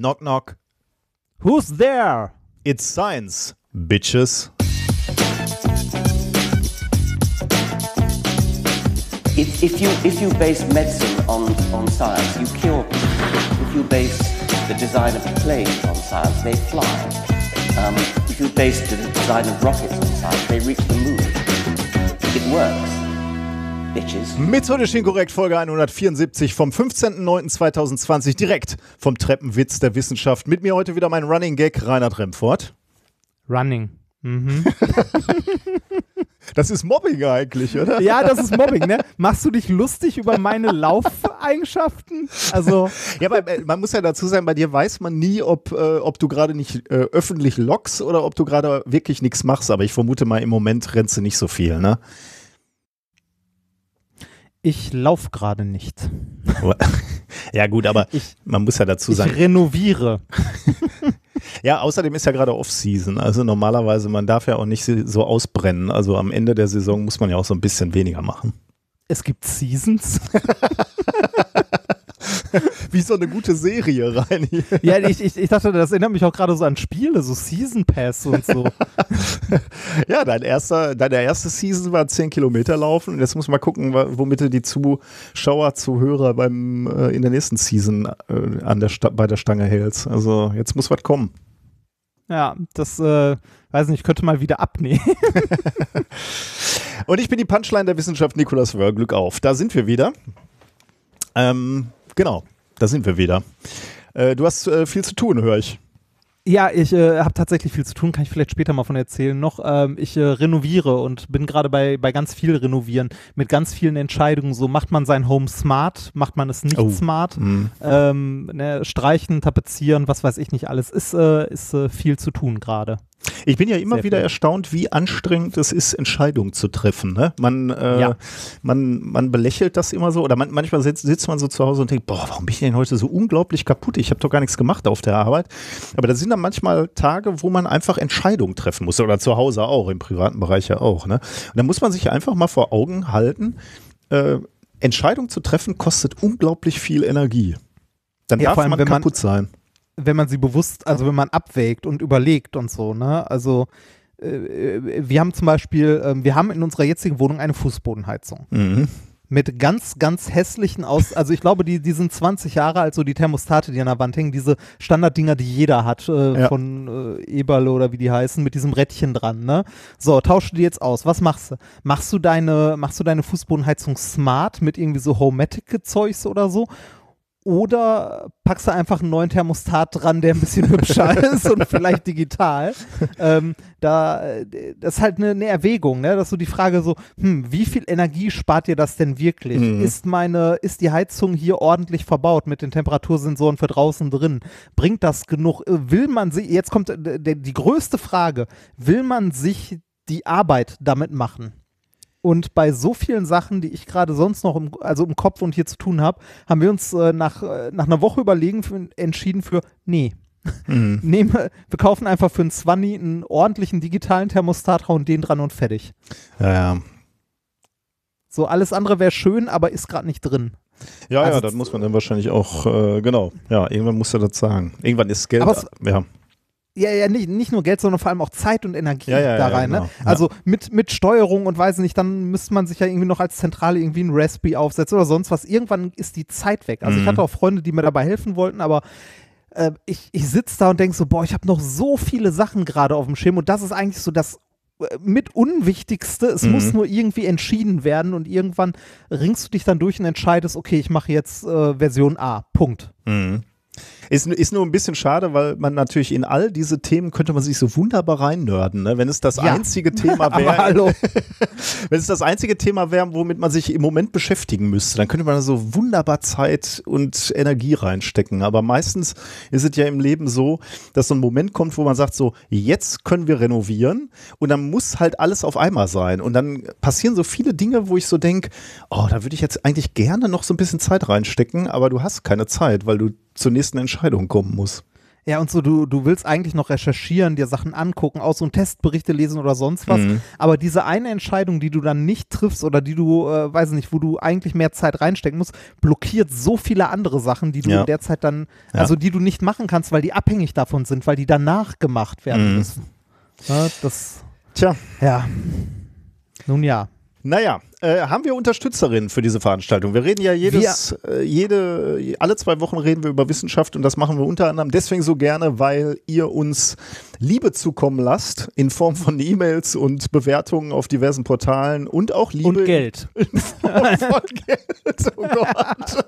Knock knock. Who's there? It's science, bitches. If, if, you, if you base medicine on, on science, you cure people. If you base the design of planes on science, they fly. Um, if you base the design of rockets on science, they reach the moon. It works. Bitches. Methodisch inkorrekt, Folge 174 vom 15.09.2020, direkt vom Treppenwitz der Wissenschaft. Mit mir heute wieder mein Running Gag, Reinhard Remfort. Running. Mhm. Das ist Mobbing eigentlich, oder? Ja, das ist Mobbing, ne? Machst du dich lustig über meine Laufeigenschaften? Also. Ja, aber äh, man muss ja dazu sagen, bei dir weiß man nie, ob, äh, ob du gerade nicht äh, öffentlich lockst oder ob du gerade wirklich nichts machst. Aber ich vermute mal, im Moment rennst du nicht so viel, ne? Ich laufe gerade nicht. ja, gut, aber Ich- man muss ja dazu Ich sagen. renoviere. Ja, außerdem ist ja gerade Off-Season. Also normalerweise, man darf ja auch nicht so ausbrennen. Also am Ende der Saison muss man ja auch so ein bisschen weniger machen. Es gibt Seasons. Wie so eine gute Serie rein hier. Ja, ich, ich, ich dachte, das erinnert mich auch gerade so an Spiele, so Season Pass und so. Ja, dein erster, deine erste Season war 10 Kilometer laufen. Und jetzt muss man gucken, womit du die Zuschauer, Zuhörer beim, äh, in der nächsten Season äh, an der Sta bei der Stange hältst. Also jetzt muss was kommen. Ja, das, äh, weiß nicht, könnte mal wieder abnehmen. Und ich bin die Punchline der Wissenschaft Nikolaus Wörl. Glück auf. Da sind wir wieder. Ähm, genau, da sind wir wieder. Äh, du hast äh, viel zu tun, höre ich. Ja, ich äh, habe tatsächlich viel zu tun, kann ich vielleicht später mal von erzählen noch. Ähm, ich äh, renoviere und bin gerade bei, bei ganz viel Renovieren, mit ganz vielen Entscheidungen. So macht man sein Home smart, macht man es nicht Oh. smart. Hm. Ähm, ne, streichen, tapezieren, was weiß ich nicht alles. Ist, äh, ist äh, viel zu tun gerade. Ich bin ja immer Sehr wieder viel. erstaunt, wie anstrengend es ist, Entscheidungen zu treffen. Ne? Man, äh, Ja. man, man belächelt das immer so oder man, manchmal sitzt, sitzt man so zu Hause und denkt, boah, warum bin ich denn heute so unglaublich kaputt? Ich habe doch gar nichts gemacht auf der Arbeit. Aber da sind dann manchmal Tage, wo man einfach Entscheidungen treffen muss oder zu Hause auch, im privaten Bereich ja auch. Ne? Und da muss man sich einfach mal vor Augen halten, äh, Entscheidungen zu treffen kostet unglaublich viel Energie. Dann Ja, darf man wenn man- kaputt sein. Wenn man sie bewusst, also wenn man abwägt und überlegt und so, ne? Also äh, wir haben zum Beispiel, ähm, wir haben in unserer jetzigen Wohnung eine Fußbodenheizung Mhm. mit ganz, ganz hässlichen Aus, also ich glaube, die, die sind 20 Jahre alt, so die Thermostate, die an der Wand hängen, diese Standarddinger, die jeder hat, äh, Ja. von äh, Eberle oder wie die heißen, mit diesem Rädchen dran, ne? So, tausche die jetzt aus. Was machst du? Machst du deine, machst du deine Fußbodenheizung smart mit irgendwie so Homematic-Zeugs oder so? Oder packst du einfach einen neuen Thermostat dran, der ein bisschen hübscher ist und vielleicht digital. Ähm, da, das ist halt eine, eine Erwägung, ne? Das ist so die Frage so, hm, wie viel Energie spart dir das denn wirklich? Mhm. Ist meine, ist die Heizung hier ordentlich verbaut mit den Temperatursensoren für draußen drin? Bringt das genug? Äh, Will man sie, jetzt kommt äh, die größte Frage, will man sich die Arbeit damit machen? Und bei so vielen Sachen, die ich gerade sonst noch im, also im Kopf und hier zu tun habe, haben wir uns äh, nach, äh, nach einer Woche überlegen für, entschieden für, nee, Mhm. nehmen, wir kaufen einfach für einen Zwanni einen ordentlichen digitalen Thermostat, hauen den dran und fertig. Ja, ja. So, alles andere wäre schön, aber ist gerade nicht drin. Ja, Also ja, das muss man dann wahrscheinlich auch, äh, genau. Ja, irgendwann muss er das sagen. Irgendwann ist Geld. Aber es- ja. Ja, ja, nicht, nicht nur Geld, sondern vor allem auch Zeit und Energie Ja, ja, da rein. genau. Ne? Also mit, mit Steuerung und weiß nicht, dann müsste man sich ja irgendwie noch als Zentrale irgendwie ein Raspberry aufsetzen oder sonst was. Irgendwann ist die Zeit weg. Also ich Mhm. hatte auch Freunde, die mir dabei helfen wollten, aber äh, ich, ich sitze da und denke so, boah, ich habe noch so viele Sachen gerade auf dem Schirm und das ist eigentlich so das äh, mit Unwichtigste. Es Mhm. muss nur irgendwie entschieden werden und irgendwann ringst du dich dann durch und entscheidest, okay, ich mache jetzt äh, Version A. Punkt. Mhm. Ist, ist nur ein bisschen schade, weil man natürlich in all diese Themen könnte man sich so wunderbar reinnörden, ne? wenn es das Ja. einzige Thema wäre. Wenn es das einzige Thema wäre, womit man sich im Moment beschäftigen müsste, dann könnte man da so wunderbar Zeit und Energie reinstecken. Aber meistens ist es ja im Leben so, dass so ein Moment kommt, wo man sagt so, jetzt können wir renovieren und dann muss halt alles auf einmal sein. Und dann passieren so viele Dinge, wo ich so denke, oh, da würde ich jetzt eigentlich gerne noch so ein bisschen Zeit reinstecken, aber du hast keine Zeit, weil du zur nächsten Entscheidung kommen musst. Ja, und so, du, du willst eigentlich noch recherchieren, dir Sachen angucken, auch so ein Testberichte lesen oder sonst was. Mhm. Aber diese eine Entscheidung, die du dann nicht triffst oder die du, äh, weiß nicht, wo du eigentlich mehr Zeit reinstecken musst, blockiert so viele andere Sachen, die du Ja. in der Zeit dann, Ja. also die du nicht machen kannst, weil die abhängig davon sind, weil die danach gemacht werden Mhm. müssen. Ja, das, Tja, ja. Nun ja. naja, äh, haben wir Unterstützerinnen für diese Veranstaltung? Wir reden ja jedes, äh, jede, alle zwei Wochen reden wir über Wissenschaft und das machen wir unter anderem deswegen so gerne, weil ihr uns Liebe zukommen lasst in Form von E-Mails und Bewertungen auf diversen Portalen und auch Liebe Und Geld. in Form von Geld. Oh Gott.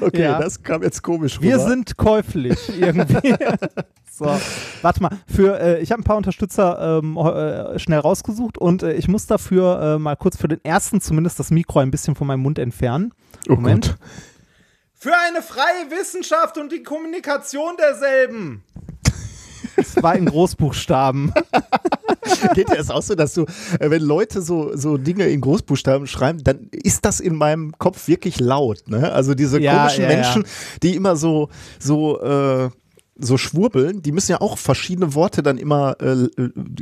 Okay, Ja. das kam jetzt komisch rüber. Wir sind käuflich irgendwie. so, warte mal. Für, äh, ich habe ein paar Unterstützer ähm, äh, schnell rausgesucht und äh, ich muss dafür mal kurz für den ersten zumindest das Mikro ein bisschen von meinem Mund entfernen. oh Moment. Gott. Für eine freie Wissenschaft und die Kommunikation derselben. Das war in Großbuchstaben. Geht dir das auch so, dass du, äh, wenn Leute so, so Dinge in Großbuchstaben schreiben, dann ist das in meinem Kopf wirklich laut. Ne? Also diese Ja, komischen ja, ja. Menschen, die immer so, so, äh, so schwurbeln, die müssen ja auch verschiedene Worte dann immer äh,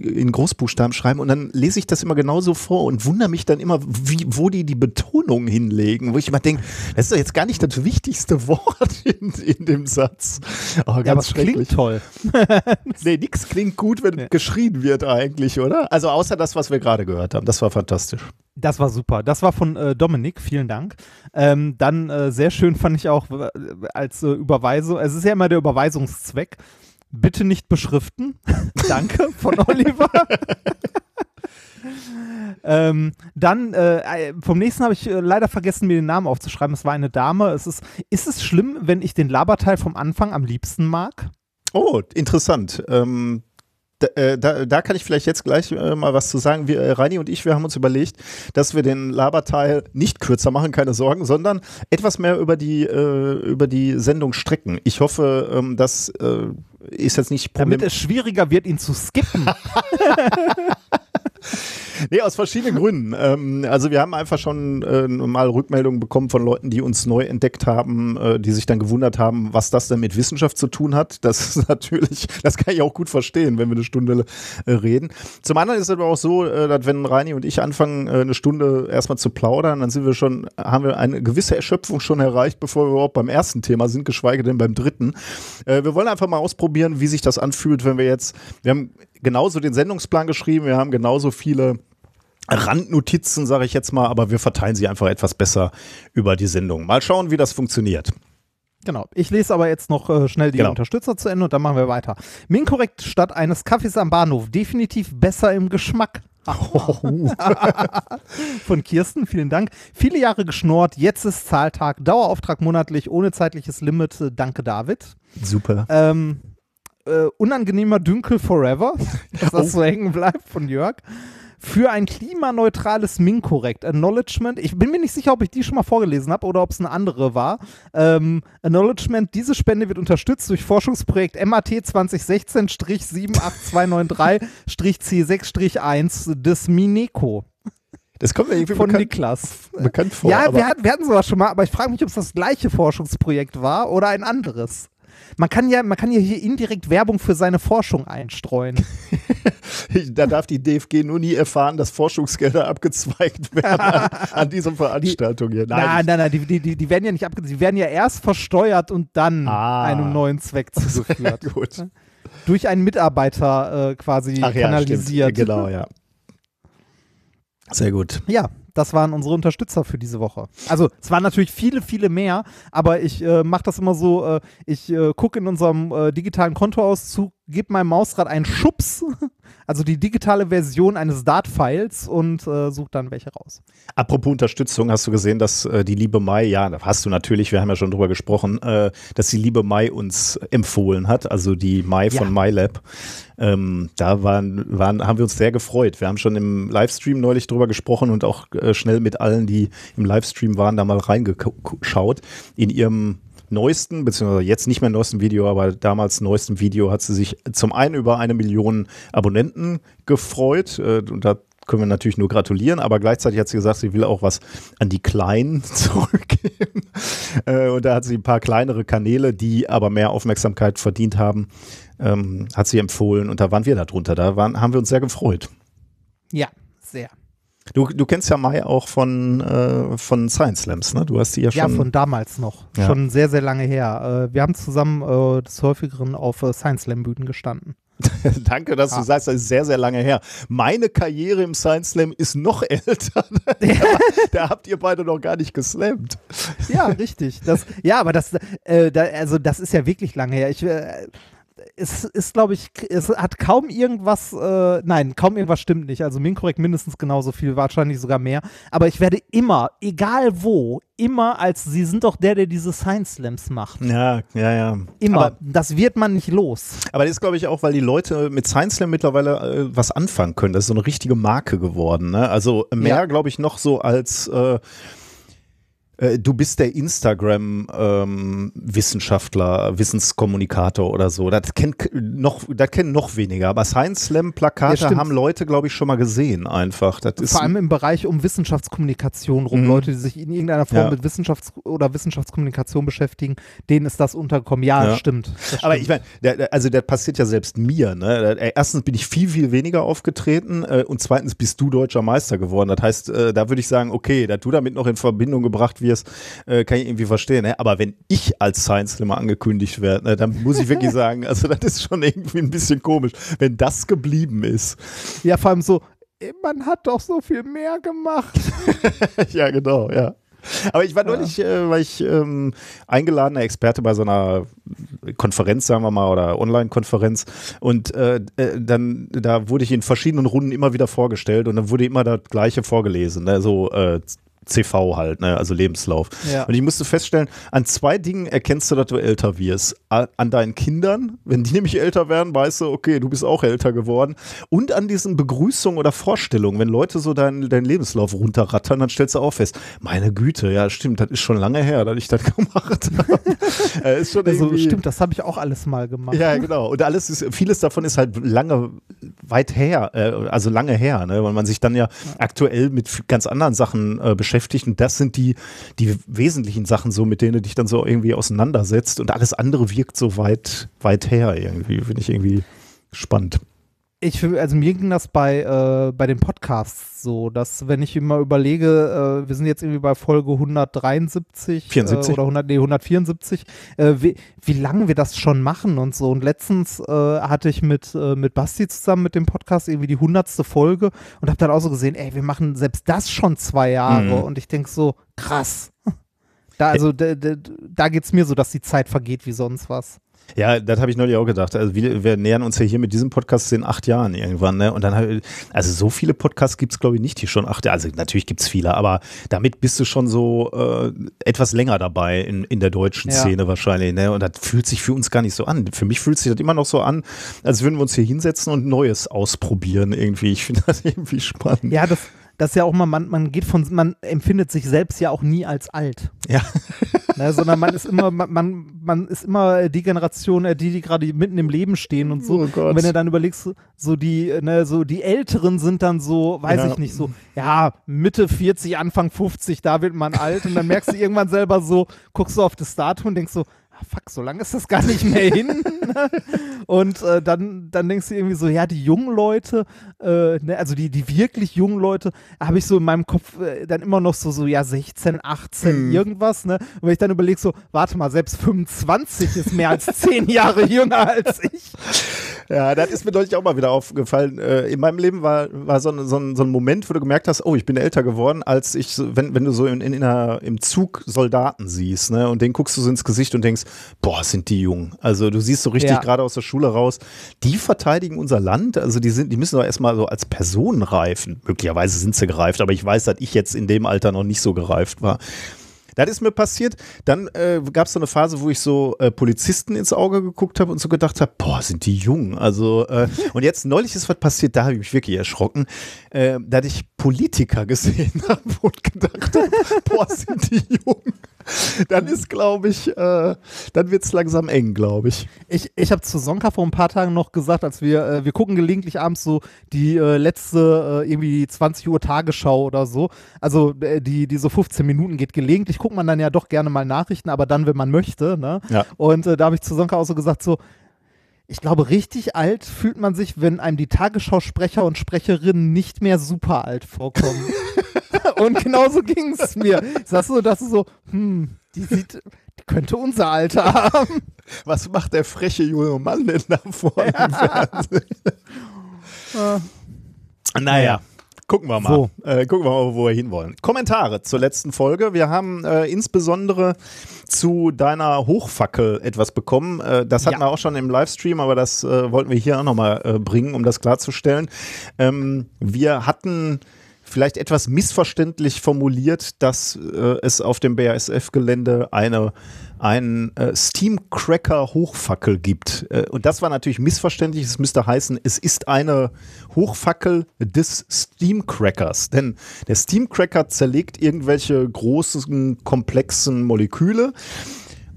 in Großbuchstaben schreiben und dann lese ich das immer genauso vor und wundere mich dann immer, wie, wo die die Betonung hinlegen, wo ich immer denke, das ist doch jetzt gar nicht das wichtigste Wort in, in dem Satz. Oh, ganz Ja, aber klingt toll. Nee, nix klingt gut, wenn Ja. geschrien wird eigentlich, oder? Also außer das, was wir gerade gehört haben. Das war fantastisch. Das war super. Das war von äh, Dominik, vielen Dank. Ähm, dann äh, sehr schön fand ich auch äh, als äh, Überweisung, es ist ja immer der Überweisungszweck. Bitte nicht beschriften. Danke von Oliver. ähm, dann äh, äh, vom nächsten habe ich äh, leider vergessen, mir den Namen aufzuschreiben. Es war eine Dame. Es ist, ist es schlimm, wenn ich den Laberteil vom Anfang am liebsten mag? Oh, interessant. Ähm, da, äh, da, da kann ich vielleicht jetzt gleich äh, mal was zu sagen. Wir, äh, Reini und ich, wir haben uns überlegt, dass wir den Laberteil nicht kürzer machen, keine Sorgen, sondern etwas mehr über die, äh, über die Sendung strecken. Ich hoffe, ähm, das äh, ist jetzt nicht Damit Problem. es schwieriger wird, ihn zu skippen. Nee, aus verschiedenen Gründen. Ähm, also wir haben einfach schon äh, mal Rückmeldungen bekommen von Leuten, die uns neu entdeckt haben, äh, die sich dann gewundert haben, was das denn mit Wissenschaft zu tun hat. Das ist natürlich, das kann ich auch gut verstehen, wenn wir eine Stunde äh, reden. Zum anderen ist es aber auch so, äh, dass wenn Reini und ich anfangen, äh, eine Stunde erstmal zu plaudern, dann sind wir schon, haben wir eine gewisse Erschöpfung schon erreicht, bevor wir überhaupt beim ersten Thema sind, geschweige denn beim dritten. Äh, wir wollen einfach mal ausprobieren, wie sich das anfühlt, wenn wir jetzt, wir haben genauso den Sendungsplan geschrieben, wir haben genauso viele Randnotizen, sage ich jetzt mal, aber wir verteilen sie einfach etwas besser über die Sendung. Mal schauen, wie das funktioniert. Genau. Ich lese aber jetzt noch äh, schnell die Genau. Unterstützer zu Ende und dann machen wir weiter. Minkorrekt statt eines Kaffees am Bahnhof. Definitiv besser im Geschmack. Von Kirsten, vielen Dank. Viele Jahre geschnort, jetzt ist Zahltag, Dauerauftrag monatlich, ohne zeitliches Limit. Äh, Danke, David. Super. Ähm, äh, unangenehmer Dünkel forever, dass das so hängen bleibt von Jörg. Für ein klimaneutrales Minkorrekt Acknowledgement. Ich bin mir nicht sicher, ob ich die schon mal vorgelesen habe oder ob es eine andere war. Ähm, Acknowledgement, diese Spende wird unterstützt durch Forschungsprojekt MAT 2016-78293-C6-1 des Mineco Das kommt mir irgendwie von bekannt, Niklas. bekannt vor. ja, wir, hatten- wir hatten sowas schon mal, aber ich frage mich, ob es das gleiche Forschungsprojekt war oder ein anderes. Man kann ja, man kann ja hier indirekt Werbung für seine Forschung einstreuen. da darf die DFG nur nie erfahren, dass Forschungsgelder abgezweigt werden an, an dieser Veranstaltung hier. nein, nein, nein, die, die, die, die werden ja nicht abgezogen, die werden ja erst versteuert und dann Ah. einem neuen Zweck zugeführt. Gut. Durch einen Mitarbeiter äh, quasi Ach ja, kanalisiert. stimmt. Genau, ja. Sehr gut. Ja, das waren unsere Unterstützer für diese Woche. Also es waren natürlich viele, viele mehr, aber ich äh, mache das immer so, äh, ich äh, gucke in unserem äh, digitalen Kontoauszug, gebe meinem Mausrad einen Schubs, also die digitale Version eines Dart-Files und äh, suche dann welche raus. Apropos Unterstützung, hast du gesehen, dass äh, die liebe Mai, ja, hast du natürlich, wir haben ja schon drüber gesprochen, äh, dass die liebe Mai uns empfohlen hat, also die Mai Ja. von MyLab. Ähm, da waren, waren, haben wir uns sehr gefreut. Wir haben schon im Livestream neulich drüber gesprochen und auch äh, schnell mit allen, die im Livestream waren, da mal reingeschaut. In ihrem neuesten, beziehungsweise jetzt nicht mehr neuesten Video, aber damals neuesten Video hat sie sich zum einen über eine Million Abonnenten gefreut äh, und da können wir natürlich nur gratulieren, aber gleichzeitig hat sie gesagt, sie will auch was an die Kleinen zurückgeben. Äh, und da hat sie ein paar kleinere Kanäle, die aber mehr Aufmerksamkeit verdient haben, ähm, hat sie empfohlen und da waren wir da drunter. Da waren, haben wir uns sehr gefreut. Ja, sehr. Du, du kennst ja Mai auch von, äh, von Science Slams, ne? Du hast die ja schon. Ja, von damals noch. Ja. Schon sehr, sehr lange her. Äh, wir haben zusammen äh, des Häufigeren auf äh, Science Slam Bühnen gestanden. Danke, dass du Ah. sagst, das ist sehr, sehr lange her. Meine Karriere im Science Slam ist noch älter. da, da habt ihr beide noch gar nicht geslammt. Ja, richtig. Das, ja, aber das, äh, da, also das ist ja wirklich lange her. Ich, äh, es ist, glaube ich, es hat kaum irgendwas, äh, nein, kaum irgendwas stimmt nicht. Also Minkorrekt mindestens genauso viel, wahrscheinlich sogar mehr. Aber ich werde immer, egal wo, immer als, sie sind doch der, der diese Science Slams macht. Ja, ja, ja. Immer. Aber, das wird man nicht los. aber das ist, glaube ich, auch, weil die Leute mit Science Slam mittlerweile äh, was anfangen können. Das ist so eine richtige Marke geworden. Ne? Also mehr, Ja. glaube ich, noch so als äh, äh, du bist der Instagram-Wissenschaftler, Wissenskommunikator oder so. Das kennt noch, das kennen noch weniger. Aber Science Slam-Plakate Ja, stimmt. haben Leute, glaube ich, schon mal gesehen einfach. Das ist Vor allem im Bereich um Wissenschaftskommunikation rum. Mhm. Leute, die sich in irgendeiner Form Ja. mit Wissenschafts- oder Wissenschaftskommunikation beschäftigen, denen ist das untergekommen. Ja, Ja. stimmt. Das Aber stimmt. ich meine, also das passiert ja selbst mir. Ne? Äh, Erstens bin ich viel, viel weniger aufgetreten äh, und zweitens bist du deutscher Meister geworden. Das heißt, äh, da würde ich sagen, okay, dass du damit noch in Verbindung gebracht wirst, äh, kann ich irgendwie verstehen. Ne? Aber wenn ich als Science Slammer angekündigt werde, ne, dann muss ich wirklich sagen, also das ist schon irgendwie ein bisschen komisch, wenn das geblieben ist. Ja, vor allem so, man hat doch so viel mehr gemacht. ja, genau, ja. Aber ich war neulich, äh, war ich ähm, eingeladener Experte bei so einer Konferenz, sagen wir mal, oder Online-Konferenz. Und äh, äh, dann, da wurde ich in verschiedenen Runden immer wieder vorgestellt und dann wurde immer das Gleiche vorgelesen, ne? so äh, CV halt, ne? also Lebenslauf. Ja. Und ich musste feststellen, an zwei Dingen erkennst du, dass du älter wirst. An deinen Kindern, wenn die nämlich älter werden, weißt du, okay, du bist auch älter geworden. Und an diesen Begrüßungen oder Vorstellungen, wenn Leute so deinen deinen Lebenslauf runterrattern, dann stellst du auch fest, meine Güte, ja stimmt, das ist schon lange her, dass ich das gemacht habe. Äh, ist schon Also stimmt, das habe ich auch alles mal gemacht. ja, genau. Und alles ist, vieles davon ist halt lange weit her, äh, also lange her, ne? weil man sich dann ja aktuell mit ganz anderen Sachen äh, beschäftigt. Und das sind die, die wesentlichen Sachen, so mit denen du dich dann so irgendwie auseinandersetzt. Und alles andere wirkt so weit, weit her irgendwie. Finde ich irgendwie spannend. Ich, also mir ging das bei, äh, bei den Podcasts so, dass wenn ich immer überlege, äh, wir sind jetzt irgendwie bei Folge 173 74. Äh, oder 100, nee, 174, äh, wie, wie lange wir das schon machen und so. Und letztens äh, hatte ich mit, äh, mit Basti zusammen mit dem Podcast irgendwie die 100. Folge und habe dann auch so gesehen, ey, wir machen selbst das schon zwei Jahre. Mhm. Und ich denke so, krass. Da, also, da, da, da geht es mir so, dass die Zeit vergeht wie sonst was. Ja, das habe ich neulich auch gedacht. Also wir, wir nähern uns ja hier mit diesem Podcast in acht Jahren irgendwann. Ne? Und dann, also so viele Podcasts gibt es, glaube ich, nicht, die schon acht Jahre. Also natürlich gibt es viele, aber damit bist du schon so äh, etwas länger dabei in, in der deutschen Ja. Szene wahrscheinlich. Ne? Und das fühlt sich für uns gar nicht so an. Für mich fühlt sich das immer noch so an, als würden wir uns hier hinsetzen und Neues ausprobieren irgendwie. Ich finde das irgendwie spannend. Ja, das, das ist ja auch mal, man, man geht von, man empfindet sich selbst ja auch nie als alt. Ja. Ne, sondern man ist immer, man, man, man ist immer die Generation, äh, die, die gerade mitten im Leben stehen und so. Oh Gott. und wenn du dann überlegst, so die, ne, so die Älteren sind dann so, weiß Ja. ich nicht, so, ja, Mitte 40, Anfang 50, da wird man alt und dann merkst du irgendwann selber so, guckst du auf das Datum und denkst so, fuck, so lange ist das gar nicht mehr hin. und äh, dann, dann denkst du irgendwie so, ja, die jungen Leute, äh, ne, also die, die wirklich jungen Leute, habe ich so in meinem Kopf äh, dann immer noch so, so, ja, 16, 18, Mhm. irgendwas, ne? Und wenn ich dann überlege, so, warte mal, selbst 25 ist mehr als 10 Jahre jünger als ich. Ja, das ist mir deutlich auch mal wieder aufgefallen. Äh, in meinem Leben war, war so, ein, so, ein, so ein Moment, wo du gemerkt hast, oh, ich bin älter geworden, als ich, wenn, wenn du so in, in, in einer, im Zug Soldaten siehst, ne, und den guckst du so ins Gesicht und denkst, boah, sind die jung. Also du siehst so richtig Ja. gerade aus der Schule raus, die verteidigen unser Land, also die sind, die müssen doch erstmal so als Personen reifen. Möglicherweise sind sie gereift, aber ich weiß, dass ich jetzt in dem Alter noch nicht so gereift war. Das ist mir passiert. Dann äh, gab es so eine Phase, wo ich so äh, Polizisten ins Auge geguckt habe und so gedacht habe, boah, sind die jung. Also äh, und jetzt neulich ist was passiert, da habe ich mich wirklich erschrocken, äh, dass ich Politiker gesehen habe und gedacht habe, boah, sind die jung. Dann ist, glaube ich, äh, dann wird es langsam eng, glaube ich. Ich, ich habe zu Sonka vor ein paar Tagen noch gesagt, als wir, äh, wir gucken gelegentlich abends so die äh, letzte äh, irgendwie 20 Uhr Tagesschau oder so. Also äh, die, die so 15 Minuten geht gelegentlich, guckt man dann ja doch gerne mal Nachrichten, aber dann, wenn man möchte. Ne? Ja. Und äh, da habe ich zu Sonka auch so gesagt, so, ich glaube, richtig alt fühlt man sich, wenn einem die Tagesschausprecher und Sprecherinnen nicht mehr super alt vorkommen. und genauso ging es mir. Ich saß so, dass so, hm, die sieht, die könnte unser Alter haben. Was macht der freche junge Mann denn da vorne im Fernsehen? Naja. Gucken wir mal. So. Äh, gucken wir mal, wo wir hinwollen. Kommentare zur letzten Folge. Wir haben äh, insbesondere zu deiner Hochfackel etwas bekommen. Äh, das hatten Ja. wir auch schon im Livestream, aber das äh, wollten wir hier auch nochmal äh, bringen, um das klarzustellen. Ähm, wir hatten vielleicht etwas missverständlich formuliert, dass äh, es auf dem BASF-Gelände eine ein äh, Steamcracker Hochfackel gibt. Äh, und das war natürlich missverständlich. Es müsste heißen, es ist eine Hochfackel des Steamcrackers. Denn der Steamcracker zerlegt irgendwelche großen, komplexen Moleküle.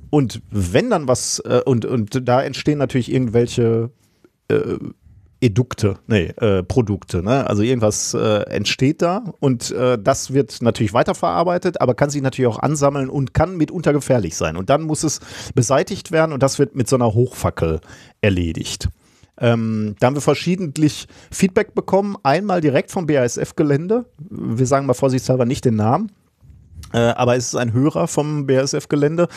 Und wenn dann was, äh, und, und da entstehen natürlich irgendwelche äh, Edukte, nee, äh, Produkte, ne? Also irgendwas äh, entsteht da und äh, das wird natürlich weiterverarbeitet, aber kann sich natürlich auch ansammeln und kann mitunter gefährlich sein. Und dann muss es beseitigt werden und das wird mit so einer Hochfackel erledigt. Ähm, da haben wir verschiedentlich Feedback bekommen. Einmal direkt vom BASF-Gelände. Wir sagen mal vorsichtshalber nicht den Namen. Äh, aber es ist ein Hörer vom BASF-Gelände,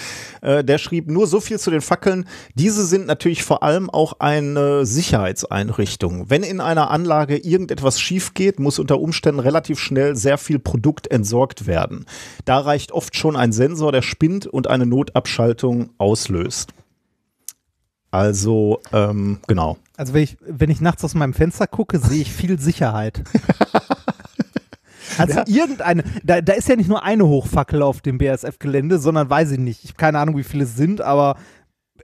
äh, der schrieb nur so viel zu den Fackeln. Diese sind natürlich vor allem auch eine Sicherheitseinrichtung. Wenn in einer Anlage irgendetwas schief geht, muss unter Umständen relativ schnell sehr viel Produkt entsorgt werden. Da reicht oft schon ein Sensor, der spinnt und eine Notabschaltung auslöst. Also, ähm, genau. Also wenn ich, wenn ich nachts aus meinem Fenster gucke, sehe ich viel Sicherheit. Also irgendeine, da, da ist ja nicht nur eine Hochfackel auf dem BASF-Gelände, sondern weiß ich nicht. Ich habe keine Ahnung, wie viele es sind, aber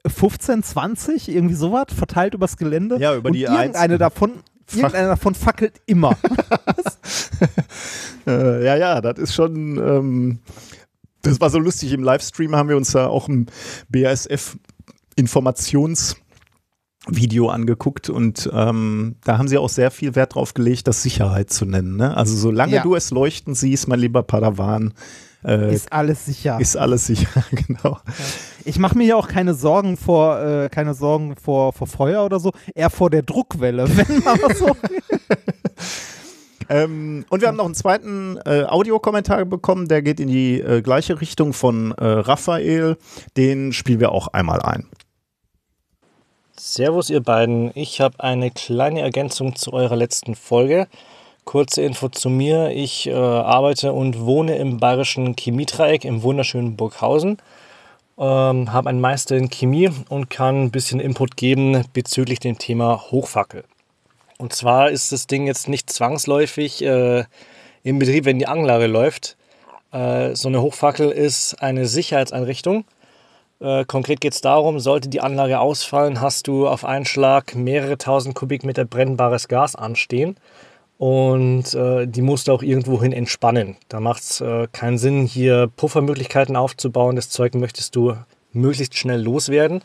15, 20, irgendwie sowas, verteilt übers Gelände. Ja, über Und die irgendeine davon, irgendeine davon fackelt immer. Äh, ja, ja, das ist schon. Ähm, das war so lustig. Im Livestream haben wir uns da auch ein BASF-Informationsvideo angeguckt und ähm, da haben sie auch sehr viel Wert drauf gelegt, das Sicherheit zu nennen. Ne? Also, solange Ja. du es leuchten siehst, mein lieber Padawan, äh, ist, ist alles sicher. alles sicher. genau. Ich mache mir ja auch keine Sorgen vor, äh, keine Sorgen vor, vor Feuer oder so, eher vor der Druckwelle, wenn mal was so. Ähm, und wir haben noch einen zweiten äh, Audiokommentar bekommen, der geht in die äh, gleiche Richtung von äh, Raphael. Den spielen wir auch einmal ein. Servus ihr beiden, ich habe eine kleine Ergänzung zu eurer letzten Folge. Kurze Info zu mir, ich äh, arbeite und wohne im bayerischen Chemiedreieck im wunderschönen Burghausen. Ähm, habe einen Meister in Chemie und kann ein bisschen Input geben bezüglich dem Thema Hochfackel. Und zwar ist das Ding jetzt nicht zwangsläufig äh, im Betrieb, wenn die Anlage läuft. Äh, so eine Hochfackel ist eine Sicherheitseinrichtung. Äh, konkret geht es darum, sollte die Anlage ausfallen, hast du auf einen Schlag mehrere tausend Kubikmeter brennbares Gas anstehen und äh, die musst du auch irgendwohin entspannen. Da macht es äh, keinen Sinn, hier Puffermöglichkeiten aufzubauen. Das Zeug möchtest du möglichst schnell loswerden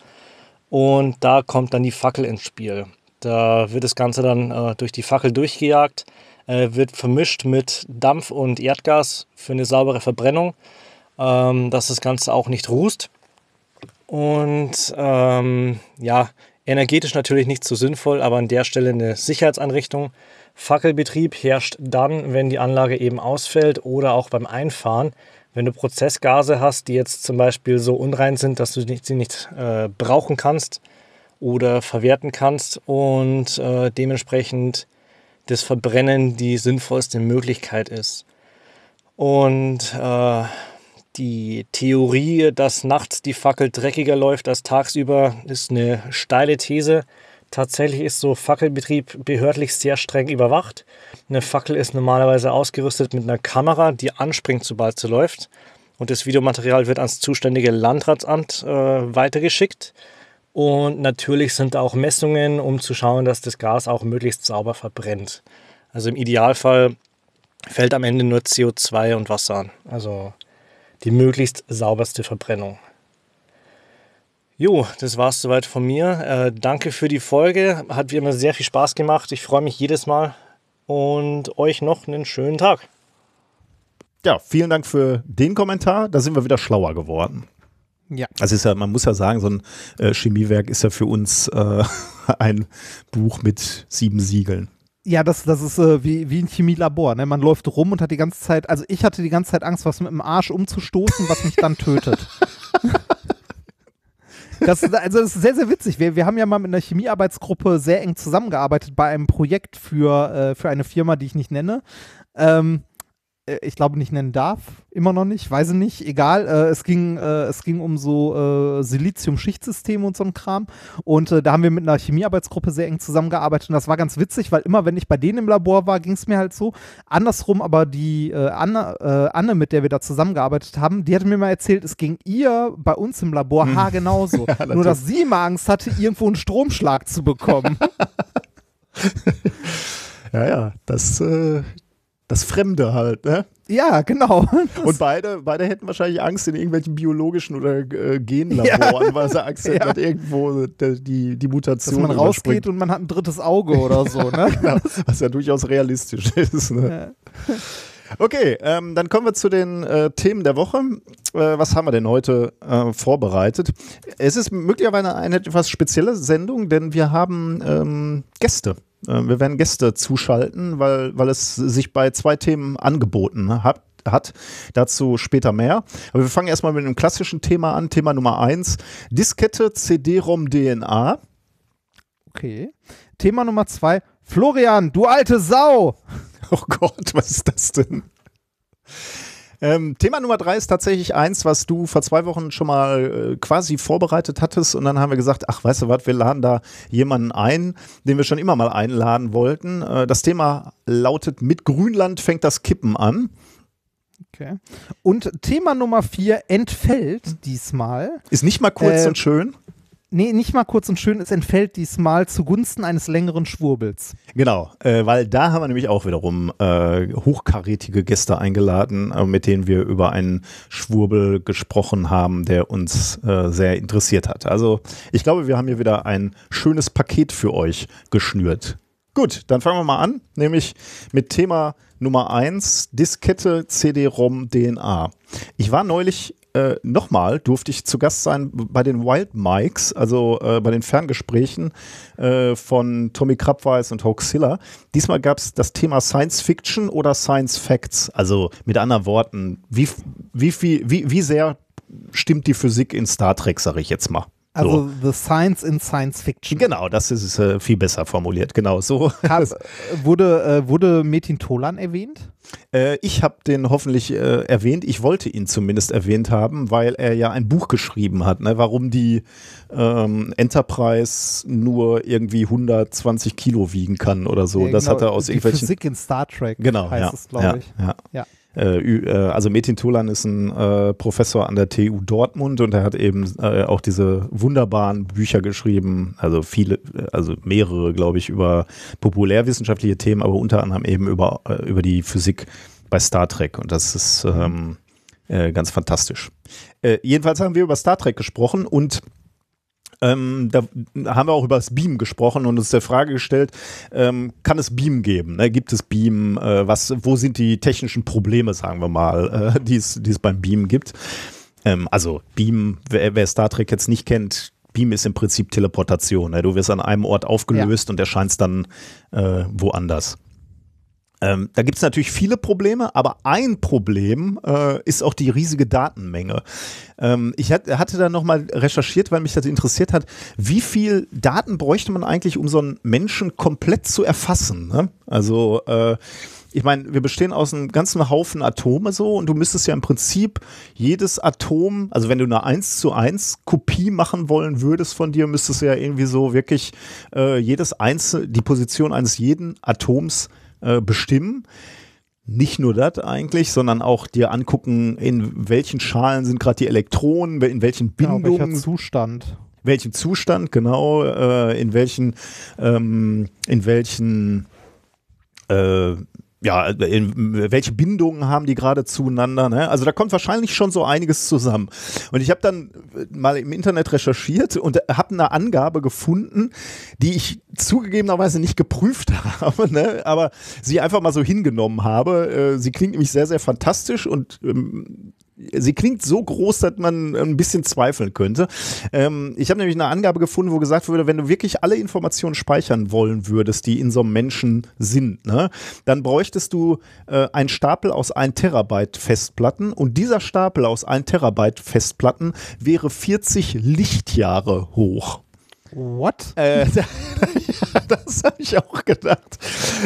und da kommt dann die Fackel ins Spiel. Da wird das Ganze dann äh, durch die Fackel durchgejagt, äh, wird vermischt mit Dampf und Erdgas für eine saubere Verbrennung, ähm, dass das Ganze auch nicht rußt. Und ähm, ja, energetisch natürlich nicht so sinnvoll, aber an der Stelle eine Sicherheitseinrichtung. Fackelbetrieb herrscht dann, wenn die Anlage eben ausfällt oder auch beim Einfahren. Wenn du Prozessgase hast, die jetzt zum Beispiel so unrein sind, dass du sie nicht äh, brauchen kannst oder verwerten kannst und äh, dementsprechend das Verbrennen die sinnvollste Möglichkeit ist. Und äh, die Theorie, dass nachts die Fackel dreckiger läuft als tagsüber, ist eine steile These. Tatsächlich ist so Fackelbetrieb behördlich sehr streng überwacht. Eine Fackel ist normalerweise ausgerüstet mit einer Kamera, die anspringt, sobald sie läuft. Und das Videomaterial wird ans zuständige Landratsamt äh, weitergeschickt. Und natürlich sind da auch Messungen, um zu schauen, dass das Gas auch möglichst sauber verbrennt. Also im Idealfall fällt am Ende nur CO2 und Wasser an. Also die möglichst sauberste Verbrennung. Jo, das war's soweit von mir. Äh, danke für die Folge. Hat wie immer sehr viel Spaß gemacht. Ich freue mich jedes Mal und euch noch einen schönen Tag. Ja, vielen Dank für den Kommentar. Da sind wir wieder schlauer geworden. Ja. Also ist ja, man muss ja sagen, so ein äh, Chemiewerk ist ja für uns äh, ein Buch mit sieben Siegeln. Ja, das, das ist äh, wie, wie ein Chemielabor. Ne? Man läuft rum und hat die ganze Zeit, also ich hatte die ganze Zeit Angst, was mit dem Arsch umzustoßen, was mich dann tötet. Das, ist- also das ist sehr, sehr witzig. Wir, wir haben ja mal mit einer Chemiearbeitsgruppe sehr eng zusammengearbeitet bei einem Projekt für, äh, für eine Firma, die ich nicht nenne. Ähm, äh, ich glaube nicht nennen darf, immer noch nicht, weiß ich nicht, egal. Äh, es, ging, äh, es ging um so äh, Silizium-Schichtsysteme und so ein Kram. Und äh, da haben wir mit einer Chemiearbeitsgruppe sehr eng zusammengearbeitet. Und das war ganz witzig, weil immer, wenn ich bei denen im Labor war, ging es mir halt so. Andersrum, aber die äh, Anne, äh, Anne, mit der wir da zusammengearbeitet haben, die hatte mir mal erzählt, es ging ihr bei uns im Labor haargenauso. Nur, dass sie immer Angst hatte, irgendwo einen Stromschlag zu bekommen. Ja, ja, das, äh, das Fremde halt, ne? ja, genau. Und beide, beide hätten wahrscheinlich Angst in irgendwelchen biologischen oder äh, Genlaboren, weil sie Angst hätten, Ja. dass irgendwo die, die, die Dass Mutation man rausgeht und man hat ein drittes Auge oder so, ne? Genau, was ja durchaus realistisch ist. Ne? Okay, ähm, dann kommen wir zu den äh, Themen der Woche. Äh, was haben wir denn heute äh, vorbereitet? Es ist möglicherweise eine etwas spezielle Sendung, denn wir haben ähm, Gäste. Äh, wir werden Gäste zuschalten, weil, weil es sich bei zwei Themen angeboten hat. Hat. Dazu später mehr. Aber wir fangen erstmal mit einem klassischen Thema an. Thema Nummer eins: Diskette, CD-ROM, DNA. Okay. Thema Nummer zwei. Florian, du alte Sau! Oh Gott, was ist das denn? Ähm, Thema Nummer drei ist tatsächlich eins, was du vor zwei Wochen schon mal äh, quasi vorbereitet hattest. Und dann haben wir gesagt, ach, weißt du was, wir laden da jemanden ein, den wir schon immer mal einladen wollten. Äh, das Thema lautet, mit Grünland fängt das Kippen an. Okay. Und Thema Nummer vier entfällt diesmal. Ist nicht mal kurz Äh, und schön. Nee, nicht mal kurz und schön, es entfällt diesmal zugunsten eines längeren Schwurbels. Genau, äh, weil da haben wir nämlich auch wiederum äh, hochkarätige Gäste eingeladen, äh, mit denen wir über einen Schwurbel gesprochen haben, der uns äh, sehr interessiert hat. Also ich glaube, wir haben hier wieder ein schönes Paket für euch geschnürt. Gut, dann fangen wir mal an, nämlich mit Thema Nummer 1, Diskette, CD-ROM, DNA. Ich war neulich äh, nochmal, durfte ich zu Gast sein bei den Wild Mikes, also äh, bei den Ferngesprächen äh, von Tommy Krabweis und Hoaxilla. Diesmal gab es das Thema Science Fiction oder Science Facts. Also mit anderen Worten, wie, wie, viel, wie, wie sehr stimmt die Physik in Star Trek, sage ich jetzt mal. Also so. The Science in Science Fiction. Genau, das ist äh, viel besser formuliert. Genau, so. Hab, wurde, äh, wurde Metin Tolan erwähnt? Äh, ich habe den hoffentlich äh, erwähnt. Ich wollte ihn zumindest erwähnt haben, weil er ja ein Buch geschrieben hat, ne, warum die ähm, Enterprise nur irgendwie 120 Kilo wiegen kann oder so. Ja, das genau, hat er aus die irgendwelchen. Physik in Star Trek Genau, heißt ja, es, glaube ja, ich. ja. Ja. Äh, äh, also Metin Tolan ist ein äh, Professor an der TU Dortmund und er hat eben äh, auch diese wunderbaren Bücher geschrieben, also viele, also mehrere, glaube ich, über populärwissenschaftliche Themen, aber unter anderem eben über, äh, über die Physik bei Star Trek und das ist ähm, äh, ganz fantastisch. Jedenfalls haben wir über Star Trek gesprochen und ähm, da haben wir auch über das Beam gesprochen und uns der Frage gestellt, ähm, kann es Beam geben? Ne? Gibt es Beam? Äh, was, wo sind die technischen Probleme, sagen wir mal, äh, die es die es beim Beam gibt? Ähm, also Beam, wer, wer Star Trek jetzt nicht kennt, Beam ist im Prinzip Teleportation. Ne? Du wirst an einem Ort aufgelöst und erscheinst dann äh, woanders. Ähm, da gibt es natürlich viele Probleme, aber ein Problem äh, ist auch die riesige Datenmenge. Ähm, ich hat, hatte da nochmal recherchiert, weil mich das interessiert hat, wie viel Daten bräuchte man eigentlich, um so einen Menschen komplett zu erfassen? Ne? Also äh, ich meine, wir bestehen aus einem ganzen Haufen Atome so und du müsstest ja im Prinzip jedes Atom, also wenn du eine 1 zu 1 Kopie machen wollen würdest von dir, müsstest du ja irgendwie so wirklich äh, jedes einzelne, die Position eines jeden Atoms äh, bestimmen. Nicht nur das eigentlich, sondern auch dir angucken, in welchen Schalen sind gerade die Elektronen, in welchen Genau, welcher Bindungen, Zustand? welchen Zustand, genau, äh, in welchen, ähm, in welchen, äh, ja, welche Bindungen haben die gerade zueinander? Ne? Also da kommt wahrscheinlich schon so einiges zusammen. Und ich habe dann mal im Internet recherchiert und habe eine Angabe gefunden, die ich zugegebenerweise nicht geprüft habe, ne? aber sie einfach mal so hingenommen habe. Äh, sie klingt nämlich sehr, sehr fantastisch und ähm, sie klingt so groß, dass man ein bisschen zweifeln könnte. Ähm, ich habe nämlich eine Angabe gefunden, wo gesagt wurde, wenn du wirklich alle Informationen speichern wollen würdest, die in so einem Menschen sind, ne, dann bräuchtest du äh, einen Stapel aus 1 Terabyte Festplatten und dieser Stapel aus 1 Terabyte Festplatten wäre 40 Lichtjahre hoch. What? Äh, das habe ich auch gedacht.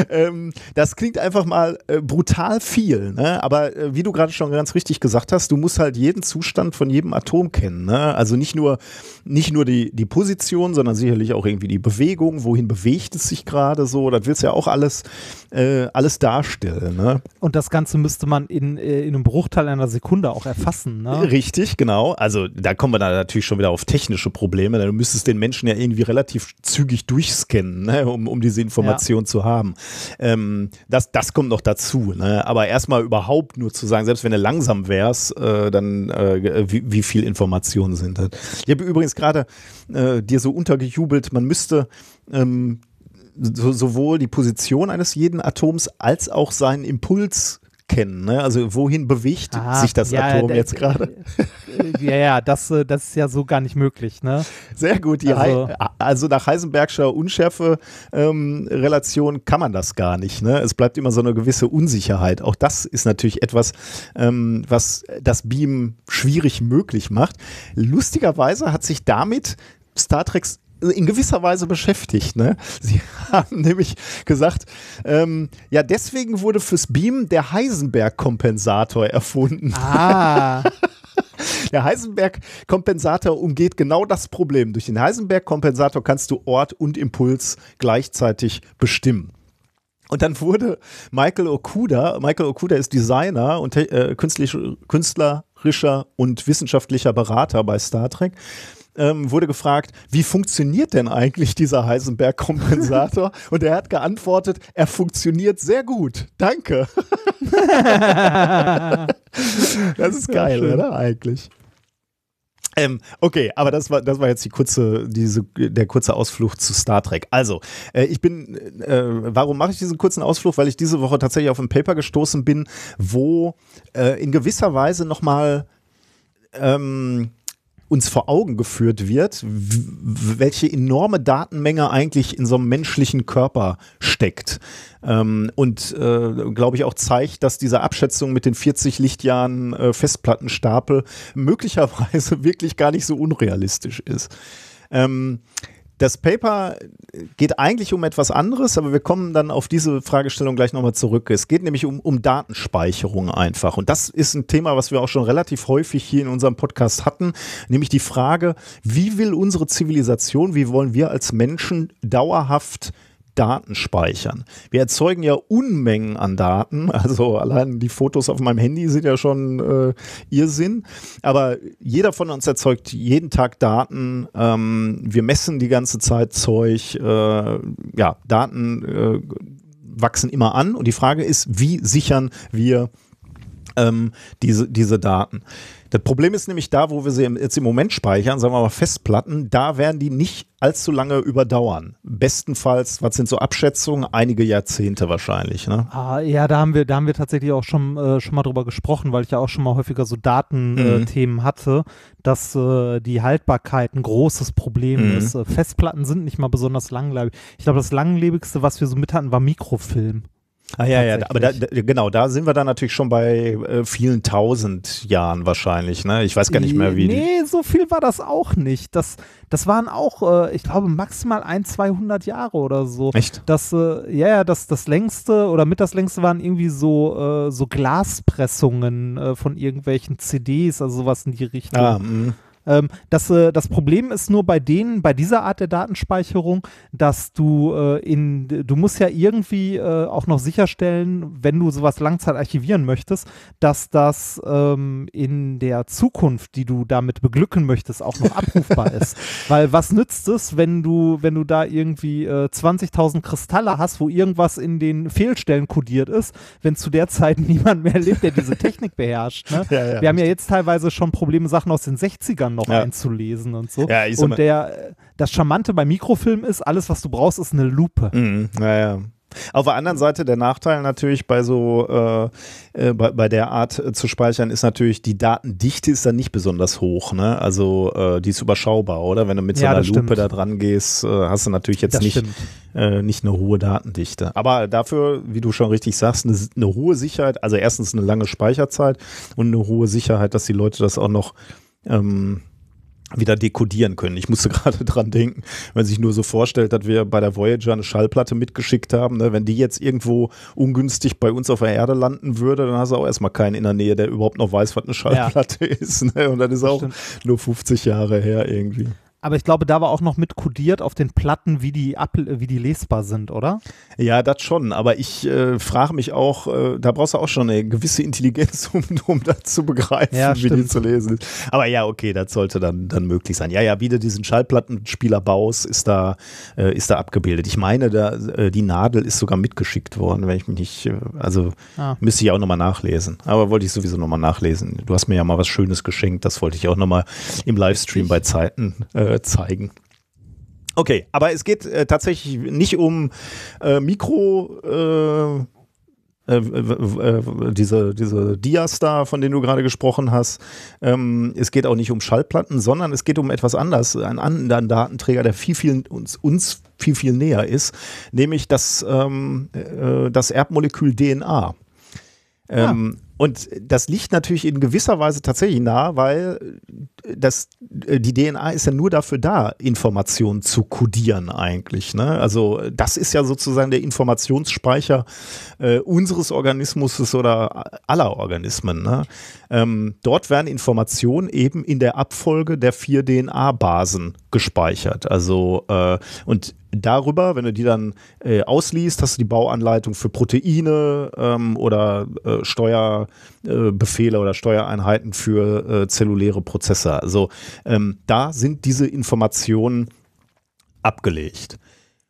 Ähm, das klingt einfach mal äh, brutal viel, ne? aber äh, wie du gerade schon ganz richtig gesagt hast, du musst halt jeden Zustand von jedem Atom kennen. Ne? Also nicht nur, nicht nur die, die Position, sondern sicherlich auch irgendwie die Bewegung, wohin bewegt es sich gerade so, das willst du ja auch alles, äh, alles darstellen. Ne? Und das Ganze müsste man in, äh, in einem Bruchteil einer Sekunde auch erfassen. Ne? Richtig, genau. Also da kommen wir dann natürlich schon wieder auf technische Probleme. Du müsstest den Menschen ja irgendwie relativ zügig durchscannen, ne, um, um diese Information ja. zu haben. Ähm, das, das kommt noch dazu. Ne? Aber erstmal überhaupt nur zu sagen, selbst wenn du langsam wärst, äh, dann äh, wie, wie viel Informationen sind das. Ich habe übrigens gerade äh, dir so untergejubelt, man müsste ähm, so, sowohl die Position eines jeden Atoms als auch seinen Impuls kennen. Ne? Also wohin bewegt ah, sich das ja, Atom jetzt gerade? Ja, ja, das, äh, das ist ja so gar nicht möglich. Ne? Sehr gut. also, also nach Heisenbergscher Unschärfe-Relation ähm, kann man das gar nicht. Ne? Es bleibt immer so eine gewisse Unsicherheit. Auch das ist natürlich etwas, ähm, was das Beam schwierig möglich macht. Lustigerweise hat sich damit Star Treks in gewisser Weise beschäftigt. Ne? Sie haben nämlich gesagt, ähm, ja, deswegen wurde fürs Beam der Heisenberg-Kompensator erfunden. Ah. Der Heisenberg-Kompensator umgeht genau das Problem. Durch den Heisenberg-Kompensator kannst du Ort und Impuls gleichzeitig bestimmen. Und dann wurde Michael Okuda, Michael Okuda ist Designer und äh, künstlerischer und wissenschaftlicher Berater bei Star Trek ähm, wurde gefragt, wie funktioniert denn eigentlich dieser Heisenberg-Kompensator? Und er hat geantwortet, er funktioniert sehr gut. Danke. das ist geil, ja, oder? Eigentlich. Ähm, okay, aber das war, das war jetzt die kurze, diese, der kurze Ausflug zu Star Trek. Also, äh, ich bin, äh, warum mache ich diesen kurzen Ausflug? Weil ich diese Woche tatsächlich auf ein Paper gestoßen bin, wo äh, in gewisser Weise nochmal ähm, uns vor Augen geführt wird, welche enorme Datenmenge eigentlich in so einem menschlichen Körper steckt. Ähm, und äh, glaube ich auch zeigt, dass diese Abschätzung mit den 40 Lichtjahren äh, Festplattenstapel möglicherweise wirklich gar nicht so unrealistisch ist. Ähm, das Paper geht eigentlich um etwas anderes, aber wir kommen dann auf diese Fragestellung gleich nochmal zurück. Es geht nämlich um, um Datenspeicherung einfach. Und das ist ein Thema, was wir auch schon relativ häufig hier in unserem Podcast hatten, nämlich die Frage, wie will unsere Zivilisation, wie wollen wir als Menschen dauerhaft Daten speichern. Wir erzeugen ja Unmengen an Daten, also allein die Fotos auf meinem Handy sind ja schon äh, Irrsinn, aber jeder von uns erzeugt jeden Tag Daten, ähm, wir messen die ganze Zeit Zeug, äh, ja, Daten äh, wachsen immer an. Und die Frage ist, wie sichern wir ähm, diese, diese Daten? Das Problem ist nämlich da, wo wir sie jetzt im Moment speichern, sagen wir mal Festplatten, da werden die nicht allzu lange überdauern. Bestenfalls, was sind so Abschätzungen? Einige Jahrzehnte wahrscheinlich. Ne? Ah, ja, da haben wir, da haben wir tatsächlich auch schon, äh, schon mal drüber gesprochen, weil ich ja auch schon mal häufiger so Datenthemen mhm. äh, hatte, dass äh, die Haltbarkeit ein großes Problem mhm. ist. Äh, Festplatten sind nicht mal besonders langlebig. Ich glaube, das langlebigste, was wir so mit hatten, war Mikrofilm. Ah ja, ja, aber da, genau, da sind wir dann natürlich schon bei äh, vielen tausend Jahren wahrscheinlich. Ne? Ich weiß gar nicht mehr, wie. Nee, so viel war das auch nicht. Das, das waren auch, äh, ich glaube, maximal ein, 200 Jahre oder so. Echt? Das, äh, ja, ja, das, das längste oder mit das längste waren irgendwie so, äh, so Glaspressungen äh, von irgendwelchen CDs, also sowas in die Richtung. Ah, mh. Ähm, das, äh, das Problem ist nur bei denen, bei dieser Art der Datenspeicherung, dass du äh, in, du musst ja irgendwie äh, auch noch sicherstellen, wenn du sowas Langzeit archivieren möchtest, dass das ähm, in der Zukunft, die du damit beglücken möchtest, auch noch abrufbar ist. Weil was nützt es, wenn du, wenn du da irgendwie äh, 20.000 Kristalle hast, wo irgendwas in den Fehlstellen kodiert ist, wenn zu der Zeit niemand mehr lebt, der diese Technik beherrscht. Ne? Ja, ja, Wir haben ja jetzt teilweise schon Probleme, Sachen aus den 60ern noch Ja. einzulesen und so. Ja, ich und der, das Charmante bei Mikrofilm ist, alles, was du brauchst, ist eine Lupe. Mhm, naja. Auf der anderen Seite der Nachteil natürlich bei so äh, äh, bei, bei der Art äh, zu speichern ist natürlich die Datendichte ist dann nicht besonders hoch, ne? Also äh, die ist überschaubar, oder? Wenn du mit so Ja, einer Lupe stimmt. da dran gehst, hast du natürlich jetzt Das nicht nicht eine hohe Datendichte. Aber dafür, wie du schon richtig sagst, eine, eine hohe Sicherheit, also erstens eine lange Speicherzeit und eine hohe Sicherheit, dass die Leute das auch noch ähm, wieder dekodieren können. Ich musste gerade dran denken, wenn sich nur so vorstellt, dass wir bei der Voyager eine Schallplatte mitgeschickt haben, ne? wenn die jetzt irgendwo ungünstig bei uns auf der Erde landen würde, dann hast du auch erstmal keinen in der Nähe, der überhaupt noch weiß, was eine Schallplatte ist. Ne? Und dann ist auch stimmt. nur 50 Jahre her irgendwie. Aber ich glaube, da war auch noch mit kodiert auf den Platten, wie die, ab, wie die lesbar sind, oder? Ja, das schon, aber ich äh, frage mich auch, äh, da brauchst du auch schon eine gewisse Intelligenz, um, um das zu begreifen, Ja, wie die zu lesen ist. Aber ja, okay, das sollte dann, dann möglich sein. Ja, ja, wie du diesen Schallplattenspieler baust, ist da, äh, ist da abgebildet. Ich meine, da, äh, die Nadel ist sogar mitgeschickt worden, wenn ich mich nicht, äh, also Ah. müsste ich auch nochmal nachlesen. Aber wollte ich sowieso nochmal nachlesen. Du hast mir ja mal was Schönes geschenkt, das wollte ich auch nochmal im Livestream bei Zeiten äh, zeigen. Okay, aber es geht äh, tatsächlich nicht um äh, Mikro, äh, äh, diese, diese Dias da, von denen du gerade gesprochen hast. Ähm, es geht auch nicht um Schallplatten, sondern es geht um etwas anderes, einen anderen Datenträger, der viel, viel uns, uns viel, viel näher ist, nämlich das, ähm, äh, das Erbmolekül DNA. Ähm, Und das liegt natürlich in gewisser Weise tatsächlich nah, weil das, äh, die DNA ist ja nur dafür da, Informationen zu kodieren eigentlich. Ne? Also das ist ja sozusagen der Informationsspeicher äh, unseres Organismus oder aller Organismen. Ne? Ähm, dort werden Informationen eben in der Abfolge der vier DNA-Basen gespeichert. Also äh, und darüber, wenn du die dann äh, ausliest, hast du die Bauanleitung für Proteine ähm, oder äh, Steuerbefehle oder Steuereinheiten für äh, zelluläre Prozesse. Also ähm, da sind diese Informationen abgelegt.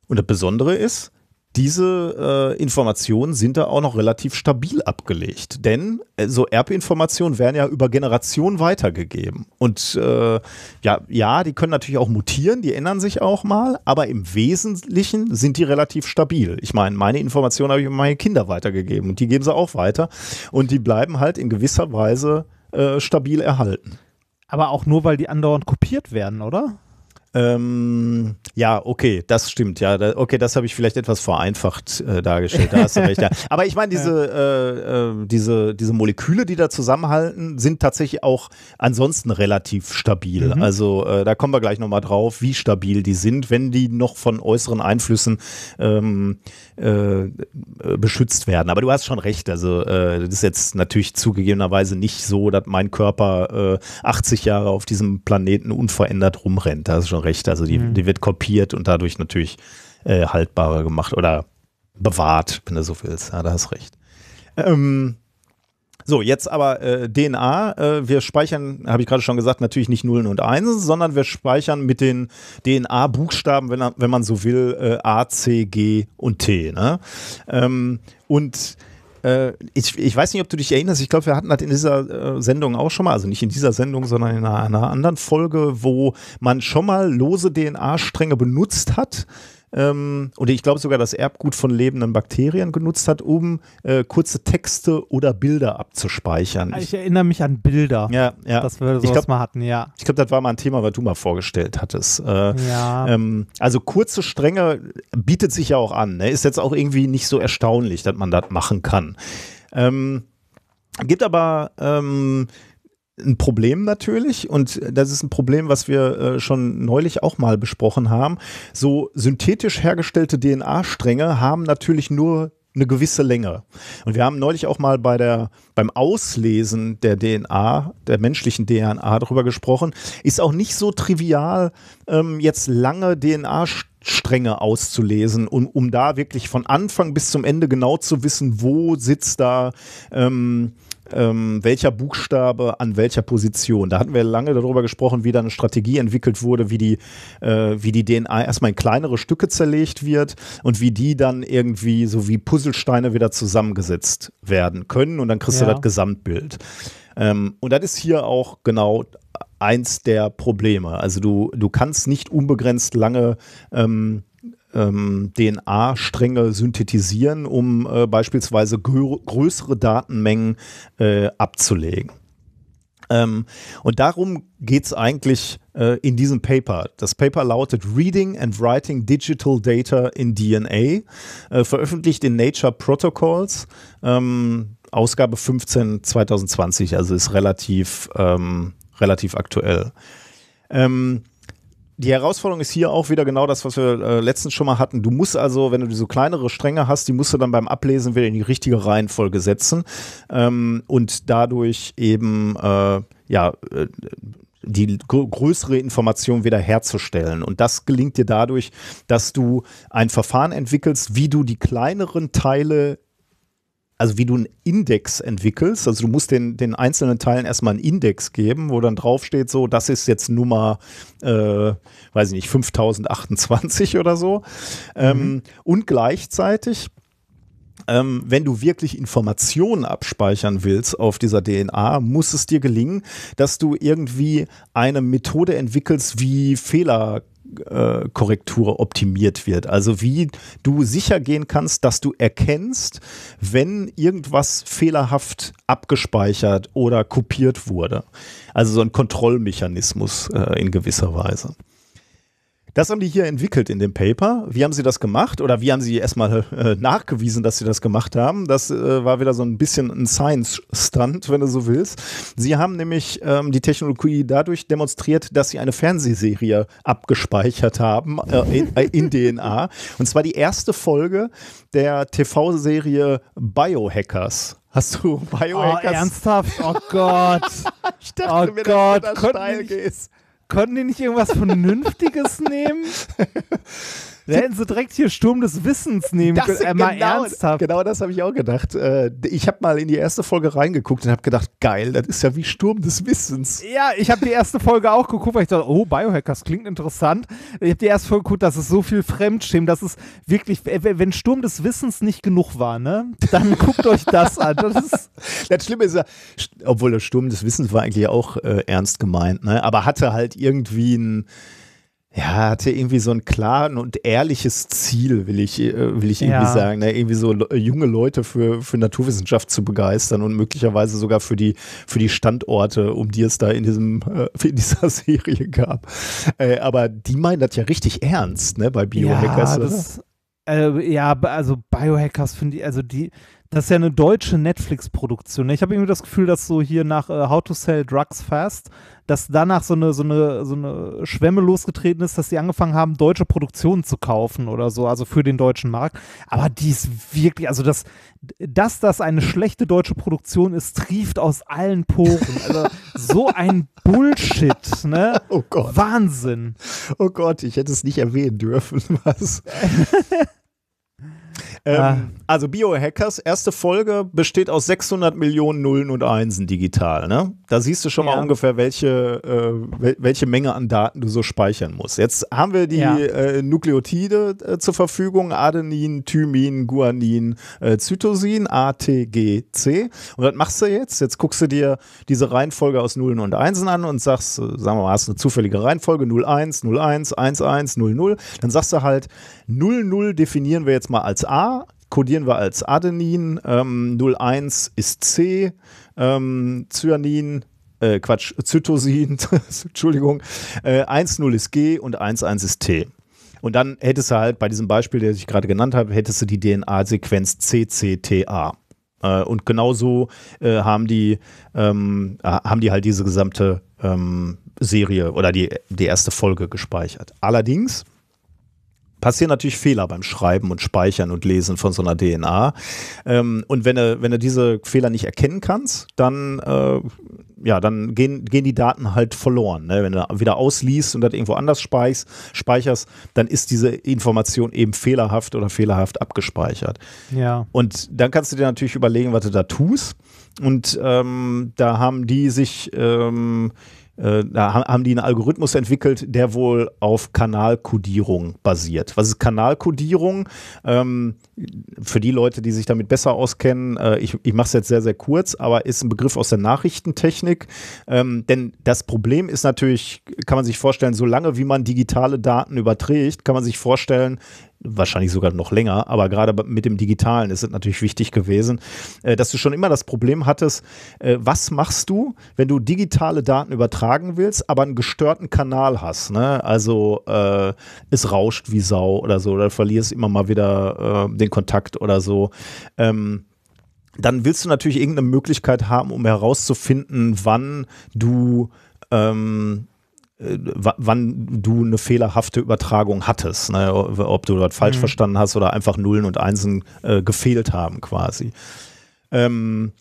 Und das Besondere ist, diese äh, Informationen sind da auch noch relativ stabil abgelegt. Denn äh, so Erbinformationen werden ja über Generationen weitergegeben. Und äh, ja, ja, die können natürlich auch mutieren, die ändern sich auch mal, aber im Wesentlichen sind die relativ stabil. Ich meine, meine Informationen habe ich an meine Kinder weitergegeben und die geben sie auch weiter. Und die bleiben halt in gewisser Weise äh, stabil erhalten. Aber auch nur, weil die andauernd kopiert werden, oder? Ähm, ja, okay, das stimmt. Ja, da, okay, das habe ich vielleicht etwas vereinfacht äh, dargestellt. Da hast du recht. Ja. Aber ich meine, diese, äh, äh, diese, diese Moleküle, die da zusammenhalten, sind tatsächlich auch ansonsten relativ stabil. Also äh, da kommen wir gleich nochmal drauf, wie stabil die sind, wenn die noch von äußeren Einflüssen ähm, äh, beschützt werden. Aber du hast schon recht. Also äh, das ist jetzt natürlich zugegebenerweise nicht so, dass mein Körper äh, 80 Jahre auf diesem Planeten unverändert rumrennt. Da hast du schon recht. Also die, die wird kopiert und dadurch natürlich äh, haltbarer gemacht oder bewahrt, wenn du so willst. Ja, da hast recht. Ähm, so, jetzt aber äh, DNA. Äh, wir speichern, habe ich gerade schon gesagt, natürlich nicht Nullen und Einsen, sondern wir speichern mit den DNA-Buchstaben, wenn, wenn man so will, äh, A, C, G und T. Ne? Ähm, und äh, ich, ich weiß nicht, ob du dich erinnerst, ich glaube, wir hatten das in dieser äh, Sendung auch schon mal, also nicht in dieser Sendung, sondern in einer, einer anderen Folge, wo man schon mal lose DNA-Stränge benutzt hat. Ähm, und ich glaube sogar das Erbgut von lebenden Bakterien genutzt hat, um äh, kurze Texte oder Bilder abzuspeichern. Ich erinnere mich an Bilder, ja, ja. dass wir ich sowas glaube, mal hatten, ja. ich glaub, das war mal ein Thema, was du mal vorgestellt hattest. Äh, Ja. ähm, also kurze Stränge bietet sich ja auch an. Ne? Ist jetzt auch irgendwie nicht so erstaunlich, dass man das machen kann. Ähm, gibt aber ähm, ein Problem natürlich und das ist ein Problem, was wir äh, schon neulich auch mal besprochen haben. So synthetisch hergestellte DNA-Stränge haben natürlich nur eine gewisse Länge. Und wir haben neulich auch mal bei der, beim Auslesen der DNA, der menschlichen DNA darüber gesprochen. Ist auch nicht so trivial, ähm, jetzt lange DNA-Stränge auszulesen, um, um da wirklich von Anfang bis zum Ende genau zu wissen, wo sitzt da ähm, ähm, welcher Buchstabe an welcher Position. Da hatten wir lange darüber gesprochen, wie da eine Strategie entwickelt wurde, wie die, äh, wie die DNA erstmal in kleinere Stücke zerlegt wird und wie die dann irgendwie so wie Puzzlesteine wieder zusammengesetzt werden können und dann kriegst Ja. du das Gesamtbild. Ähm, und das ist hier auch genau eins der Probleme. Also du, du kannst nicht unbegrenzt lange ähm, ähm, DNA-Stränge synthetisieren, um äh, beispielsweise grö größere Datenmengen äh, abzulegen. Ähm, und darum geht es eigentlich äh, in diesem Paper. Das Paper lautet Reading and Writing Digital Data in DNA, äh, veröffentlicht in Nature Protocols, ähm, Ausgabe 15 2020, also ist relativ, ähm, relativ aktuell. Ähm, die Herausforderung ist hier auch wieder genau das, was wir äh, letztens schon mal hatten. Du musst also, wenn du so kleinere Stränge hast, die musst du dann beim Ablesen wieder in die richtige Reihenfolge setzen ähm, und dadurch eben äh, ja äh, die gr größere Information wieder herzustellen. Und das gelingt dir dadurch, dass du ein Verfahren entwickelst, wie du die kleineren Teile also wie du einen Index entwickelst, also du musst den, den einzelnen Teilen erstmal einen Index geben, wo dann draufsteht, so, das ist jetzt Nummer, äh, weiß ich nicht, 5028 oder so. Ähm, und gleichzeitig ähm, wenn du wirklich Informationen abspeichern willst auf dieser DNA, muss es dir gelingen, dass du irgendwie eine Methode entwickelst, wie Fehler Korrektur optimiert wird. Also wie du sicher gehen kannst, dass du erkennst, wenn irgendwas fehlerhaft abgespeichert oder kopiert wurde. Also so ein Kontrollmechanismus äh, in gewisser Weise. Das haben die hier entwickelt in dem Paper. Wie haben sie das gemacht? Oder wie haben sie erstmal äh, nachgewiesen, dass sie das gemacht haben? Das äh, war wieder so ein bisschen ein Science-Stunt, wenn du so willst. Sie haben nämlich ähm, die Technologie dadurch demonstriert, dass sie eine Fernsehserie abgespeichert haben äh, in, äh, in DNA. Und zwar die erste Folge der TV-Serie Biohackers. Hast du Oh, Biohackers? ernsthaft? Oh Gott. Ich dachte Oh mir, Gott, dass du da steil gehst. Konnten die nicht irgendwas Vernünftiges nehmen? Da hätten sie direkt hier Sturm des Wissens nehmen Das können. Äh, mal genau, ernsthaft. genau das habe ich auch gedacht. Äh, Ich habe mal in die erste Folge reingeguckt und habe gedacht, geil, das ist ja wie Sturm des Wissens. Ja, ich habe die erste Folge auch geguckt, weil ich dachte, oh, Biohackers klingt interessant. Ich habe die erste Folge geguckt, das ist so viel Fremdschämen, das ist wirklich, wenn Sturm des Wissens nicht genug war, ne, dann guckt euch das an. Das ist, Das Schlimme ist ja, obwohl der Sturm des Wissens war eigentlich auch äh, ernst gemeint, ne? aber hatte halt irgendwie ein, ja, hatte irgendwie so ein klaren und ehrliches Ziel, will ich, äh, will ich irgendwie Ja. sagen, ne? irgendwie so junge Leute für, für Naturwissenschaft zu begeistern und möglicherweise sogar für die, für die Standorte, um die es da in diesem, äh, in dieser Serie gab. Äh, aber die meinen das ja richtig ernst, ne, bei Biohackers. ja, das, äh, ja, also Biohackers finde ich, also die, das ist ja eine deutsche Netflix-Produktion. ne? Ich habe irgendwie das Gefühl, dass so hier nach äh, How to Sell Drugs Fast, dass danach so eine, so eine, so eine Schwemme losgetreten ist, dass sie angefangen haben, deutsche Produktionen zu kaufen oder so, also für den deutschen Markt. Aber die ist wirklich, also das, dass das eine schlechte deutsche Produktion ist, trieft aus allen Poren. Also so ein Bullshit, ne? Oh Gott. Wahnsinn. Oh Gott, ich hätte es nicht erwähnen dürfen. Was? ähm, Ah. Also Biohackers, erste Folge besteht aus 600 Millionen Nullen und Einsen digital. Ne? Da siehst du schon mal Ja. ungefähr, welche, äh, wel welche Menge an Daten du so speichern musst. Jetzt haben wir die Ja. äh, Nukleotide äh, zur Verfügung, Adenin, Thymin, Guanin, äh, Zytosin, A, T, G, C. Und was machst du jetzt? Jetzt guckst du dir diese Reihenfolge aus Nullen und Einsen an und sagst, äh, sagen wir mal, hast eine zufällige Reihenfolge 01, 01, 11, 00. Dann sagst du halt, 00 definieren wir jetzt mal als A, kodieren wir als Adenin, ähm, 01 ist C, ähm, Cyanin, äh, Quatsch, Zytosin, Entschuldigung, äh, 1,0 ist G und 1,1 ist T. Und dann hättest du halt bei diesem Beispiel, das ich gerade genannt habe, hättest du die DNA-Sequenz CCTA. Äh, und genauso äh, haben die ähm, äh, haben die halt diese gesamte ähm, Serie oder die, die erste Folge gespeichert. Allerdings passieren natürlich Fehler beim Schreiben und Speichern und Lesen von so einer DNA. Ähm, und wenn du, wenn du diese Fehler nicht erkennen kannst, dann, äh, ja, dann gehen, gehen die Daten halt verloren. Ne? Wenn du wieder ausliest und das irgendwo anders speicherst, speicherst, dann ist diese Information eben fehlerhaft oder fehlerhaft abgespeichert. Ja. Und dann kannst du dir natürlich überlegen, was du da tust. Und ähm, da haben die sich ähm, äh, da haben die einen Algorithmus entwickelt, der wohl auf Kanalkodierung basiert. Was ist Kanalkodierung? Ähm, für die Leute, die sich damit besser auskennen, äh, ich, ich mache es jetzt sehr, sehr kurz, aber ist ein Begriff aus der Nachrichtentechnik. Ähm, denn das Problem ist natürlich, kann man sich vorstellen, solange wie man digitale Daten überträgt, kann man sich vorstellen, wahrscheinlich sogar noch länger, aber gerade mit dem Digitalen ist es natürlich wichtig gewesen, äh, dass du schon immer das Problem hattest, äh, was machst du, wenn du digitale Daten übertragen willst, aber einen gestörten Kanal hast, ne? Also äh, es rauscht wie Sau oder so, oder verlierst immer mal wieder äh, den Kontakt oder so. Ähm, dann willst du natürlich irgendeine Möglichkeit haben, um herauszufinden, wann du ähm, äh, wann du eine fehlerhafte Übertragung hattest, ne? ob du dort falsch mhm. verstanden hast oder einfach Nullen und Einsen äh, gefehlt haben quasi. Ähm,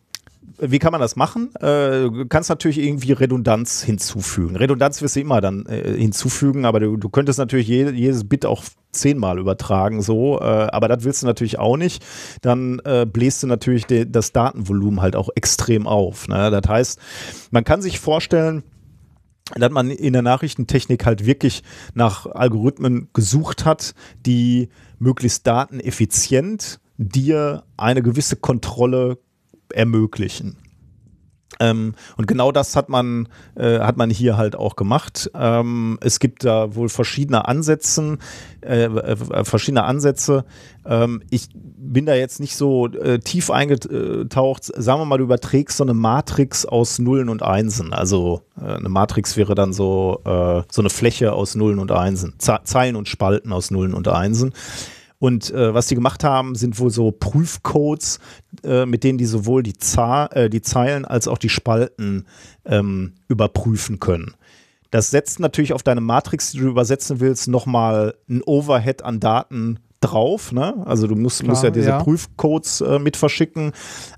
wie kann man das machen? Äh, du kannst natürlich irgendwie Redundanz hinzufügen. Redundanz wirst du immer dann äh, hinzufügen, aber du, du könntest natürlich je, jedes Bit auch zehnmal übertragen, so, äh, aber das willst du natürlich auch nicht. Dann äh, bläst du natürlich de, das Datenvolumen halt auch extrem auf. Ne? Das heißt, man kann sich vorstellen, dass man in der Nachrichtentechnik halt wirklich nach Algorithmen gesucht hat, die möglichst dateneffizient dir eine gewisse Kontrolle ermöglichen. Ähm, und genau das hat man, äh, hat man hier halt auch gemacht. Ähm, es gibt da wohl verschiedene Ansätze, äh, äh, verschiedene Ansätze. Ähm, ich bin da jetzt nicht so äh, tief eingetaucht. Sagen wir mal, du überträgst so eine Matrix aus Nullen und Einsen. Also äh, eine Matrix wäre dann so, äh, so eine Fläche aus Nullen und Einsen. Zeilen und Spalten aus Nullen und Einsen. Und äh, was die gemacht haben, sind wohl so Prüfcodes, äh, mit denen die sowohl die, Zahl, äh, die Zeilen als auch die Spalten ähm, überprüfen können. Das setzt natürlich auf deine Matrix, die du übersetzen willst, nochmal ein Overhead an Daten drauf. Ne? Also du musst, Klar, musst ja diese ja. Prüfcodes äh, mit verschicken,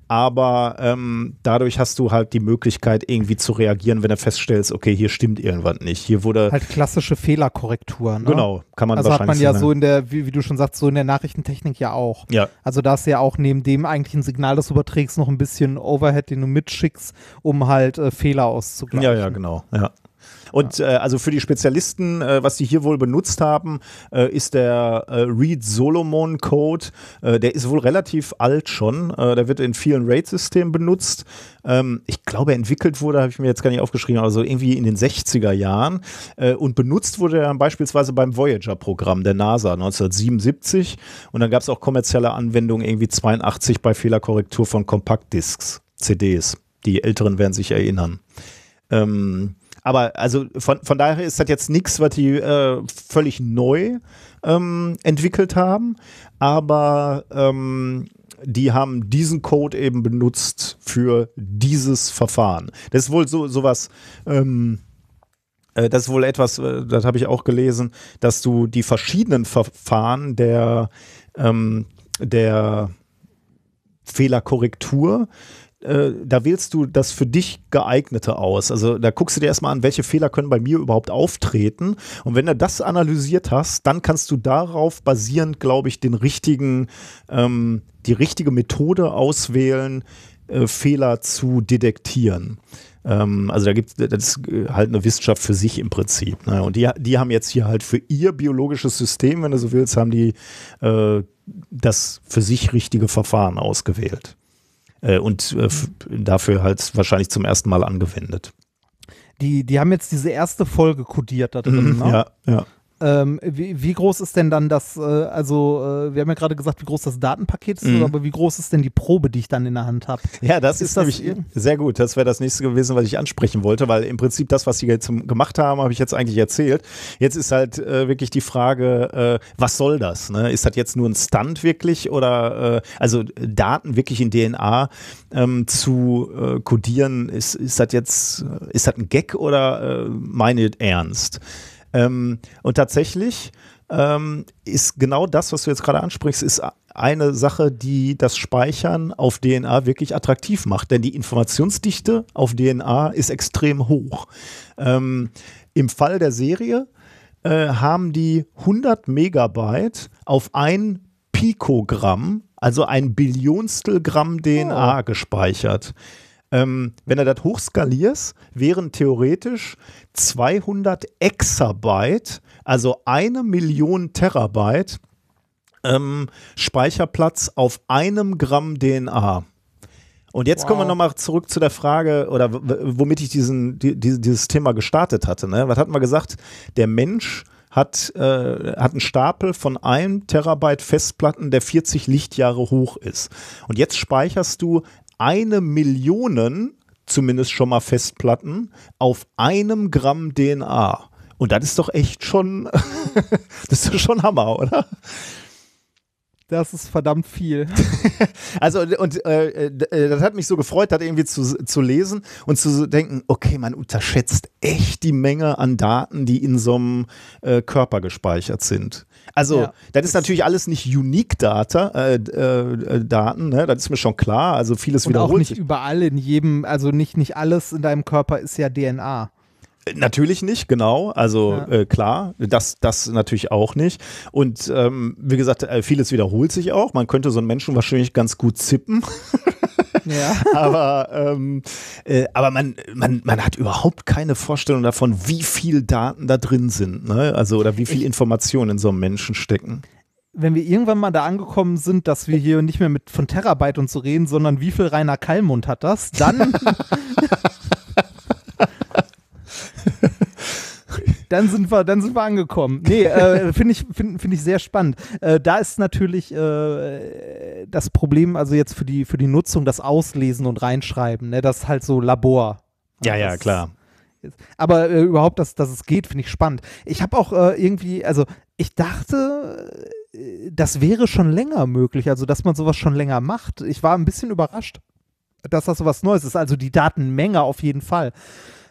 aber ähm, dadurch hast du halt die Möglichkeit, irgendwie zu reagieren, wenn du feststellst, okay, hier stimmt irgendwas nicht. Hier wurde halt klassische Fehlerkorrektur. Ne? Genau, kann man also hat man ja so in der, wie, wie, du schon sagst, so in der Nachrichtentechnik ja auch. Ja. Also da ist ja auch neben dem eigentlichen Signal, das du überträgst, noch ein bisschen Overhead, den du mitschickst, um halt äh, Fehler auszugleichen. Ja, ja, genau. Ja. Und ja. äh, also für die Spezialisten, äh, was sie hier wohl benutzt haben, äh, ist der äh, Reed Solomon Code. Äh, der ist wohl relativ alt schon. Äh, der wird in vielen RAID-Systemen benutzt. Ähm, ich glaube, entwickelt wurde, habe ich mir jetzt gar nicht aufgeschrieben, also irgendwie in den 60er Jahren. und benutzt wurde er beispielsweise beim Voyager-Programm der NASA 1977. Und dann gab es auch kommerzielle Anwendungen irgendwie 82 bei Fehlerkorrektur von Kompaktdisks, CDs. Die Älteren werden sich erinnern. Ähm, aber also von, von daher ist das jetzt nichts, was die äh, völlig neu ähm, entwickelt haben. Aber ähm, die haben diesen Code eben benutzt für dieses Verfahren. Das ist wohl so sowas. Ähm, äh, das ist wohl etwas, äh, das habe ich auch gelesen, dass du die verschiedenen Verfahren der, ähm, der Fehlerkorrektur äh, da wählst du das für dich geeignete aus. Also da guckst du dir erstmal an, welche Fehler können bei mir überhaupt auftreten. Und wenn du das analysiert hast, dann kannst du darauf basierend, glaube ich, den richtigen, ähm, die richtige Methode auswählen, äh, Fehler zu detektieren. Ähm, also da gibt es, ist halt eine Wissenschaft für sich im Prinzip. Ne? Und die, die haben jetzt hier halt für ihr biologisches System, wenn du so willst, haben die äh, das für sich richtige Verfahren ausgewählt äh, und äh, dafür halt wahrscheinlich zum ersten Mal angewendet. Die, die haben jetzt diese erste Folge kodiert da drin, mhm, ne? Ja, ja. Ähm, wie, wie, groß ist denn dann das, äh, also äh, wir haben ja gerade gesagt, wie groß das Datenpaket ist, mhm. aber wie groß ist denn die Probe, die ich dann in der Hand habe? Ja, das ist, ist das nämlich sehr gut. Das wäre das nächste gewesen, was ich ansprechen wollte, weil im Prinzip das, was sie jetzt gemacht haben, habe ich jetzt eigentlich erzählt. Jetzt ist halt äh, wirklich die Frage, äh, was soll das? Ne? Ist das jetzt nur ein Stunt wirklich oder äh, also Daten wirklich in DNA ähm, zu äh, codieren, ist, ist das jetzt, ist das ein Gag oder äh, meine ernst? Ähm, und tatsächlich ähm, ist genau das, was du jetzt gerade ansprichst, ist eine Sache, die das Speichern auf DNA wirklich attraktiv macht. Denn die Informationsdichte auf DNA ist extrem hoch. Ähm, Im Fall der Serie äh, haben die 100 Megabyte auf ein Pikogramm, also ein Billionstel Gramm DNA oh. gespeichert. Ähm, wenn du das hochskalierst, wären theoretisch 200 Exabyte, also eine Million Terabyte, ähm, Speicherplatz auf einem Gramm DNA. Und jetzt wow. kommen wir nochmal zurück zu der Frage, oder womit ich diesen, die, dieses Thema gestartet hatte. Ne? Was hatten wir gesagt? Der Mensch hat, äh, hat einen Stapel von einem Terabyte Festplatten, der 40 Lichtjahre hoch ist. Und jetzt speicherst du eine Million, zumindest schon mal Festplatten, auf einem Gramm DNA. Und das ist doch echt schon, das ist doch schon Hammer, oder? Das ist verdammt viel. also, und äh, äh, das hat mich so gefreut, das irgendwie zu, zu lesen und zu denken, okay, man unterschätzt echt die Menge an Daten, die in so einem äh, Körper gespeichert sind. Also, ja. das ist natürlich alles nicht Unique-Data, äh, äh, Daten, ne? das ist mir schon klar. Also vieles und wiederholt. Auch nicht überall in jedem, also nicht, nicht alles in deinem Körper ist ja DNA. Natürlich nicht, genau. Also ja. äh, klar, das, das natürlich auch nicht. Und ähm, wie gesagt, äh, vieles wiederholt sich auch. Man könnte so einen Menschen wahrscheinlich ganz gut zippen. Ja. aber ähm, äh, aber man, man, man hat überhaupt keine Vorstellung davon, wie viel Daten da drin sind. Ne? Also oder wie viel Informationen in so einem Menschen stecken wenn wir irgendwann mal da angekommen sind, dass wir hier nicht mehr mit von Terabyte und so reden, sondern wie viel Rainer Kallmund hat das, dann dann sind wir, dann sind wir angekommen. Nee, äh, finde ich, finde find ich sehr spannend. Äh, da ist natürlich äh, das Problem, also jetzt für die, für die Nutzung, das Auslesen und Reinschreiben, ne, das ist halt so Labor. Ja, ja, klar. Aber äh, überhaupt, dass, dass es geht, finde ich spannend. Ich habe auch äh, irgendwie, also ich dachte, äh, das wäre schon länger möglich, also dass man sowas schon länger macht. Ich war ein bisschen überrascht, dass das sowas Neues ist. Also die Datenmenge auf jeden Fall.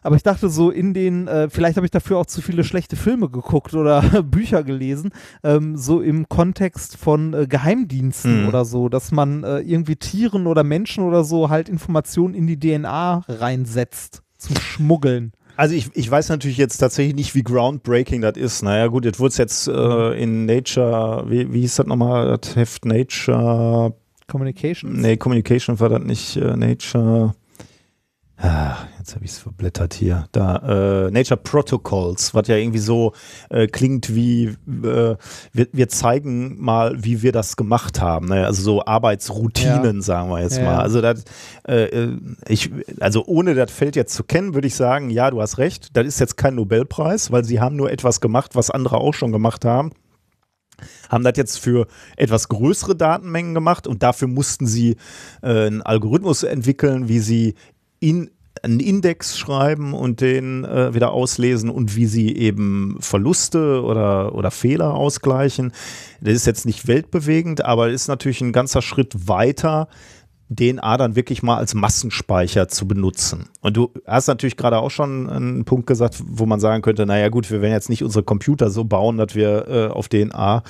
Aber ich dachte so in den, äh, vielleicht habe ich dafür auch zu viele schlechte Filme geguckt oder Bücher gelesen, ähm, so im Kontext von äh, Geheimdiensten mhm. oder so, dass man äh, irgendwie Tieren oder Menschen oder so halt Informationen in die DNA reinsetzt zum Schmuggeln. Also ich, ich weiß natürlich jetzt tatsächlich nicht, wie groundbreaking das ist. Naja gut, jetzt wurde es jetzt äh, in Nature, wie, wie hieß das nochmal, das Heft Nature Communication? Nee, Communication war das nicht äh, Nature. Ah, jetzt habe ich es verblättert hier. Da, äh, Nature Protocols, was ja irgendwie so äh, klingt wie, äh, wir, wir, zeigen mal, wie wir das gemacht haben. Ne? Also so Arbeitsroutinen, ja. sagen wir jetzt ja. mal. Also das, äh, äh, ich, also ohne das Feld jetzt zu kennen, würde ich sagen, ja, du hast recht, das ist jetzt kein Nobelpreis, weil sie haben nur etwas gemacht, was andere auch schon gemacht haben haben das jetzt für etwas größere Datenmengen gemacht und dafür mussten sie äh, einen Algorithmus entwickeln, wie sie in einen Index schreiben und den äh, wieder auslesen und wie sie eben Verluste oder, oder Fehler ausgleichen. Das ist jetzt nicht weltbewegend, aber ist natürlich ein ganzer Schritt weiter, DNA dann wirklich mal als Massenspeicher zu benutzen. Und du hast natürlich gerade auch schon einen Punkt gesagt, wo man sagen könnte, naja gut, wir werden jetzt nicht unsere Computer so bauen, dass wir äh, auf DNA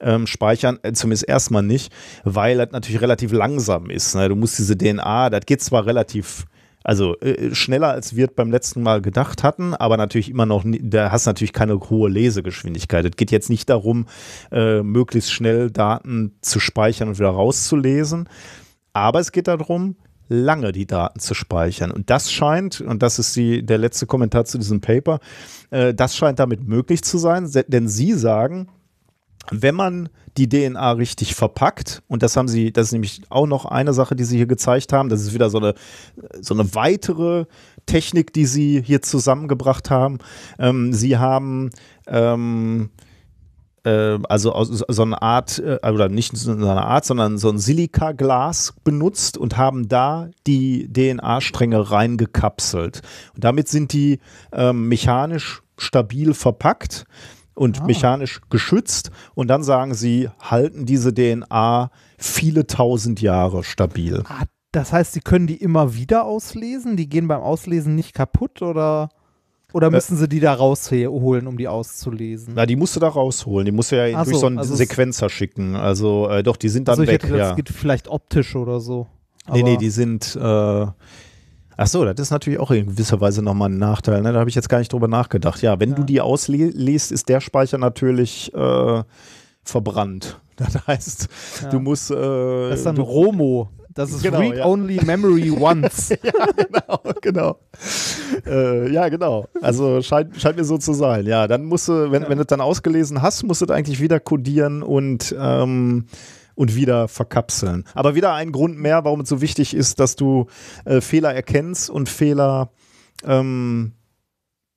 ähm, speichern, äh, zumindest erstmal nicht, weil das natürlich relativ langsam ist. Ne? Du musst diese DNA, das geht zwar relativ also äh, schneller als wir beim letzten Mal gedacht hatten, aber natürlich immer noch, da hast natürlich keine hohe Lesegeschwindigkeit. Es geht jetzt nicht darum, äh, möglichst schnell Daten zu speichern und wieder rauszulesen, aber es geht darum, lange die Daten zu speichern. Und das scheint, und das ist die, der letzte Kommentar zu diesem Paper, äh, das scheint damit möglich zu sein, denn Sie sagen, wenn man die DNA richtig verpackt, und das haben sie, das ist nämlich auch noch eine Sache, die sie hier gezeigt haben, das ist wieder so eine, so eine weitere Technik, die sie hier zusammengebracht haben. Ähm, sie haben ähm, äh, also so eine Art, äh, oder nicht so eine Art, sondern so ein Silikaglas benutzt und haben da die DNA-Stränge reingekapselt. Und damit sind die ähm, mechanisch stabil verpackt und ah. mechanisch geschützt. Und dann sagen sie, halten diese DNA viele tausend Jahre stabil. Ah, das heißt, sie können die immer wieder auslesen? Die gehen beim Auslesen nicht kaputt oder? Oder müssen sie die da rausholen, um die auszulesen? Na, die musst du da rausholen. Die musst du ja Ach durch so, so einen also Sequenzer schicken. Also äh, doch, die sind dann also ich weg. hätte ja. es geht vielleicht optisch oder so. Nee, nee, Aber- die sind. Äh, ach so, das ist natürlich auch in gewisser Weise nochmal ein Nachteil. Ne? Da habe ich jetzt gar nicht drüber nachgedacht. Ja, wenn du Ja. die ausliest, ist der Speicher natürlich äh, verbrannt. Das heißt, Ja. du musst. Äh, Das ist dann du, Romo. Das ist Genau, ja. Read-Only Memory Once. genau, genau. äh, ja, genau. Also scheint, scheint mir so zu sein. Ja, dann musst du, wenn, wenn du es dann ausgelesen hast, musst du es eigentlich wieder kodieren und, ähm, und wieder verkapseln. Aber wieder ein Grund mehr, warum es so wichtig ist, dass du äh, Fehler erkennst und Fehler ähm,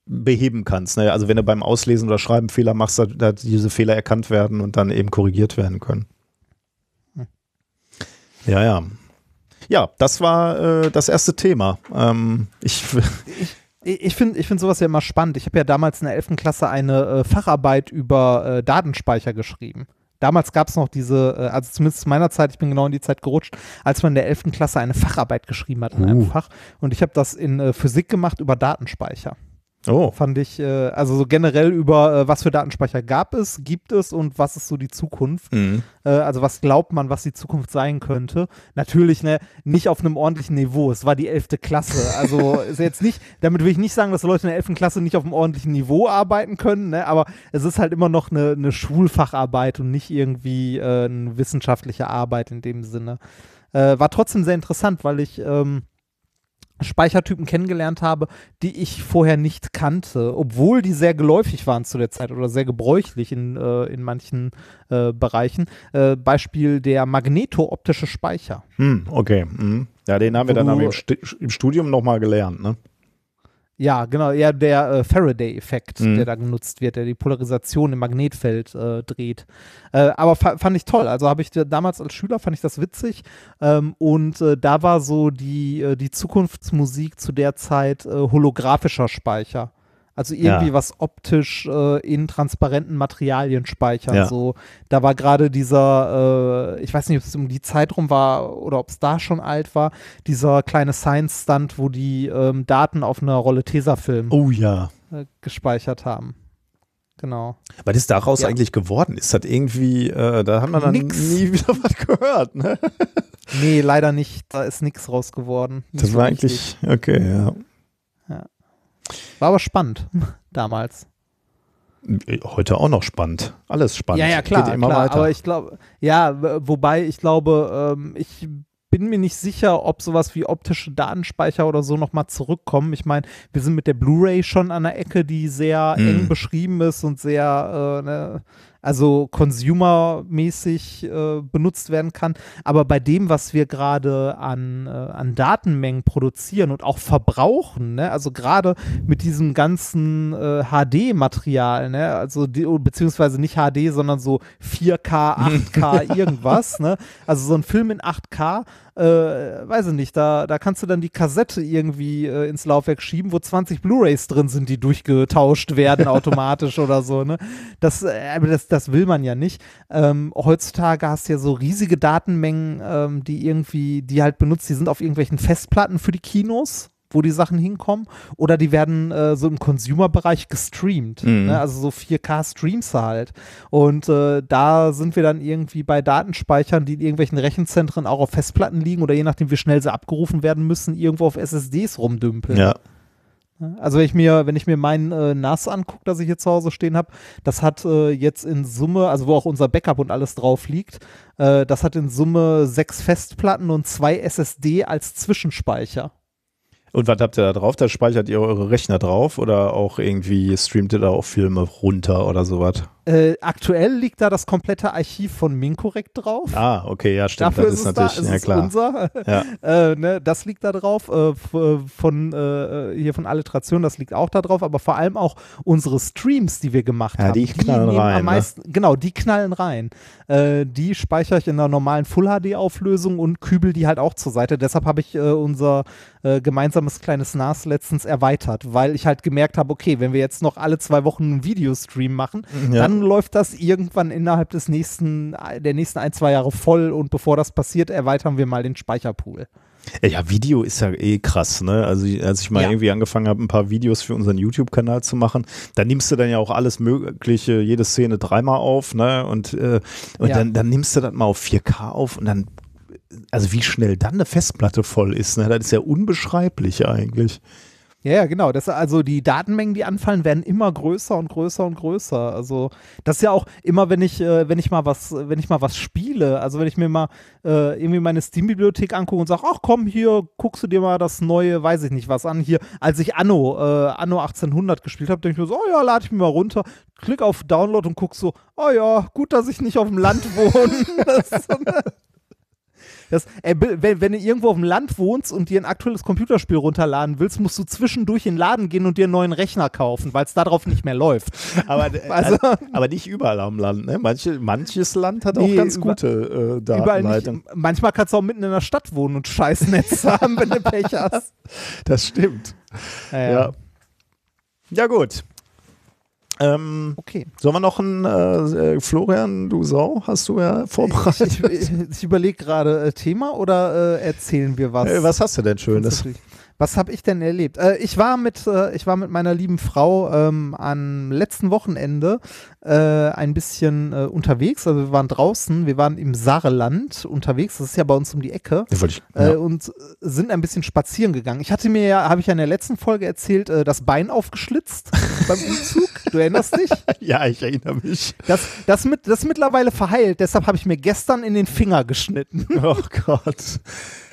beheben kannst. Ne? Also wenn du beim Auslesen oder Schreiben Fehler machst, dass, dass diese Fehler erkannt werden und dann eben korrigiert werden können. Ja, ja. Ja, das war äh, das erste Thema. Ähm, ich, Ich ich finde ich find sowas ja immer spannend. Ich habe ja damals in der 11. Klasse eine äh, Facharbeit über äh, Datenspeicher geschrieben. Damals gab es noch diese, äh, also zumindest zu meiner Zeit, ich bin genau in die Zeit gerutscht, als man in der 11. Klasse eine Facharbeit geschrieben hat in einem Uh. Fach. Und ich habe das in äh, Physik gemacht über Datenspeicher. Oh, Fand ich, äh, also so generell über, äh, was für Datenspeicher gab es, gibt es und was ist so die Zukunft. mhm. Äh, also was glaubt man, was die Zukunft sein könnte. Natürlich ne, nicht auf einem ordentlichen Niveau. Es war die 11. Klasse. Also ist jetzt nicht, damit will ich nicht sagen, dass Leute in der 11. Klasse nicht auf einem ordentlichen Niveau arbeiten können, ne, aber es ist halt immer noch eine, eine Schulfacharbeit und nicht irgendwie äh, eine wissenschaftliche Arbeit in dem Sinne. Äh, war trotzdem sehr interessant, weil ich ähm, Speichertypen kennengelernt habe, die ich vorher nicht kannte, obwohl die sehr geläufig waren zu der Zeit oder sehr gebräuchlich in, äh, in manchen äh, Bereichen. Äh, Beispiel der magnetooptische Speicher. Hm, okay. Mhm. Ja, den haben wir Wo dann du- aber im, Sti- im Studium nochmal gelernt, ne? Ja, genau, ja, der äh, Faraday-Effekt, Mhm. der da genutzt wird, der die Polarisation im Magnetfeld äh, dreht. Äh, aber fa fand ich toll. Also habe ich da- damals als Schüler fand ich das witzig. Ähm, und äh, da war so die, äh, die Zukunftsmusik zu der Zeit äh, holographischer Speicher. Also irgendwie Ja. was optisch äh, in transparenten Materialien speichern. Ja. So, da war gerade dieser, äh, ich weiß nicht, ob es um die Zeit rum war oder ob es da schon alt war, dieser kleine Science-Stunt, wo die ähm, Daten auf einer Rolle Tesafilm Oh ja. äh, gespeichert haben. Genau. Was ist daraus Ja. eigentlich geworden? Ist das irgendwie, äh, da haben wir dann Nix. nie wieder was gehört, ne? Nee, leider nicht. Da ist nichts raus geworden. Das war eigentlich, okay, ja. War aber spannend damals. Heute auch noch spannend. Alles spannend. Ja, ja, klar, Geht immer klar. weiter. Aber ich glaube, ja, wobei ich glaube, ähm, ich bin mir nicht sicher, ob sowas wie optische Datenspeicher oder so nochmal zurückkommen. Ich meine, wir sind mit der Blu-ray schon an der Ecke, die sehr Mhm. eng beschrieben ist und sehr, äh, ne, also consumermäßig äh, benutzt werden kann. Aber bei dem, was wir gerade an, äh, an Datenmengen produzieren und auch verbrauchen, ne, also gerade mit diesem ganzen äh, HD-Material, ne, also die, beziehungsweise nicht HD, sondern so 4K, 8K, irgendwas, ne, also so ein Film in 8K, äh, weiß ich nicht, da, da kannst du dann die Kassette irgendwie äh, ins Laufwerk schieben, wo 20 Blu-Rays drin sind, die durchgetauscht werden automatisch oder so, ne. Das, äh, aber das, das will man ja nicht. Ähm, heutzutage hast du ja so riesige Datenmengen, ähm, die irgendwie, die halt benutzt, die sind auf irgendwelchen Festplatten für die Kinos wo die Sachen hinkommen, oder die werden äh, so im Consumer-Bereich gestreamt. Mhm. Ne? Also so 4K-Streams halt. Und äh, da sind wir dann irgendwie bei Datenspeichern, die in irgendwelchen Rechenzentren auch auf Festplatten liegen oder je nachdem, wie schnell sie abgerufen werden müssen, irgendwo auf SSDs rumdümpeln. ja. Also wenn ich mir, wenn ich mir mein äh, NAS angucke, das ich hier zu Hause stehen habe, das hat äh, jetzt in Summe, also wo auch unser Backup und alles drauf liegt, äh, das hat in Summe sechs Festplatten und zwei SSD als Zwischenspeicher. Und was habt ihr da drauf? Da speichert ihr eure Rechner drauf oder auch irgendwie streamt ihr da auch Filme runter oder sowas? Äh, aktuell liegt da das komplette Archiv von Mincorrect drauf. Ah, okay, ja, stimmt. Dafür das ist ist es da, natürlich, es ja ist klar. unser. Ja. äh, ne, das liegt da drauf. Äh, f- von äh, hier von Alliteration, das liegt auch da drauf. Aber vor allem auch unsere Streams, die wir gemacht Ja, haben. die knallen rein, Am ne? meisten, Genau, die knallen rein. Äh, die speichere ich in einer normalen Full-HD-Auflösung und kübel die halt auch zur Seite. Deshalb habe ich äh, unser äh, gemeinsames kleines NAS letztens erweitert, weil ich halt gemerkt habe, okay, wenn wir jetzt noch alle zwei Wochen einen Videostream machen, Ja. dann läuft das irgendwann innerhalb des nächsten, der nächsten ein, zwei Jahre voll und bevor das passiert, erweitern wir mal den Speicherpool. Ja, Video ist ja eh krass, ne? Also als ich mal Ja. irgendwie angefangen habe, ein paar Videos für unseren YouTube-Kanal zu machen, dann nimmst du dann ja auch alles Mögliche, jede Szene dreimal auf, ne? Und, äh, und Ja. dann, dann nimmst du das mal auf 4K auf und dann, also wie schnell dann eine Festplatte voll ist, ne? Das ist ja unbeschreiblich eigentlich. Ja, ja, genau. Das, also die Datenmengen, die anfallen, werden immer größer und größer und größer. Also das ist ja auch immer, wenn ich, äh, wenn ich mal was, wenn ich mal was spiele, also wenn ich mir mal äh, irgendwie meine Steam-Bibliothek angucke und sage, ach komm, hier guckst du dir mal das neue, weiß ich nicht was an. Hier, als ich Anno, äh, Anno 1800 gespielt habe, denke ich mir so, oh ja, lade ich mir mal runter, klick auf Download und guck so, oh ja, gut, dass ich nicht auf dem Land wohne. das das, bi- wenn, wenn du irgendwo auf dem Land wohnst und dir ein aktuelles Computerspiel runterladen willst, musst du zwischendurch in den Laden gehen und dir einen neuen Rechner kaufen, weil es darauf nicht mehr läuft. Aber, Also- aber nicht überall am Land, ne? Manche, manches Land hat auch Nee, ganz über- gute äh, Überall nicht. Datenleitung. Manchmal kannst du auch mitten in der Stadt wohnen und scheiß Netz haben, wenn du Pech hast. Das stimmt. Ja, Ja. Ja, gut. Ähm, Okay. sollen wir noch einen äh, äh, Florian, du Sau, hast du ja vorbereitet? Ich, ich, ich überlege gerade, äh, Thema oder äh, erzählen wir was? Äh, was hast du denn Schönes? Was habe ich denn erlebt? Äh, ich, war mit, ich war mit meiner lieben Frau ähm, am letzten Wochenende ein bisschen unterwegs. Also wir waren draußen, wir waren im Saarland unterwegs. Das ist ja bei uns um die Ecke. Ich, ja. und sind ein bisschen spazieren gegangen. Ich hatte mir ja, habe ich ja in der letzten Folge erzählt, äh, das Bein aufgeschlitzt beim Umzug. Du erinnerst dich? ja, ich erinnere mich. Das, das, mit, das ist mittlerweile verheilt. Deshalb habe ich mir gestern in den Finger geschnitten. Oh Gott.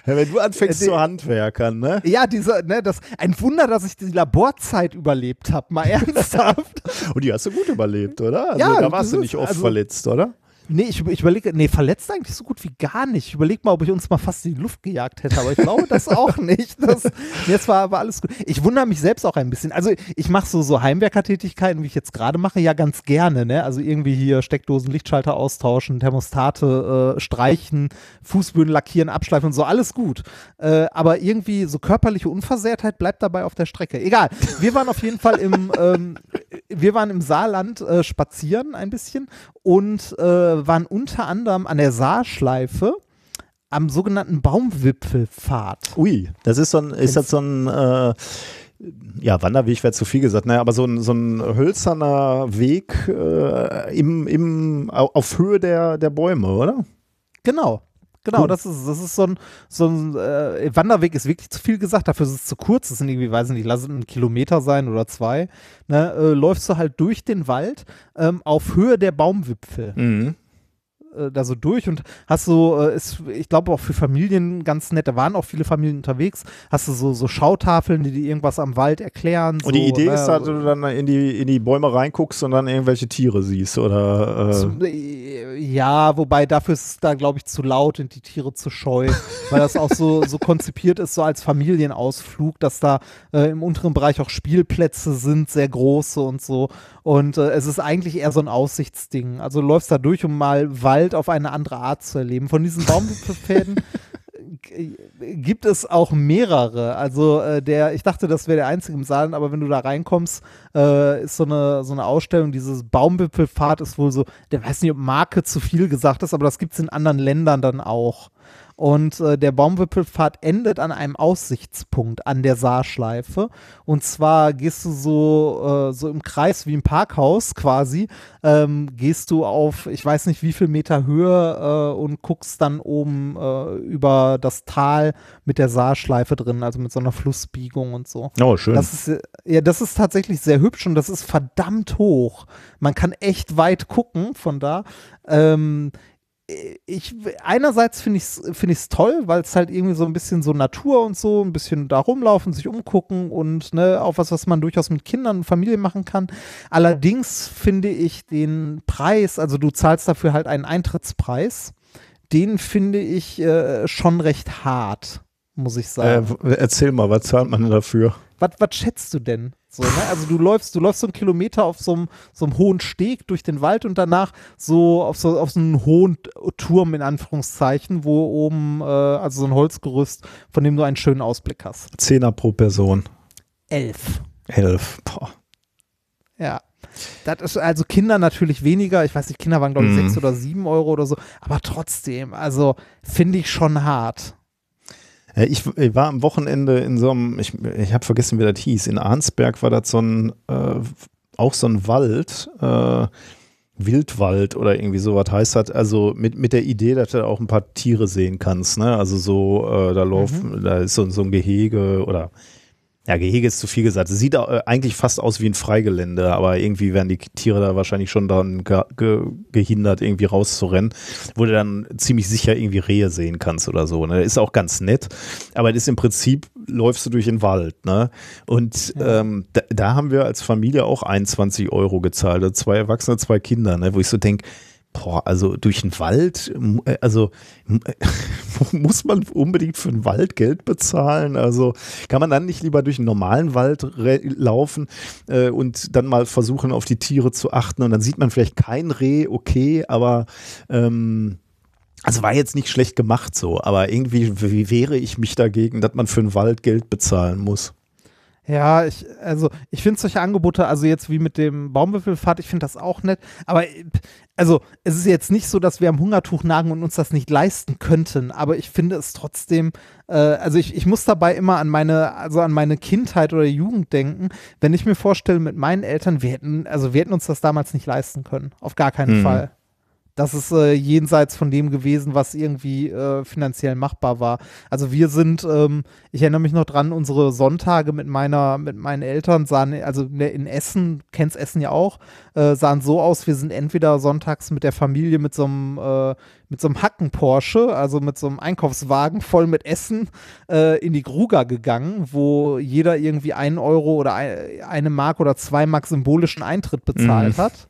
Ja, wenn du anfängst Äh, zu Handwerkern, ne? Ja, dieser, ne, das, ein Wunder, dass ich die Laborzeit überlebt habe. Mal ernsthaft. Und die hast du gut überlebt, oder? Also, Ja, da warst du nicht oft also- verletzt, oder? Nee, ich, ich überlege, nee, verletzt eigentlich so gut wie gar nicht. Ich überlege mal, ob ich uns mal fast in die Luft gejagt hätte, aber ich glaube das auch nicht. Das, nee, es war aber alles gut. Ich wundere mich selbst auch ein bisschen. Also ich mache so, so Heimwerkertätigkeiten, wie ich jetzt gerade mache, ja ganz gerne. Ne? Also irgendwie hier Steckdosen, Lichtschalter austauschen, Thermostate äh, streichen, Fußböden lackieren, abschleifen und so, alles gut. Äh, aber irgendwie so körperliche Unversehrtheit bleibt dabei auf der Strecke. Egal. Wir waren auf jeden Fall im, ähm, wir waren im Saarland äh, spazieren ein bisschen und äh, waren unter anderem an der Saarschleife am sogenannten Baumwipfelpfad. Ui, das ist so ein, ist das so ein, äh, ja, Wanderweg wäre zu viel gesagt, ne? aber so ein, so ein hölzerner Weg äh, im, im, au- auf Höhe der, der Bäume, oder? Genau. Genau, Cool. das ist, das ist so ein, so ein äh, Wanderweg ist wirklich zu viel gesagt, dafür ist es zu kurz, das sind irgendwie, weiß ich nicht, lass es ein Kilometer sein oder zwei. Ne, äh, läufst du halt durch den Wald ähm, auf Höhe der Baumwipfel. Mhm. Äh, da so durch und hast so, äh, ist, ich glaube auch für Familien ganz nett, da waren auch viele Familien unterwegs, hast du so, so Schautafeln, die dir irgendwas am Wald erklären. Und die so, Idee ne, ist, dass du dann in die, in die Bäume reinguckst und dann irgendwelche Tiere siehst, oder? Äh, äh, Ja, wobei dafür ist es da, glaube ich, zu laut und die Tiere zu scheu, weil das auch so, so konzipiert ist, so als Familienausflug, dass da im unteren Bereich auch Spielplätze sind, sehr große und so. Und es ist eigentlich eher so ein Aussichtsding. Also du läufst da durch, um mal Wald auf eine andere Art zu erleben. Von diesen Baumwipfelpferden g- gibt es auch mehrere. Also äh, der, ich dachte, das wäre der einzige im Saal, aber wenn du da reinkommst, äh, ist so eine, so eine Ausstellung, dieses Baumwipfelpfad ist wohl so, der weiß nicht, ob Marke zu viel gesagt ist, aber das gibt es in anderen Ländern dann auch. Und äh, der Baumwipfelpfad endet an einem Aussichtspunkt an der Saarschleife. Und zwar gehst du so, äh, so im Kreis wie im Parkhaus quasi, ähm, gehst du auf, ich weiß nicht wie viel Meter Höhe äh, und guckst dann oben äh, über das Tal mit der Saarschleife drin, also mit so einer Flussbiegung und so. oh, schön. Das ist, äh, ja, das ist tatsächlich sehr hübsch und das ist verdammt hoch. Man kann echt weit gucken von da. Ähm, ich, einerseits finde ich es find ich's toll, weil es halt irgendwie so ein bisschen so Natur und so, ein bisschen da rumlaufen, sich umgucken und ne, auch was, was man durchaus mit Kindern und Familie machen kann. Allerdings finde ich den Preis, also du zahlst dafür halt einen Eintrittspreis, den finde ich äh, schon recht hart, muss ich äh, sagen. w- erzähl mal, was zahlt man denn dafür? Was, was schätzt du denn? So, ne? Also du läufst, du läufst so einen Kilometer auf so einem, so einem hohen Steg durch den Wald und danach so auf so, auf so einen hohen Turm in Anführungszeichen, wo oben, äh, also so ein Holzgerüst, von dem du einen schönen Ausblick hast. Zehner pro Person. Elf. Elf. Boah. Ja. Das ist also Kinder natürlich weniger. Ich weiß nicht, Kinder waren, glaube ich, Mhm. sechs oder sieben Euro oder so. Aber trotzdem, also finde ich schon hart. Ja, ich, ich war am Wochenende in so einem, ich, ich habe vergessen, wie das hieß, in Arnsberg war das so ein, äh, auch so ein Wald, äh, Wildwald oder irgendwie sowas heißt das, also mit, mit der Idee, dass du auch ein paar Tiere sehen kannst, ne? Also so, äh, da laufen, da ist so, so ein Gehege oder ja, Gehege ist zu viel gesagt. Es sieht äh, eigentlich fast aus wie ein Freigelände, aber irgendwie werden die Tiere da wahrscheinlich schon daran ge ge gehindert, irgendwie rauszurennen, wo du dann ziemlich sicher irgendwie Rehe sehen kannst oder so. Ne? Ist auch ganz nett, aber das ist im Prinzip, läufst du durch den Wald. Ne? Und Ja. ähm, da, da haben wir als Familie auch 21 Euro gezahlt. Also Zwei Erwachsene, zwei Kinder, ne? wo ich so denke, Boah, also durch den Wald, äh, also m- muss man unbedingt für den Wald Geld bezahlen? Also kann man dann nicht lieber durch einen normalen Wald laufen äh, und dann mal versuchen, auf die Tiere zu achten und dann sieht man vielleicht kein Reh, okay, aber ähm, also war jetzt nicht schlecht gemacht so, aber irgendwie wie wehre ich mich dagegen, dass man für den Wald Geld bezahlen muss? Ja, ich, also ich finde solche Angebote, also jetzt wie mit dem Baumwipfelfahrt, ich finde das auch nett, aber äh, also es ist jetzt nicht so, dass wir am Hungertuch nagen und uns das nicht leisten könnten, aber ich finde es trotzdem, äh, also ich, ich muss dabei immer an meine, also an meine Kindheit oder Jugend denken, wenn ich mir vorstelle, mit meinen Eltern, wir hätten, also wir hätten uns das damals nicht leisten können, auf gar keinen Mhm. Fall. Das ist äh, jenseits von dem gewesen, was irgendwie äh, finanziell machbar war. Also wir sind, ähm, ich erinnere mich noch dran, unsere Sonntage mit meiner, mit meinen Eltern sahen, also ne, in Essen, kennst Essen ja auch, äh, sahen so aus, wir sind entweder sonntags mit der Familie mit so einem, äh, mit so einem Hacken-Porsche, also mit so einem Einkaufswagen voll mit Essen, äh, in die Gruga gegangen, wo jeder irgendwie einen Euro oder ein, eine Mark oder zwei Mark symbolischen Eintritt bezahlt Mhm. hat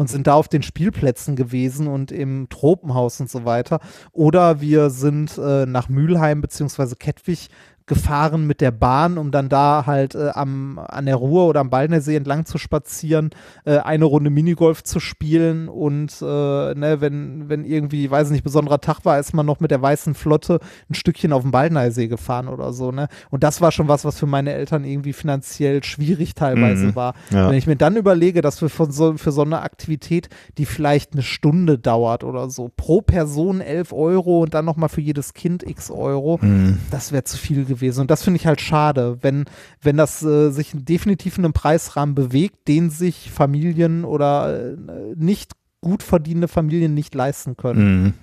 und sind da auf den Spielplätzen gewesen und im Tropenhaus und so weiter. Oder wir sind äh, nach Mülheim beziehungsweise Kettwig gefahren mit der Bahn, um dann da halt äh, am, an der Ruhr oder am Ballnersee entlang zu spazieren, äh, eine Runde Minigolf zu spielen und äh, ne, wenn, wenn irgendwie, weiß nicht, besonderer Tag war, ist man noch mit der weißen Flotte ein Stückchen auf dem Ballnersee gefahren oder so, ne? Und das war schon was, was für meine Eltern irgendwie finanziell schwierig teilweise Mhm. war. Ja. Wenn ich mir dann überlege, dass wir von so, für so eine Aktivität, die vielleicht eine Stunde dauert oder so, pro Person 11 Euro und dann nochmal für jedes Kind x Euro, Mhm. das wäre zu viel gewesen. Und das finde ich halt schade, wenn, wenn das äh, sich definitiv in einem Preisrahmen bewegt, den sich Familien oder äh, nicht gut verdienende Familien nicht leisten können. Mhm.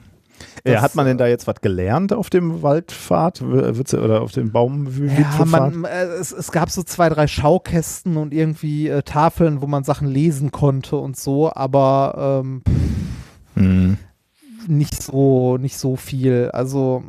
Äh, Das, hat man denn äh, da jetzt was gelernt auf dem Waldfahrt W- wird's- oder auf dem Ja, Baumwipfelfahrt? man, äh, es, es gab so zwei, drei Schaukästen und irgendwie äh, Tafeln, wo man Sachen lesen konnte und so, aber ähm, Mhm. nicht so, nicht so viel. Also,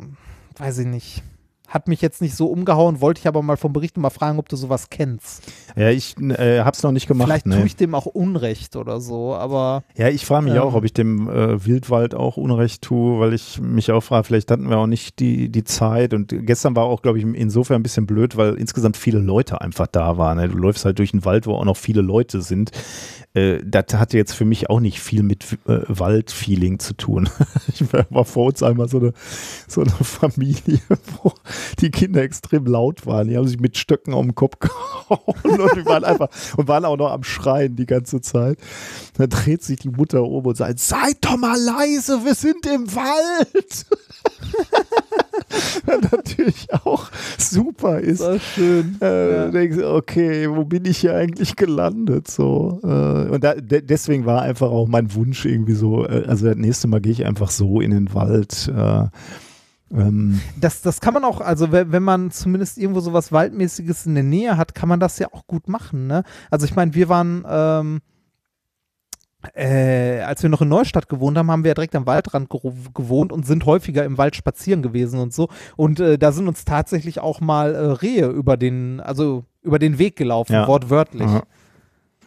weiß ich nicht. Hat mich jetzt nicht so umgehauen, wollte ich aber mal vom Bericht mal fragen, ob du sowas kennst. Ja, ich äh, hab's noch nicht gemacht. Vielleicht ne. tue ich dem auch Unrecht oder so, aber Ja, ich frage mich Ähm. auch, ob ich dem äh, Wildwald auch Unrecht tue, weil ich mich auch frage, vielleicht hatten wir auch nicht die, die Zeit. Und gestern war auch, glaube ich, insofern ein bisschen blöd, weil insgesamt viele Leute einfach da waren. Ne? Du läufst halt durch einen Wald, wo auch noch viele Leute sind. Äh, das hatte jetzt für mich auch nicht viel mit äh, Waldfeeling zu tun. ich war, war vor uns einmal so eine, so eine Familie, wo die Kinder extrem laut waren. Die haben sich mit Stöcken auf den Kopf gehauen und waren einfach und waren auch noch am Schreien die ganze Zeit. Da dreht sich die Mutter um und sagt, seid doch mal leise, wir sind im Wald. Natürlich auch super ist. das schön. Äh, Ja. denkst, okay, wo bin ich hier eigentlich gelandet? So, äh, und da, de deswegen war einfach auch mein Wunsch irgendwie so, äh, also das nächste Mal gehe ich einfach so in den Wald. Äh, ähm, Das, das kann man auch, also wenn, wenn man zumindest irgendwo sowas Waldmäßiges in der Nähe hat, kann man das ja auch gut machen, ne? Also ich meine, wir waren, ähm, äh, als wir noch in Neustadt gewohnt haben, haben wir ja direkt am Waldrand gewo- gewohnt und sind häufiger im Wald spazieren gewesen und so. Und äh, da sind uns tatsächlich auch mal äh, Rehe über den, also über den Weg gelaufen, Ja. wortwörtlich. Aha.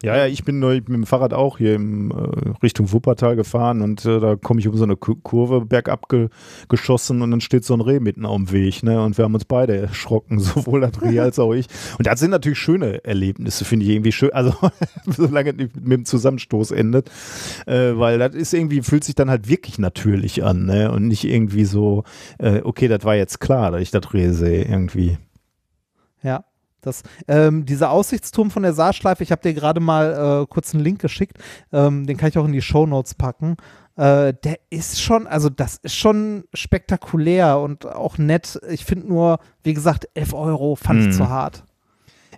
Ja, ja, ich bin neulich mit dem Fahrrad auch hier im, äh, Richtung Wuppertal gefahren und äh, da komme ich um so eine Ku- Kurve bergab ge geschossen und dann steht so ein Reh mitten auf dem Weg, ne? Und wir haben uns beide erschrocken, sowohl das Reh als auch ich. Und das sind natürlich schöne Erlebnisse, finde ich irgendwie schön. Also solange es nicht mit dem Zusammenstoß endet, äh, weil das ist irgendwie fühlt sich dann halt wirklich natürlich an, ne? Und nicht irgendwie so, äh, okay, das war jetzt klar, dass ich das Reh sehe irgendwie. Das, ähm, dieser Aussichtsturm von der Saarschleife, ich habe dir gerade mal äh, kurz einen Link geschickt, ähm, den kann ich auch in die Shownotes packen. Äh, der ist schon, also das ist schon spektakulär und auch nett. Ich finde nur, wie gesagt, 11 Euro fand Mhm. ich zu hart.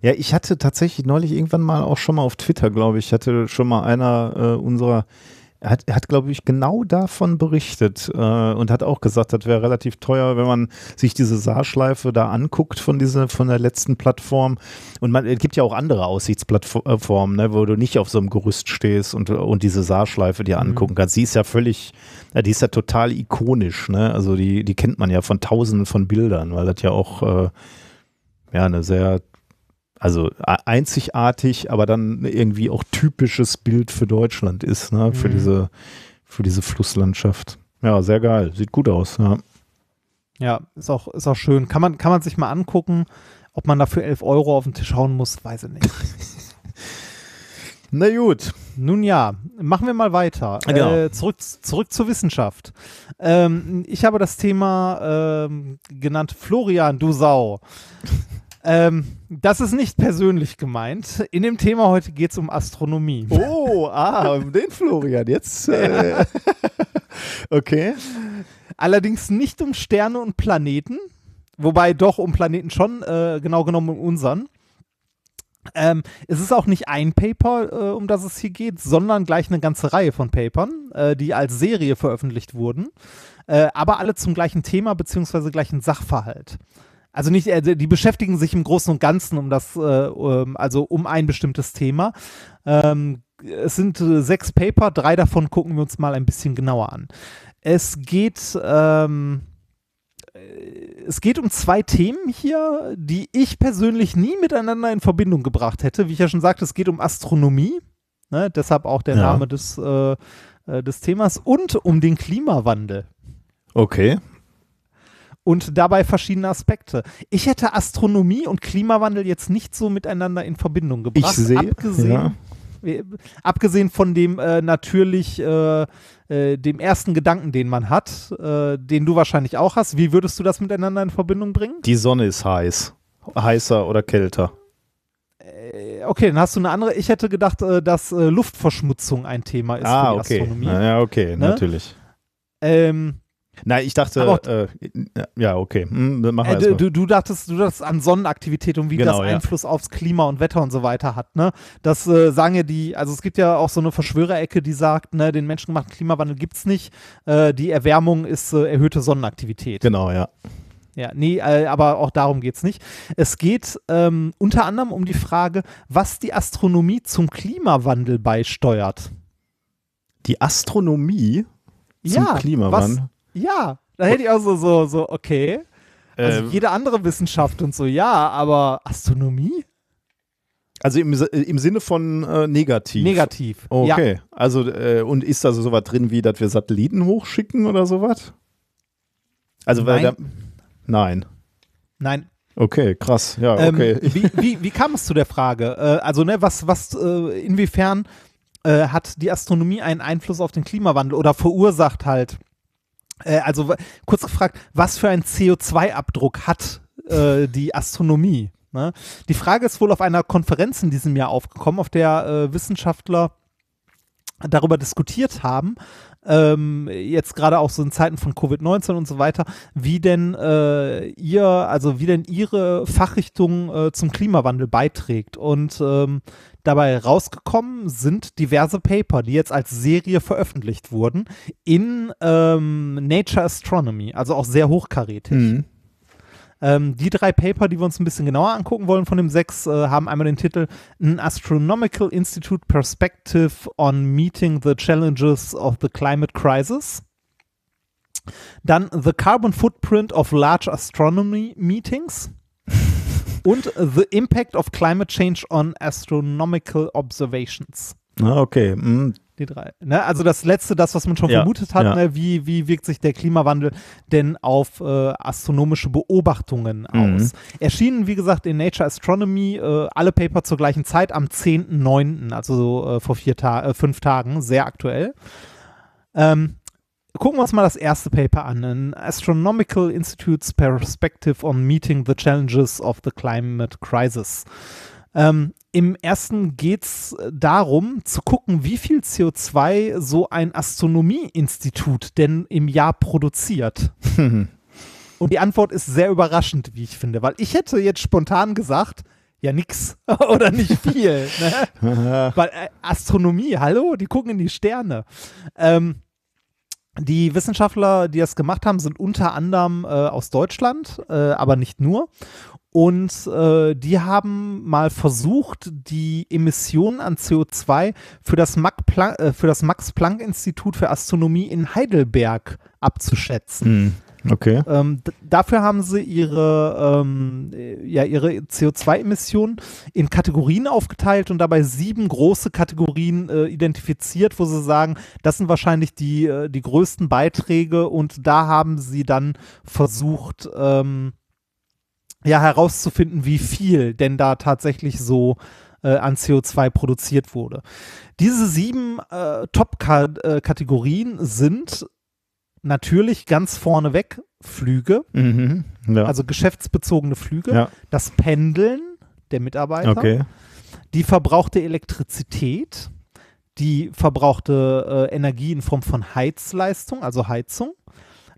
Ja, ich hatte tatsächlich neulich irgendwann mal auch schon mal auf Twitter, glaube ich, hatte schon mal einer äh, unserer, er hat, er hat glaube ich, genau davon berichtet äh, und hat auch gesagt, das wäre relativ teuer, wenn man sich diese Saarschleife da anguckt von dieser, von der letzten Plattform. Und man, es gibt ja auch andere Aussichtsplattformen, ne, wo du nicht auf so einem Gerüst stehst und, und diese Saarschleife dir angucken kannst. Die ist ja völlig, ja, die ist ja total ikonisch, ne? Also die, die kennt man ja von tausenden von Bildern, weil das ja auch äh, ja eine sehr also einzigartig, aber dann irgendwie auch typisches Bild für Deutschland ist, ne? Für Mhm. diese, für diese Flusslandschaft. Ja, sehr geil. Sieht gut aus, ja. Ja, ist auch, ist auch schön. Kann man, kann man sich mal angucken. Ob man dafür 11 Euro auf den Tisch hauen muss, weiß ich nicht. Na gut. Nun ja, machen wir mal weiter. Genau. Äh, zurück, zurück zur Wissenschaft. Ähm, ich habe das Thema ähm, genannt Florian, du Sau. Ähm, das ist nicht persönlich gemeint. In dem Thema heute geht es um Astronomie. Oh, ah, den Florian. Jetzt. Äh, okay. Allerdings nicht um Sterne und Planeten, wobei doch um Planeten schon, äh, genau genommen um unseren. Ähm, es ist auch nicht ein Paper, äh, um das es hier geht, sondern gleich eine ganze Reihe von Papern, äh, die als Serie veröffentlicht wurden, äh, aber alle zum gleichen Thema beziehungsweise gleichen Sachverhalt. Also nicht, äh, die beschäftigen sich im Großen und Ganzen um das, äh, um, also um ein bestimmtes Thema. Ähm, es sind äh, sechs Paper, drei davon gucken wir uns mal ein bisschen genauer an. Es geht, ähm, äh, es geht um zwei Themen hier, die ich persönlich nie miteinander in Verbindung gebracht hätte. Wie ich ja schon sagte, es geht um Astronomie, ne? deshalb auch der Ja. Name des, äh, des Themas, und um den Klimawandel. Okay. Und dabei verschiedene Aspekte. Ich hätte Astronomie und Klimawandel jetzt nicht so miteinander in Verbindung Ich gebracht. sehe. abgesehen, Ja. äh, abgesehen von dem äh, natürlich äh, äh, dem ersten Gedanken, den man hat, äh, den du wahrscheinlich auch hast. Wie würdest du das miteinander in Verbindung bringen? Die Sonne ist heiß. Heißer oder kälter. Okay, dann hast du eine andere. Ich hätte gedacht, dass Luftverschmutzung ein Thema ist ah, für die okay. Astronomie. Ja, ja, okay, Ne? natürlich. Ähm, Nein, ich dachte, äh, ja, okay. Hm, Äh, du, du, dachtest, du dachtest an Sonnenaktivität und wie Genau, das ja. Einfluss aufs Klima und Wetter und so weiter hat. Ne? Das äh, sagen ja die, also es gibt ja auch so eine Verschwörerecke, die sagt, ne, den menschengemachten Klimawandel gibt es nicht. Äh, die Erwärmung ist äh, erhöhte Sonnenaktivität. Genau, ja. Ja, nee, äh, aber auch darum geht es nicht. Es geht ähm, unter anderem um die Frage, was die Astronomie zum Klimawandel beisteuert. Die Astronomie zum ja, Klimawandel. Was, ja, da hätte ich auch so, so, so okay. Also Ähm, jede andere Wissenschaft und so, ja, aber Astronomie? Also im, im Sinne von äh, negativ. Negativ. Ja, Okay. Also, äh, und ist da so sowas drin, wie, dass wir Satelliten hochschicken oder sowas? Also, weil Nein. da, nein. nein. Okay, krass. Ja, Ähm, okay. wie, wie, wie kam es zu der Frage? Äh, also, ne, was, was, äh, inwiefern äh, hat die Astronomie einen Einfluss auf den Klimawandel oder verursacht halt? Äh, also, kurz gefragt, was für einen CO2-Abdruck hat äh, die Astronomie? Ne? Die Frage ist wohl auf einer Konferenz in diesem Jahr aufgekommen, auf der äh, Wissenschaftler darüber diskutiert haben, ähm, jetzt gerade auch so in Zeiten von Covid-19 und so weiter, wie denn äh, ihr, also wie denn ihre Fachrichtung äh, zum Klimawandel beiträgt. Und ähm, dabei rausgekommen sind diverse Paper, die jetzt als Serie veröffentlicht wurden in ähm, Nature Astronomy, also auch sehr hochkarätig. Mhm. Ähm, die drei Paper, die wir uns ein bisschen genauer angucken wollen von dem sechs, äh, haben einmal den Titel An Astronomical Institute Perspective on Meeting the Challenges of the Climate Crisis. Dann The Carbon Footprint of Large Astronomy Meetings. Und The Impact of Climate Change on Astronomical Observations. Ah, okay. Mhm. Die drei. Ne? Also das letzte, das, was man schon Ja, vermutet hat, ja. ne? wie, wie wirkt sich der Klimawandel denn auf äh, astronomische Beobachtungen Mhm. aus? Erschienen, wie gesagt, in Nature Astronomy äh, alle Paper zur gleichen Zeit am 10.09., also so, äh, vor vier Ta äh, fünf Tagen, sehr aktuell. Ähm, gucken wir uns mal das erste Paper an. An Astronomical Institute's Perspective on Meeting the Challenges of the Climate Crisis. Ähm, Im ersten geht es darum, zu gucken, wie viel CO2 so ein Astronomieinstitut denn im Jahr produziert. Und die Antwort ist sehr überraschend, wie ich finde, weil ich hätte jetzt spontan gesagt, ja nix oder nicht viel. ne? weil äh, Astronomie, hallo, die gucken in die Sterne. Ähm, die Wissenschaftler, die das gemacht haben, sind unter anderem äh, aus Deutschland, äh, aber nicht nur. Und äh, die haben mal versucht, die Emissionen an CO2 für das, Mac Planck, äh, für das Max-Planck-Institut für Astronomie in Heidelberg abzuschätzen. Okay. Ähm, dafür haben sie ihre, ähm, äh, ja, ihre CO2-Emissionen in Kategorien aufgeteilt und dabei sieben große Kategorien äh, identifiziert, wo sie sagen, das sind wahrscheinlich die, äh, die größten Beiträge und da haben sie dann versucht, ähm, ja, herauszufinden, wie viel denn da tatsächlich so äh, an CO2 produziert wurde. Diese sieben äh, Top-Kategorien sind natürlich ganz vorneweg Flüge, Mhm. Ja. also geschäftsbezogene Flüge, ja. das Pendeln der Mitarbeiter, Okay. die verbrauchte Elektrizität, die verbrauchte äh, Energie in Form von Heizleistung, also Heizung,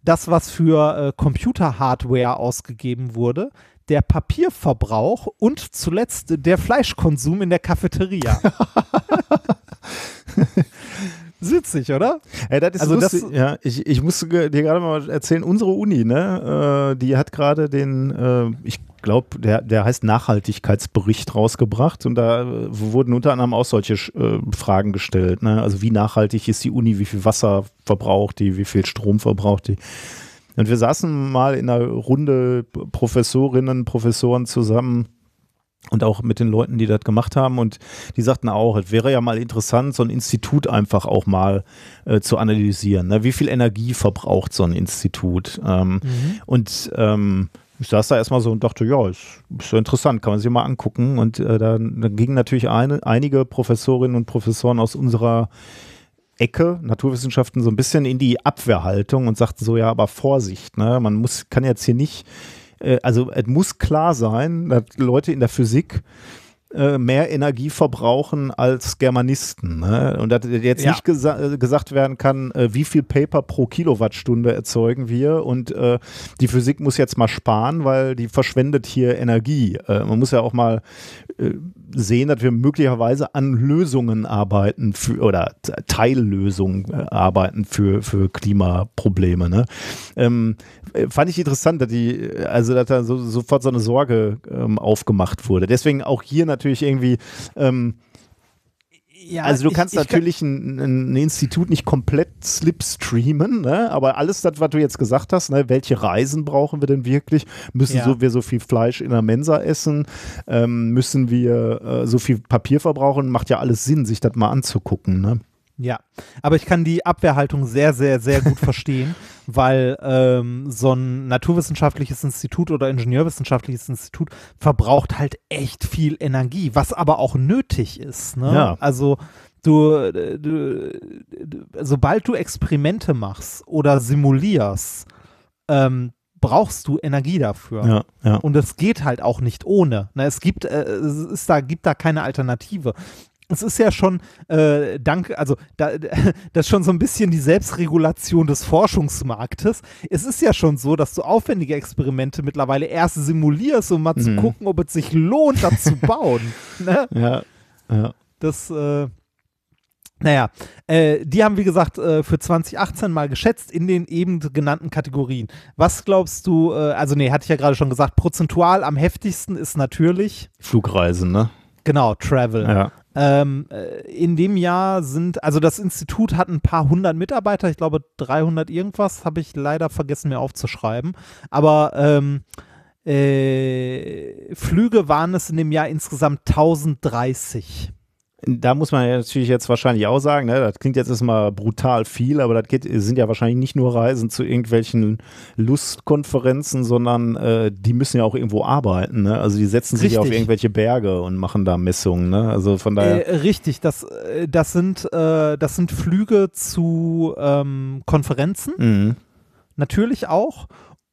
das, was für äh, Computer-Hardware ausgegeben wurde, der Papierverbrauch und zuletzt der Fleischkonsum in der Cafeteria. Ist Witzig, oder? Ja, das ist Also das- lustig. ja, ich, ich muss dir gerade mal erzählen, unsere Uni, ne, äh, die hat gerade den, äh, ich glaube, der, der heißt Nachhaltigkeitsbericht rausgebracht und da äh, wurden unter anderem auch solche äh, Fragen gestellt. Ne? Also wie nachhaltig ist die Uni, wie viel Wasser verbraucht die, wie viel Strom verbraucht die. Und wir saßen mal in einer Runde Professorinnen, Professoren zusammen und auch mit den Leuten, die das gemacht haben. Und die sagten auch, es wäre ja mal interessant, so ein Institut einfach auch mal äh, zu analysieren. Ne? Wie viel Energie verbraucht so ein Institut? Ähm, Und ähm, ich saß da erstmal so und dachte, ja, ist, ist so interessant, kann man sich mal angucken. Und äh, dann, dann gingen natürlich eine, einige Professorinnen und Professoren aus unserer Ecke, Naturwissenschaften, so ein bisschen in die Abwehrhaltung und sagten so, ja, aber Vorsicht, ne? man muss, kann jetzt hier nicht, äh, also es muss klar sein, dass Leute in der Physik äh, mehr Energie verbrauchen als Germanisten. Ne? Und dass jetzt Ja. nicht gesa gesagt werden kann, äh, wie viel Paper pro Kilowattstunde erzeugen wir und die Physik muss jetzt mal sparen, weil die verschwendet hier Energie. Man muss ja auch mal sehen, dass wir möglicherweise an Lösungen arbeiten für oder Teillösungen äh, arbeiten für, für Klimaprobleme. Ne? Ähm, äh, fand ich interessant, dass die, also dass da so, sofort so eine Sorge ähm, aufgemacht wurde. Deswegen auch hier natürlich irgendwie, ähm, Ja, also du ich- kannst ich kann- natürlich ein, ein Institut nicht komplett slipstreamen, ne? aber alles das, was du jetzt gesagt hast, ne? welche Reisen brauchen wir denn wirklich? Müssen Ja. so, wir so viel Fleisch in der Mensa essen? Ähm, müssen wir äh, so viel Papier verbrauchen? Macht ja alles Sinn, sich das mal anzugucken. Ne? Ja, aber ich kann die Abwehrhaltung sehr, sehr, sehr gut verstehen, weil ähm, so ein naturwissenschaftliches Institut oder ingenieurwissenschaftliches Institut verbraucht halt echt viel Energie, was aber auch nötig ist. Ne? Ja. Also du, äh, du, du, sobald du Experimente machst oder simulierst, ähm, brauchst du Energie dafür. Ja, ja. Und es geht halt auch nicht ohne. Ne, es gibt, äh, es ist da, gibt da keine Alternative. Es ist ja schon, äh, dank, also da, das ist schon so ein bisschen die Selbstregulation des Forschungsmarktes. Es ist ja schon so, dass du aufwendige Experimente mittlerweile erst simulierst, um mal zu Mhm. gucken, ob es sich lohnt, das zu bauen. Ne? ja, ja. Das, äh, naja, äh, die haben, wie gesagt, äh, für 2018 mal geschätzt in den eben genannten Kategorien. Was glaubst du, äh, also nee, hatte ich ja gerade schon gesagt, prozentual am heftigsten ist natürlich, Flugreisen, ne? genau, Travel. Ja. Ähm, äh, in dem Jahr sind, also das Institut hat ein paar hundert Mitarbeiter, ich glaube 300 irgendwas, habe ich leider vergessen mir aufzuschreiben. Aber ähm, äh, Flüge waren es in dem Jahr insgesamt 1030. Da muss man ja natürlich jetzt wahrscheinlich auch sagen, ne, das klingt jetzt erstmal brutal viel, aber das geht, sind ja wahrscheinlich nicht nur Reisen zu irgendwelchen Lustkonferenzen, sondern äh, die müssen ja auch irgendwo arbeiten. Ne? Also die setzen sich auf irgendwelche Berge und machen da Messungen. Ne? Also von daher. Äh, richtig, das, äh, das, sind, äh, das sind Flüge zu ähm, Konferenzen, Mhm. natürlich auch.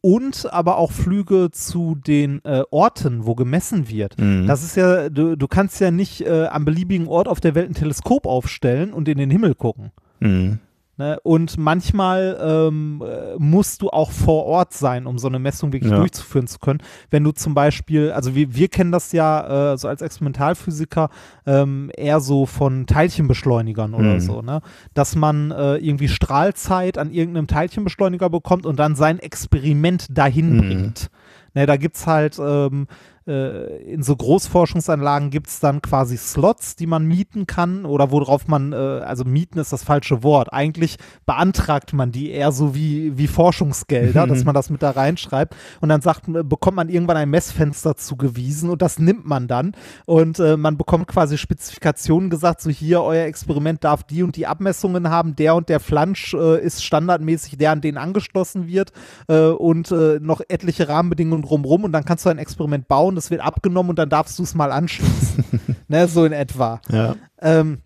Und aber auch Flüge zu den äh, Orten, wo gemessen wird. Mhm. Das ist ja, du, du kannst ja nicht äh, am beliebigen Ort auf der Welt ein Teleskop aufstellen und in den Himmel gucken. Mhm. Ne? Und manchmal ähm, äh, musst du auch vor Ort sein, um so eine Messung wirklich Ja. durchzuführen zu können. Wenn du zum Beispiel, also wir, wir kennen das ja äh, so als Experimentalphysiker ähm, eher so von Teilchenbeschleunigern oder Mhm. so, ne? dass man äh, irgendwie Strahlzeit an irgendeinem Teilchenbeschleuniger bekommt und dann sein Experiment dahin Mhm. bringt. Ne, da gibt es halt ähm, äh, in so Großforschungsanlagen gibt es dann quasi Slots, die man mieten kann oder worauf man, äh, also mieten ist das falsche Wort. Eigentlich beantragt man die eher so wie, wie Forschungsgelder, dass man das mit da reinschreibt. Und dann sagt, äh, bekommt man irgendwann ein Messfenster zugewiesen und das nimmt man dann. Und äh, man bekommt quasi Spezifikationen gesagt, so hier, euer Experiment darf die und die Abmessungen haben, der und der Flansch äh, ist standardmäßig der, an den angeschlossen wird äh, und noch etliche Rahmenbedingungen drumrum und dann kannst du ein Experiment bauen, das wird abgenommen und dann darfst du es mal anschließen. ne, so in etwa. Ja. Ähm,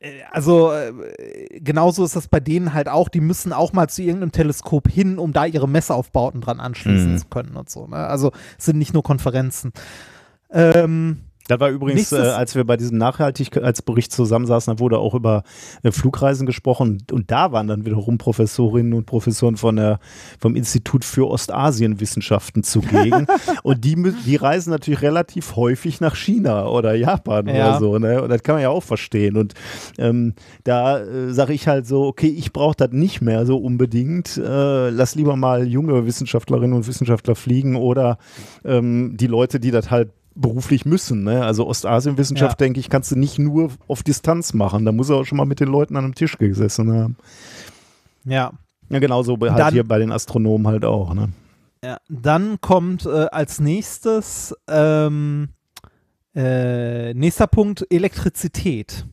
äh, also äh, genauso ist das bei denen halt auch, die müssen auch mal zu irgendeinem Teleskop hin, um da ihre Messeaufbauten dran anschließen Mhm. zu können und so. Ne? Also es sind nicht nur Konferenzen. Ähm, Das war übrigens, äh, als wir bei diesem Nachhaltigkeitsbericht zusammensaßen, da wurde auch über äh, Flugreisen gesprochen und da waren dann wiederum Professorinnen und Professoren von der, vom Institut für Ostasienwissenschaften zugegen und die, die reisen natürlich relativ häufig nach China oder Japan Ja. oder so, ne? und das kann man ja auch verstehen und ähm, da äh, sage ich halt so, okay, ich brauche das nicht mehr so unbedingt, äh, lass lieber mal junge Wissenschaftlerinnen und Wissenschaftler fliegen oder ähm, die Leute, die das halt beruflich müssen. Ne? Also Ostasienwissenschaft, Ja. denke ich, kannst du nicht nur auf Distanz machen. Da muss er auch schon mal mit den Leuten an einem Tisch gesessen haben. ja. Ja, genauso bei- halt Dann- hier bei den Astronomen halt auch. Ne? Ja, dann kommt äh, als nächstes ähm, äh, nächster Punkt Elektrizität.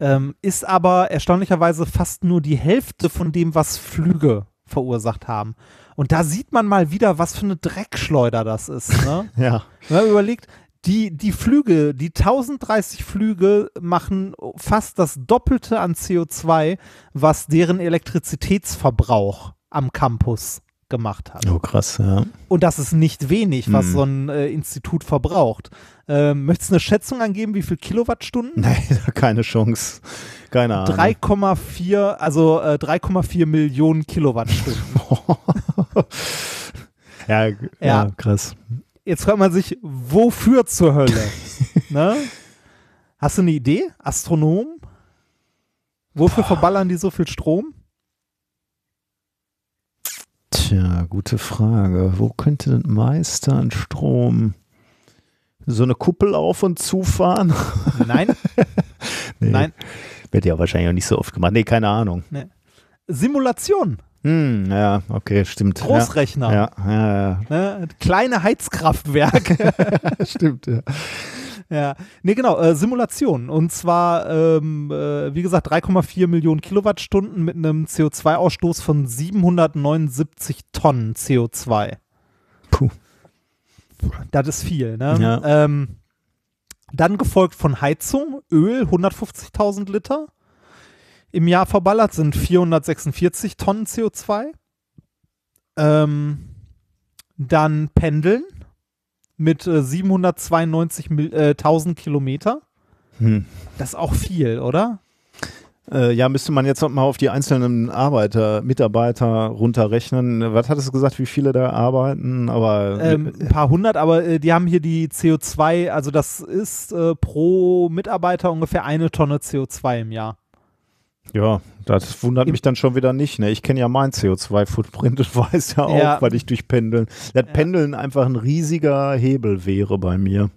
Ähm, ist aber erstaunlicherweise fast nur die Hälfte von dem, was Flüge verursacht haben. Und da sieht man mal wieder, was für eine Dreckschleuder das ist. Ne? Ja. Wenn man überlegt, die, die Flüge, die 1030 Flüge machen fast das Doppelte an CO2, was deren Elektrizitätsverbrauch am Campus gemacht hat. Oh, krass, ja. Und das ist nicht wenig, was Hm. so ein äh, Institut verbraucht. Ähm, möchtest du eine Schätzung angeben, wie viel Kilowattstunden? Nee, keine Chance. Keine Ahnung. 3,4, also äh, 3,4 Millionen Kilowattstunden. ja, ja. Ja. krass. Jetzt fragt man sich, wofür zur Hölle? ne? Hast du eine Idee? Astronom? Wofür verballern die so viel Strom? Tja, gute Frage. Wo könnte denn Meister an Strom? So eine Kuppel auf und zufahren? Nein, Nee, nein. Wird ja wahrscheinlich auch nicht so oft gemacht. Nee, keine Ahnung. Simulation, Hm, ja, okay, stimmt. Großrechner, Ja, ja, ja, ne? kleine Heizkraftwerke. ja. stimmt, ja. Ja, nee, genau, äh, Simulation. Und zwar, ähm, äh, wie gesagt, 3,4 Millionen Kilowattstunden mit einem CO2-Ausstoß von 779 Tonnen CO2. Puh. Das ist viel, ne? Ja. Ähm, dann gefolgt von Heizung, Öl, 150.000 Liter. Im Jahr verballert sind 446 Tonnen CO2. Ähm, dann Pendeln mit äh, 792.000 Kilometer. Hm. Das ist auch viel, oder? Äh, ja, müsste man jetzt noch mal auf die einzelnen Arbeiter, Mitarbeiter runterrechnen. Was hattest du gesagt, wie viele da arbeiten? Aber Ähm, ein paar hundert, aber äh, die haben hier die CO2, also das ist äh, pro Mitarbeiter ungefähr eine Tonne CO2 im Jahr. Ja, das wundert mich dann schon wieder nicht. Ne? Ich kenne ja mein CO2-Footprint und weiß ja auch, Ja. weil ich durch Pendeln, das Pendeln einfach ein riesiger Hebel wäre bei mir.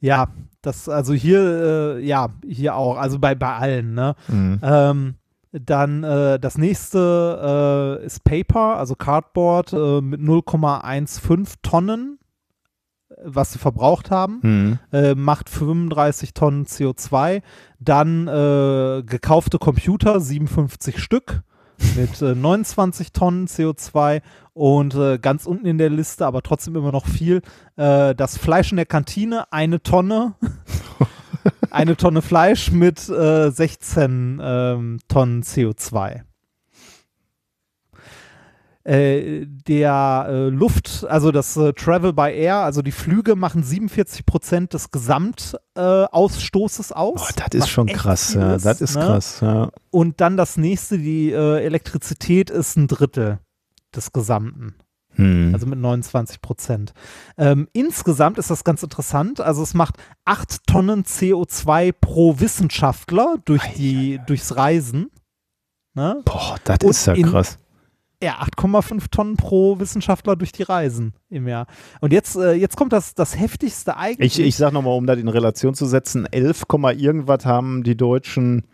Ja, das, also hier, äh, ja, hier auch, also bei, bei allen, ne? Mhm. Ähm, dann äh, das nächste äh, ist Paper, also Cardboard äh, mit 0,15 Tonnen, was sie verbraucht haben, Mhm. äh, macht 35 Tonnen CO2. Dann äh, gekaufte Computer, 57 Stück mit äh, 29 Tonnen CO2 und äh, ganz unten in der Liste, aber trotzdem immer noch viel, äh, das Fleisch in der Kantine, eine Tonne. eine Tonne Fleisch mit äh, 16 ähm, Tonnen CO2. Äh, der äh, Luft, also das äh, Travel by Air, also die Flüge machen 47 Prozent des Gesamtausstoßes aus. Oh, das ist schon krass, ja. ist, Das ist ne? krass, ja. Und dann das nächste, die äh, Elektrizität ist ein Drittel des Gesamten Hm. also mit 29 Prozent. Ähm, insgesamt ist das ganz interessant. Also es macht 8 Tonnen CO2 pro Wissenschaftler durch die, durchs Reisen. Ne? Boah, das ist ja krass. Ja, 8,5 Tonnen pro Wissenschaftler durch die Reisen im Jahr. Und jetzt, äh, jetzt kommt das, das heftigste eigentlich. Ich, ich sag nochmal, um das in Relation zu setzen, 11, Komma irgendwas haben die Deutschen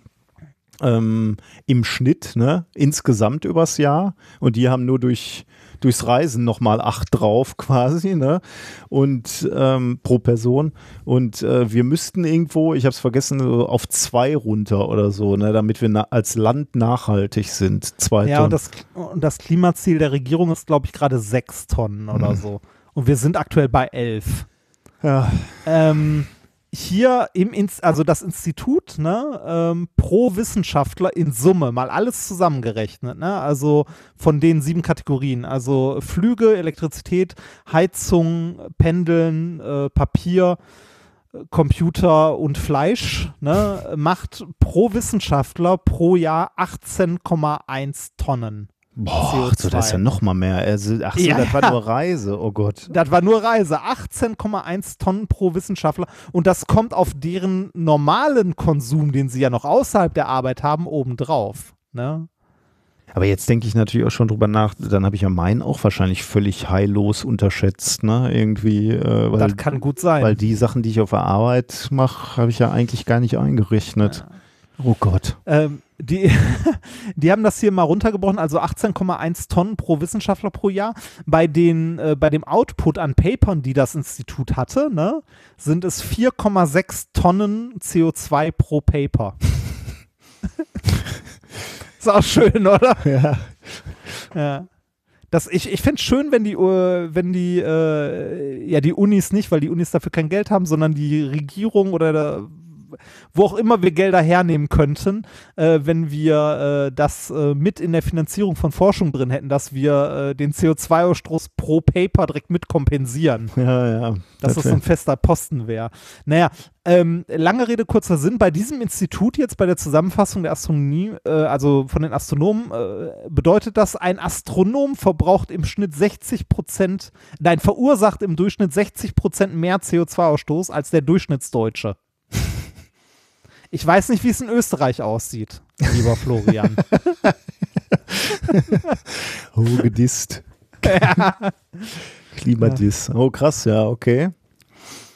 ähm, im Schnitt, ne, insgesamt übers Jahr. Und die haben nur durch, durchs Reisen nochmal 8 drauf quasi, ne? Und ähm, pro Person. Und äh, wir müssten irgendwo, ich habe es vergessen, auf zwei runter oder so, ne, damit wir als Land nachhaltig sind. Zwei ja, Tonnen. und das, und das Klimaziel der Regierung ist, glaube ich, gerade 6 Tonnen oder so. Und wir sind aktuell bei 11. ja. Ähm, hier im Inst also das Institut, ne, ähm, pro Wissenschaftler in Summe, mal alles zusammengerechnet, ne, also von den sieben Kategorien, also Flüge, Elektrizität, Heizung, Pendeln, äh, Papier, Computer und Fleisch, ne, macht pro Wissenschaftler pro Jahr 18,1 Tonnen. Boah, ach so, das ist ja CO2. noch mal mehr. Also, ach so, Ja, das war ja. nur Reise. Oh Gott. Das war nur Reise. 18,1 Tonnen pro Wissenschaftler. Und das kommt auf deren normalen Konsum, den sie ja noch außerhalb der Arbeit haben, obendrauf. Ne? Aber jetzt denke ich natürlich auch schon drüber nach, dann habe ich ja meinen auch wahrscheinlich völlig heillos unterschätzt, ne? Irgendwie, äh, weil, das kann gut sein. weil die Sachen, die ich auf der Arbeit mache, habe ich ja eigentlich gar nicht eingerechnet. Oh Gott. Ähm, die, die haben das hier mal runtergebrochen, also 18,1 Tonnen pro Wissenschaftler pro Jahr. Bei, den, äh, bei dem Output an Papern, die das Institut hatte, ne, sind es 4,6 Tonnen CO2 pro Paper. Ist auch schön, oder? Ja. Ja. Das, ich ich fände es schön, wenn die, äh, wenn die, äh, ja, die Unis nicht, weil die Unis dafür kein Geld haben, sondern die Regierung oder der, wo auch immer wir Gelder hernehmen könnten, äh, wenn wir äh, das äh, mit in der Finanzierung von Forschung drin hätten, dass wir äh, den CO2-Ausstoß pro Paper direkt mit kompensieren Ja, ja. dass das wär- ein fester Posten wäre. Naja, ähm, lange Rede, kurzer Sinn. Bei diesem Institut jetzt, bei der Zusammenfassung der Astronomie, äh, also von den Astronomen, äh, bedeutet das, ein Astronom verbraucht im Schnitt 60 Prozent, nein, verursacht im Durchschnitt 60 Prozent mehr CO2-Ausstoß als der Durchschnittsdeutsche. Ich weiß nicht, wie es in Österreich aussieht, lieber Florian. Oh, gedisst. Klimadiss. Oh, krass, ja, okay.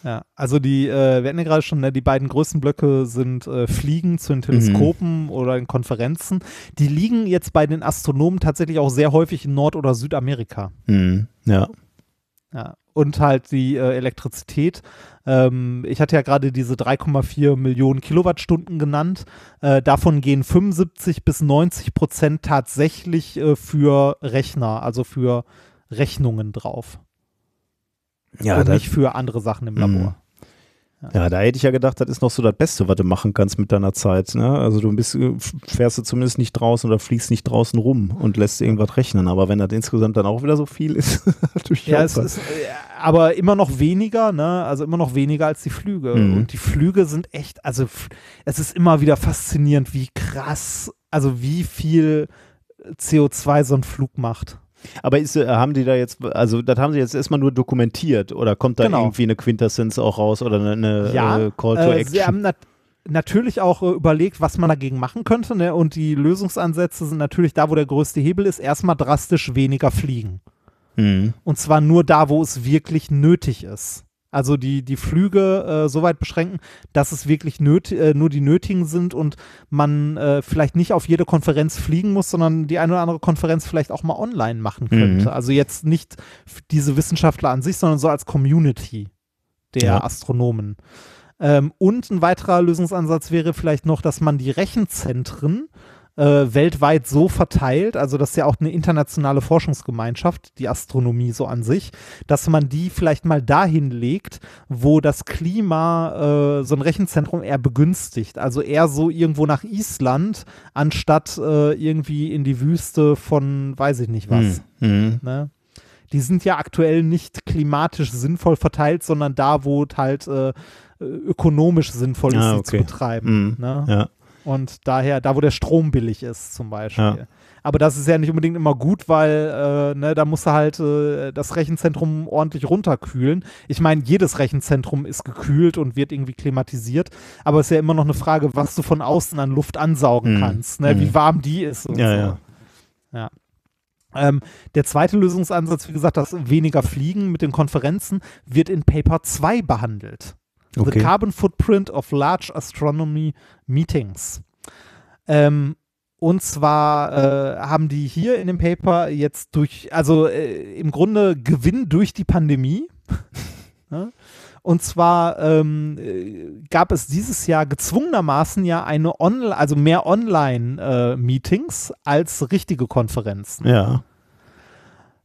Ja, also die, äh, wir hatten ja gerade schon, ne, die beiden größten Blöcke sind äh, Fliegen zu den Teleskopen oder in Konferenzen. Die liegen jetzt bei den Astronomen tatsächlich auch sehr häufig in Nord- oder Südamerika. Hm, ja. Ja. Und halt die äh, Elektrizität. Ähm, ich hatte ja gerade diese 3,4 Millionen Kilowattstunden genannt. Äh, davon gehen 75 bis 90 Prozent tatsächlich äh, für Rechner, also für Rechnungen drauf. Ja, und nicht für andere Sachen im Labor. ja, da hätte ich ja gedacht, das ist noch so das Beste, was du machen kannst mit deiner Zeit. Ne? Also du bist, äh, fährst du zumindest nicht draußen oder fliegst nicht draußen rum und lässt irgendwas rechnen. Aber wenn das insgesamt dann auch wieder so viel ist, natürlich Ja, es ist äh, aber immer noch weniger, ne? Also immer noch weniger als die Flüge. Mhm. Und die Flüge sind echt, also es ist immer wieder faszinierend, wie krass, also wie viel CO2 so ein Flug macht. Aber ist, äh, haben die da jetzt, also das haben sie jetzt erstmal nur dokumentiert oder kommt da Genau. irgendwie eine Quintessenz auch raus oder eine, eine Ja, äh, Call to Äh, Action? sie haben nat natürlich auch äh, überlegt, was man dagegen machen könnte. Ne? Und die Lösungsansätze sind natürlich da, wo der größte Hebel ist, erstmal drastisch weniger fliegen. Hm. Und zwar nur da, wo es wirklich nötig ist. Also die, die Flüge äh, so weit beschränken, dass es wirklich nöt äh, nur die nötigen sind und man äh, vielleicht nicht auf jede Konferenz fliegen muss, sondern die eine oder andere Konferenz vielleicht auch mal online machen könnte. Mhm. Also jetzt nicht diese Wissenschaftler an sich, sondern so als Community der Ja. Astronomen. Ähm, und ein weiterer Lösungsansatz wäre vielleicht noch, dass man die Rechenzentren äh, weltweit so verteilt, also das ist ja auch eine internationale Forschungsgemeinschaft, die Astronomie so an sich, dass man die vielleicht mal dahin legt, wo das Klima äh, so ein Rechenzentrum eher begünstigt. Also eher so irgendwo nach Island, anstatt äh, irgendwie in die Wüste von weiß ich nicht was. Hm. Mhm. Ne? Die sind ja aktuell nicht klimatisch sinnvoll verteilt, sondern da, wo es halt äh, ökonomisch sinnvoll ist, Ah, sie okay. zu betreiben. Mhm. Ne? Ja. Und daher, da wo der Strom billig ist, zum Beispiel. Ja. Aber das ist ja nicht unbedingt immer gut, weil äh, ne, da musst du halt äh, das Rechenzentrum ordentlich runterkühlen. Ich meine, jedes Rechenzentrum ist gekühlt und wird irgendwie klimatisiert, aber es ist ja immer noch eine Frage, was du von außen an Luft ansaugen Mhm. kannst, ne, Mhm. wie warm die ist und Ja, so. ja. Ja. Ähm, der zweite Lösungsansatz, wie gesagt, das weniger Fliegen mit den Konferenzen, wird in Paper 2 behandelt. The Okay. Carbon Footprint of Large Astronomy Meetings. Ähm, und zwar äh, haben die hier in dem Paper jetzt durch, also äh, im Grunde Gewinn durch die Pandemie. Ja? Und zwar ähm, äh, gab es dieses Jahr gezwungenermaßen ja eine Online, also mehr Online-Meetings als richtige Konferenzen. Ja.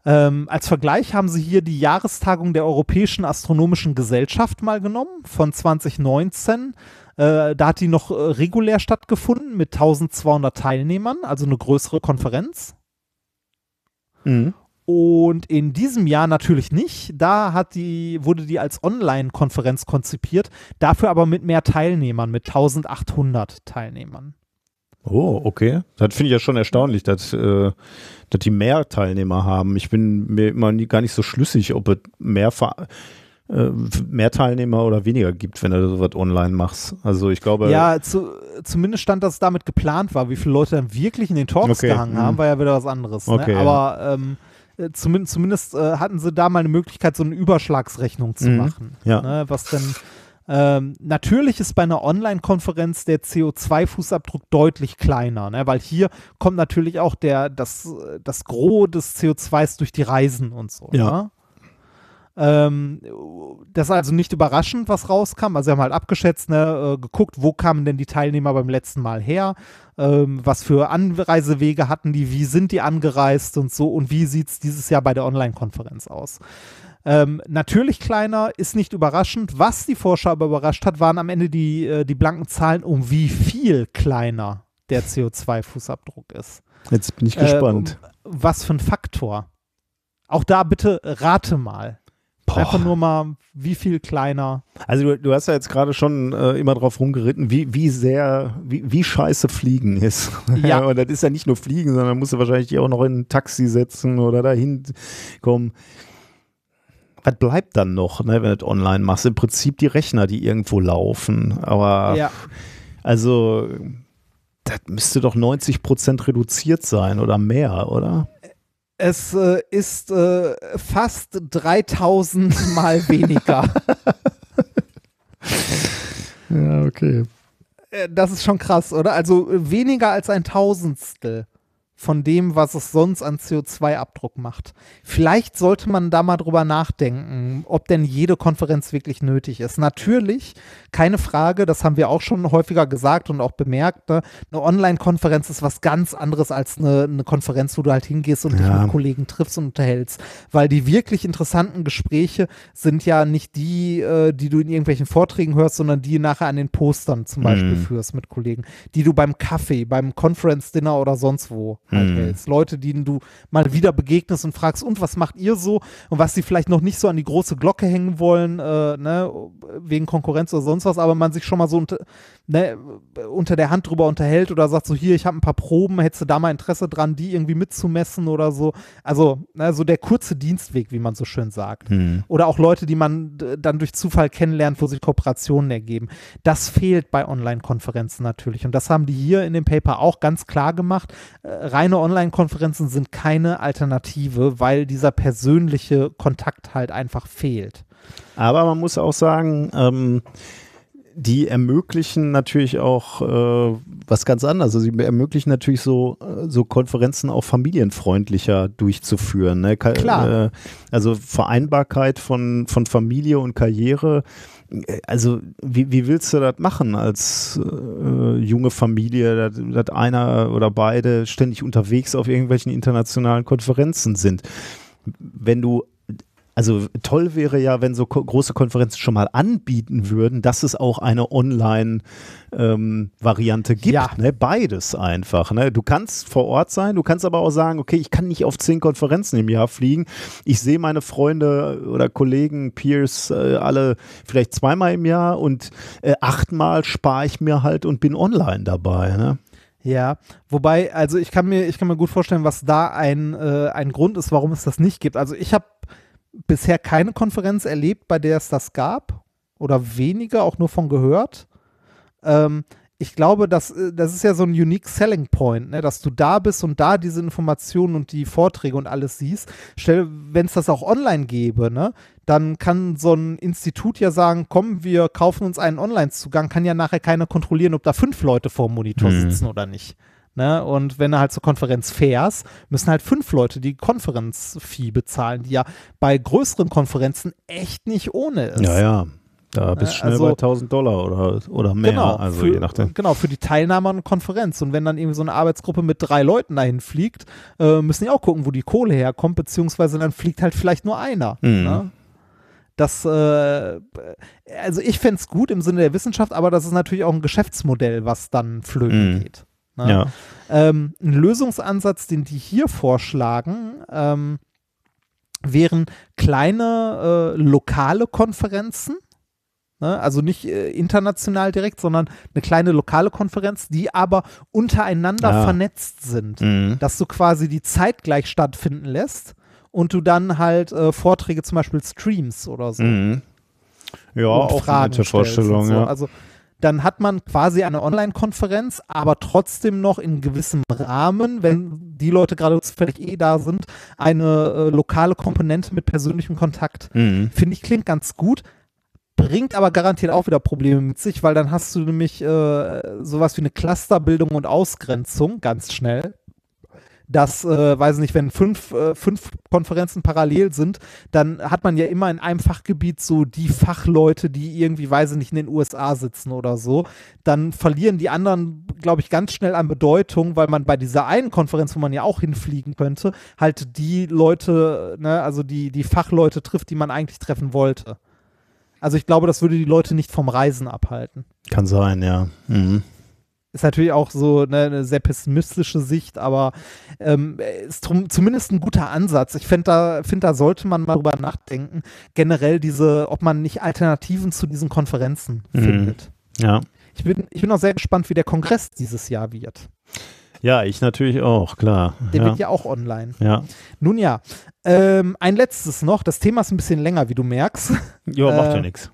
Ähm, als Vergleich haben sie hier die Jahrestagung der Europäischen Astronomischen Gesellschaft mal genommen von 2019. Äh, da hat die noch äh, regulär stattgefunden mit 1200 Teilnehmern, also eine größere Konferenz. Mhm. Und in diesem Jahr natürlich nicht. Da hat die, wurde die als Online-Konferenz konzipiert, dafür aber mit mehr Teilnehmern, mit 1800 Teilnehmern. Oh, okay. Das finde ich ja schon erstaunlich, dass, äh, dass die mehr Teilnehmer haben. Ich bin mir immer nie, gar nicht so schlüssig, ob es mehr, äh, mehr Teilnehmer oder weniger gibt, wenn du sowas online machst. Also ich glaube, Ja, zu, zumindest stand, dass es damit geplant war. Wie viele Leute dann wirklich in den Talks Okay, gehangen haben, war ja wieder was anderes. Okay, ne? ja. Aber ähm, äh, zumindest, zumindest äh, hatten sie da mal eine Möglichkeit, so eine Überschlagsrechnung zu Mhm. machen. Ja. Ne? Was denn ähm, natürlich ist bei einer Online-Konferenz der CO2-Fußabdruck deutlich kleiner, ne? weil hier kommt natürlich auch der, das, das Gros des CO2s durch die Reisen und so. Ja. Ne? Ähm, das ist also nicht überraschend, was rauskam. Also sie haben halt abgeschätzt, ne, äh, geguckt, wo kamen denn die Teilnehmer beim letzten Mal her, ähm, was für Anreisewege hatten die, wie sind die angereist und so und wie sieht es dieses Jahr bei der Online-Konferenz aus. Ähm, natürlich kleiner, ist nicht überraschend. Was die Forscher aber überrascht hat, waren am Ende die, äh, die blanken Zahlen, um wie viel kleiner der CO2-Fußabdruck ist. jetzt bin ich Äh, gespannt. um, was für ein Faktor. Auch da bitte rate mal. Einfach nur mal, wie viel kleiner. Also du, du hast ja jetzt gerade schon äh, immer drauf rumgeritten, wie, wie sehr, wie, wie scheiße Fliegen ist. Ja. Und das ist ja nicht nur Fliegen, sondern musst du wahrscheinlich auch noch in ein Taxi setzen oder dahin kommen. Was bleibt dann noch, ne, wenn du online machst? Im Prinzip die Rechner, die irgendwo laufen. Aber Ja. also das müsste doch 90 Prozent reduziert sein oder mehr, oder? Es äh, ist äh, fast 3000 mal weniger. Ja, okay. Äh, das ist schon krass, oder? Also äh, weniger als ein Tausendstel von dem, was es sonst an CO2-Abdruck macht. Vielleicht sollte man da mal drüber nachdenken, ob denn jede Konferenz wirklich nötig ist. Natürlich, keine Frage, das haben wir auch schon häufiger gesagt und auch bemerkt, ne? eine Online-Konferenz ist was ganz anderes als eine, eine Konferenz, wo du halt hingehst und dich Ja. mit Kollegen triffst und unterhältst. Weil die wirklich interessanten Gespräche sind ja nicht die, äh, die du in irgendwelchen Vorträgen hörst, sondern die nachher an den Postern zum Beispiel Mhm. führst mit Kollegen, die du beim Kaffee, beim Conference-Dinner oder sonst wo halt Mhm. hältst. Leute, denen du mal wieder begegnest und fragst, und was macht ihr so? Und was sie vielleicht noch nicht so an die große Glocke hängen wollen, äh, ne, wegen Konkurrenz oder sonst was, aber man sich schon mal so unter, ne, unter der Hand drüber unterhält oder sagt so, hier, ich habe ein paar Proben, hättest du da mal Interesse dran, die irgendwie mitzumessen oder so. Also, ne, so der kurze Dienstweg, wie man so schön sagt. Hm. Oder auch Leute, die man dann durch Zufall kennenlernt, wo sich Kooperationen ergeben. Das fehlt bei Online-Konferenzen natürlich. Und das haben die hier in dem Paper auch ganz klar gemacht. Äh, reine Online-Konferenzen sind keine Alternative, weil dieser persönliche Kontakt halt einfach fehlt. Aber man muss auch sagen, ähm, die ermöglichen natürlich auch äh, was ganz anderes. Also sie ermöglichen natürlich so, äh, so Konferenzen auch familienfreundlicher durchzuführen. Ne? Klar. Äh, also Vereinbarkeit von, von Familie und Karriere. Also wie, wie willst du das machen als äh, junge Familie, dass einer oder beide ständig unterwegs auf irgendwelchen internationalen Konferenzen sind? Wenn du Also toll wäre ja, wenn so ko große Konferenzen schon mal anbieten würden, dass es auch eine Online-Variante gibt. Ja. Ne? Beides einfach. Ne? Du kannst vor Ort sein, du kannst aber auch sagen, okay, ich kann nicht auf zehn Konferenzen im Jahr fliegen. Ich sehe meine Freunde oder Kollegen, Peers, äh, alle vielleicht zweimal im Jahr und äh, achtmal spare ich mir halt und bin online dabei. Ne? Ja, wobei, also ich kann mir, ich kann mir gut vorstellen, was da ein, äh, ein Grund ist, warum es das nicht gibt. Also ich habe bisher keine Konferenz erlebt, bei der es das gab oder weniger, auch nur von gehört. Ähm, ich glaube, das, äh, das ist ja so ein unique selling point, ne? dass du da bist und da diese Informationen und die Vorträge und alles siehst. Stell, wenn es das auch online gäbe, ne, dann kann so ein Institut ja sagen, komm, wir kaufen uns einen Online-Zugang, kann ja nachher keiner kontrollieren, ob da fünf Leute vor dem Monitor Mhm. sitzen oder nicht. Ne? Und wenn du halt zur Konferenz fährst, müssen halt fünf Leute die Konferenzfee bezahlen, die ja bei größeren Konferenzen echt nicht ohne ist. Ja, ja. Da bist du schnell also- bei 1000 Dollar oder, oder mehr. Genau, also für, je nachdem. genau, für die Teilnahme an Konferenz. Und wenn dann irgendwie so eine Arbeitsgruppe mit drei Leuten dahin fliegt, äh, müssen die auch gucken, wo die Kohle herkommt, beziehungsweise dann fliegt halt vielleicht nur einer. Mhm. Ne? Das, äh, also ich fände es gut im Sinne der Wissenschaft, aber das ist natürlich auch ein Geschäftsmodell, was dann flöten Mhm. geht. Ne? Ja. Ähm, ein Lösungsansatz, den die hier vorschlagen, ähm, wären kleine äh, lokale Konferenzen. Ne? Also nicht äh, international direkt, sondern eine kleine lokale Konferenz, die aber untereinander Ah. vernetzt sind. Mhm. Dass du quasi die zeitgleich stattfinden lässt und du dann halt äh, Vorträge zum Beispiel streams oder so Mhm. Ja, auch eine Fragen nette stellst und Vorstellung, so. ja. Also dann hat man quasi eine Online-Konferenz, aber trotzdem noch in gewissem Rahmen, wenn die Leute gerade zufällig eh da sind, eine äh, lokale Komponente mit persönlichem Kontakt. Mhm. Finde ich klingt ganz gut, bringt aber garantiert auch wieder Probleme mit sich, weil dann hast du nämlich äh, sowas wie eine Clusterbildung und Ausgrenzung ganz schnell. Das, äh, weiß nicht, wenn fünf, äh, fünf Konferenzen parallel sind, dann hat man ja immer in einem Fachgebiet so die Fachleute, die irgendwie, weiß ich nicht, in den USA sitzen oder so. Dann verlieren die anderen, glaube ich, ganz schnell an Bedeutung, weil man bei dieser einen Konferenz, wo man ja auch hinfliegen könnte, halt die Leute, ne, also die, die Fachleute trifft, die man eigentlich treffen wollte. Also ich glaube, das würde die Leute nicht vom Reisen abhalten. Kann sein, ja. Mhm. Ist natürlich auch so ne, eine sehr pessimistische Sicht, aber ähm, ist drum, zumindest ein guter Ansatz. Ich finde, da, find, da sollte man mal drüber nachdenken, generell diese, ob man nicht Alternativen zu diesen Konferenzen Mhm. findet. Ja. Ich bin, ich bin auch sehr gespannt, wie der Kongress dieses Jahr wird. Ja, ich natürlich auch, klar. Der ja. wird ja auch online. ja. Nun ja, ähm, ein letztes noch. Das Thema ist ein bisschen länger, wie du merkst. Ja, macht Äh, ja nichts.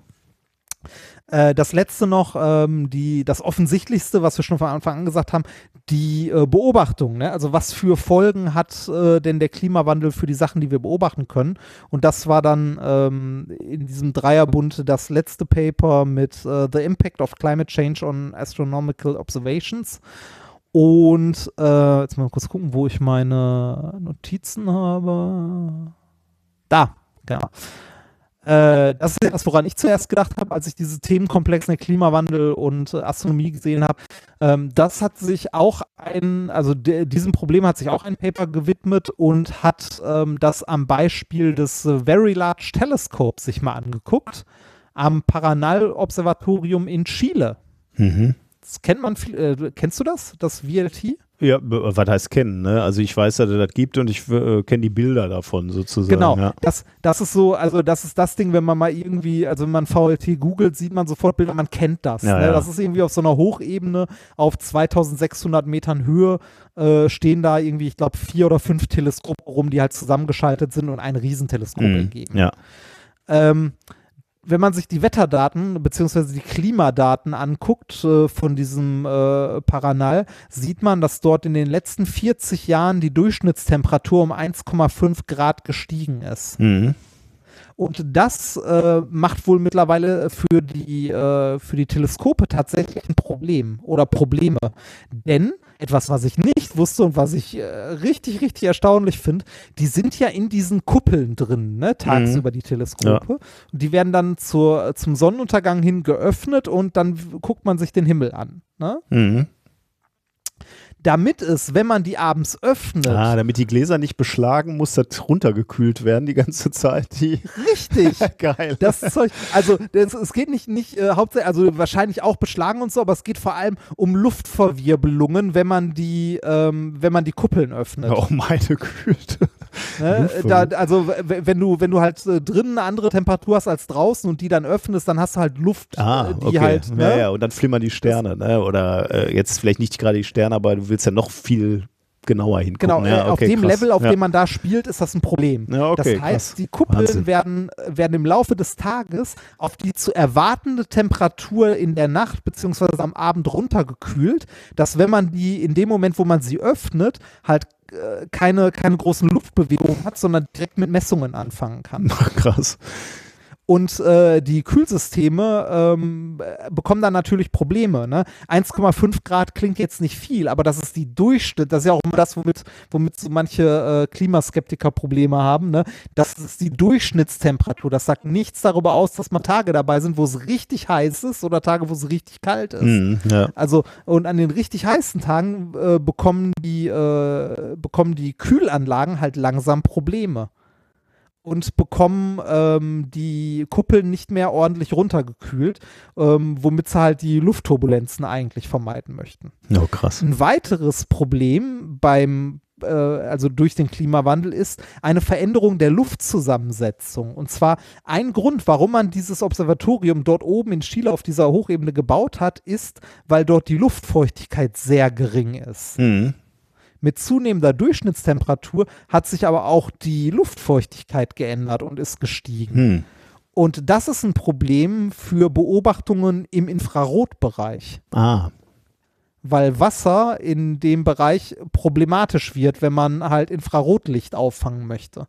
Äh, das letzte noch, ähm, die, das Offensichtlichste, was wir schon von Anfang an gesagt haben, die äh, Beobachtung. Ne? Also was für Folgen hat äh, denn der Klimawandel für die Sachen, die wir beobachten können? Und das war dann ähm, in diesem Dreierbund das letzte Paper mit äh, The Impact of Climate Change on Astronomical Observations. Und äh, jetzt mal kurz gucken, wo ich meine Notizen habe. Da, genau. Äh, das ist ja das, woran ich zuerst gedacht habe, als ich diese Themenkomplex der Klimawandel und äh, Astronomie gesehen habe. Ähm, das hat sich auch ein, also diesem Problem hat sich auch ein Paper gewidmet und hat ähm, das am Beispiel des äh, Very Large Telescopes sich mal angeguckt, am Paranal-Observatorium in Chile. Mhm. Das kennt man viel, äh, kennst du das, das VLT? Ja, was heißt kennen, ne? Also ich weiß, dass es das gibt und ich äh, kenne die Bilder davon sozusagen. Genau, Ja. das, das ist so, also das ist das Ding, wenn man mal irgendwie, also wenn man VLT googelt, sieht man sofort Bilder, man kennt das. Ja, ne? ja. Das ist irgendwie auf so einer Hochebene auf 2600 Metern Höhe äh, stehen da irgendwie, ich glaube, vier oder fünf Teleskope rum, die halt zusammengeschaltet sind und ein Riesenteleskop Mhm. entgegen. Ja. Ähm, wenn man sich die Wetterdaten beziehungsweise die Klimadaten anguckt äh, von diesem äh, Paranal, sieht man, dass dort in den letzten 40 Jahren die Durchschnittstemperatur um 1,5 Grad gestiegen ist. Mhm. Und das äh, macht wohl mittlerweile für die, äh, für die Teleskope tatsächlich ein Problem oder Probleme. Denn etwas, was ich nicht wusste und was ich äh, richtig, richtig erstaunlich finde, die sind ja in diesen Kuppeln drin, ne, tagsüber die Teleskope. Und die werden dann zur, zum Sonnenuntergang hin geöffnet und dann guckt man sich den Himmel an. Ne? Mhm. Damit es, wenn man die abends öffnet, Ah, damit die Gläser nicht beschlagen, muss das runtergekühlt werden die ganze Zeit. Die richtig. Geil. Das Zeug, also das, es geht nicht, nicht äh, hauptsächlich, also wahrscheinlich auch beschlagen und so, aber es geht vor allem um Luftverwirbelungen, wenn man die, ähm, wenn man die Kuppeln öffnet. oh meine Güte. Ne? Luftverwirbelung. Da, also wenn du, wenn du halt äh, drinnen eine andere Temperatur hast als draußen und die dann öffnest, dann hast du halt Luft, Ah, äh, die okay. halt, ne? ja, ja, und dann flimmern die Sterne, ne? Oder äh, jetzt vielleicht nicht gerade die Sterne, aber du willst ja noch viel genauer hingucken. Genau, ja, äh, auf okay, dem krass. Level, auf ja. dem man da spielt, ist das ein Problem. Ja, okay, das heißt, krass. die Kuppeln Wahnsinn. werden, werden im Laufe des Tages auf die zu erwartende Temperatur in der Nacht beziehungsweise am Abend runtergekühlt, dass wenn man die in dem Moment, wo man sie öffnet, halt äh, keine, keine großen Luftbewegungen hat, sondern direkt mit Messungen anfangen kann. krass. Und äh, die Kühlsysteme ähm, äh, bekommen dann natürlich Probleme. Ne? 1,5 Grad klingt jetzt nicht viel, aber das ist die Durchschnitt. Das ist ja auch immer das, womit, womit so manche äh, Klimaskeptiker Probleme haben. Ne? Das ist die Durchschnittstemperatur. Das sagt nichts darüber aus, dass mal Tage dabei sind, wo es richtig heiß ist oder Tage, wo es richtig kalt ist. Mhm, ja. Also, und an den richtig heißen Tagen äh, bekommen, die, äh, bekommen die Kühlanlagen halt langsam Probleme. Und bekommen ähm, die Kuppeln nicht mehr ordentlich runtergekühlt, ähm, womit sie halt die Luftturbulenzen eigentlich vermeiden möchten. Oh, krass. Ein weiteres Problem beim äh, also durch den Klimawandel ist eine Veränderung der Luftzusammensetzung. Und zwar ein Grund, warum man dieses Observatorium dort oben in Chile auf dieser Hochebene gebaut hat, ist, weil dort die Luftfeuchtigkeit sehr gering ist. Mhm. Mit zunehmender Durchschnittstemperatur hat sich aber auch die Luftfeuchtigkeit geändert und ist gestiegen. Hm. Und das ist ein Problem für Beobachtungen im Infrarotbereich Ah, weil Wasser in dem Bereich problematisch wird, wenn man halt Infrarotlicht auffangen möchte.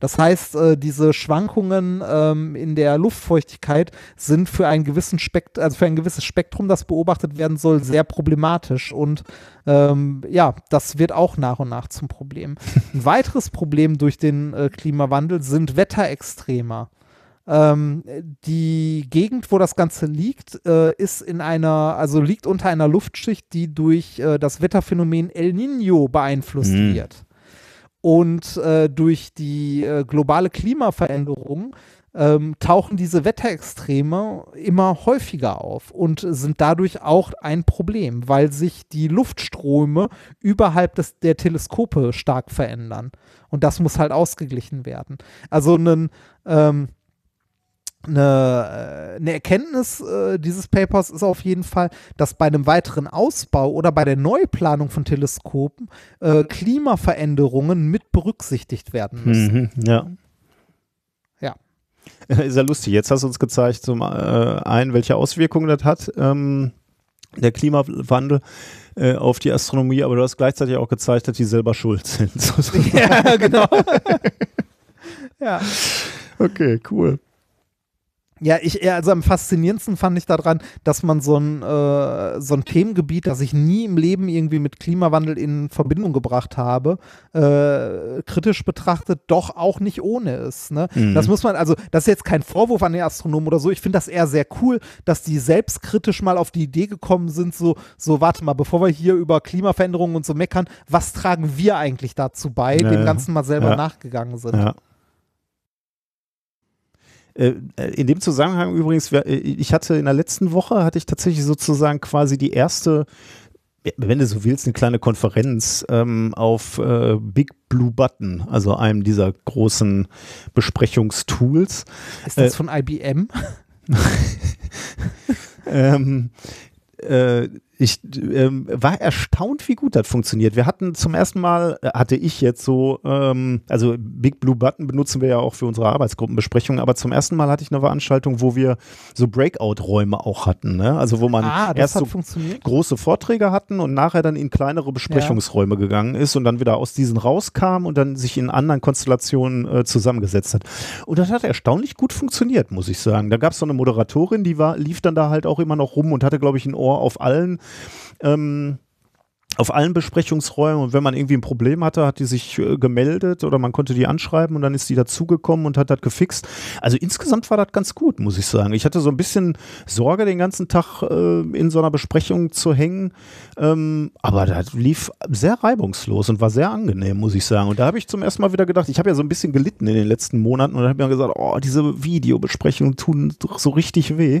Das heißt, äh, diese Schwankungen ähm, in der Luftfeuchtigkeit sind für einen gewissen Spekt also für ein gewisses Spektrum, das beobachtet werden soll, sehr problematisch und ähm, ja, das wird auch nach und nach zum Problem. Ein weiteres Problem durch den äh, Klimawandel sind Wetterextremer. Ähm, die Gegend, wo das Ganze liegt, äh, ist in einer, also liegt unter einer Luftschicht, die durch äh, das Wetterphänomen El Nino beeinflusst Mhm. wird. Und äh, durch die äh, globale Klimaveränderung ähm, tauchen diese Wetterextreme immer häufiger auf und sind dadurch auch ein Problem, weil sich die Luftströme überhalb des, der Teleskope stark verändern. Und das muss halt ausgeglichen werden. Also ein ähm, eine, äh, eine Erkenntnis äh, dieses Papers ist auf jeden Fall, dass bei einem weiteren Ausbau oder bei der Neuplanung von Teleskopen äh, Klimaveränderungen mit berücksichtigt werden müssen. mhm. ja. Ja. Ist ja lustig. Jetzt hast du uns gezeigt, zum äh, einen, welche Auswirkungen das hat, ähm, der Klimawandel äh, auf die Astronomie, aber du hast gleichzeitig auch gezeigt, dass die selber schuld sind. ja, genau. ja. okay, cool. Ja, ich, also am faszinierendsten fand ich daran, dass man so ein, äh, so ein Themengebiet, das ich nie im Leben irgendwie mit Klimawandel in Verbindung gebracht habe, äh, kritisch betrachtet, doch auch nicht ohne ist. Ne? Mhm. Das muss man, also das ist jetzt kein Vorwurf an die Astronomen oder so, ich finde das eher sehr cool, dass die selbstkritisch mal auf die Idee gekommen sind, so, so warte mal, bevor wir hier über Klimaveränderungen und so meckern, was tragen wir eigentlich dazu bei, Ja, dem. Ganzen mal selber Ja. nachgegangen sind. Ja. Äh, In dem Zusammenhang übrigens, äh, ich hatte in der letzten Woche, hatte ich tatsächlich sozusagen quasi die erste, wenn du so willst, eine kleine Konferenz ähm, auf äh, Big Blue Button, also einem dieser großen Besprechungstools. Ist das Äh, von IBM? ähm, äh, ich ähm, war erstaunt, wie gut das funktioniert. Wir hatten zum ersten Mal, äh, hatte ich jetzt so, ähm, also Big Blue Button benutzen wir ja auch für unsere Arbeitsgruppenbesprechungen, aber zum ersten Mal hatte ich eine Veranstaltung, wo wir so Breakout-Räume auch hatten. Ne? Also wo man Ah, erst so große Vorträge hatten und nachher dann in kleinere Besprechungsräume gegangen ist und dann wieder aus diesen rauskam und dann sich in anderen Konstellationen äh, zusammengesetzt hat. Und das hat erstaunlich gut funktioniert, muss ich sagen. Da gab es so eine Moderatorin, die war, lief dann da halt auch immer noch rum und hatte, glaube ich, ein Ohr auf allen ähm, auf allen Besprechungsräumen und wenn man irgendwie ein Problem hatte, hat die sich äh, gemeldet oder man konnte die anschreiben und dann ist die dazugekommen und hat das gefixt. Also insgesamt war das ganz gut, muss ich sagen. Ich hatte so ein bisschen Sorge, den ganzen Tag äh, in so einer Besprechung zu hängen, ähm, aber das lief sehr reibungslos und war sehr angenehm, muss ich sagen. Und da habe ich zum ersten Mal wieder gedacht, ich habe ja so ein bisschen gelitten in den letzten Monaten und habe mir gesagt, oh, diese Videobesprechungen tun so richtig weh.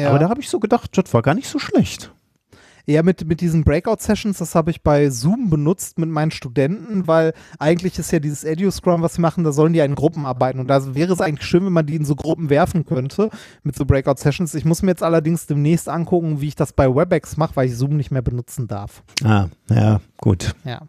Ja. Aber da habe ich so gedacht, das war gar nicht so schlecht. Ja, mit, mit diesen Breakout-Sessions, das habe ich bei Zoom benutzt mit meinen Studenten, weil eigentlich ist ja dieses Edu-Scrum, was sie machen, da sollen die ja in Gruppen arbeiten. Und da wäre es eigentlich schön, wenn man die in so Gruppen werfen könnte mit so Breakout-Sessions. Ich muss mir jetzt allerdings demnächst angucken, wie ich das bei WebEx mache, weil ich Zoom nicht mehr benutzen darf. Ah, ja, gut. Ja.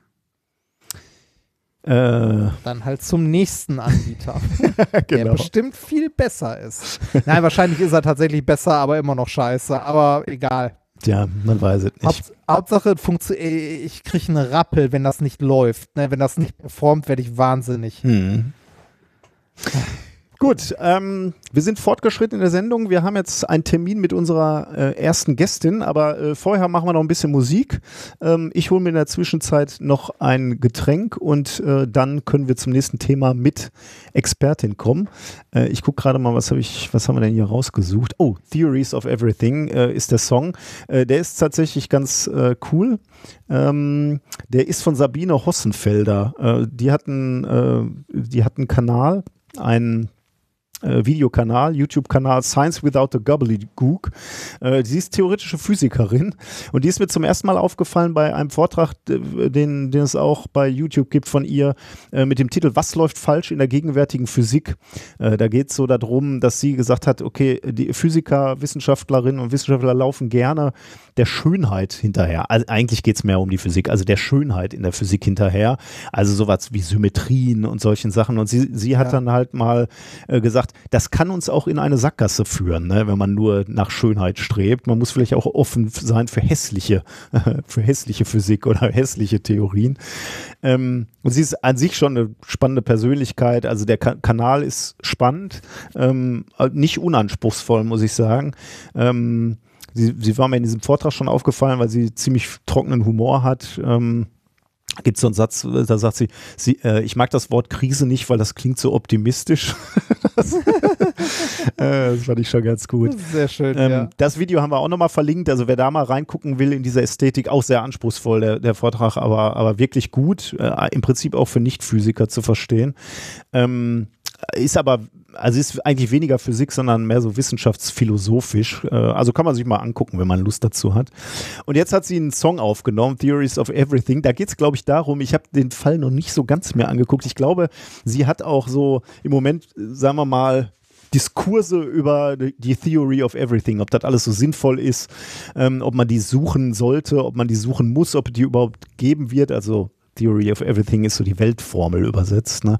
Äh, Dann halt zum nächsten Anbieter, der genau. bestimmt viel besser ist. Nein, wahrscheinlich ist er tatsächlich besser, aber immer noch scheiße. Aber egal. Ja, man weiß es nicht. Haupt, Hauptsache, äh, ich kriege einen Rappel, wenn das nicht läuft. Ne? Wenn das nicht performt, werde ich wahnsinnig. Hm. Gut, ähm, wir sind fortgeschritten in der Sendung. Wir haben jetzt einen Termin mit unserer äh, ersten Gästin, aber äh, vorher machen wir noch ein bisschen Musik. Ähm, ich hole mir in der Zwischenzeit noch ein Getränk und äh, dann können wir zum nächsten Thema mit Expertin kommen. Äh, ich gucke gerade mal, was habe ich, was haben wir denn hier rausgesucht? Oh, Theories of Everything äh, ist der Song. Äh, der ist tatsächlich ganz cool. Ähm, der ist von Sabine Hossenfelder. Die die hat einen Kanal, einen äh, Videokanal, YouTube-Kanal Science Without the Gobbledygook. Äh, sie ist theoretische Physikerin und die ist mir zum ersten Mal aufgefallen bei einem Vortrag, den, den es auch bei YouTube gibt von ihr, äh, mit dem Titel Was läuft falsch in der gegenwärtigen Physik? Äh, da geht es so darum, dass sie gesagt hat, okay, die Physiker, Wissenschaftlerinnen und Wissenschaftler laufen gerne der Schönheit hinterher. Also eigentlich geht es mehr um die Physik, also der Schönheit in der Physik hinterher. Also sowas wie Symmetrien und solchen Sachen. Und sie, sie hat Ja. dann halt mal äh, gesagt, das kann uns auch in eine Sackgasse führen, ne, wenn man nur nach Schönheit strebt. Man muss vielleicht auch offen sein für hässliche, für hässliche Physik oder hässliche Theorien. Ähm, und sie ist an sich schon eine spannende Persönlichkeit. Also der Ka Kanal ist spannend, ähm, nicht unanspruchsvoll, muss ich sagen. Ähm, sie, sie war mir in diesem Vortrag schon aufgefallen, weil sie ziemlich trockenen Humor hat. Ähm, Gibt so einen Satz, da sagt sie, sie äh, ich mag das Wort Krise nicht, weil das klingt so optimistisch. das, äh, das fand ich schon ganz gut. Sehr schön, Ähm, ja. Das Video haben wir auch nochmal verlinkt. Also wer da mal reingucken will in dieser Ästhetik, auch sehr anspruchsvoll, der, der Vortrag, aber, aber wirklich gut. Äh, Im Prinzip auch für Nicht-Physiker zu verstehen. Ähm, ist aber, also ist eigentlich weniger Physik, sondern mehr so wissenschaftsphilosophisch. Äh, also kann man sich mal angucken, wenn man Lust dazu hat. Und jetzt hat sie einen Song aufgenommen, Theories of Everything. Da geht es, glaube ich, darum, ich habe den Fall noch nicht so ganz mehr angeguckt. Ich glaube, sie hat auch so im Moment, sagen wir mal, Diskurse über die Theory of Everything, ob das alles so sinnvoll ist, ähm, ob man die suchen sollte, ob man die suchen muss, ob die überhaupt geben wird. Also Theory of Everything ist so die Weltformel übersetzt. Ne?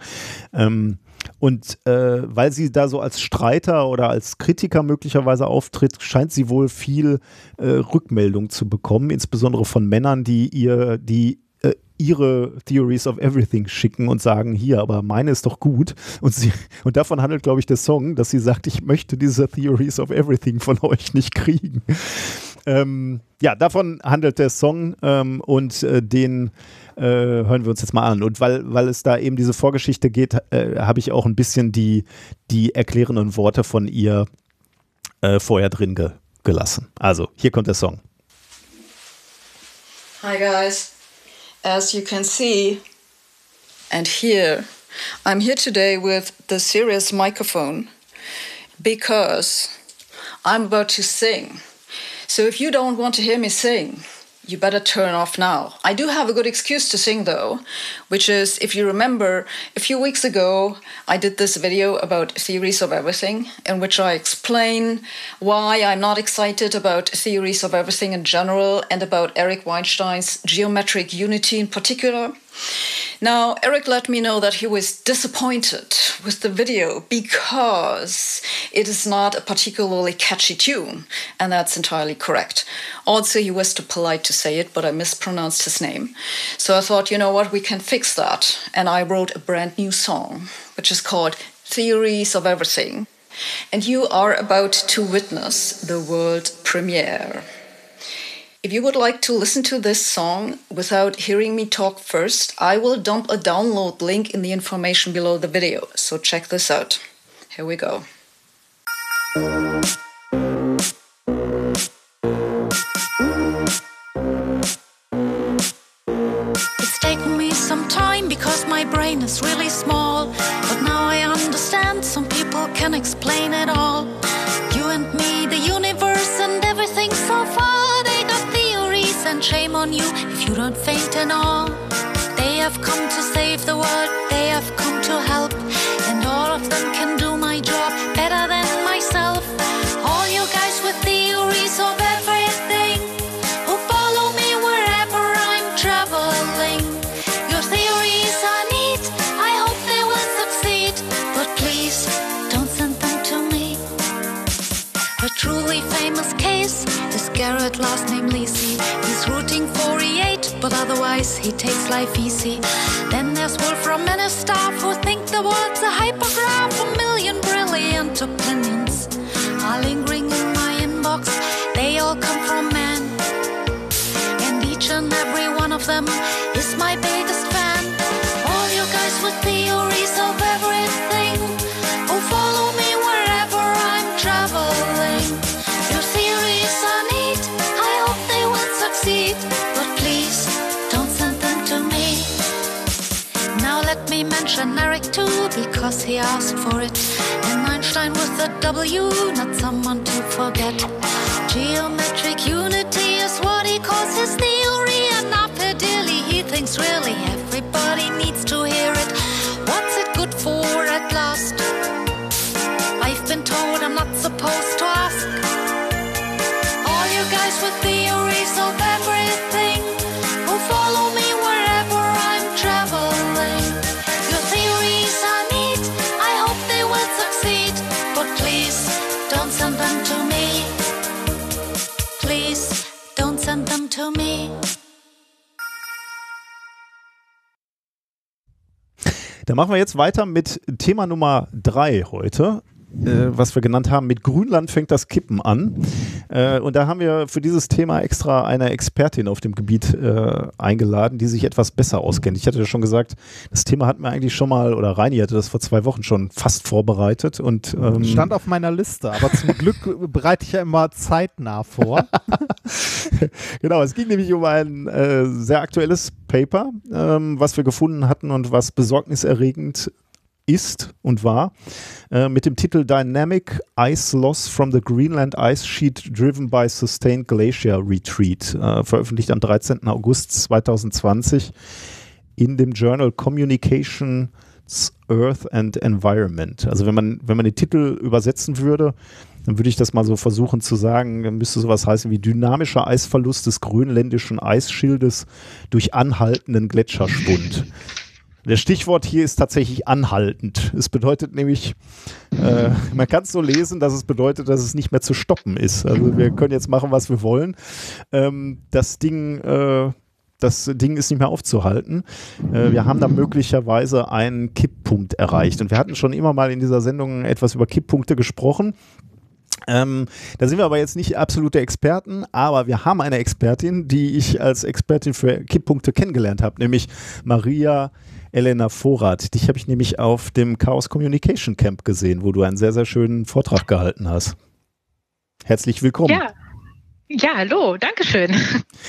Ähm, und äh, weil sie da so als Streiter oder als Kritiker möglicherweise auftritt, scheint sie wohl viel äh, Rückmeldung zu bekommen, insbesondere von Männern, die ihr, die äh, ihre Theories of Everything schicken und sagen, hier, aber meine ist doch gut. Und sie, und davon handelt, glaube ich, der Song, dass sie sagt, ich möchte diese Theories of Everything von euch nicht kriegen. Ähm, ja, davon handelt der Song ähm, und äh, den äh, hören wir uns jetzt mal an. Und weil, weil es da eben diese Vorgeschichte geht, äh, habe ich auch ein bisschen die, die erklärenden Worte von ihr äh, vorher drin ge gelassen. Also, hier kommt der Song. Hi guys. As you can see and hear, I'm here today with the Sirius microphone because I'm about to sing. So if you don't want to hear me sing, you better turn off now. I do have a good excuse to sing though, which is if you remember, a few weeks ago I did this video about theories of everything, in which I explain why I'm not excited about theories of everything in general and about Eric Weinstein's geometric unity in particular. Now, Eric let me know that he was disappointed with the video because it is not a particularly catchy tune, and that's entirely correct. Also, he was too polite to say it, but I mispronounced his name. So I thought, you know what, we can fix that. And I wrote a brand new song, which is called Theories of Everything. And you are about to witness the world premiere. If you would like to listen to this song without hearing me talk first, I will dump a download link in the information below the video. So check this out. Here we go. It's taken me some time because my brain is really small. But now I understand some people can explain it all. shame on you if you don't faint and all. They have come to save the world, they have come to help, and all of them can do my job better than myself. All you guys with theories of everything who follow me wherever I'm traveling. Your theories are neat, I hope they will succeed, but please don't send them to me. A truly famous case is Garrett, last name Lisa. 1948, but otherwise he takes life easy. Then there's Wolf Romano staff who think the world's a hypergraph. A million brilliant opinions are lingering in my inbox. They all come from men, and each and every one of them is my biggest. Let me mention Eric too, because he asked for it. And Einstein with a W, not someone to forget. Geometric unity is what he calls his theory, and Dilly, he thinks really everybody needs to hear it. What's it good for at last? I've been told I'm not supposed to Da machen wir jetzt weiter mit Thema Nummer drei heute, was wir genannt haben, mit Grünland fängt das Kippen an. Äh, und da haben wir für dieses Thema extra eine Expertin auf dem Gebiet äh, eingeladen, die sich etwas besser auskennt. Ich hatte ja schon gesagt, das Thema hatten wir eigentlich schon mal, oder Reini hatte das vor zwei Wochen schon fast vorbereitet. Und, ähm, Stand auf meiner Liste, aber zum Glück bereite ich ja immer zeitnah vor. genau, es ging nämlich um ein äh, sehr aktuelles Paper, ähm, was wir gefunden hatten und was besorgniserregend ist und war, äh, mit dem Titel Dynamic Ice Loss from the Greenland Ice Sheet Driven by Sustained Glacier Retreat, äh, veröffentlicht am 13. August 2020 in dem Journal Communications Earth and Environment. Also wenn man, wenn man den Titel übersetzen würde, dann würde ich das mal so versuchen zu sagen, dann müsste sowas heißen wie dynamischer Eisverlust des grönländischen Eisschildes durch anhaltenden Gletscherspund. Der Stichwort hier ist tatsächlich anhaltend. Es bedeutet nämlich, äh, man kann es so lesen, dass es bedeutet, dass es nicht mehr zu stoppen ist. Also wir können jetzt machen, was wir wollen. Ähm, das Ding, äh, das Ding ist nicht mehr aufzuhalten. Äh, wir haben da möglicherweise einen Kipppunkt erreicht. Und wir hatten schon immer mal in dieser Sendung etwas über Kipppunkte gesprochen. Ähm, da sind wir aber jetzt nicht absolute Experten, aber wir haben eine Expertin, die ich als Expertin für Kipppunkte kennengelernt habe, nämlich Maria Elena Vorrat. Dich habe ich nämlich auf dem Chaos Communication Camp gesehen, wo du einen sehr, sehr schönen Vortrag gehalten hast. Herzlich willkommen. Ja. Ja, hallo, Dankeschön.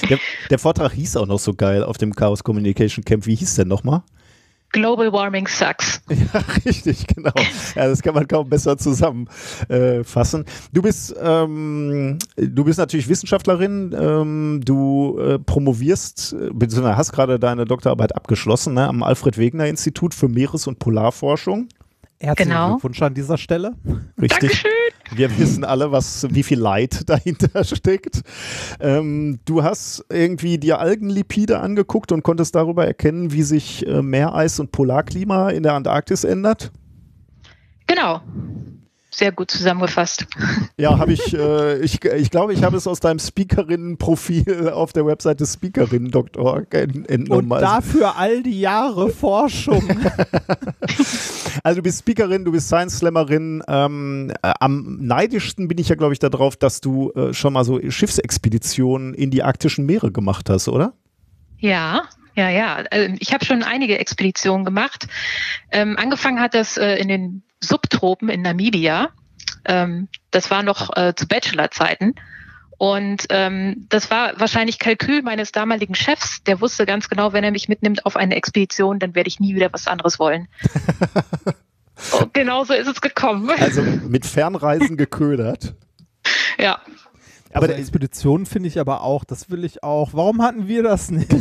Der, der Vortrag hieß auch noch so geil auf dem Chaos Communication Camp. Wie hieß der nochmal? Global Warming sucks. Ja, richtig, genau. Ja, das kann man kaum besser zusammenfassen. du bist, ähm, du bist natürlich Wissenschaftlerin. Ähm, du äh, promovierst, äh, beziehungsweise hast gerade deine Doktorarbeit abgeschlossen ne, am Alfred Wegener Institut für Meeres- und Polarforschung. Herzlichen Genau. Glückwunsch an dieser Stelle. Richtig. Dankeschön. Wir wissen alle, was, wie viel Leid dahinter steckt. Ähm, du hast irgendwie dir Algenlipide angeguckt und konntest darüber erkennen, wie sich äh, Meereis und Polarklima in der Antarktis ändert. Genau. Sehr gut zusammengefasst. Ja, habe ich, äh, ich, ich glaube, ich habe es aus deinem Speakerinnen-Profil auf der Webseite speakerinnen.org entnommen. Und dafür all die Jahre Forschung. also du bist Speakerin, du bist Science Slammerin. Ähm, äh, am neidischsten bin ich ja, glaube ich, darauf, dass du äh, schon mal so Schiffsexpeditionen in die arktischen Meere gemacht hast, oder? Ja, ja, ja. Ähm, ich habe schon einige Expeditionen gemacht. Ähm, angefangen hat das äh, in den Subtropen in Namibia. Ähm, das war noch äh, zu Bachelorzeiten. Und ähm, das war wahrscheinlich Kalkül meines damaligen Chefs. Der wusste ganz genau, wenn er mich mitnimmt auf eine Expedition, dann werde ich nie wieder was anderes wollen. Und genauso ist es gekommen. Also mit Fernreisen geködert. Ja. Aber der Expedition finde ich aber auch, das will ich auch. Warum hatten wir das nicht?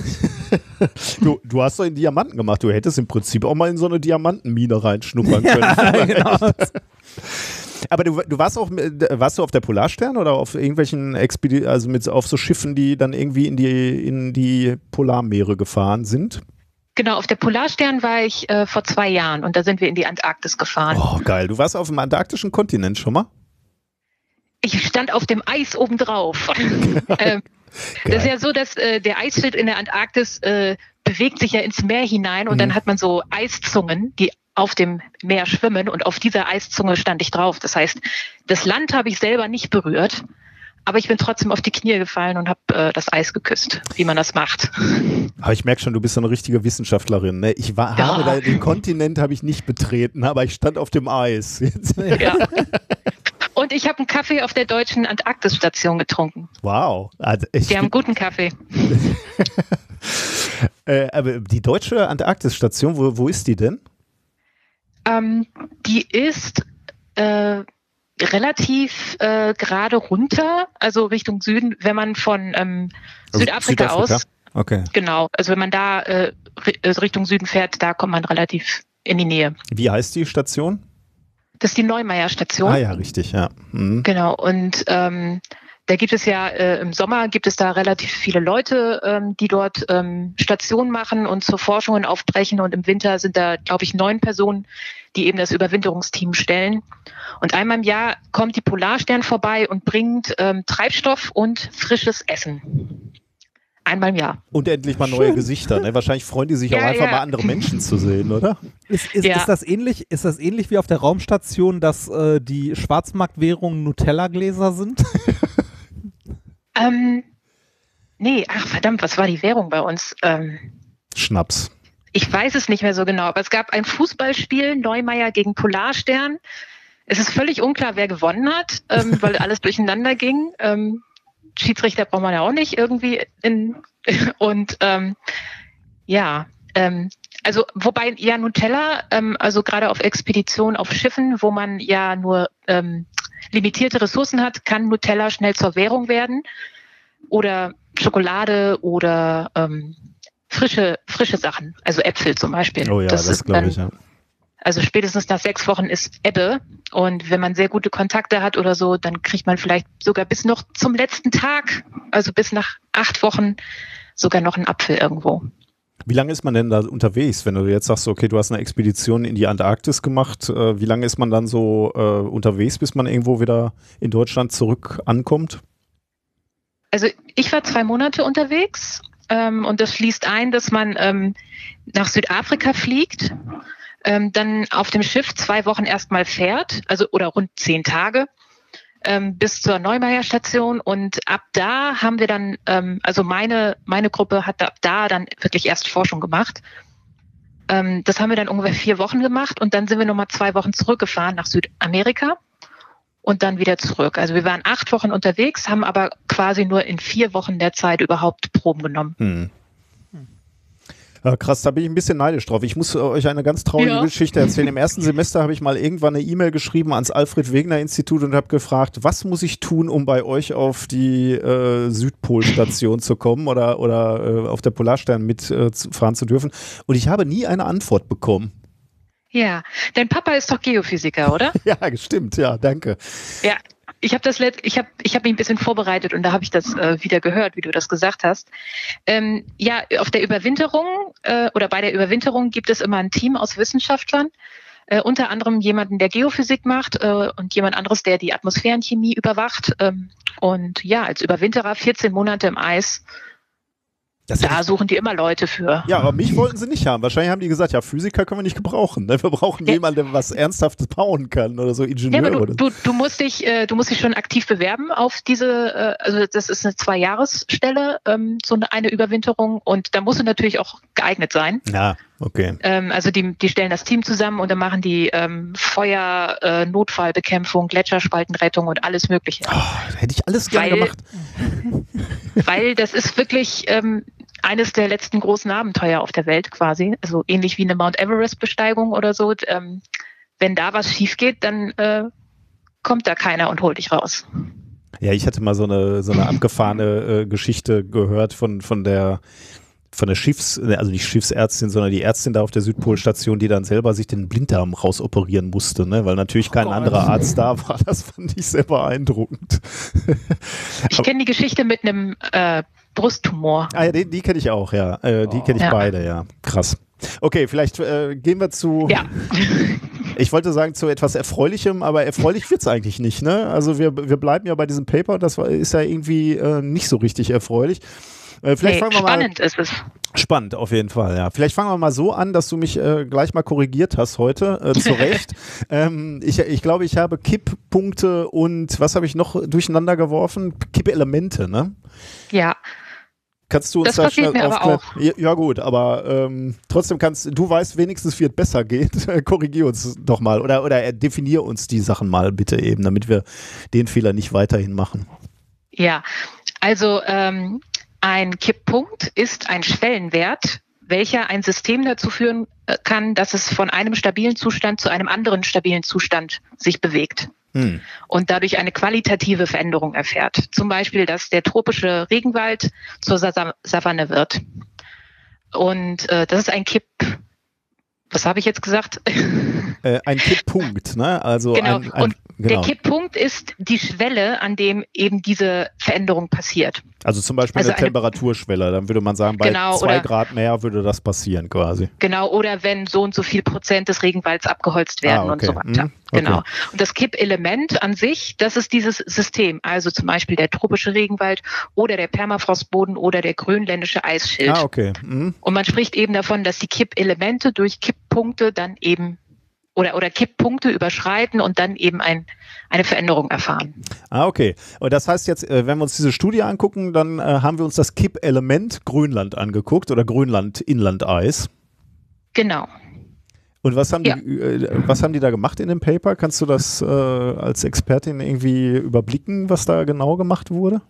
du, du hast doch in Diamanten gemacht. Du hättest im Prinzip auch mal in so eine Diamantenmine reinschnuppern können. Ja, genau. Aber du, du warst auch warst du auf der Polarstern oder auf irgendwelchen Expedi also mit auf so Schiffen, die dann irgendwie in die in die Polarmeere gefahren sind? Genau, auf der Polarstern war ich äh, vor zwei Jahren und da sind wir in die Antarktis gefahren. Oh, geil. Du warst auf dem antarktischen Kontinent schon mal? Ich stand auf dem Eis obendrauf. ähm, das ist ja so, dass äh, der Eisschild in der Antarktis äh, bewegt sich ja ins Meer hinein und mhm. dann hat man so Eiszungen, die auf dem Meer schwimmen und auf dieser Eiszunge stand ich drauf. Das heißt, das Land habe ich selber nicht berührt, aber ich bin trotzdem auf die Knie gefallen und habe äh, das Eis geküsst, wie man das macht. Aber ich merke schon, du bist so eine richtige Wissenschaftlerin. Ne? Ich war, ja. habe da, den Kontinent habe ich nicht betreten, aber ich stand auf dem Eis. Ja. Und ich habe einen Kaffee auf der deutschen Antarktisstation getrunken. Wow. Also Die haben guten Kaffee. äh, aber die deutsche Antarktisstation, wo, wo ist die denn? Ähm, die ist äh, relativ äh, gerade runter, also Richtung Süden, wenn man von ähm, Südafrika, Südafrika, aus. Okay. Genau, also wenn man da äh, Richtung Süden fährt, da kommt man relativ in die Nähe. Wie heißt die Station? Das ist die Neumeier-Station. Ah ja, richtig, ja. Mhm. Genau, und ähm, da gibt es ja äh, im Sommer gibt es da relativ viele Leute, ähm, die dort ähm, Stationen machen und zur Forschungen aufbrechen. Und im Winter sind da, glaube ich, neun Personen, die eben das Überwinterungsteam stellen. Und einmal im Jahr kommt die Polarstern vorbei und bringt ähm, Treibstoff und frisches Essen. Einmal im Jahr. Und endlich mal neue Schön. Gesichter. Ne? Wahrscheinlich freuen die sich ja, auch einfach ja. mal andere Menschen zu sehen, oder? Ist, ist, ja. ist, das ähnlich, ist das ähnlich wie auf der Raumstation, dass äh, die Schwarzmarktwährungen Nutella-Gläser sind? ähm, nee, ach verdammt, was war die Währung bei uns? Ähm, Schnaps. Ich weiß es nicht mehr so genau, aber es gab ein Fußballspiel, Neumeier gegen Polarstern. Es ist völlig unklar, wer gewonnen hat, ähm, weil alles durcheinander ging. Ähm, Schiedsrichter braucht man ja auch nicht irgendwie. In, und ähm, ja, ähm, also wobei ja Nutella, ähm, also gerade auf Expeditionen auf Schiffen, wo man ja nur ähm, limitierte Ressourcen hat, kann Nutella schnell zur Währung werden. Oder Schokolade oder ähm, frische, frische Sachen, also Äpfel zum Beispiel. Oh ja, das, das glaube ich, ja. Also spätestens nach sechs Wochen ist Ebbe. Und wenn man sehr gute Kontakte hat oder so, dann kriegt man vielleicht sogar bis noch zum letzten Tag, also bis nach acht Wochen, sogar noch einen Apfel irgendwo. Wie lange ist man denn da unterwegs, wenn du jetzt sagst, okay, du hast eine Expedition in die Antarktis gemacht, äh, wie lange ist man dann so äh, unterwegs, bis man irgendwo wieder in Deutschland zurück ankommt? Also ich war zwei Monate unterwegs ähm, und das schließt ein, dass man ähm, nach Südafrika fliegt ähm, dann auf dem Schiff zwei Wochen erstmal fährt, also oder rund zehn Tage ähm, bis zur Neumeier Station und ab da haben wir dann, ähm, also meine meine Gruppe hat ab da dann wirklich erst Forschung gemacht. Ähm, das haben wir dann ungefähr vier Wochen gemacht und dann sind wir nochmal zwei Wochen zurückgefahren nach Südamerika und dann wieder zurück. Also wir waren acht Wochen unterwegs, haben aber quasi nur in vier Wochen der Zeit überhaupt Proben genommen. Hm. Ja, krass, da bin ich ein bisschen neidisch drauf. Ich muss äh, euch eine ganz traurige ja. Geschichte erzählen. Im ersten Semester habe ich mal irgendwann eine E-Mail geschrieben ans Alfred Wegener Institut und habe gefragt, was muss ich tun, um bei euch auf die äh, Südpolstation zu kommen oder, oder äh, auf der Polarstern mitfahren äh, zu dürfen. Und ich habe nie eine Antwort bekommen. Ja, dein Papa ist doch Geophysiker, oder? ja, stimmt, ja, danke. Ja, ich habe das ich habe ich habe mich ein bisschen vorbereitet und da habe ich das äh, wieder gehört, wie du das gesagt hast. Ähm, ja, auf der Überwinterung äh, oder bei der Überwinterung gibt es immer ein Team aus Wissenschaftlern, Äh, unter anderem jemanden, der Geophysik macht äh, und jemand anderes, der die Atmosphärenchemie überwacht. Ähm, und ja, als Überwinterer 14 Monate im Eis Das Da suchen die immer Leute für. ja, aber mich wollten sie nicht haben. Wahrscheinlich haben die gesagt, ja, Physiker können wir nicht gebrauchen. Ne? Wir brauchen Ja. jemanden, der was Ernsthaftes bauen kann oder so Ja, Ingenieur oder du, du, du musst dich, äh, du musst dich schon aktiv bewerben auf diese, äh, also das ist eine Zwei-Jahres-Stelle, ähm, so eine, eine Überwinterung und da musst du natürlich auch geeignet sein. Ja, okay. Ähm, also die, die stellen das Team zusammen und dann machen die ähm, Feuer, äh, Notfallbekämpfung, Gletscherspaltenrettung und alles Mögliche. Oh, hätte ich alles gerne Weil- gemacht. Weil das ist wirklich ähm, eines der letzten großen Abenteuer auf der Welt quasi. Also ähnlich wie eine Mount Everest-Besteigung oder so. Ähm, wenn da was schief geht, dann äh, kommt da keiner und holt dich raus. Ja, ich hatte mal so eine, so eine abgefahrene äh, Geschichte gehört von, von der von der Schiffs, also nicht Schiffsärztin, sondern die Ärztin da auf der Südpolstation, die dann selber sich den Blinddarm rausoperieren musste, ne? weil natürlich kein Gott. anderer Arzt da war. Das fand ich sehr beeindruckend. Ich kenne die Geschichte mit einem äh, Brusttumor. Ah ja, die, die kenne ich auch, ja. Äh, die kenne ich Ja. beide, ja. Krass. Okay, vielleicht äh, gehen wir zu, Ja, ich wollte sagen, zu etwas Erfreulichem, aber erfreulich wird's eigentlich nicht, ne? Also wir, wir bleiben ja bei diesem Paper, das ist ja irgendwie äh, nicht so richtig erfreulich. Äh, vielleicht nee, fangen wir mal spannend ist es. Spannend, auf jeden Fall, ja. Vielleicht fangen wir mal so an, dass du mich äh, gleich mal korrigiert hast heute, äh, zu Recht. ähm, ich, ich glaube, ich habe Kipppunkte und was habe ich noch durcheinander geworfen? Kippelemente, ne? Ja, Kannst du uns Das da passiert schnell aufklären? Ja, ja gut, aber ähm, trotzdem kannst du weißt wenigstens, wie es besser geht. Korrigier uns doch mal oder oder definier uns die Sachen mal bitte eben, damit wir den Fehler nicht weiterhin machen. ja. Also ähm, ein Kipppunkt ist ein Schwellenwert, welcher ein System dazu führen äh, kann, dass es von einem stabilen Zustand zu einem anderen stabilen Zustand sich bewegt. Hm. und dadurch eine qualitative Veränderung erfährt. Zum Beispiel, dass der tropische Regenwald zur Sa Savanne wird. Und äh, das ist ein Kipp. Was habe ich jetzt gesagt? Äh, ein Kipppunkt, ne? Also genau. ein, ein und genau. der Kipppunkt ist die Schwelle, an dem eben diese Veränderung passiert. Also zum Beispiel Also eine eine- Temperaturschwelle, dann würde man sagen, bei Genau, zwei oder- Grad mehr würde das passieren quasi. Genau, oder wenn so und so viel Prozent des Regenwalds abgeholzt werden Ah, und okay. so weiter. Mhm, okay. Genau. Und das Kippelement an sich, das ist dieses System. Also zum Beispiel der tropische Regenwald oder der Permafrostboden oder der grönländische Eisschild. Ah, okay. Mhm. Und man spricht eben davon, dass die Kippelemente durch Kipppunkte dann eben oder, oder Kipppunkte überschreiten und dann eben ein, eine Veränderung erfahren. Ah, okay. Und das heißt jetzt, äh, wenn wir uns diese Studie angucken, dann äh, haben wir uns das Kippelement Grönland angeguckt oder Grönland-Inlandeis. Genau. Und was haben, Ja. die, äh, was haben die da gemacht in dem Paper? Kannst du das äh, als Expertin irgendwie überblicken, was da genau gemacht wurde?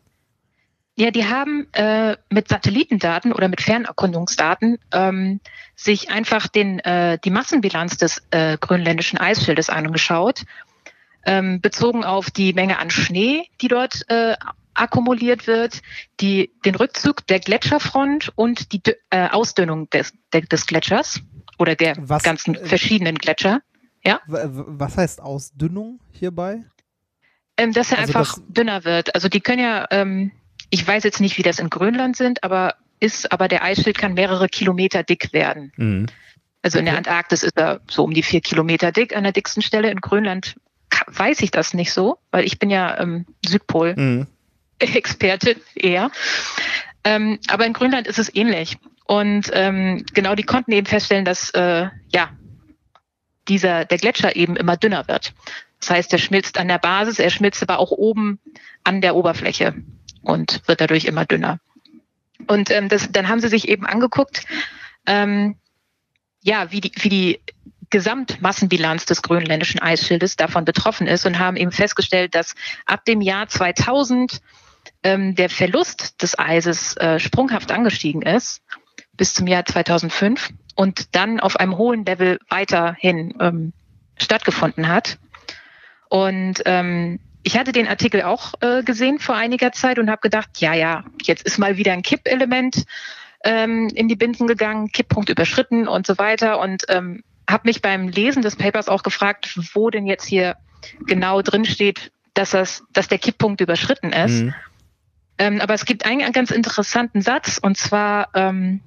Ja, die haben äh, mit Satellitendaten oder mit Fernerkundungsdaten ähm, sich einfach den, äh, die Massenbilanz des äh, grönländischen Eisschildes angeschaut, ähm, bezogen auf die Menge an Schnee, die dort äh, akkumuliert wird, die, den Rückzug der Gletscherfront und die äh, Ausdünnung des, des Gletschers oder der Was, ganzen äh, verschiedenen Gletscher. W- Was heißt Ausdünnung hierbei? Ähm, dass er Also einfach das- dünner wird. Also die können ja, ähm, ich weiß jetzt nicht, wie das in Grönland sind, aber ist, aber der Eisschild kann mehrere Kilometer dick werden. Mhm. Also in der. Antarktis ist er so um die vier Kilometer dick an der dicksten Stelle. In Grönland weiß ich das nicht so, weil ich bin ja ähm, Südpol-Experte Mhm. eher. Ähm, aber in Grönland ist es ähnlich. Und ähm, genau, die konnten eben feststellen, dass äh, ja dieser der Gletscher eben immer dünner wird. Das heißt, er schmilzt an der Basis, er schmilzt aber auch oben an der Oberfläche und wird dadurch immer dünner. Und ähm, das, dann haben sie sich eben angeguckt, ähm, ja, wie die, wie die Gesamtmassenbilanz des grönländischen Eisschildes davon betroffen ist und haben eben festgestellt, dass ab dem Jahr 2000 ähm, der Verlust des Eises äh, sprunghaft angestiegen ist bis zum Jahr 2005 und dann auf einem hohen Level weiterhin ähm, stattgefunden hat. Und ähm, ich hatte den Artikel auch äh, gesehen vor einiger Zeit und habe gedacht, ja, ja, jetzt ist mal wieder ein Kippelement ähm, in die Binsen gegangen, Kipppunkt überschritten und so weiter. Und ähm, habe mich beim Lesen des Papers auch gefragt, wo denn jetzt hier genau drin steht, dass, das, dass der Kipppunkt überschritten ist. Mhm. Ähm, aber es gibt einen ganz interessanten Satz und zwar ähm,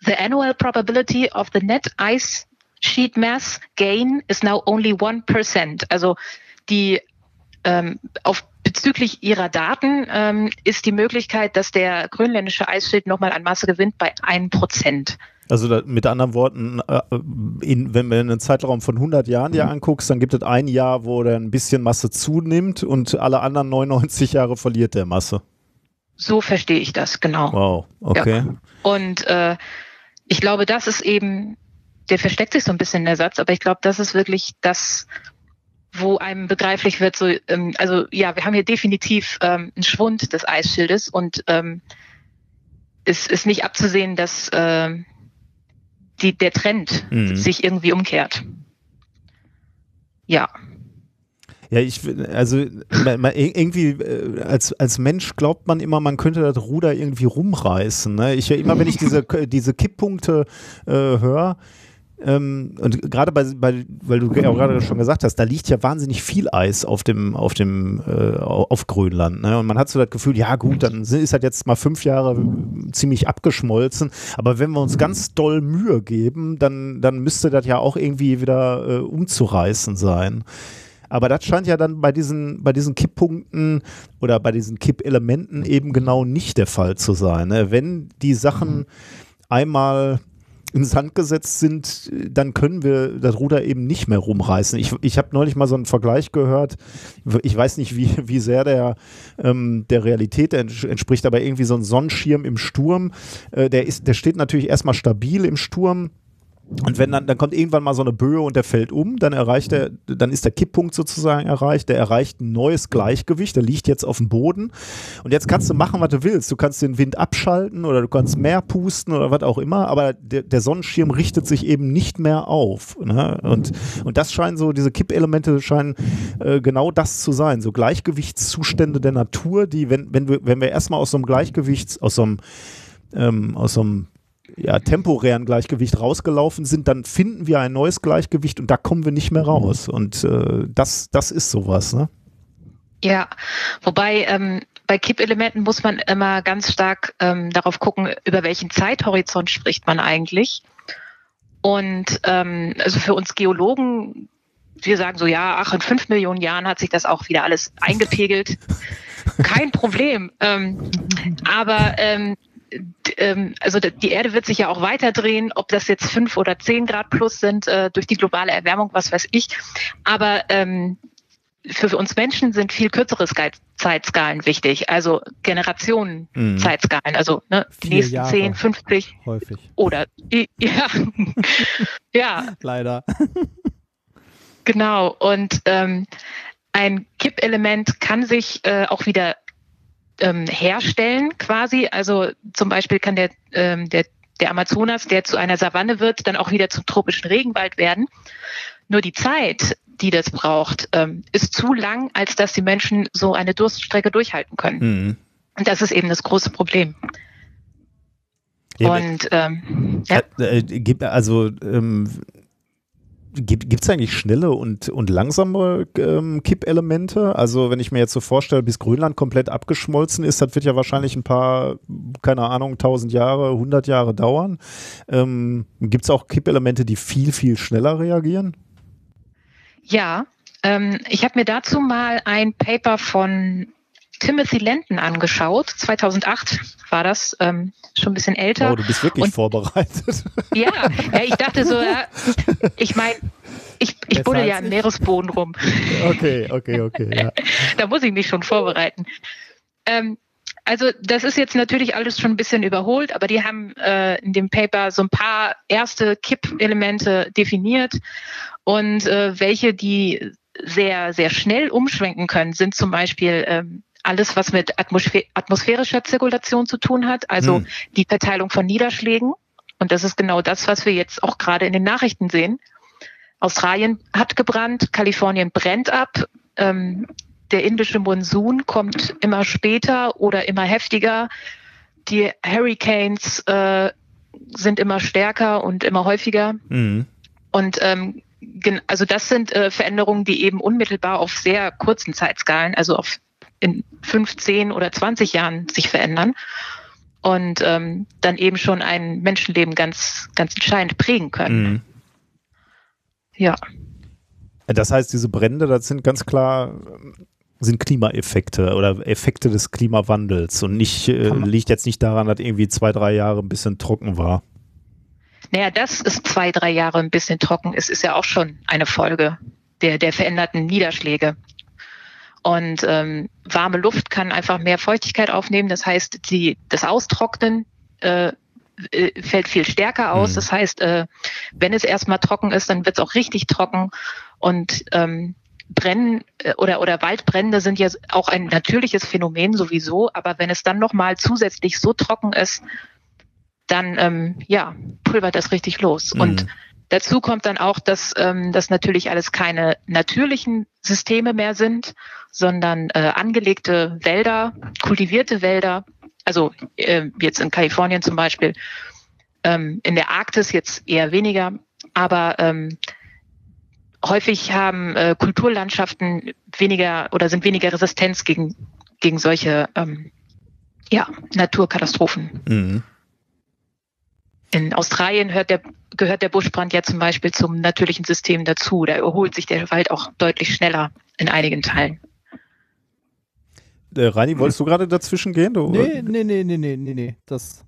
The annual probability of the net ice sheet mass gain is now only 1%. Also die ähm, auf bezüglich ihrer Daten ähm, ist die Möglichkeit, dass der grönländische Eisschild nochmal an Masse gewinnt bei 1%. Also da, mit anderen Worten, äh, in, wenn du einen Zeitraum von 100 Jahren dir anguckst, dann gibt es ein Jahr, wo der ein bisschen Masse zunimmt und alle anderen 99 Jahre verliert der Masse. So verstehe ich das, genau. Wow, okay. Ja. Und äh, ich glaube, das ist eben, der versteckt sich so ein bisschen in der Satz, aber ich glaube, das ist wirklich das, wo einem begreiflich wird, so, ähm, also ja, wir haben hier definitiv ähm, einen Schwund des Eisschildes und ähm, es ist nicht abzusehen, dass äh, die, der Trend Mhm. sich irgendwie umkehrt. Ja. Ja, ich, also man, man, irgendwie äh, als, als Mensch glaubt man immer, man könnte das Ruder irgendwie rumreißen. Ne? Ich immer, wenn ich diese, diese Kipppunkte äh, höre, ähm, und gerade bei, bei, weil du ja auch gerade schon gesagt hast, da liegt ja wahnsinnig viel Eis auf dem, auf dem, äh, auf Grönland. Ne? Und man hat so das Gefühl, ja gut, dann ist halt jetzt mal fünf Jahre ziemlich abgeschmolzen. Aber wenn wir uns ganz doll Mühe geben, dann, dann müsste das ja auch irgendwie wieder äh, umzureißen sein. Aber das scheint ja dann bei diesen, bei diesen Kipppunkten oder bei diesen Kippelementen eben genau nicht der Fall zu sein. Ne? Wenn die Sachen einmal ins Sand gesetzt sind, dann können wir das Ruder eben nicht mehr rumreißen. Ich, ich habe neulich mal so einen Vergleich gehört. Ich weiß nicht, wie, wie sehr der ähm, der Realität ents entspricht, aber irgendwie so ein Sonnenschirm im Sturm, äh, der, ist, der steht natürlich erstmal stabil im Sturm. Und wenn dann, dann kommt irgendwann mal so eine Böe und der fällt um, dann erreicht er, dann ist der Kipppunkt sozusagen erreicht, der erreicht ein neues Gleichgewicht, der liegt jetzt auf dem Boden. Und jetzt kannst du machen, was du willst. Du kannst den Wind abschalten oder du kannst mehr pusten oder was auch immer, aber der, der Sonnenschirm richtet sich eben nicht mehr auf. Ne? Und, und das scheinen so, diese Kippelemente scheinen äh, genau das zu sein. So Gleichgewichtszustände der Natur, die, wenn, wenn wir, wenn wir erstmal aus so einem Gleichgewichts, aus so einem, ähm, aus so einem ja, temporären Gleichgewicht rausgelaufen sind, dann finden wir ein neues Gleichgewicht und da kommen wir nicht mehr raus. Und äh, das, das ist sowas, ne? Ja, wobei ähm, bei Kippelementen muss man immer ganz stark ähm, darauf gucken, über welchen Zeithorizont spricht man eigentlich. Und ähm, also für uns Geologen, wir sagen so, ja, ach, in fünf Millionen Jahren hat sich das auch wieder alles eingepegelt. Kein Problem. Ähm, aber ähm, ähm, also d- die Erde wird sich ja auch weiter drehen, ob das jetzt fünf oder zehn Grad plus sind äh, durch die globale Erwärmung, was weiß ich. Aber ähm, für uns Menschen sind viel kürzere Zeitskalen wichtig, also Generationen Mhm. Zeitskalen, also ne, die nächsten Jahre. 10, 50 Häufig. oder ja, ja, Leider. genau. Und ähm, ein Kippelement kann sich äh, auch wieder ähm, herstellen, quasi. Also zum Beispiel kann der, ähm, der, der Amazonas, der zu einer Savanne wird, dann auch wieder zum tropischen Regenwald werden. Nur die Zeit, die das braucht, ähm, ist zu lang, als dass die Menschen so eine Durststrecke durchhalten können. Mhm. Und das ist eben das große Problem. Ja, Und ähm, ja. Äh, äh, also ähm, gibt es eigentlich schnelle und, und langsame ähm, Kippelemente? Also wenn ich mir jetzt so vorstelle, bis Grönland komplett abgeschmolzen ist, das wird ja wahrscheinlich ein paar, keine Ahnung, 1000 Jahre, 100 Jahre dauern. Ähm, gibt es auch Kippelemente, die viel, viel schneller reagieren? Ja, ähm, ich habe mir dazu mal ein Paper von Timothy Lenton angeschaut. 2008 war das, ähm, schon ein bisschen älter. Oh, du bist wirklich Und- vorbereitet. Ja, ja, ich dachte so, ja, ich meine, ich, ich buddel ja im. Meeresboden rum. okay, okay, okay. Ja. da muss ich mich schon vorbereiten. Ähm, also das ist jetzt natürlich alles schon ein bisschen überholt, aber die haben äh, in dem Paper so ein paar erste Kippelemente definiert und äh, welche, die sehr, sehr schnell umschwenken können, sind zum Beispiel ähm, alles, was mit atmosphä atmosphärischer Zirkulation zu tun hat, also Hm. die Verteilung von Niederschlägen. Und das ist genau das, was wir jetzt auch gerade in den Nachrichten sehen. Australien hat gebrannt, Kalifornien brennt ab, ähm, der indische Monsun kommt immer später oder immer heftiger. Die Hurricanes äh, sind immer stärker und immer häufiger. Mhm. Und ähm, also das sind äh, Veränderungen, die eben unmittelbar auf sehr kurzen Zeitskalen, also auf in 15 oder 20 Jahren sich verändern und ähm, dann eben schon ein Menschenleben ganz, ganz entscheidend prägen können. Mhm. ja. Das heißt, diese Brände, das sind ganz klar sind Klimaeffekte oder Effekte des Klimawandels und nicht äh, liegt jetzt nicht daran, dass irgendwie zwei, drei Jahre ein bisschen trocken war. Naja, das ist zwei, drei Jahre ein bisschen trocken. Es ist ja auch schon eine Folge der, der veränderten Niederschläge. Und ähm, warme Luft kann einfach mehr Feuchtigkeit aufnehmen. Das heißt, die, das Austrocknen äh, äh fällt viel stärker aus. Mhm. Das heißt, äh, wenn es erstmal trocken ist, dann wird es auch richtig trocken. Und ähm, Brennen äh, oder, oder Waldbrände sind ja auch ein natürliches Phänomen sowieso. Aber wenn es dann nochmal zusätzlich so trocken ist, dann ähm, ja, pulvert das richtig los. Mhm. Und dazu kommt dann auch, dass ähm, das natürlich alles keine natürlichen Systeme mehr sind, sondern äh, angelegte Wälder, kultivierte Wälder, also äh, jetzt in Kalifornien zum Beispiel, ähm, in der Arktis jetzt eher weniger, aber ähm, häufig haben äh, Kulturlandschaften weniger oder sind weniger Resistenz gegen, gegen solche ähm, ja, Naturkatastrophen. Mhm. In Australien der, gehört der Buschbrand ja zum Beispiel zum natürlichen System dazu. Da erholt sich der Wald auch deutlich schneller in einigen Teilen. Äh, Reini, wolltest du gerade dazwischen gehen? Du, nee, nee, nee, nee, nee, nee, nee. Das,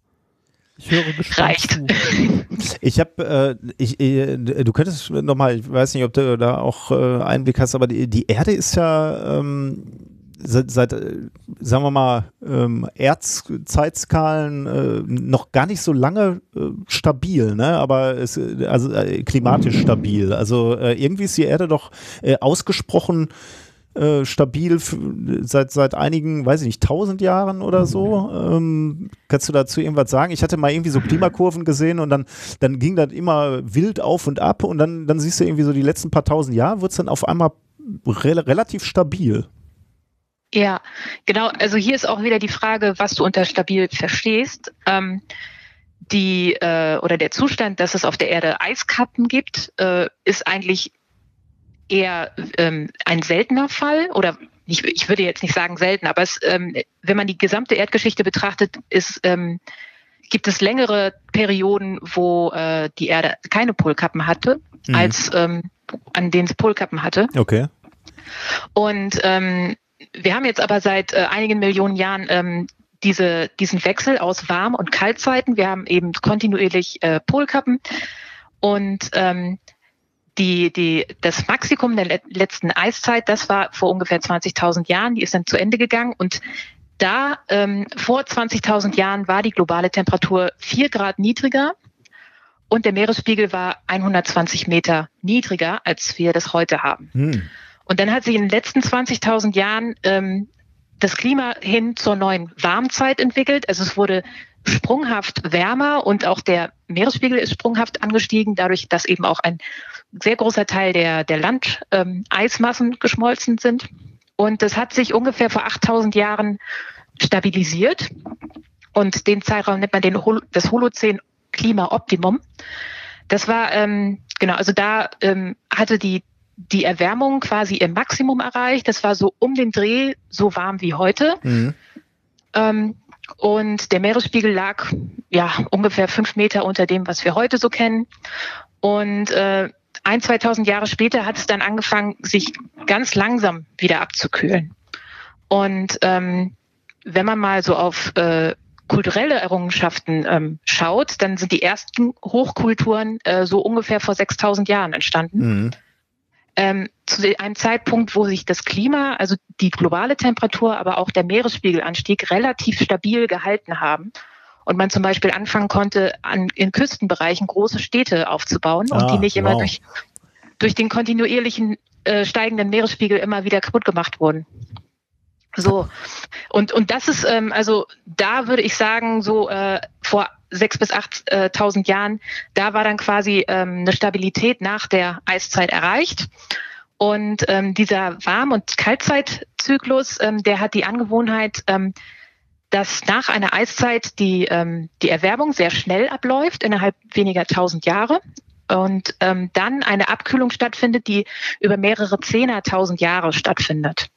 ich höre gespannt Reicht. Zu. Ich habe, äh, ich, äh, du könntest nochmal, ich weiß nicht, ob du da auch äh, Einblick hast, aber die, die Erde ist ja ähm, seit, seit äh, sagen wir mal, ähm, Erzzeitskalen äh, noch gar nicht so lange äh, stabil, ne? aber es, also äh, klimatisch stabil. Also äh, irgendwie ist die Erde doch äh, ausgesprochen äh, stabil seit, seit einigen, weiß ich nicht, tausend Jahren oder so. Ähm, kannst du dazu irgendwas sagen? Ich hatte mal irgendwie so Klimakurven gesehen und dann, dann ging das immer wild auf und ab und dann, dann siehst du irgendwie so die letzten paar tausend Jahre wird es dann auf einmal re relativ stabil. Ja, genau. Also hier ist auch wieder die Frage, was du unter stabil verstehst. Ähm, die äh, oder der Zustand, dass es auf der Erde Eiskappen gibt, äh, ist eigentlich eher ähm, ein seltener Fall oder ich, ich würde jetzt nicht sagen selten, aber es, ähm, wenn man die gesamte Erdgeschichte betrachtet, ist, ähm, gibt es längere Perioden, wo äh, die Erde keine Polkappen hatte, mhm. als ähm, an denen es Polkappen hatte. Okay. Und ähm, wir haben jetzt aber seit äh, einigen Millionen Jahren ähm, diese, diesen Wechsel aus Warm- und Kaltzeiten. Wir haben eben kontinuierlich äh, Polkappen und ähm, die, die, das Maximum der le letzten Eiszeit, das war vor ungefähr 20.000 Jahren, die ist dann zu Ende gegangen und da ähm, vor 20.000 Jahren war die globale Temperatur vier Grad niedriger und der Meeresspiegel war 120 Meter niedriger, als wir das heute haben. Hm. Und dann hat sich in den letzten 20.000 Jahren ähm, das Klima hin zur neuen Warmzeit entwickelt. Also es wurde sprunghaft wärmer und auch der Meeresspiegel ist sprunghaft angestiegen, dadurch, dass eben auch ein sehr großer Teil der, der Landeismassen ähm, geschmolzen sind. Und das hat sich ungefähr vor 8000 Jahren stabilisiert. Und den Zeitraum nennt man den Hol das Holozän Klima-Optimum. Das war, ähm, genau, also da ähm, hatte die die Erwärmung quasi ihr Maximum erreicht. Das war so um den Dreh so warm wie heute. Mhm. Ähm, und der Meeresspiegel lag ja ungefähr fünf Meter unter dem, was wir heute so kennen. Und äh, ein, 2000 Jahre später hat es dann angefangen, sich ganz langsam wieder abzukühlen. Und ähm, wenn man mal so auf äh, kulturelle Errungenschaften ähm, schaut, dann sind die ersten Hochkulturen äh, so ungefähr vor 6000 Jahren entstanden. Mhm ähm, zu einem Zeitpunkt, wo sich das Klima, also die globale Temperatur, aber auch der Meeresspiegelanstieg relativ stabil gehalten haben. Und man zum Beispiel anfangen konnte, an, in Küstenbereichen große Städte aufzubauen ah, und die nicht immer wow. durch, durch den kontinuierlichen äh, steigenden Meeresspiegel immer wieder kaputt gemacht wurden. So. Und, und das ist, ähm, also da würde ich sagen, so äh, vor sechs bis achttausend äh, Jahren, da war dann quasi ähm, eine Stabilität nach der Eiszeit erreicht. Und ähm, dieser Warm- und Kaltzeitzyklus, ähm, der hat die Angewohnheit, ähm, dass nach einer Eiszeit die, ähm, die Erwärmung sehr schnell abläuft, innerhalb weniger tausend Jahre. Und ähm, dann eine Abkühlung stattfindet, die über mehrere Zehnertausend Jahre stattfindet.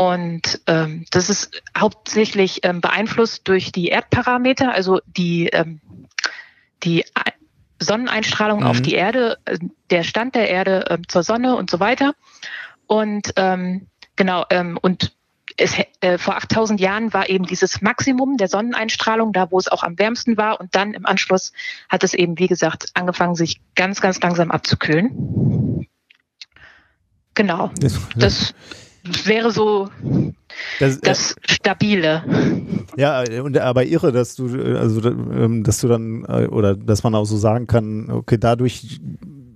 Und ähm, das ist hauptsächlich ähm, beeinflusst durch die Erdparameter, also die, ähm, die Sonneneinstrahlung auf die Erde, äh, der Stand der Erde äh, zur Sonne und so weiter. Und ähm, genau, ähm, und es, äh, vor 8000 Jahren war eben dieses Maximum der Sonneneinstrahlung, da wo es auch am wärmsten war. Und dann im Anschluss hat es eben, wie gesagt, angefangen, sich ganz, ganz langsam abzukühlen. Genau. Das wäre so das, das Stabile. Ja, und aber irre, dass du, also ähm, dass du dann, äh, oder dass man auch so sagen kann, okay, dadurch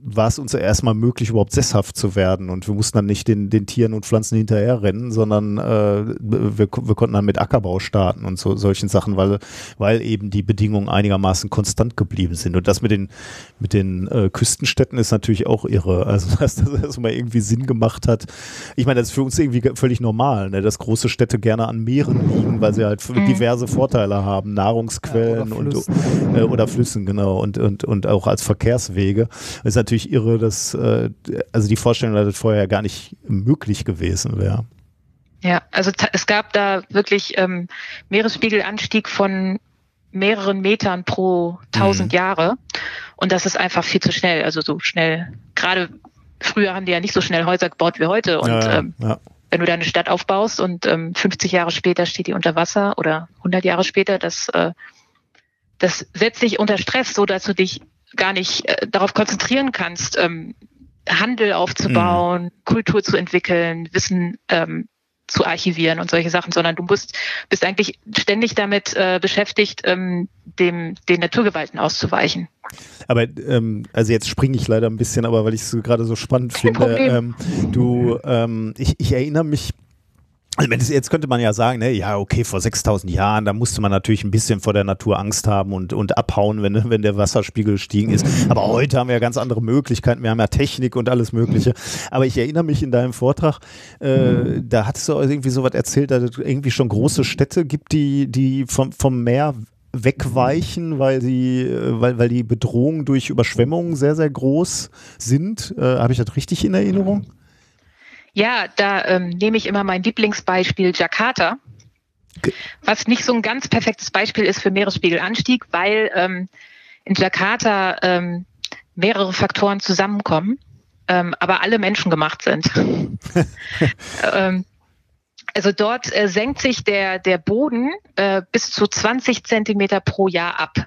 war es uns erstmal möglich, überhaupt sesshaft zu werden. Und wir mussten dann nicht den, den Tieren und Pflanzen hinterherrennen, sondern äh, wir, wir konnten dann mit Ackerbau starten und so solchen Sachen, weil, weil eben die Bedingungen einigermaßen konstant geblieben sind. Und das mit den, mit den äh, Küstenstädten ist natürlich auch irre. Also, dass das erstmal irgendwie Sinn gemacht hat. Ich meine, das ist für uns irgendwie völlig normal, ne? dass große Städte gerne an Meeren liegen, weil sie halt mhm. diverse Vorteile haben, Nahrungsquellen ja, oder und äh, oder Flüssen, genau, und, und, und auch als Verkehrswege. Das ist natürlich natürlich irre, dass äh, also die Vorstellung, dass das vorher gar nicht möglich gewesen wäre. Ja, also es gab da wirklich ähm, Meeresspiegelanstieg von mehreren Metern pro tausend mhm. Jahre. Und das ist einfach viel zu schnell. Also so schnell, gerade früher haben die ja nicht so schnell Häuser gebaut wie heute. Und ja, ähm, ja. wenn du da eine Stadt aufbaust und ähm, 50 Jahre später steht die unter Wasser oder 100 Jahre später, das, äh, das setzt dich unter Stress, so dass du dich gar nicht äh, darauf konzentrieren kannst, ähm, Handel aufzubauen, mhm. Kultur zu entwickeln, Wissen ähm, zu archivieren und solche Sachen, sondern du musst, bist eigentlich ständig damit äh, beschäftigt, ähm, dem, den Naturgewalten auszuweichen. Aber ähm, also jetzt springe ich leider ein bisschen, aber weil ich es gerade so spannend Kein finde. Ähm, du, ähm, ich, ich erinnere mich also jetzt könnte man ja sagen, ne, ja, okay, vor 6000 Jahren, da musste man natürlich ein bisschen vor der Natur Angst haben und, und abhauen, wenn, wenn der Wasserspiegel gestiegen ist. Aber heute haben wir ja ganz andere Möglichkeiten. Wir haben ja Technik und alles Mögliche. Aber ich erinnere mich in deinem Vortrag, äh, da hattest du irgendwie so was erzählt, dass es irgendwie schon große Städte gibt, die, die vom, vom Meer wegweichen, weil sie, weil, weil die Bedrohungen durch Überschwemmungen sehr, sehr groß sind. Äh, Habe ich das richtig in Erinnerung? Ja, da ähm, nehme ich immer mein Lieblingsbeispiel Jakarta, was nicht so ein ganz perfektes Beispiel ist für Meeresspiegelanstieg, weil ähm, in Jakarta ähm, mehrere Faktoren zusammenkommen, ähm, aber alle Menschen gemacht sind. ähm, also dort äh, senkt sich der, der Boden äh, bis zu 20 Zentimeter pro Jahr ab.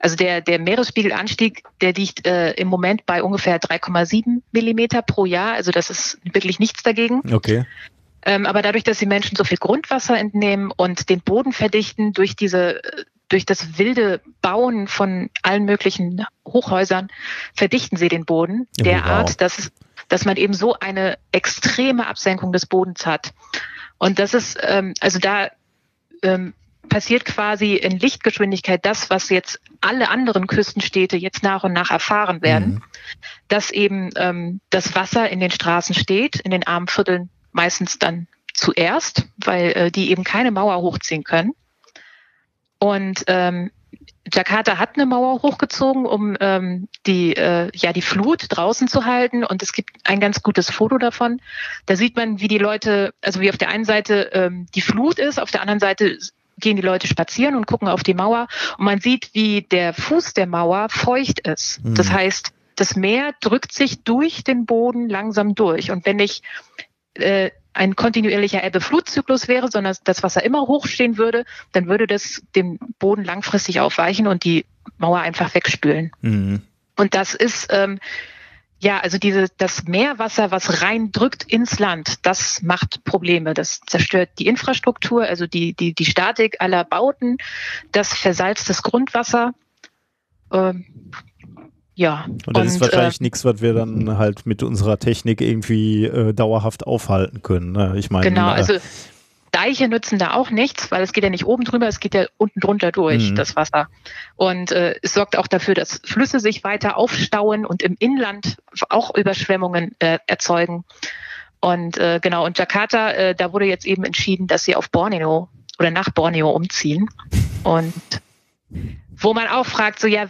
Also der, der Meeresspiegelanstieg, der liegt äh, im Moment bei ungefähr 3,7 Millimeter pro Jahr. Also das ist wirklich nichts dagegen. Okay. Ähm, aber dadurch, dass die Menschen so viel Grundwasser entnehmen und den Boden verdichten durch diese, durch das wilde Bauen von allen möglichen Hochhäusern, verdichten sie den Boden derart, wow. dass, dass man eben so eine extreme Absenkung des Bodens hat. Und das ist, ähm, also da ähm, passiert quasi in Lichtgeschwindigkeit das, was jetzt alle anderen Küstenstädte jetzt nach und nach erfahren werden, mhm. dass eben ähm, das Wasser in den Straßen steht, in den armen Vierteln meistens dann zuerst, weil äh, die eben keine Mauer hochziehen können. Und ähm, Jakarta hat eine Mauer hochgezogen, um ähm, die, äh, ja, die Flut draußen zu halten. Und es gibt ein ganz gutes Foto davon. Da sieht man, wie die Leute, also wie auf der einen Seite ähm, die Flut ist, auf der anderen Seite gehen die Leute spazieren und gucken auf die Mauer und man sieht, wie der Fuß der Mauer feucht ist. Mhm. Das heißt, das Meer drückt sich durch den Boden langsam durch. Und wenn ich äh, ein kontinuierlicher Ebbe-Flut-Zyklus wäre, sondern das Wasser immer hochstehen würde, dann würde das dem Boden langfristig aufweichen und die Mauer einfach wegspülen. Mhm. Und das ist ähm, ja, also diese, das Meerwasser, was reindrückt ins Land, das macht Probleme. Das zerstört die Infrastruktur, also die, die, die Statik aller Bauten, das versalzt das Grundwasser. Ähm, ja. Und das und, ist wahrscheinlich äh, nichts, was wir dann halt mit unserer Technik irgendwie äh, dauerhaft aufhalten können. Ne? Ich meine, genau, äh, also Deiche nützen da auch nichts, weil es geht ja nicht oben drüber, es geht ja unten drunter durch, mhm. das Wasser. Und äh, es sorgt auch dafür, dass Flüsse sich weiter aufstauen und im Inland auch Überschwemmungen äh, erzeugen. Und äh, genau, und Jakarta, äh, da wurde jetzt eben entschieden, dass sie auf Borneo oder nach Borneo umziehen. Und wo man auch fragt, so ja,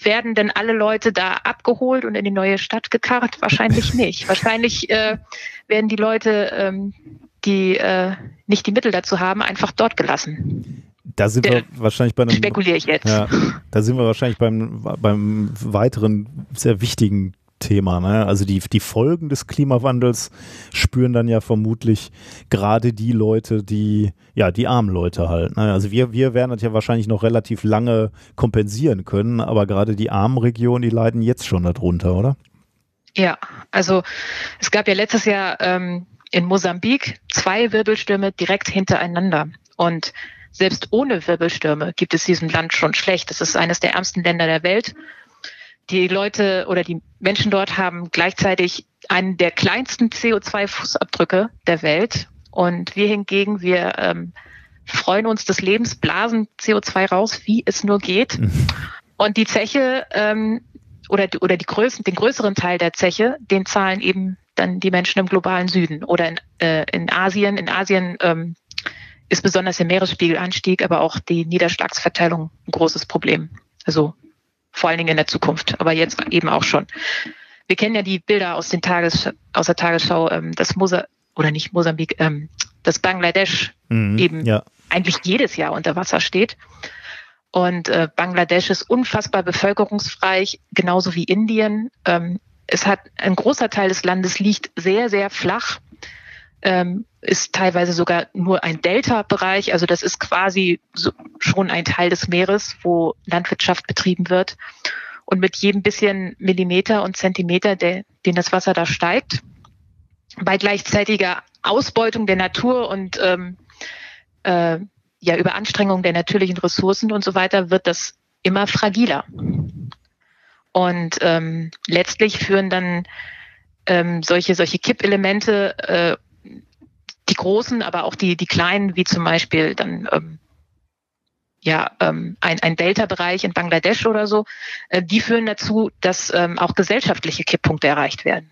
werden denn alle Leute da abgeholt und in die neue Stadt gekarrt? Wahrscheinlich nicht. Wahrscheinlich äh, werden die Leute ähm, die äh, nicht die Mittel dazu haben, einfach dort gelassen. Da sind wir Äh, wahrscheinlich bei einem. Spekuliere ich jetzt. Ja, da sind wir wahrscheinlich beim, beim weiteren sehr wichtigen Thema. Ne? Also die, die Folgen des Klimawandels spüren dann ja vermutlich gerade die Leute, die, ja, die armen Leute halt. Ne? Also wir, wir werden das ja wahrscheinlich noch relativ lange kompensieren können, aber gerade die armen Regionen, die leiden jetzt schon darunter, oder? Ja, also es gab ja letztes Jahr ähm, in Mosambik zwei Wirbelstürme direkt hintereinander. Und selbst ohne Wirbelstürme gibt es diesem Land schon schlecht. Es ist eines der ärmsten Länder der Welt. Die Leute oder die Menschen dort haben gleichzeitig einen der kleinsten CO2-Fußabdrücke der Welt. Und wir hingegen, wir ähm, freuen uns des Lebens, blasen CO2 raus, wie es nur geht. Und die Zeche ähm, oder, oder die größten, den größeren Teil der Zeche, den zahlen eben dann die Menschen im globalen Süden oder in, äh, in Asien. In Asien ähm, ist besonders der Meeresspiegelanstieg, aber auch die Niederschlagsverteilung ein großes Problem. Also vor allen Dingen in der Zukunft, aber jetzt eben auch schon. Wir kennen ja die Bilder aus, den Tages, aus der Tagesschau, ähm, dass Mosa oder nicht Mosambik, ähm, dass Bangladesch Mhm. Eben. Ja. eigentlich jedes Jahr unter Wasser steht. Und äh, Bangladesch ist unfassbar bevölkerungsreich, genauso wie Indien. Ähm, es hat ein großer Teil des Landes liegt sehr, sehr flach, ähm, ist teilweise sogar nur ein Delta-Bereich. Also das ist quasi so, schon ein Teil des Meeres, wo Landwirtschaft betrieben wird. Und mit jedem bisschen Millimeter und Zentimeter, der, den das Wasser da steigt, bei gleichzeitiger Ausbeutung der Natur und ähm, äh, ja, Überanstrengung der natürlichen Ressourcen und so weiter wird das immer fragiler. Und ähm, letztlich führen dann ähm, solche, solche Kippelemente, äh, die großen, aber auch die, die kleinen, wie zum Beispiel dann ähm, ja, ähm, ein, ein Delta-Bereich in Bangladesch oder so, äh, die führen dazu, dass ähm, auch gesellschaftliche Kipppunkte erreicht werden.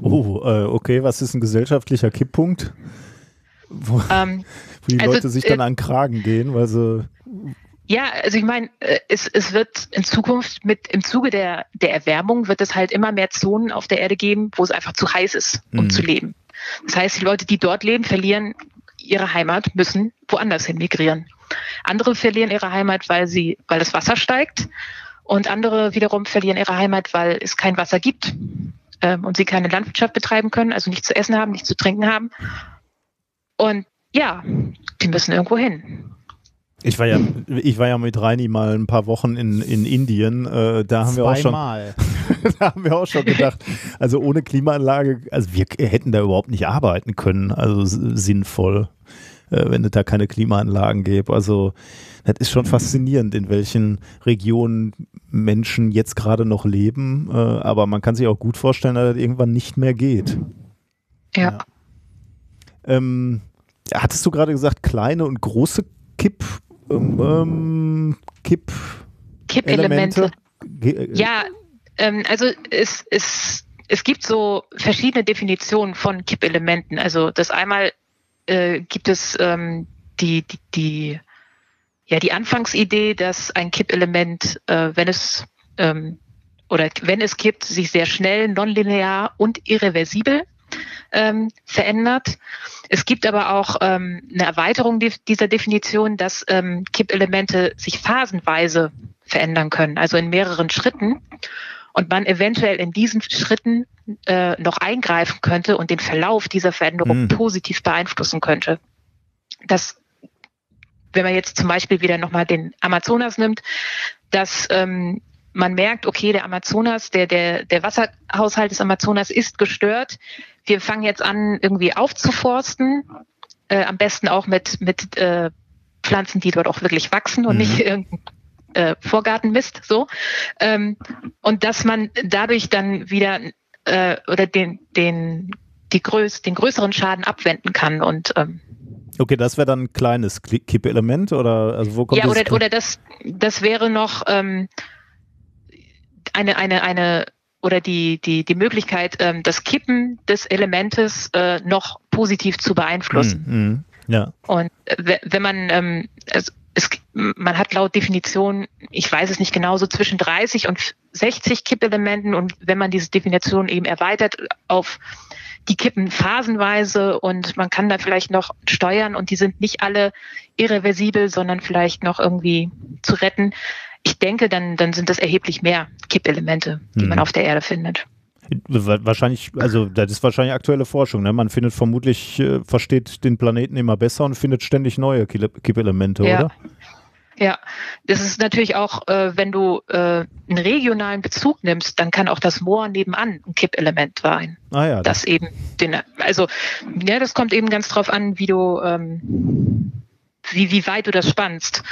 Oh, äh, okay, was ist ein gesellschaftlicher Kipppunkt? Wo, Ähm, wo die also, Leute sich dann äh, an Kragen gehen, weil sie. Ja, also ich meine, äh, es, es wird in Zukunft mit im Zuge der, der Erwärmung wird es halt immer mehr Zonen auf der Erde geben, wo es einfach zu heiß ist, um Mhm. zu leben. Das heißt, die Leute, die dort leben, verlieren ihre Heimat, müssen woanders hin migrieren. Andere verlieren ihre Heimat, weil sie, weil das Wasser steigt, und andere wiederum verlieren ihre Heimat, weil es kein Wasser gibt ähm, und sie keine Landwirtschaft betreiben können, also nichts zu essen haben, nichts zu trinken haben. Und ja, die müssen irgendwo hin. Ich war ja, ich war ja mit Reini mal ein paar Wochen in, in Indien. Äh, da haben wir auch schon, da haben wir auch schon gedacht, also ohne Klimaanlage, also wir hätten da überhaupt nicht arbeiten können, also sinnvoll, äh, wenn es da keine Klimaanlagen gäbe. Also das ist schon faszinierend, in welchen Regionen Menschen jetzt gerade noch leben. Äh, aber man kann sich auch gut vorstellen, dass das irgendwann nicht mehr geht. Ja. Ja. Ähm, hattest du gerade gesagt, kleine und große Kipp, ähm, ähm, Kipp Kippelemente. Ge- äh, Ja, ähm, also es, es, es gibt so verschiedene Definitionen von Kippelementen. Also das einmal äh, gibt es ähm, die, die, die, ja, die Anfangsidee, dass ein Kippelement, äh, wenn es ähm, oder wenn es kippt, sich sehr schnell, nonlinear und irreversibel ähm, verändert. Es gibt aber auch ähm, eine Erweiterung di- dieser Definition, dass ähm, Kippelemente sich phasenweise verändern können, also in mehreren Schritten. Und man eventuell in diesen Schritten äh, noch eingreifen könnte und den Verlauf dieser Veränderung Mhm. positiv beeinflussen könnte. Das, wenn man jetzt zum Beispiel wieder nochmal den Amazonas nimmt, dass ähm, man merkt, okay, der Amazonas, der, der, der Wasserhaushalt des Amazonas ist gestört. Wir fangen jetzt an, irgendwie aufzuforsten, äh, am besten auch mit, mit äh, Pflanzen, die dort auch wirklich wachsen und Mhm. nicht irgendein äh, Vorgartenmist, so. Ähm, und dass man dadurch dann wieder äh, oder den, den, die größ den größeren Schaden abwenden kann und ähm, Okay, das wäre dann ein kleines Kippelement oder also wo kommt ja, oder, oder das, das wäre noch ähm, eine, eine, eine, oder die, die, die Möglichkeit, ähm, das Kippen des Elementes äh, noch positiv zu beeinflussen. Mhm, mhm. Ja. Und äh, we- wenn man, ähm, es, es, man hat laut Definition, ich weiß es nicht genau, so zwischen 30 und 60 Kippelementen und wenn man diese Definition eben erweitert auf die kippen phasenweise und man kann da vielleicht noch steuern und die sind nicht alle irreversibel, sondern vielleicht noch irgendwie zu retten. Ich denke, dann, dann sind das erheblich mehr Kippelemente, die Mhm. man auf der Erde findet. Wa- Wahrscheinlich, also das ist wahrscheinlich aktuelle Forschung. Ne? Man findet vermutlich, äh, versteht den Planeten immer besser und findet ständig neue Kippelemente, Ja. oder? Ja, das ist natürlich auch, äh, wenn du äh, einen regionalen Bezug nimmst, dann kann auch das Moor nebenan ein Kippelement sein. Ah ja, das, Das eben den, also ja, das kommt eben ganz drauf an, wie du, ähm, wie, wie weit du das spannst.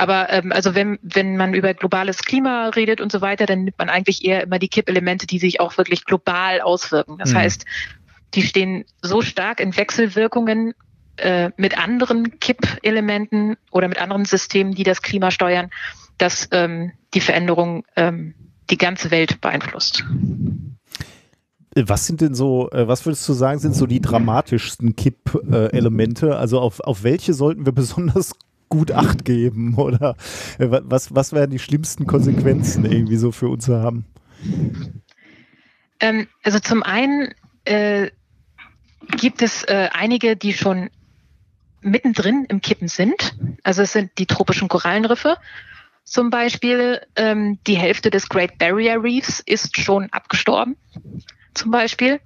Aber ähm, also wenn, wenn man über globales Klima redet und so weiter, dann nimmt man eigentlich eher immer die Kippelemente, die sich auch wirklich global auswirken. Das Mhm. heißt, die stehen so stark in Wechselwirkungen äh, mit anderen Kippelementen oder mit anderen Systemen, die das Klima steuern, dass ähm, die Veränderung ähm, die ganze Welt beeinflusst. was sind denn so, äh, was würdest du sagen, sind so die dramatischsten Kipp-Elemente? Also auf, auf welche sollten wir besonders gut Acht geben? Oder wa- was, was wären die schlimmsten Konsequenzen irgendwie so für uns haben? Ähm, also zum einen äh, gibt es äh, einige, die schon mittendrin im Kippen sind. Also es sind die tropischen Korallenriffe. Zum Beispiel ähm, die Hälfte des Great Barrier Reefs ist schon abgestorben. Zum Beispiel.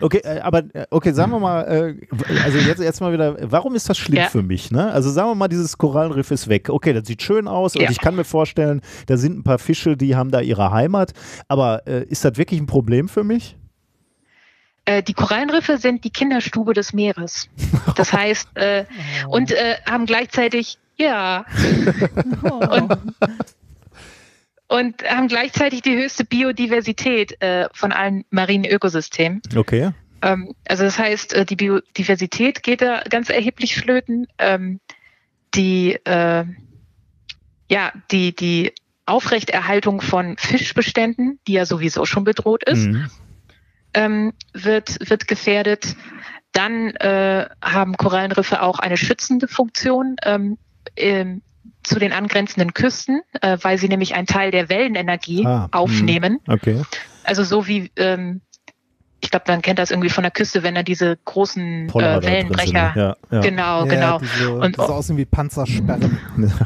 Okay, äh, aber äh, okay, sagen wir mal, äh, also jetzt, jetzt mal wieder, warum ist das schlimm Ja. für mich? Ne? Also sagen wir mal, dieses Korallenriff ist weg. Okay, das sieht schön aus und Ja. ich kann mir vorstellen, da sind ein paar Fische, die haben da ihre Heimat. Aber äh, ist das wirklich ein Problem für mich? Die Korallenriffe sind die Kinderstube des Meeres. Das heißt, äh, und äh, haben gleichzeitig, ja, und, und haben gleichzeitig die höchste Biodiversität äh, von allen marinen Ökosystemen. Okay. Ähm, also das heißt, äh, die Biodiversität geht da ganz erheblich flöten. Ähm, die, äh, ja, die, die Aufrechterhaltung von Fischbeständen, die ja sowieso schon bedroht ist, Mhm. ähm, wird, wird gefährdet. Dann äh, haben Korallenriffe auch eine schützende Funktion ähm, ähm, zu den angrenzenden Küsten, äh, weil sie nämlich einen Teil der Wellenenergie Ah, aufnehmen. Okay. Also so wie, ähm, ich glaube, man kennt das irgendwie von der Küste, wenn da diese großen äh, drin Wellenbrecher. sind. Ja, ja. Genau, ja, genau. Diese, Und- die so aussehen wie Panzersperren.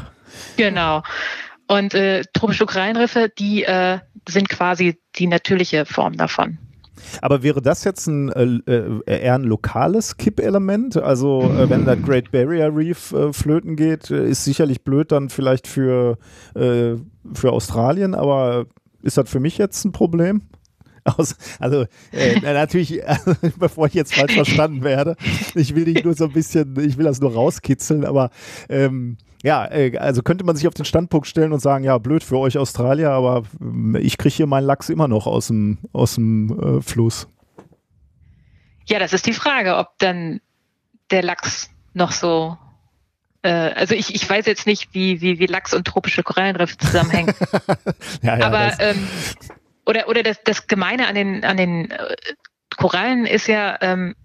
Genau. Und äh, tropische Korallenriffe, die äh, sind quasi die natürliche Form davon. Aber wäre das jetzt ein äh, äh, eher ein lokales Kippelement? Also äh, wenn das Great Barrier Reef äh, flöten geht, äh, ist sicherlich blöd dann vielleicht für, äh, für Australien, aber ist das für mich jetzt ein Problem? Aus, also äh, na, natürlich, bevor ich jetzt falsch verstanden werde, ich will dich nur so ein bisschen, ich will das nur rauskitzeln, aber ähm, ja, äh, also könnte man sich auf den Standpunkt stellen und sagen, ja, blöd für euch Australier, aber ähm, ich kriege hier meinen Lachs immer noch aus dem, aus dem äh, Fluss. Ja, das ist die Frage, ob dann der Lachs noch so. Äh, also ich, ich weiß jetzt nicht, wie, wie, wie Lachs und tropische Korallenriffe zusammenhängen. Ja, ja, Aber ähm, oder oder das, das Gemeine an den an den äh, Korallen ist ja, ähm,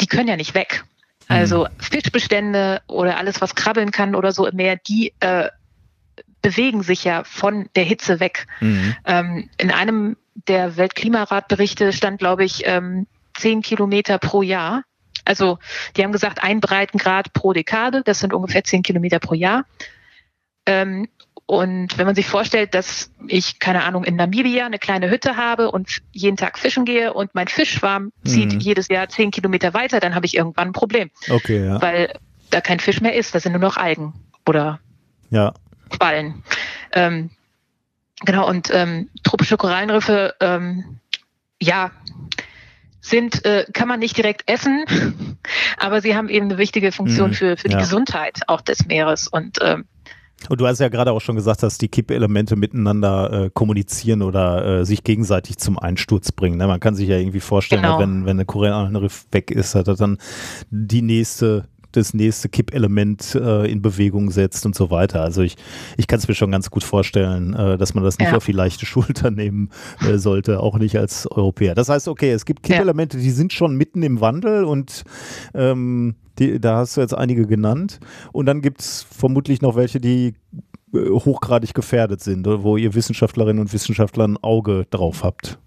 die können ja nicht weg. Also Fischbestände oder alles, was krabbeln kann oder so im Meer, die äh, bewegen sich ja von der Hitze weg. mhm. Ähm, in einem der Weltklimaratberichte stand, glaube ich, ähm, zehn Kilometer pro Jahr. Also die haben gesagt, ein Breitengrad pro Dekade, das sind ungefähr zehn Kilometer pro Jahr. Ähm, und wenn man sich vorstellt, dass ich, keine Ahnung, in Namibia eine kleine Hütte habe und jeden Tag fischen gehe und mein Fischschwarm zieht Mhm. jedes Jahr zehn Kilometer weiter, dann habe ich irgendwann ein Problem, Okay, ja. weil da kein Fisch mehr ist, da sind nur noch Algen oder ja. Quallen. Ähm, genau, und ähm, tropische Korallenriffe, ähm, ja, sind, äh, kann man nicht direkt essen, aber sie haben eben eine wichtige Funktion Mhm, für, für die ja. Gesundheit auch des Meeres. Und ähm, Und du hast ja gerade auch schon gesagt, dass die Kippelemente miteinander äh, kommunizieren oder äh, sich gegenseitig zum Einsturz bringen. Ne? Man kann sich ja irgendwie vorstellen, Genau. wenn, wenn eine Korallenriff weg ist, dass er dann die nächste das nächste Kippelement äh, in Bewegung setzt und so weiter. Also ich, ich kann es mir schon ganz gut vorstellen, äh, dass man das nicht Ja. auf die leichte Schulter nehmen äh, sollte, auch nicht als Europäer. Das heißt, okay, es gibt Ja. Kippelemente, die sind schon mitten im Wandel und ähm, die, da hast du jetzt einige genannt. Und dann gibt es vermutlich noch welche, die äh, hochgradig gefährdet sind, wo ihr Wissenschaftlerinnen und Wissenschaftler ein Auge drauf habt.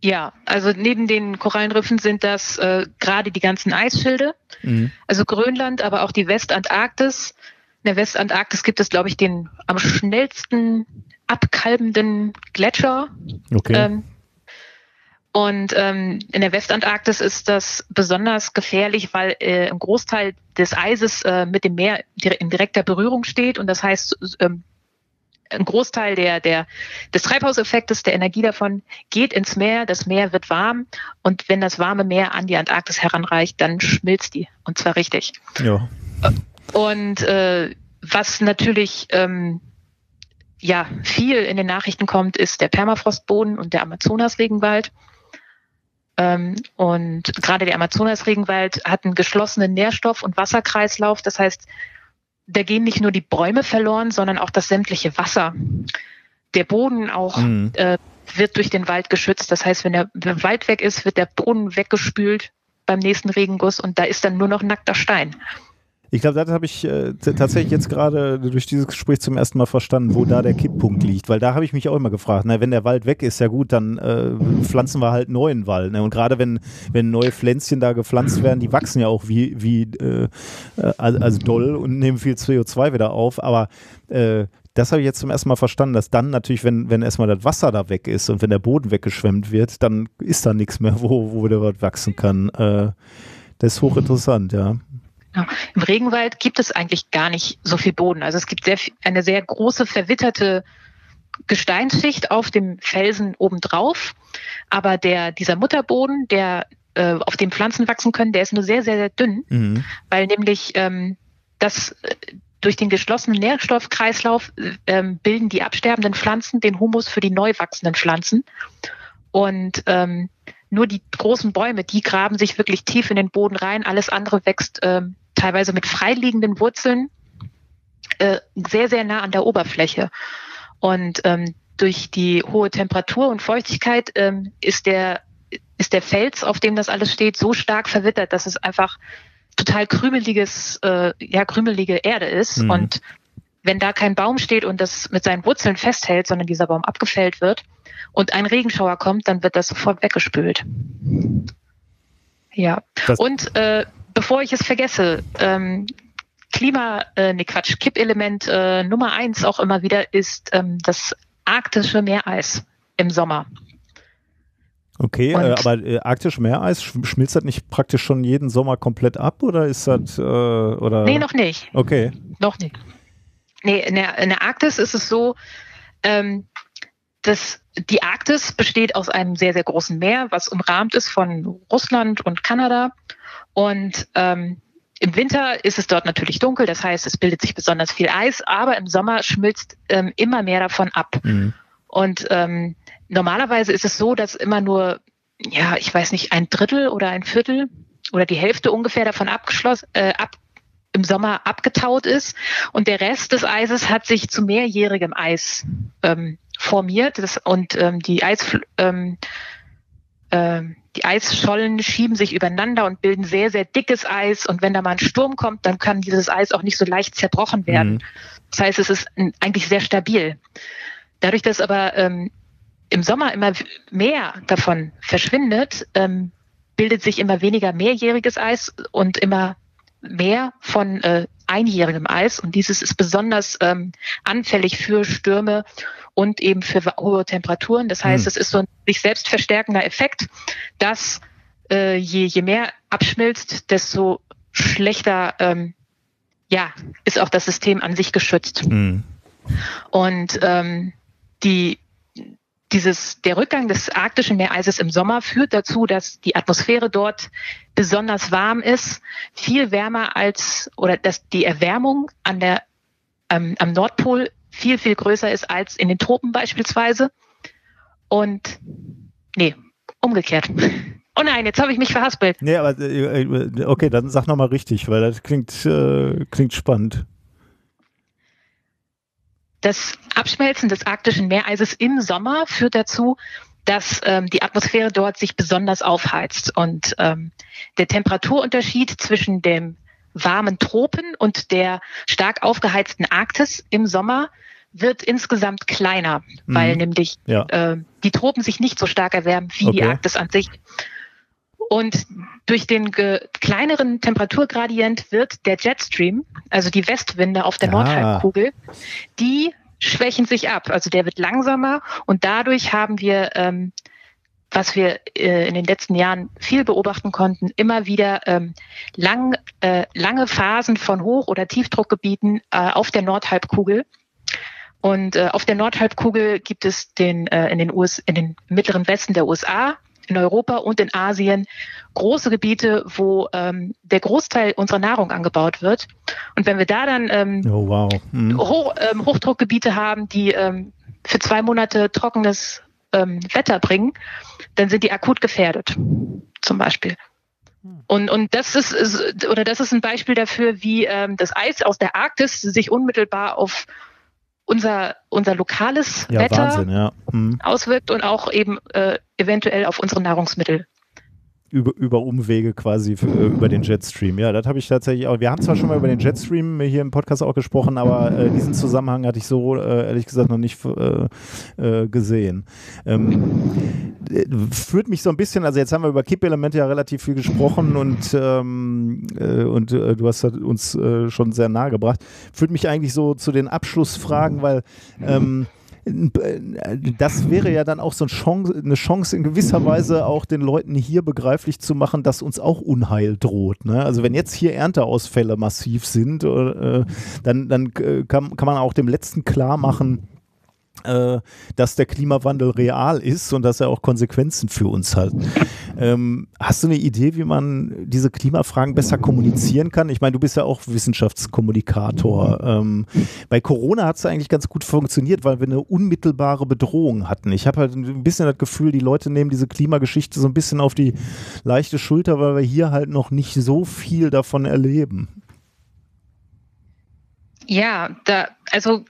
Ja, also neben den Korallenriffen sind das äh, gerade die ganzen Eisschilde, Mhm. also Grönland, aber auch die Westantarktis. In der Westantarktis gibt es, glaube ich, den am schnellsten abkalbenden Gletscher. Okay. Ähm, und ähm, in der Westantarktis ist das besonders gefährlich, weil äh, ein Großteil des Eises äh, mit dem Meer in direkter Berührung steht. Und das heißt, ähm, ein Großteil der, der, des Treibhauseffektes, der Energie davon, geht ins Meer. Das Meer wird warm. Und wenn das warme Meer an die Antarktis heranreicht, dann schmilzt die. Und zwar richtig. ja. Und äh, was natürlich ähm, ja viel in den Nachrichten kommt, ist der Permafrostboden und der Amazonasregenwald. Ähm, und gerade der Amazonasregenwald hat einen geschlossenen Nährstoff- und Wasserkreislauf. Das heißt, da gehen nicht nur die Bäume verloren, sondern auch das sämtliche Wasser. Der Boden auch Mhm. äh, wird durch den Wald geschützt. Das heißt, wenn der, wenn der Wald weg ist, wird der Boden weggespült beim nächsten Regenguss und da ist dann nur noch nackter Stein. Ich glaube, das habe ich äh, tatsächlich jetzt gerade durch dieses Gespräch zum ersten Mal verstanden, wo da der Kipppunkt liegt. Weil da habe ich mich auch immer gefragt, na, wenn der Wald weg ist, ja gut, dann äh, pflanzen wir halt neuen Wald. Ne? Und gerade wenn, wenn neue Pflänzchen da gepflanzt werden, die wachsen ja auch wie, wie äh, also, also doll und nehmen viel CO2 wieder auf. Aber äh, das habe ich jetzt zum ersten Mal verstanden, dass dann natürlich, wenn, wenn erstmal das Wasser da weg ist und wenn der Boden weggeschwemmt wird, dann ist da nichts mehr, wo, wo der Wald wachsen kann. Äh, das ist hochinteressant, ja. Ja. Im Regenwald gibt es eigentlich gar nicht so viel Boden. Also es gibt sehr, eine sehr große verwitterte Gesteinsschicht auf dem Felsen obendrauf. Aber der, dieser Mutterboden, der äh, auf dem Pflanzen wachsen können, der ist nur sehr, sehr, sehr dünn, Mhm. weil nämlich ähm, das äh, durch den geschlossenen Nährstoffkreislauf äh, bilden die absterbenden Pflanzen den Humus für die neu wachsenden Pflanzen. Und ähm, nur die großen Bäume, die graben sich wirklich tief in den Boden rein. Alles andere wächst ähm, teilweise mit freiliegenden Wurzeln äh, sehr, sehr nah an der Oberfläche. Und ähm, durch die hohe Temperatur und Feuchtigkeit ähm, ist der ist der Fels, auf dem das alles steht, so stark verwittert, dass es einfach total krümeliges, äh, ja, krümelige Erde ist. Mhm. Und wenn da kein Baum steht und das mit seinen Wurzeln festhält, sondern dieser Baum abgefällt wird und ein Regenschauer kommt, dann wird das sofort weggespült. Ja. Das- und äh, bevor ich es vergesse, ähm, Klima, äh, nee Quatsch, Kippelement äh, Nummer eins auch immer wieder ist ähm, das arktische Meereis im Sommer. Okay, äh, aber äh, arktisch Meereis, sch- schmilzt das nicht praktisch schon jeden Sommer komplett ab oder ist das äh, oder? Nee, noch nicht. Okay. Noch nicht. Nee, in der, in der Arktis ist es so, ähm, dass die Arktis besteht aus einem sehr, sehr großen Meer, was umrahmt ist von Russland und Kanada. Und ähm, im Winter ist es dort natürlich dunkel, das heißt, es bildet sich besonders viel Eis, aber im Sommer schmilzt ähm, immer mehr davon ab. Mhm. Und ähm, normalerweise ist es so, dass immer nur, ja, ich weiß nicht, ein Drittel oder ein Viertel oder die Hälfte ungefähr davon abgeschlossen, äh, ab, im Sommer abgetaut ist. Und der Rest des Eises hat sich zu mehrjährigem Eis ähm, formiert. Das, und ähm, die Eis, ähm, ähm, die Eisschollen schieben sich übereinander und bilden sehr, sehr dickes Eis. Und wenn da mal ein Sturm kommt, dann kann dieses Eis auch nicht so leicht zerbrochen werden. Mhm. Das heißt, es ist eigentlich sehr stabil. Dadurch, dass aber ähm, im Sommer immer mehr davon verschwindet, ähm, bildet sich immer weniger mehrjähriges Eis und immer mehr von äh, einjährigem Eis. Und dieses ist besonders ähm, anfällig für Stürme und eben für hohe Temperaturen. Das heißt, Hm. es ist so ein sich selbst verstärkender Effekt, dass äh, je, je mehr abschmilzt, desto schlechter ähm, ja, ist auch das System an sich geschützt. Mhm. Und ähm, die, dieses, der Rückgang des arktischen Meereises im Sommer führt dazu, dass die Atmosphäre dort besonders warm ist, viel wärmer als, oder dass die Erwärmung an der, ähm, am Nordpol viel, viel größer ist als in den Tropen beispielsweise. Und, nee, umgekehrt. Oh nein, jetzt habe ich mich verhaspelt. Nee, aber äh, äh, okay, dann sag nochmal richtig, weil das klingt, äh, klingt spannend. Das Abschmelzen des arktischen Meereises im Sommer führt dazu, dass ähm, die Atmosphäre dort sich besonders aufheizt. Und ähm, der Temperaturunterschied zwischen dem warmen Tropen und der stark aufgeheizten Arktis im Sommer wird insgesamt kleiner, weil Mhm. nämlich Ja. äh, die Tropen sich nicht so stark erwärmen wie die Okay. Arktis an sich. Und durch den kleineren Temperaturgradient wird der Jetstream, also die Westwinde auf der Ah. Nordhalbkugel, die schwächen sich ab. Also der wird langsamer und dadurch haben wir, ähm, was wir äh, in den letzten Jahren viel beobachten konnten, immer wieder ähm, lang, äh, lange Phasen von Hoch- oder Tiefdruckgebieten äh, auf der Nordhalbkugel. Und äh, auf der Nordhalbkugel gibt es den, äh, in, den US in den mittleren Westen der USA, in Europa und in Asien große Gebiete, wo ähm, der Großteil unserer Nahrung angebaut wird. Und wenn wir da dann ähm, Oh, wow. Mhm. Hoch, ähm, Hochdruckgebiete haben, die ähm, für zwei Monate trockenes ähm, Wetter bringen, dann sind die akut gefährdet, zum Beispiel. Und, und das ist, ist oder das ist ein Beispiel dafür, wie ähm, das Eis aus der Arktis sich unmittelbar auf unser, unser lokales Ja, Wetter Wahnsinn, ja. Mhm. auswirkt und auch eben äh, eventuell auf unsere Nahrungsmittel. Über, über Umwege quasi für, äh, über den Jetstream. Ja, das habe ich tatsächlich auch. Wir haben zwar schon mal über den Jetstream hier im Podcast auch gesprochen, aber äh, diesen Zusammenhang hatte ich so äh, ehrlich gesagt noch nicht äh, äh, gesehen. Ähm, äh, führt mich so ein bisschen, also jetzt haben wir über Kippelemente ja relativ viel gesprochen und, ähm, äh, und du hast uns schon sehr nahe gebracht. Führt mich eigentlich so zu den Abschlussfragen, weil ähm, das wäre ja dann auch so eine Chance, eine Chance in gewisser Weise auch den Leuten hier begreiflich zu machen, dass uns auch Unheil droht. Ne? Also wenn jetzt hier Ernteausfälle massiv sind, äh, dann, dann äh, kann, kann man auch dem Letzten klar machen, äh, dass der Klimawandel real ist und dass er auch Konsequenzen für uns hat. Ähm, hast du eine Idee, wie man diese Klimafragen besser kommunizieren kann? Ich meine, du bist ja auch Wissenschaftskommunikator. Ähm, bei Corona hat es eigentlich ganz gut funktioniert, weil wir eine unmittelbare Bedrohung hatten. Ich habe halt ein bisschen das Gefühl, die Leute nehmen diese Klimageschichte so ein bisschen auf die leichte Schulter, weil wir hier halt noch nicht so viel davon erleben. Ja, da, also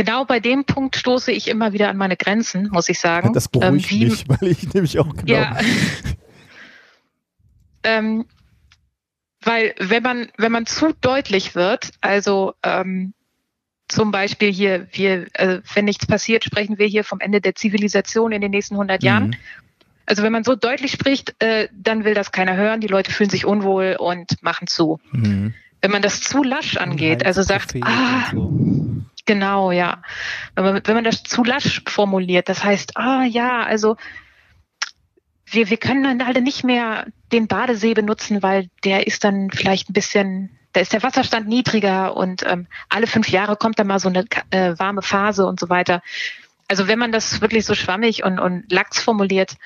genau bei dem Punkt stoße ich immer wieder an meine Grenzen, muss ich sagen. Das beruhigt Ähm, wie- mich, weil ich nämlich auch genau. Ja. ähm, weil wenn man, wenn man zu deutlich wird, also ähm, zum Beispiel hier, wir, äh, wenn nichts passiert, sprechen wir hier vom Ende der Zivilisation in den nächsten 100 Jahren. Mhm. Also wenn man so deutlich spricht, äh, dann will das keiner hören, die Leute fühlen sich unwohl und machen zu. Mhm. Wenn man das zu lasch angeht, also sagt, ah, und Genau, ja. Wenn man, wenn man das zu lasch formuliert, das heißt, ah ja, also wir, wir können dann alle nicht mehr den Badesee benutzen, weil der ist dann vielleicht ein bisschen, da ist der Wasserstand niedriger und ähm, alle fünf Jahre kommt dann mal so eine äh, warme Phase und so weiter. Also wenn man das wirklich so schwammig und, und lax formuliert,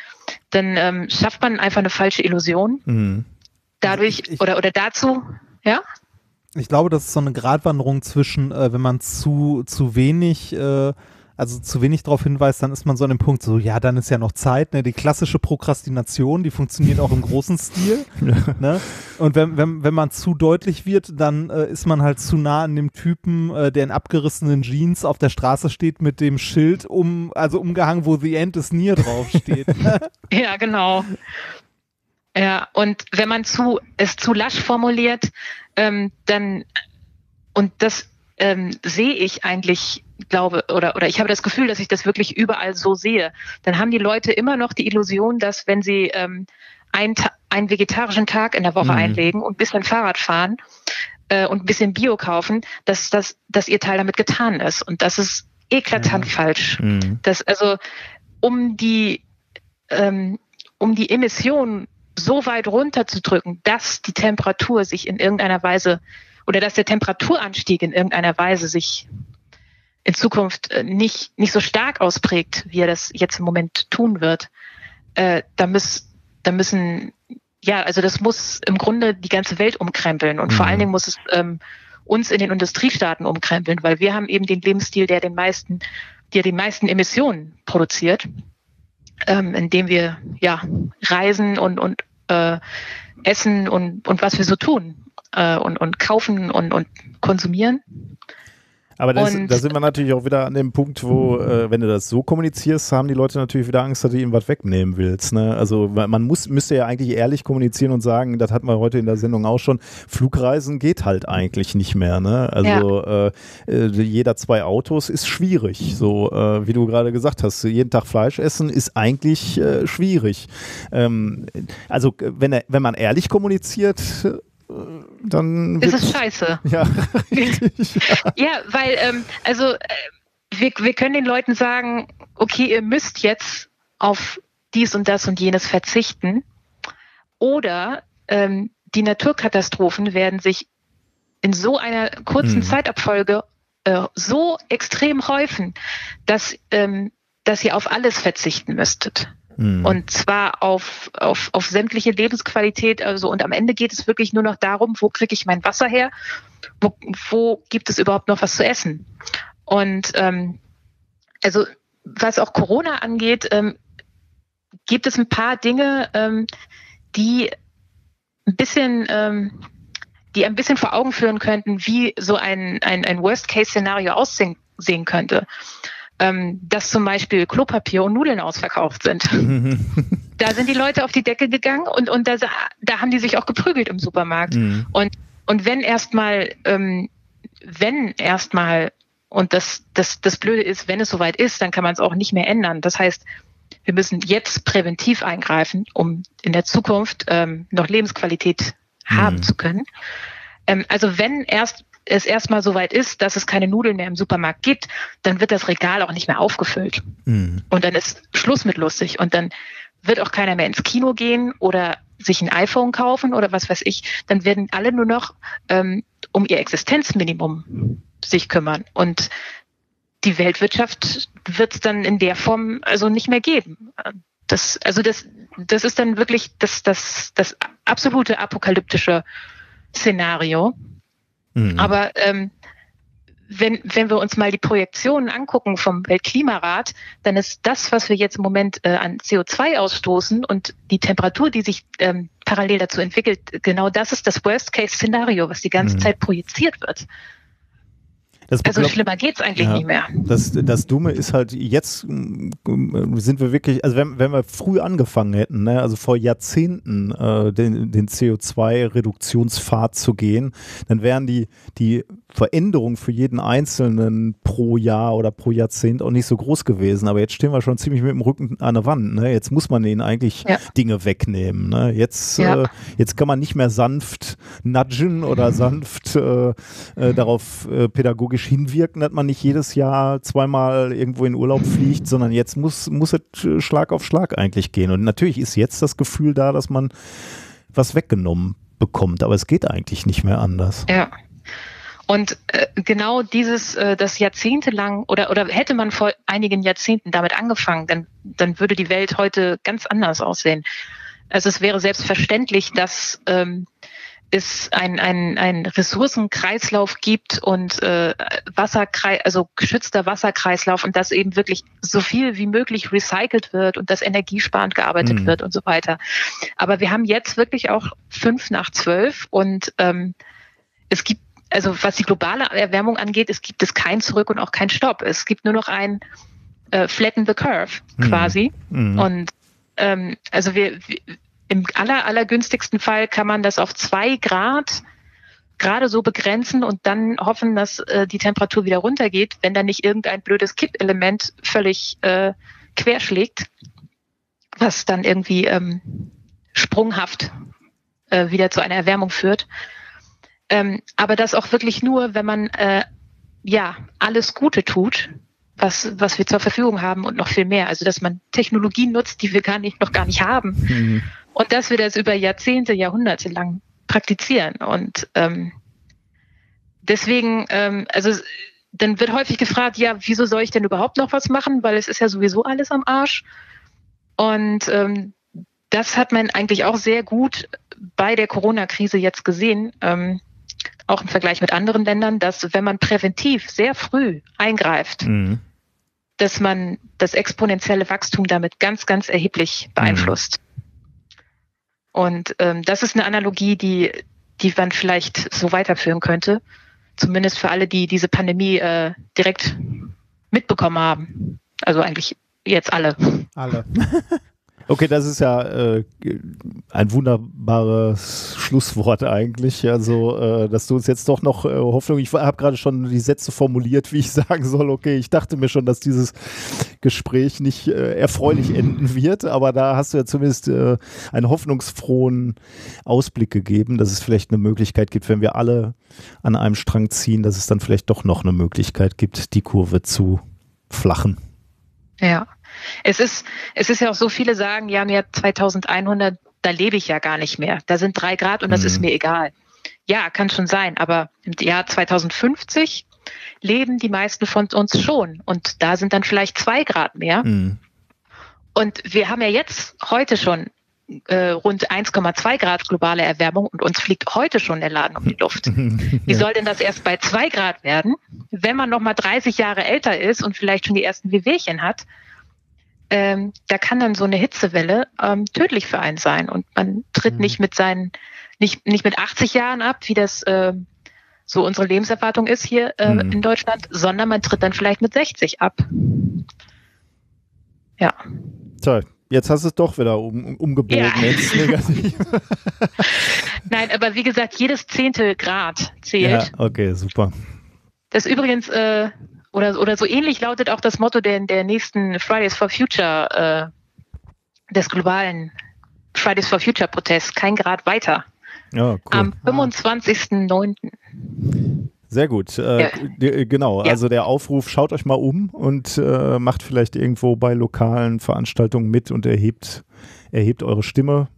dann ähm, schafft man einfach eine falsche Illusion. Mhm. Dadurch Ich- ich- oder oder dazu, ja? Ich glaube, das ist so eine Gratwanderung zwischen, äh, wenn man zu, zu wenig, äh, also zu wenig darauf hinweist, dann ist man so an dem Punkt, so, ja, dann ist ja noch Zeit, ne? Die klassische Prokrastination, die funktioniert auch im großen Stil. Ne? Und wenn, wenn, wenn man zu deutlich wird, dann äh, ist man halt zu nah an dem Typen, äh, der in abgerissenen Jeans auf der Straße steht mit dem Schild um, also umgehangen, wo The End is Near draufsteht. Ja, genau. Ja, und wenn man zu, es zu lasch formuliert, ähm, dann, und das ähm, sehe ich eigentlich, glaube, oder, oder ich habe das Gefühl, dass ich das wirklich überall so sehe, dann haben die Leute immer noch die Illusion, dass wenn sie ähm, einen, einen vegetarischen Tag in der Woche Mhm. einlegen und ein bisschen Fahrrad fahren äh, und ein bisschen Bio kaufen, dass, dass, dass ihr Teil damit getan ist. Und das ist eklatant falsch. Mhm. Das also um die ähm, um die Emissionen so weit runterzudrücken, dass die Temperatur sich in irgendeiner Weise oder dass der Temperaturanstieg in irgendeiner Weise sich in Zukunft äh, nicht nicht so stark ausprägt, wie er das jetzt im Moment tun wird, äh, da muss da müssen ja also das muss im Grunde die ganze Welt umkrempeln und vor Mhm. allen Dingen muss es ähm, uns in den Industriestaaten umkrempeln, weil wir haben eben den Lebensstil, der den meisten, der die meisten Emissionen produziert, ähm, indem wir ja reisen und und äh, essen und und was wir so tun äh, und und kaufen und und konsumieren. Aber das, da sind wir natürlich auch wieder an dem Punkt, wo, äh, wenn du das so kommunizierst, haben die Leute natürlich wieder Angst, dass du ihnen was wegnehmen willst. Ne? Also man muss, müsste ja eigentlich ehrlich kommunizieren und sagen, das hatten wir heute in der Sendung auch schon, Flugreisen geht halt eigentlich nicht mehr. Ne? Also äh, äh, jeder zwei Autos ist schwierig. So äh, wie du gerade gesagt hast, jeden Tag Fleisch essen ist eigentlich äh, schwierig. Ähm, also wenn, wenn man ehrlich kommuniziert, dann ist scheiße. Ja, richtig. Ja, weil, ähm, also äh, wir, wir können den Leuten sagen, okay, ihr müsst jetzt auf dies und das und jenes verzichten. Oder ähm, die Naturkatastrophen werden sich in so einer kurzen Hm. Zeitabfolge äh, so extrem häufen, dass, ähm, dass ihr auf alles verzichten müsstet. Hm. Und zwar auf, auf, auf sämtliche Lebensqualität. Also, und am Ende geht es wirklich nur noch darum, wo kriege ich mein Wasser her? Wo, wo gibt es überhaupt noch was zu essen? Und ähm, also was auch Corona angeht, ähm, gibt es ein paar Dinge, ähm, die ein bisschen, ähm, die ein bisschen vor Augen führen könnten, wie so ein, ein, ein Worst-Case-Szenario aussehen sehen könnte. Ähm, dass zum Beispiel Klopapier und Nudeln ausverkauft sind. da sind die Leute auf die Decke gegangen und, und da, da haben die sich auch geprügelt im Supermarkt. Mhm. Und, und wenn erstmal, ähm, wenn erstmal, und das, das, das Blöde ist, wenn es soweit ist, dann kann man es auch nicht mehr ändern. Das heißt, wir müssen jetzt präventiv eingreifen, um in der Zukunft ähm, noch Lebensqualität haben Mhm. zu können. Ähm, also wenn erst es erstmal soweit ist, dass es keine Nudeln mehr im Supermarkt gibt, dann wird das Regal auch nicht mehr aufgefüllt. Mhm. Und dann ist Schluss mit lustig. Und dann wird auch keiner mehr ins Kino gehen oder sich ein iPhone kaufen oder was weiß ich. Dann werden alle nur noch ähm, um ihr Existenzminimum sich kümmern. Und die Weltwirtschaft wird es dann in der Form also nicht mehr geben. Das, also das, das ist dann wirklich das, das, das absolute apokalyptische Szenario. Mhm. Aber ähm, wenn, wenn wir uns mal die Projektionen angucken vom Weltklimarat, dann ist das, was wir jetzt im Moment äh, an CO2 ausstoßen und die Temperatur, die sich ähm, parallel dazu entwickelt, genau das ist das Worst-Case-Szenario, was die ganze Mhm. Zeit projiziert wird. Das Also glaub- schlimmer geht's eigentlich Ja. nicht mehr. Das, das Dumme ist halt, jetzt mm, sind wir wirklich, also wenn, wenn wir früh angefangen hätten, ne, also vor Jahrzehnten äh, den, den CO2-Reduktionspfad zu gehen, dann wären die, die Veränderungen für jeden Einzelnen pro Jahr oder pro Jahrzehnt auch nicht so groß gewesen. Aber jetzt stehen wir schon ziemlich mit dem Rücken an der Wand. Ne? Jetzt muss man ihnen eigentlich Ja. Dinge wegnehmen. Ne? Jetzt, Ja. äh, jetzt kann man nicht mehr sanft nudgen oder sanft äh, äh, darauf äh, pädagogisch hinwirken, dass man nicht jedes Jahr zweimal irgendwo in Urlaub fliegt, sondern jetzt muss, muss es äh, Schlag auf Schlag eigentlich gehen. Und natürlich ist jetzt das Gefühl da, dass man was weggenommen bekommt, aber es geht eigentlich nicht mehr anders. Ja. Und äh, genau dieses, äh, das jahrzehntelang oder oder hätte man vor einigen Jahrzehnten damit angefangen, dann dann würde die Welt heute ganz anders aussehen. Also es wäre selbstverständlich, dass ähm, es ein, ein, ein Ressourcenkreislauf gibt und äh, Wasserkreis, also geschützter Wasserkreislauf und dass eben wirklich so viel wie möglich recycelt wird und dass energiesparend gearbeitet Mhm. wird und so weiter. Aber wir haben jetzt wirklich auch fünf nach zwölf und ähm, es gibt, also was die globale Erwärmung angeht, es gibt es kein Zurück und auch kein Stopp. Es gibt nur noch ein äh, Flatten the Curve Mhm. quasi. Mhm. Und ähm, also wir, wir im aller, allergünstigsten Fall kann man das auf zwei Grad gerade so begrenzen und dann hoffen, dass äh, die Temperatur wieder runtergeht, wenn dann nicht irgendein blödes Kippelement völlig äh, querschlägt, was dann irgendwie ähm, sprunghaft äh, wieder zu einer Erwärmung führt. Ähm, aber das auch wirklich nur, wenn man äh, ja alles Gute tut, was, was wir zur Verfügung haben und noch viel mehr. Also dass man Technologien nutzt, die wir gar nicht, noch gar nicht haben. Mhm. Und dass wir das über Jahrzehnte, Jahrhunderte lang praktizieren. Und ähm, deswegen, ähm, also dann wird häufig gefragt, ja, wieso soll ich denn überhaupt noch was machen? Weil es ist ja sowieso alles am Arsch. Und ähm, das hat man eigentlich auch sehr gut bei der Corona-Krise jetzt gesehen, ähm, auch im Vergleich mit anderen Ländern, dass wenn man präventiv sehr früh eingreift, Mhm. dass man das exponentielle Wachstum damit ganz, ganz erheblich beeinflusst. Und ähm, das ist eine Analogie, die, die man vielleicht so weiterführen könnte. zumindest für alle, die diese Pandemie äh, direkt mitbekommen haben. Also eigentlich jetzt alle. Alle. Okay, das ist ja äh, ein wunderbares Schlusswort eigentlich. Also, äh, dass du uns jetzt doch noch äh, Hoffnung, ich habe gerade schon die Sätze formuliert, wie ich sagen soll. Okay, ich dachte mir schon, dass dieses Gespräch nicht äh, erfreulich enden wird, aber da hast du ja zumindest äh, einen hoffnungsfrohen Ausblick gegeben, dass es vielleicht eine Möglichkeit gibt, wenn wir alle an einem Strang ziehen, dass es dann vielleicht doch noch eine Möglichkeit gibt, die Kurve zu flachen. Ja. Es ist, es ist ja auch so, viele sagen, ja, im Jahr 2100, da lebe ich ja gar nicht mehr. Da sind drei Grad und das Mhm. ist mir egal. Ja, kann schon sein, aber im Jahr 2050 leben die meisten von uns schon und da sind dann vielleicht zwei Grad mehr. Mhm. Und wir haben ja jetzt heute schon äh, rund 1,2 Grad globale Erwärmung und uns fliegt heute schon der Laden um die Luft. Wie soll denn das erst bei zwei Grad werden, wenn man noch mal 30 Jahre älter ist und vielleicht schon die ersten Wehwehchen hat? Ähm, da kann dann so eine Hitzewelle ähm, tödlich für einen sein und man tritt Mhm. nicht mit seinen, nicht, nicht mit 80 Jahren ab, wie das ähm, so unsere Lebenserwartung ist hier äh, Mhm. in Deutschland, sondern man tritt dann vielleicht mit 60 ab. Ja. Tja, jetzt hast du es doch wieder um, um, umgebogen Ja. ins Negative. Nein, aber wie gesagt, jedes zehnte Grad zählt. ja, okay, super. Das übrigens, äh, oder, oder so ähnlich lautet auch das Motto der, der nächsten Fridays for Future, äh, des globalen Fridays for Future Protests, kein Grad weiter. Ja, cool. Am 25.09. Sehr gut. Äh, Ja. d- Genau, Ja. also der Aufruf, schaut euch mal um und äh, macht vielleicht irgendwo bei lokalen Veranstaltungen mit und erhebt, erhebt eure Stimme.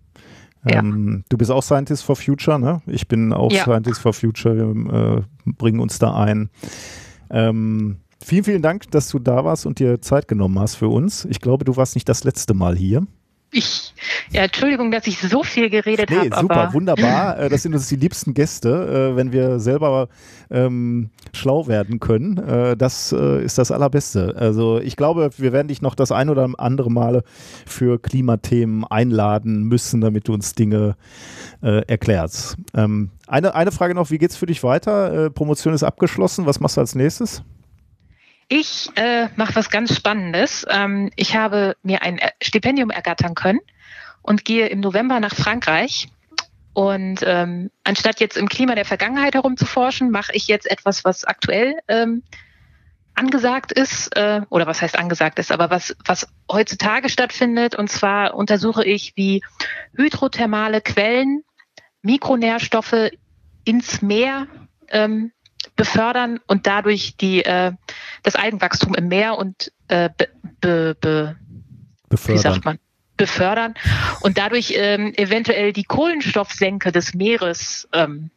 Ja. Ähm, du bist auch Scientist for Future, ne? Ich bin auch. Scientist for Future. Wir äh, bringen uns da ein. Ähm, vielen, vielen Dank, dass du da warst und dir Zeit genommen hast für uns. Ich glaube, du warst nicht das letzte Mal hier. Ich, ja, Entschuldigung, dass ich so viel geredet Nee, habe, super, wunderbar. Äh, Das sind uns die liebsten Gäste, äh, wenn wir selber ähm, schlau werden können. Äh, Das ist das Allerbeste. Also ich glaube, wir werden dich noch das ein oder andere Male für Klimathemen einladen müssen, damit du uns Dinge äh, erklärst. Ähm, eine, eine Frage noch, wie geht's für dich weiter? Promotion ist abgeschlossen. Was machst du als nächstes? Ich äh, mache was ganz Spannendes. Ähm, ich habe mir ein Stipendium ergattern können und gehe im November nach Frankreich. Und ähm, anstatt jetzt im Klima der Vergangenheit herumzuforschen, mache ich jetzt etwas, was aktuell ähm, angesagt ist, äh, oder was heißt angesagt ist, aber was, was heutzutage stattfindet. Und zwar untersuche ich, wie hydrothermale Quellen Mikronährstoffe ins Meer ähm, befördern und dadurch die, äh, das Algenwachstum im Meer und äh, be, be, be, wie Befördern. sagt man, befördern und dadurch ähm, eventuell die Kohlenstoffsenke des Meeres ähm,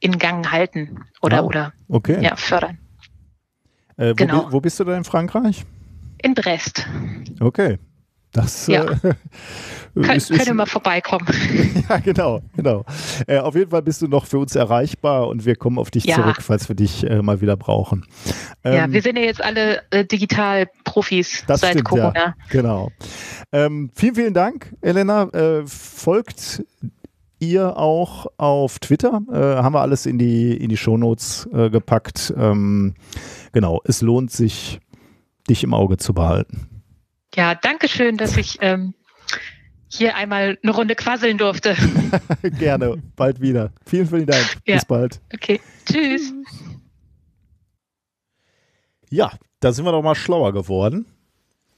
in Gang halten oder, Ah, oder Okay. ja, fördern. Äh, wo, genau. wo bist du da in Frankreich? In Brest. Okay. Das Ja. äh, Kön ist, ihr mal vorbeikommen. Ja, genau, genau. Äh, auf jeden Fall bist du noch für uns erreichbar und wir kommen auf dich Ja. zurück, falls wir dich äh, mal wieder brauchen. ja, Ähm, wir sind ja jetzt alle äh, Digital-Profis das seit stimmt, Corona. ja. Genau. Ähm, vielen, vielen Dank, Elena. Äh, folgt ihr auch auf Twitter. Äh, haben wir alles in die, in die Shownotes äh, gepackt. Ähm, genau, es lohnt sich, dich im Auge zu behalten. Ja, danke schön, dass ich ähm, hier einmal eine Runde quasseln durfte. Gerne, bald wieder. Vielen, vielen Dank. Ja. Bis bald. Okay, tschüss. Ja, da sind wir doch mal schlauer geworden.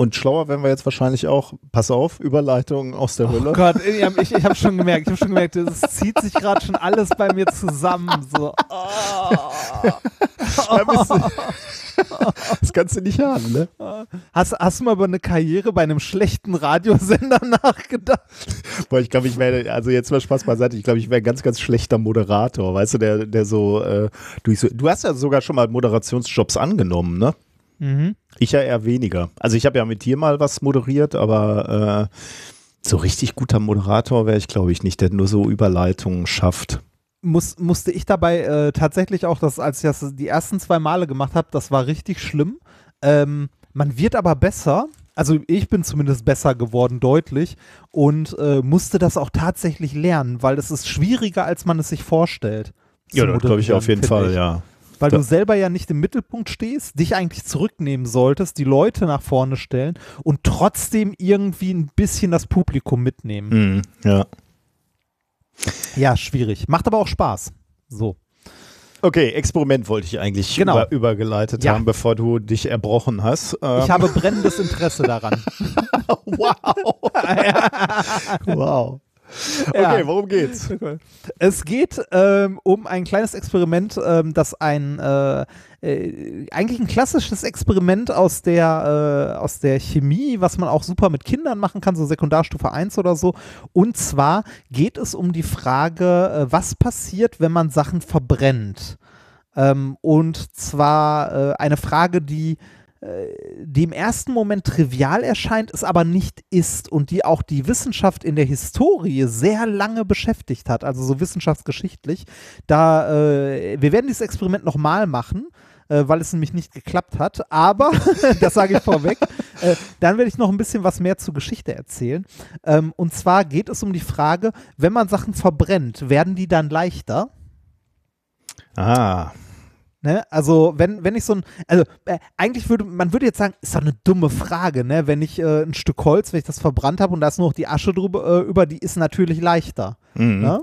Und schlauer werden wir jetzt wahrscheinlich auch, pass auf, Überleitung aus der Hölle. Oh Gott, ich habe hab schon gemerkt, ich habe schon gemerkt, es zieht sich gerade schon alles bei mir zusammen. So. Oh. Du- das kannst du nicht haben, ne? Hast, hast du mal über eine Karriere bei einem schlechten Radiosender nachgedacht? Boah, ich glaube, ich wäre, also jetzt mal Spaß beiseite, ich glaube, ich wäre ein ganz, ganz schlechter Moderator, weißt du, der, der so, äh, so, du hast ja sogar schon mal Moderationsjobs angenommen, ne? Mhm. Ich ja eher weniger. Also ich habe ja mit dir mal was moderiert, aber äh, so richtig guter Moderator wäre ich, glaube ich, nicht, der nur so Überleitungen schafft. Muss, musste ich dabei äh, tatsächlich auch, das, als ich das die ersten zwei Male gemacht habe, das war richtig schlimm. Ähm, man wird aber besser. Also ich bin zumindest besser geworden, deutlich, und äh, musste das auch tatsächlich lernen, weil es ist schwieriger, als man es sich vorstellt. Ja, das glaube ich auf jeden Fall, ich. ja. Weil Da- du selber ja nicht im Mittelpunkt stehst, dich eigentlich zurücknehmen solltest, die Leute nach vorne stellen und trotzdem irgendwie ein bisschen das Publikum mitnehmen. Mhm. Ja. Ja, schwierig. Macht aber auch Spaß. So. Okay, Experiment wollte ich eigentlich Genau. über, übergeleitet Ja. haben, bevor du dich erbrochen hast. Ähm, Ich habe brennendes Interesse daran. wow. wow. Okay, worum geht's? Es geht ähm, um ein kleines Experiment, ähm, das ein äh, äh, eigentlich ein klassisches Experiment aus der, äh, aus der Chemie, was man auch super mit Kindern machen kann, so Sekundarstufe 1 oder so. Und zwar geht es um die Frage, äh, was passiert, wenn man Sachen verbrennt. Ähm, und zwar äh, eine Frage, die die im ersten Moment trivial erscheint, es aber nicht ist und die auch die Wissenschaft in der Historie sehr lange beschäftigt hat, also so wissenschaftsgeschichtlich. Da, äh, wir werden dieses Experiment nochmal machen, äh, weil es nämlich nicht geklappt hat, aber, das sage ich vorweg, äh, dann werde ich noch ein bisschen was mehr zur Geschichte erzählen. Ähm, und zwar geht es um die Frage, wenn man Sachen verbrennt, werden die dann leichter? Ah, Ne? Also, wenn, wenn ich so ein, also äh, eigentlich würde, man würde jetzt sagen, ist doch eine dumme Frage, ne? Wenn ich äh, ein Stück Holz, wenn ich das verbrannt habe und da ist nur noch die Asche drüber, äh, über, die ist natürlich leichter. mhm. Ne?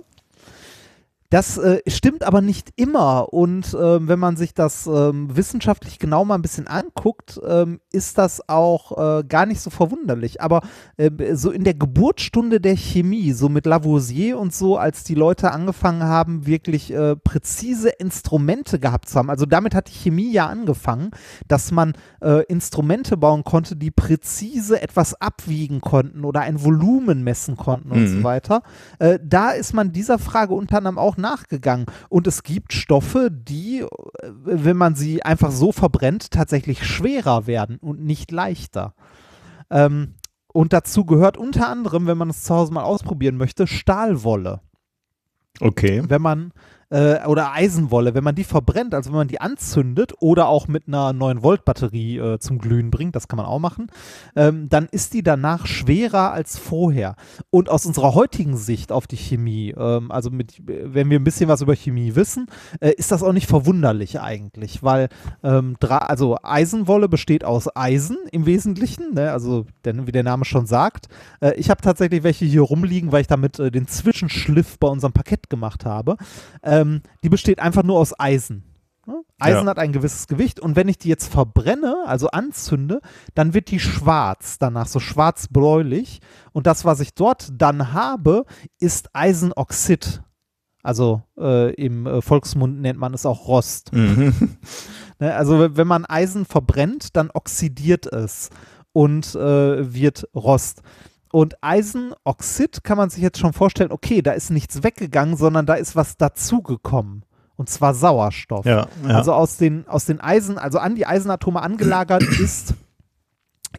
Das äh, stimmt aber nicht immer. Und ähm, wenn man sich das ähm, wissenschaftlich genau mal ein bisschen anguckt, ähm, ist das auch äh, gar nicht so verwunderlich. Aber äh, so in der Geburtsstunde der Chemie, so mit Lavoisier und so, als die Leute angefangen haben, wirklich äh, präzise Instrumente gehabt zu haben, also damit hat die Chemie ja angefangen, dass man äh, Instrumente bauen konnte, die präzise etwas abwiegen konnten oder ein Volumen messen konnten und Mhm. so weiter. Äh, da ist man dieser Frage unter anderem auch nachgegangen. Und es gibt Stoffe, die, äh, wenn man sie einfach so verbrennt, tatsächlich schwerer werden und nicht leichter. Ähm, und dazu gehört unter anderem, wenn man es zu Hause mal ausprobieren möchte, Stahlwolle. okay. Wenn man äh, oder Eisenwolle, wenn man die verbrennt, also wenn man die anzündet oder auch mit einer 9-Volt-Batterie äh, zum Glühen bringt, das kann man auch machen, ähm, dann ist die danach schwerer als vorher. Und aus unserer heutigen Sicht auf die Chemie, ähm, also mit, wenn wir ein bisschen was über Chemie wissen, äh, ist das auch nicht verwunderlich eigentlich, weil ähm, also Eisenwolle besteht aus Eisen im Wesentlichen, ne? also denn, wie der Name schon sagt. Äh, ich habe tatsächlich welche hier rumliegen, weil ich damit äh, den Zwischenschliff bei unserem Parkett gemacht habe. Ähm, die besteht einfach nur aus Eisen. Ne? Eisen Ja. hat ein gewisses Gewicht und wenn ich die jetzt verbrenne, also anzünde, dann wird die schwarz, danach so schwarz-bläulich. Und das, was ich dort dann habe, ist Eisenoxid. Also äh, im äh, Volksmund nennt man es auch Rost. Mhm. Ne? Also wenn man Eisen verbrennt, dann oxidiert es und äh, wird Rost. Und Eisenoxid kann man sich jetzt schon vorstellen, okay, da ist nichts weggegangen, sondern da ist was dazugekommen. Und zwar Sauerstoff. Ja, ja. Also aus den, aus den Eisen, also an die Eisenatome angelagert ist,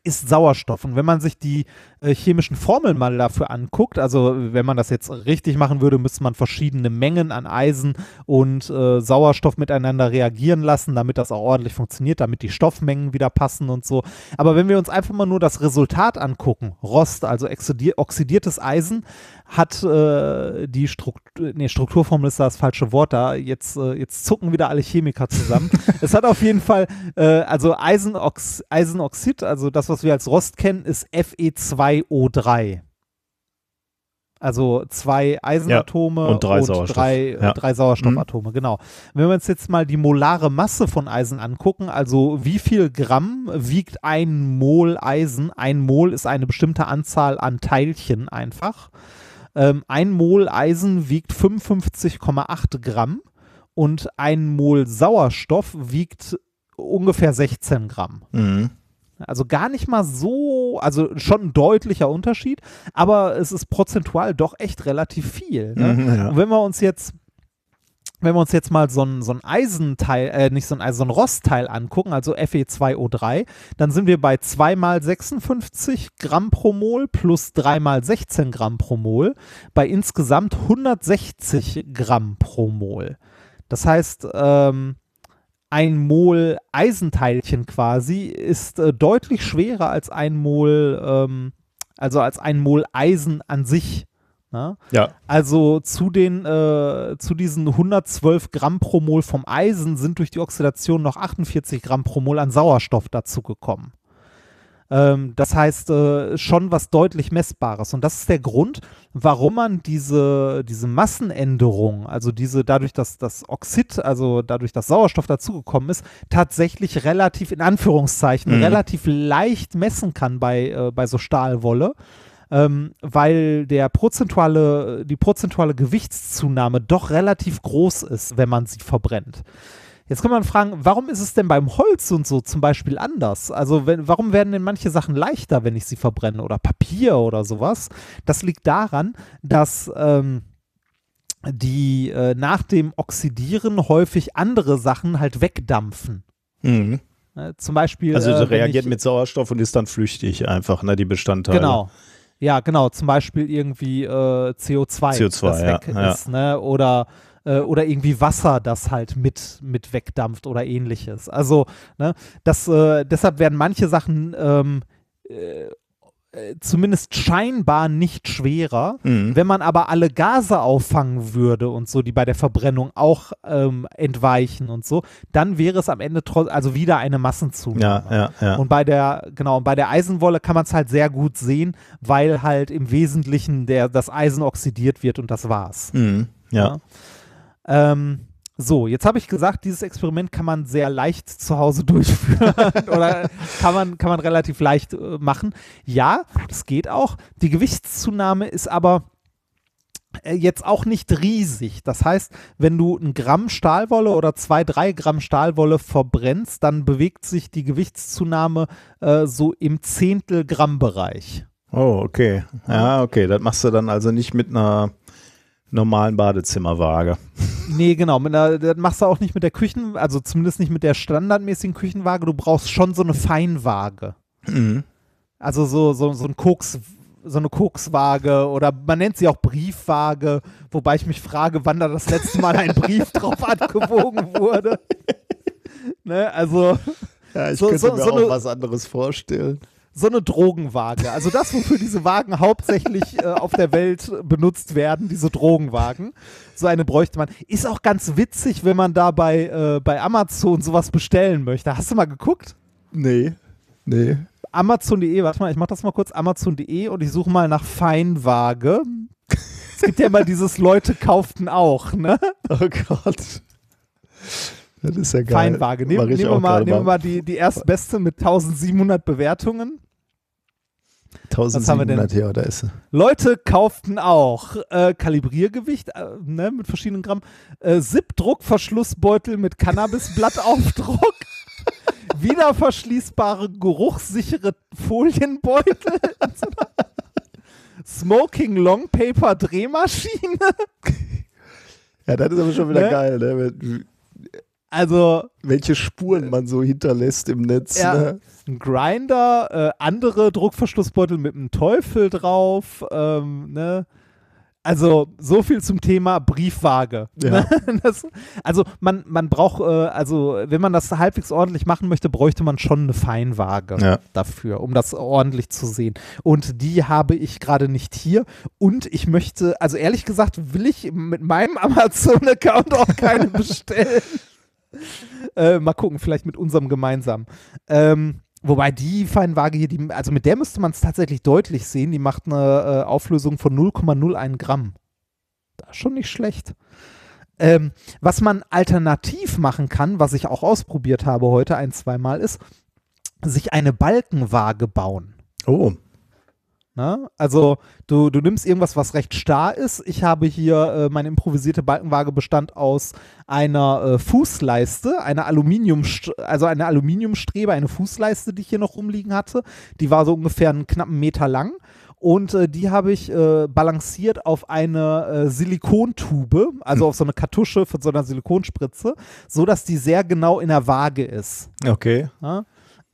ist Sauerstoff. Und wenn man sich die äh, chemischen Formeln mal dafür anguckt, also wenn man das jetzt richtig machen würde, müsste man verschiedene Mengen an Eisen und äh, Sauerstoff miteinander reagieren lassen, damit das auch ordentlich funktioniert, damit die Stoffmengen wieder passen und so. Aber wenn wir uns einfach mal nur das Resultat angucken, Rost, also oxidier oxidiertes Eisen, hat äh, die Struktur, nee, Strukturformel ist da das falsche Wort da, jetzt, äh, jetzt zucken wieder alle Chemiker zusammen. es hat auf jeden Fall, äh, also Eisenox Eisenoxid, also das, was wir als Rost kennen, ist Fe2O3. Also zwei Eisenatome und drei Sauerstoff. drei, äh, Ja. drei Sauerstoffatome, genau. Wenn wir uns jetzt mal die molare Masse von Eisen angucken, also wie viel Gramm wiegt ein Mol Eisen? Ein Mol ist eine bestimmte Anzahl an Teilchen einfach. Ähm, ein Mol Eisen wiegt 55,8 Gramm und ein Mol Sauerstoff wiegt ungefähr 16 Gramm. Mhm. Also gar nicht mal so, also schon ein deutlicher Unterschied, aber es ist prozentual doch echt relativ viel. Ne? Mhm, ja. Und wenn wir uns jetzt wenn wir uns jetzt mal so ein, so ein Eisenteil, äh, nicht so ein, also so ein Rostteil angucken, also Fe2O3, dann sind wir bei 2 mal 56 Gramm pro Mol plus 3 mal 16 Gramm pro Mol bei insgesamt 160 Gramm pro Mol. Das heißt, ähm, ein Mol Eisenteilchen quasi ist äh, deutlich schwerer als ein Mol, ähm, also als ein Mol Eisen an sich. Ja? Ja. Also zu den äh, zu diesen 112 Gramm pro Mol vom Eisen sind durch die Oxidation noch 48 Gramm pro Mol an Sauerstoff dazugekommen. Ähm, das heißt äh, schon was deutlich Messbares. Und das ist der Grund, warum man diese, diese Massenänderung, also diese dadurch, dass das Oxid, also dadurch, dass Sauerstoff dazugekommen ist, tatsächlich relativ, in Anführungszeichen, Mhm. relativ leicht messen kann bei, äh, bei so Stahlwolle. Ähm, weil der prozentuale, die prozentuale Gewichtszunahme doch relativ groß ist, wenn man sie verbrennt. Jetzt kann man fragen, warum ist es denn beim Holz und so zum Beispiel anders? Also wenn, warum werden denn manche Sachen leichter, wenn ich sie verbrenne oder Papier oder sowas? Das liegt daran, dass ähm, die äh, nach dem Oxidieren häufig andere Sachen halt wegdampfen. Mhm. Ne? Zum Beispiel. Also äh, reagiert ich, mit Sauerstoff und ist dann flüchtig einfach, ne, die Bestandteile. Genau. Ja, genau. Zum Beispiel irgendwie äh, CO2, CO2, das ja, weg ja. ist, ne? Oder äh, oder irgendwie Wasser, das halt mit, mit wegdampft oder ähnliches. Also, ne, das, äh, deshalb werden manche Sachen ähm, äh, äh, zumindest scheinbar nicht schwerer. Mhm. Wenn man aber alle Gase auffangen würde und so, die bei der Verbrennung auch ähm, entweichen und so, dann wäre es am Ende trotzdem, also wieder eine Massenzunahme. Ja, ja, ja. Und bei der, genau, und bei der Eisenwolle kann man es halt sehr gut sehen, weil halt im Wesentlichen der, das Eisen oxidiert wird und das war's. Mhm. Ja. Ähm, so, jetzt habe ich gesagt, dieses Experiment kann man sehr leicht zu Hause durchführen oder kann man, kann man relativ leicht äh, machen. Ja, das geht auch. Die Gewichtszunahme ist aber äh, jetzt auch nicht riesig. Das heißt, wenn du ein Gramm Stahlwolle oder zwei, drei Gramm Stahlwolle verbrennst, dann bewegt sich die Gewichtszunahme äh, so im Zehntel-Gramm-Bereich. Oh, okay. Ja, okay. Das machst du dann also nicht mit einer normalen Badezimmerwaage. Nee, genau. Mit einer, das machst du auch nicht mit der Küchen, also zumindest nicht mit der standardmäßigen Küchenwaage. Du brauchst schon so eine Feinwaage. Mhm. Also so, so, so ein Koks, so eine Kokswaage oder man nennt sie auch Briefwaage, wobei ich mich frage, wann da das letzte Mal ein Brief drauf abgewogen wurde. ne, also Ja, ich So- könnte so- mir so auch eine- was anderes vorstellen. So eine Drogenwaage. Also das, wofür diese Wagen hauptsächlich äh, auf der Welt benutzt werden, diese Drogenwagen. So eine bräuchte man. Ist auch ganz witzig, wenn man da bei, äh, bei Amazon sowas bestellen möchte. Hast du mal geguckt? Nee. Nee. Amazon.de, warte mal, ich mach das mal kurz, Amazon.de und ich suche mal nach Feinwaage. Es gibt ja immer dieses Leute kauften auch, ne? Oh Gott. Das ist ja geil. Feinwaage. Ich nehmen wir mal, nehmen wir mal die, die erstbeste mit 1700 Bewertungen. Haben wir denn? 1700, ja, da ist sie. Leute kauften auch äh, Kalibriergewicht äh, ne, mit verschiedenen Gramm, äh, Zip-Druckverschlussbeutel mit Cannabisblattaufdruck, wiederverschließbare, geruchssichere Folienbeutel, Smoking Long Paper Drehmaschine. Ja, das ist aber schon wieder Ne? geil, ne? Also Welche Spuren man so hinterlässt im Netz. Ja. Ne? ein Grinder, äh, andere Druckverschlussbeutel mit einem Teufel drauf, ähm, ne? Also so viel zum Thema Briefwaage. Ja. Ne? Das, also man, man braucht, äh, also wenn man das halbwegs ordentlich machen möchte, bräuchte man schon eine Feinwaage Ja. dafür, um das ordentlich zu sehen. Und die habe ich gerade nicht hier. Und ich möchte, also ehrlich gesagt, will ich mit meinem Amazon-Account auch keine bestellen. Äh, mal gucken, vielleicht mit unserem gemeinsamen. Ähm, wobei die Feinwaage hier, die, also mit der müsste man es tatsächlich deutlich sehen. Die macht eine äh, Auflösung von 0,01 Gramm. Das ist schon nicht schlecht. Ähm, was man alternativ machen kann, was ich auch ausprobiert habe heute ein, zweimal, ist, sich eine Balkenwaage bauen. Oh. Ne? Also du, du nimmst irgendwas, was recht starr ist. Ich habe hier, äh, meine improvisierte Balkenwaage bestand aus einer äh, Fußleiste, einer Aluminium, also eine Aluminiumstrebe, eine Fußleiste, die ich hier noch rumliegen hatte. Die war so ungefähr einen knappen Meter lang. Und äh, die habe ich äh, balanciert auf eine äh, Silikontube, also auf so eine Kartusche von so einer Silikonspritze, so dass die sehr genau in der Waage ist. Okay. Ja?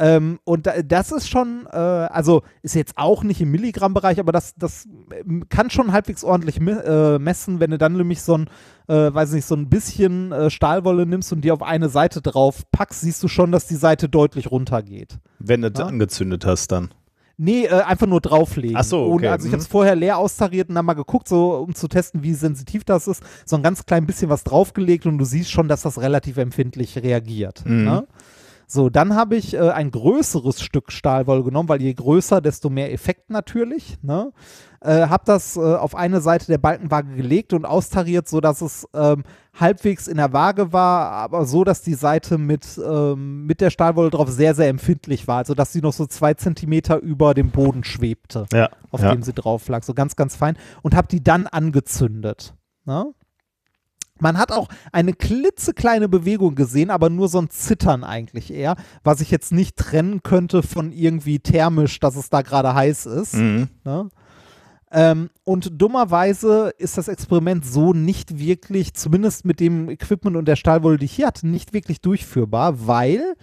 Ähm, und da, das ist schon, äh, also ist jetzt auch nicht im Milligramm-Bereich, aber das, das ähm, kann schon halbwegs ordentlich äh, messen, wenn du dann nämlich so ein, äh, weiß nicht, so ein bisschen äh, Stahlwolle nimmst und die auf eine Seite drauf packst, siehst du schon, dass die Seite deutlich runtergeht. Wenn du das Ja. angezündet hast dann. Nee, äh, einfach nur drauflegen. Ach so, okay. Ohne, also ich Mhm. habe es vorher leer austariert und dann mal geguckt, so um zu testen, wie sensitiv das ist. So ein ganz klein bisschen was draufgelegt und du siehst schon, dass das relativ empfindlich reagiert. Mhm. Ne? So, dann habe ich äh, ein größeres Stück Stahlwolle genommen, weil je größer, desto mehr Effekt natürlich. Ne? Äh, habe das äh, auf eine Seite der Balkenwaage gelegt und austariert, sodass es ähm, halbwegs in der Waage war, aber so, dass die Seite mit, ähm, mit der Stahlwolle drauf sehr, sehr empfindlich war. Also, dass sie noch so zwei Zentimeter über dem Boden schwebte, Ja. auf ja. dem sie drauf lag. So ganz, ganz fein. Und habe die dann angezündet. Ne? Man hat auch eine klitzekleine Bewegung gesehen, aber nur so ein Zittern eigentlich eher, was ich jetzt nicht trennen könnte von irgendwie thermisch, dass es da gerade heiß ist. Mhm. Ne? Ähm, und dummerweise ist das Experiment so nicht wirklich, zumindest mit dem Equipment und der Stahlwolle, die ich hier hatte, nicht wirklich durchführbar, weil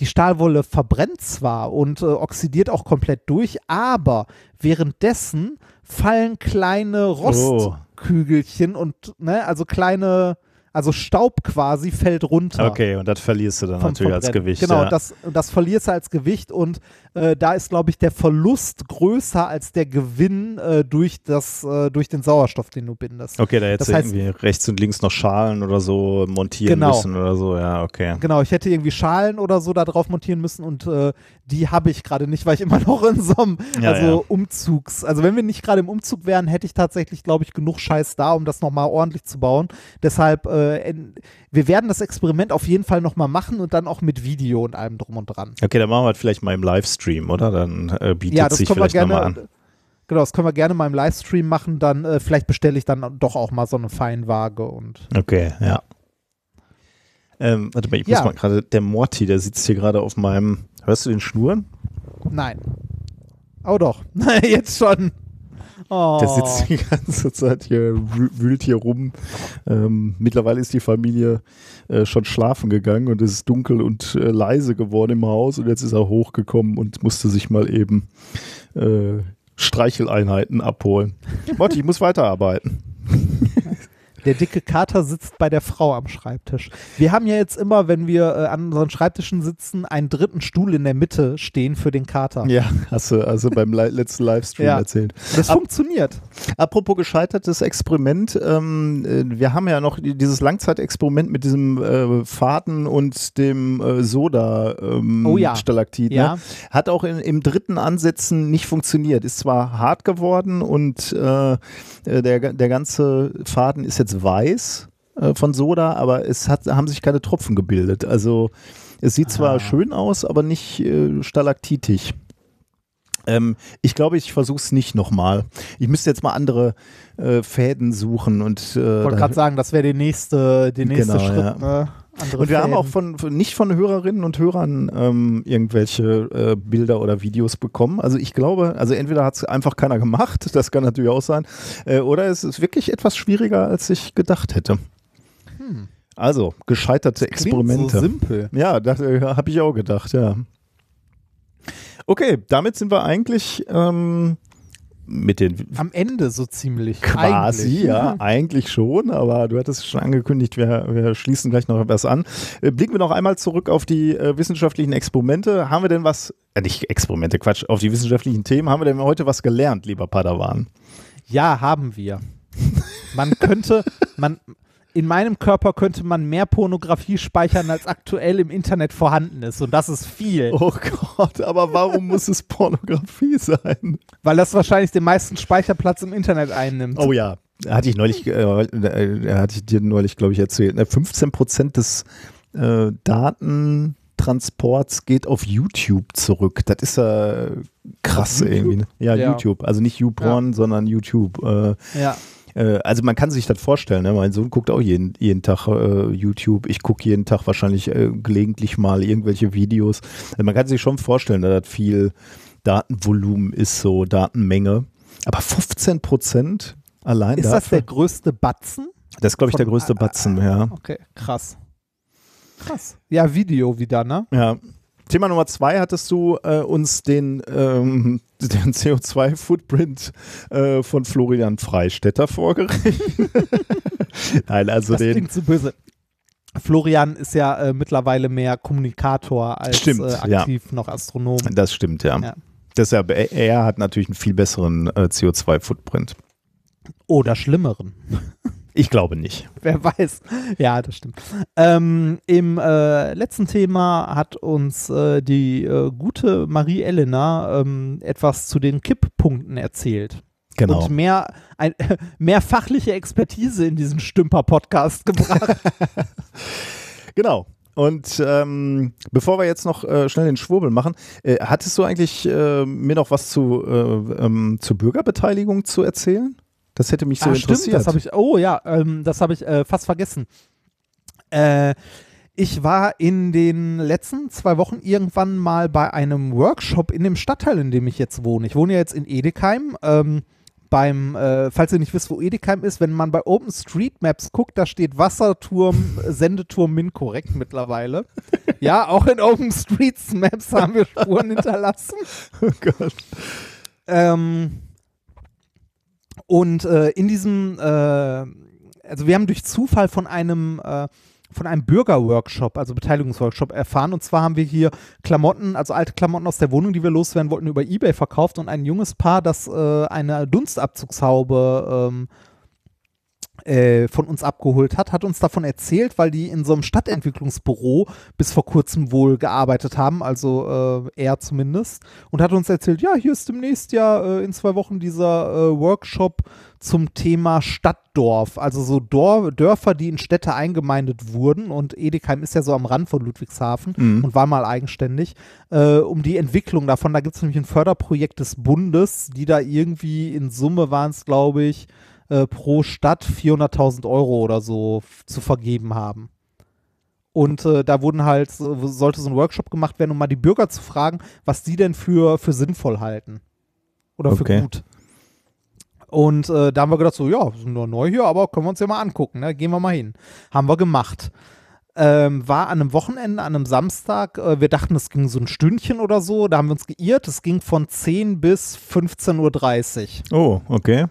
die Stahlwolle verbrennt zwar und äh, oxidiert auch komplett durch, aber währenddessen fallen kleine Rostkügelchen und, ne, also kleine, also Staub quasi fällt runter. Okay, und das verlierst du dann vom natürlich als Verbrennen. Gewicht. Genau, ja. das, das verlierst du als Gewicht und äh, da ist, glaube ich, der Verlust größer als der Gewinn äh, durch, das, äh, durch den Sauerstoff, den du bindest. Okay, da hättest Das du irgendwie rechts und links noch Schalen oder so montieren Genau. müssen oder so, ja, okay. Genau, ich hätte irgendwie Schalen oder so da drauf montieren müssen und äh, die habe ich gerade nicht, weil ich immer noch in so einem Ja, also ja. Umzugs, also wenn wir nicht gerade im Umzug wären, hätte ich tatsächlich, glaube ich, genug Scheiß da, um das nochmal ordentlich zu bauen. Deshalb, äh, en- wir werden das Experiment auf jeden Fall nochmal machen und dann auch mit Video und allem drum und dran. Okay, dann machen wir das vielleicht mal im Livestream, oder? Dann äh, bietet Ja, das sich vielleicht nochmal an. Genau, das können wir gerne mal im Livestream machen. Dann äh, vielleicht bestelle ich dann doch auch mal so eine Feinwaage und Okay, ja. Ähm, warte mal, ich Ja. muss mal gerade, der Morty, der sitzt hier gerade auf meinem, hörst du den Schnurren? nein. Oh doch, jetzt schon. Oh. Der sitzt die ganze Zeit hier, wü- wühlt hier rum. Ähm, mittlerweile ist die Familie äh, schon schlafen gegangen und es ist dunkel und äh, leise geworden im Haus und jetzt ist er hochgekommen und musste sich mal eben äh, Streicheleinheiten abholen. Morty, ich muss weiterarbeiten. Der dicke Kater sitzt bei der Frau am Schreibtisch. Wir haben ja jetzt immer, wenn wir äh, an unseren Schreibtischen sitzen, einen dritten Stuhl in der Mitte stehen für den Kater. Ja, hast du also beim letzten Livestream Ja. erzählt. Das Ab- funktioniert. Apropos gescheitertes Experiment, ähm, äh, wir haben ja noch dieses Langzeitexperiment mit diesem äh, Faden und dem äh, Soda ähm, Oh ja. Stalaktit. Ja. Ne? Hat auch in, im dritten Ansätzen nicht funktioniert. Ist zwar hart geworden und äh, der, der ganze Faden ist jetzt weiß äh, von Soda, aber es hat, haben sich keine Tropfen gebildet. Also es sieht zwar Ah. schön aus, aber nicht äh, stalaktitig. Ähm, ich glaube, ich versuche es nicht nochmal. Ich müsste jetzt mal andere äh, Fäden suchen und Ich äh, wollte gerade sagen, das wäre der nächste, der nächste Genau, Schritt. ja. Ne? Andere und wir haben Fäden. auch von, von nicht von Hörerinnen und Hörern ähm, irgendwelche äh, Bilder oder Videos bekommen. Also ich glaube, also entweder hat es einfach keiner gemacht, das kann natürlich auch sein, äh, oder es ist wirklich etwas schwieriger, als ich gedacht hätte. Also gescheiterte Klingt Experimente. So simpel. Ja, das äh, habe ich auch gedacht, ja. Okay, damit sind wir eigentlich ähm, mit den Am Ende so ziemlich. Quasi, eigentlich. ja, eigentlich schon, aber du hattest schon angekündigt, wir, wir schließen gleich noch etwas an. Äh, blicken wir noch einmal zurück auf die äh, wissenschaftlichen Experimente. Haben wir denn was, äh, nicht Experimente, Quatsch, auf die wissenschaftlichen Themen, haben wir denn heute was gelernt, lieber Padawan? Ja, haben wir. Man könnte, man, in meinem Körper könnte man mehr Pornografie speichern, als aktuell im Internet vorhanden ist. Und das ist viel. Oh Gott, aber warum muss es Pornografie sein? Weil das wahrscheinlich den meisten Speicherplatz im Internet einnimmt. Oh ja, hatte ich neulich, äh, äh, hatte ich dir neulich, glaube ich, erzählt. Ne? 15 Prozent des äh, Datentransports geht auf YouTube zurück. Das ist ja krass Auf YouTube? irgendwie. Ne? Ja, Ja. YouTube. Also nicht YouPorn, sondern YouTube. Äh, Ja. Äh, also man kann sich das vorstellen. Ne? Mein Sohn guckt auch jeden, jeden Tag äh, YouTube. Ich gucke jeden Tag wahrscheinlich äh, gelegentlich mal irgendwelche Videos. Also man kann sich schon vorstellen, dass das viel Datenvolumen ist, so Datenmenge. Aber 15 Prozent allein Ist das dafür? der größte Batzen? Das ist, glaube ich, der größte Batzen, ja. Okay, krass. Krass. Ja, Video wieder, ne? ja. Thema Nummer zwei hattest du äh, uns den, ähm, den CO2-Footprint äh, von Florian Freistetter vorgerechnet. Nein, also das den. klingt zu böse. Florian ist ja äh, mittlerweile mehr Kommunikator als Stimmt, äh, ja. aktiv noch Astronom. Das stimmt, ja. Ja. Deshalb, er, er hat natürlich einen viel besseren äh, CO2-Footprint. Oder schlimmeren. Ich glaube nicht. Wer weiß. Ja, das stimmt. Ähm, Im äh, letzten Thema hat uns äh, die äh, gute Marie-Elena ähm, etwas zu den Kipppunkten erzählt. Genau. Und mehr, ein, mehr fachliche Expertise in diesen Stümper-Podcast gebracht. Genau. Und ähm, bevor wir jetzt noch äh, schnell den Schwurbel machen, äh, hattest du eigentlich äh, mir noch was zu, äh, ähm, zur Bürgerbeteiligung zu erzählen? Das hätte mich so Ah, interessiert. Stimmt, das habe ich, oh ja, ähm, das habe ich äh, fast vergessen. Äh, ich war in den letzten zwei Wochen irgendwann mal bei einem Workshop in dem Stadtteil, in dem ich jetzt wohne. Ich wohne ja jetzt in Edekheim. Ähm, beim, äh, falls ihr nicht wisst, wo Edekheim ist, wenn man bei OpenStreetMaps guckt, da steht Wasserturm, Sendeturm Min korrekt mittlerweile. ja, auch in OpenStreetMaps haben wir Spuren hinterlassen. oh Gott. Ähm, und äh, in diesem, äh, also wir haben durch Zufall von einem, äh, einem Bürgerworkshop, also Beteiligungsworkshop erfahren. Und zwar haben wir hier Klamotten, also alte Klamotten aus der Wohnung, die wir loswerden wollten, über Ebay verkauft und ein junges Paar, das äh, eine Dunstabzugshaube ähm, äh, von uns abgeholt hat, hat uns davon erzählt, weil die in so einem Stadtentwicklungsbüro bis vor kurzem wohl gearbeitet haben, also äh, er zumindest, und hat uns erzählt, ja, hier ist demnächst ja äh, in zwei Wochen dieser äh, Workshop zum Thema Stadtdorf, also so Dor Dörfer, die in Städte eingemeindet wurden und Edekheim ist ja so am Rand von Ludwigshafen Mhm. und war mal eigenständig, äh, um die Entwicklung davon, da gibt es nämlich ein Förderprojekt des Bundes, die da irgendwie in Summe waren es, glaube ich, äh, pro Stadt 400.000 Euro oder so zu vergeben haben. Und äh, da wurden halt, so- sollte so ein Workshop gemacht werden, um mal die Bürger zu fragen, was die denn für, für sinnvoll halten. Oder für Okay. gut. Und äh, da haben wir gedacht, so, ja, wir sind nur neu hier, aber können wir uns ja mal angucken, ne? Gehen wir mal hin. Haben wir gemacht. Ähm, war an einem Wochenende, an einem Samstag. Äh, wir dachten, es ging so ein Stündchen oder so. Da haben wir uns geirrt. Es ging von 10 bis 15.30 Uhr. Oh, okay.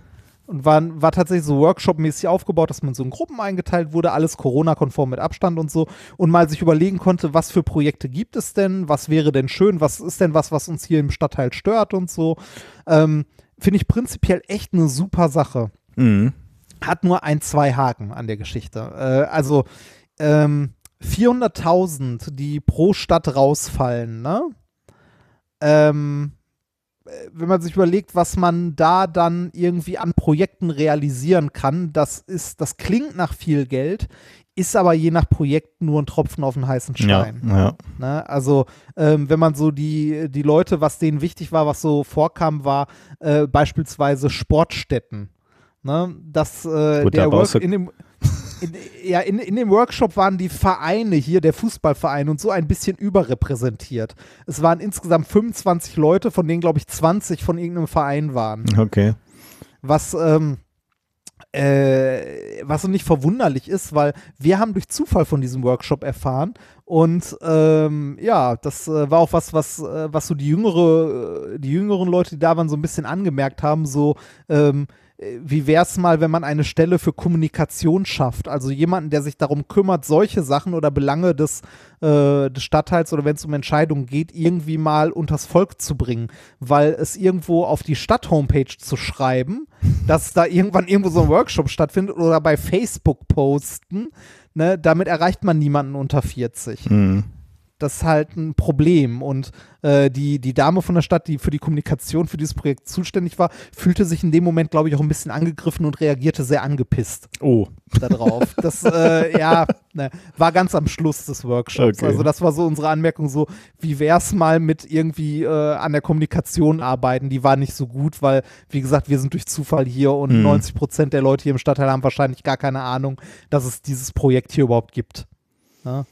Und war, war tatsächlich so Workshop-mäßig aufgebaut, dass man so in Gruppen eingeteilt wurde, alles Corona-konform mit Abstand und so. Und mal sich überlegen konnte, was für Projekte gibt es denn, was wäre denn schön, was ist denn was, was uns hier im Stadtteil stört und so. Ähm, Finde ich prinzipiell echt eine super Sache Mhm. hat nur ein, zwei Haken an der Geschichte. Äh, also ähm, 400.000, die pro Stadt rausfallen, ne? Ähm, äh, wenn man sich überlegt, was man da dann irgendwie an Projekten realisieren kann, das ist, das klingt nach viel Geld, ist aber je nach Projekt nur ein Tropfen auf den heißen Ja, Stein. ja. Ne? Also, ähm, wenn man so die, die Leute, was denen wichtig war, was so vorkam, war äh, beispielsweise Sportstätten. Ne? Dass äh, Gut, da der brauchst Work in dem in, ja, in, in dem Workshop waren die Vereine hier, der Fußballverein und so ein bisschen überrepräsentiert. Es waren insgesamt 25 Leute, von denen, glaube ich, 20 von irgendeinem Verein waren Okay. was ähm, äh, was so nicht verwunderlich ist, weil wir haben durch Zufall von diesem Workshop erfahren und ähm, ja, das äh, war auch was, was, äh, was so die jüngere, äh, die jüngeren Leute, die da waren, so ein bisschen angemerkt haben, so ähm, äh, wie wär's mal, wenn man eine Stelle für Kommunikation schafft? Also jemanden, der sich darum kümmert, solche Sachen oder Belange des, äh, des Stadtteils oder wenn es um Entscheidungen geht, irgendwie mal unters Volk zu bringen. Weil es irgendwo auf die Stadt-Homepage zu schreiben, dass da irgendwann irgendwo so ein Workshop stattfindet oder bei Facebook posten, ne, damit erreicht man niemanden unter 40 Mhm. Das ist halt ein Problem. Und äh, die, die Dame von der Stadt, die für die Kommunikation für dieses Projekt zuständig war, fühlte sich in dem Moment, glaube ich, auch ein bisschen angegriffen und reagierte sehr angepisst Oh, darauf. Das, äh, ja, ne, war ganz am Schluss des Workshops. Okay. Also das war so unsere Anmerkung so, wie wär's mal mit irgendwie äh, an der Kommunikation arbeiten? Die war nicht so gut, weil, wie gesagt, wir sind durch Zufall hier und Mhm. 90 Prozent der Leute hier im Stadtteil haben wahrscheinlich gar keine Ahnung, dass es dieses Projekt hier überhaupt gibt. Ja.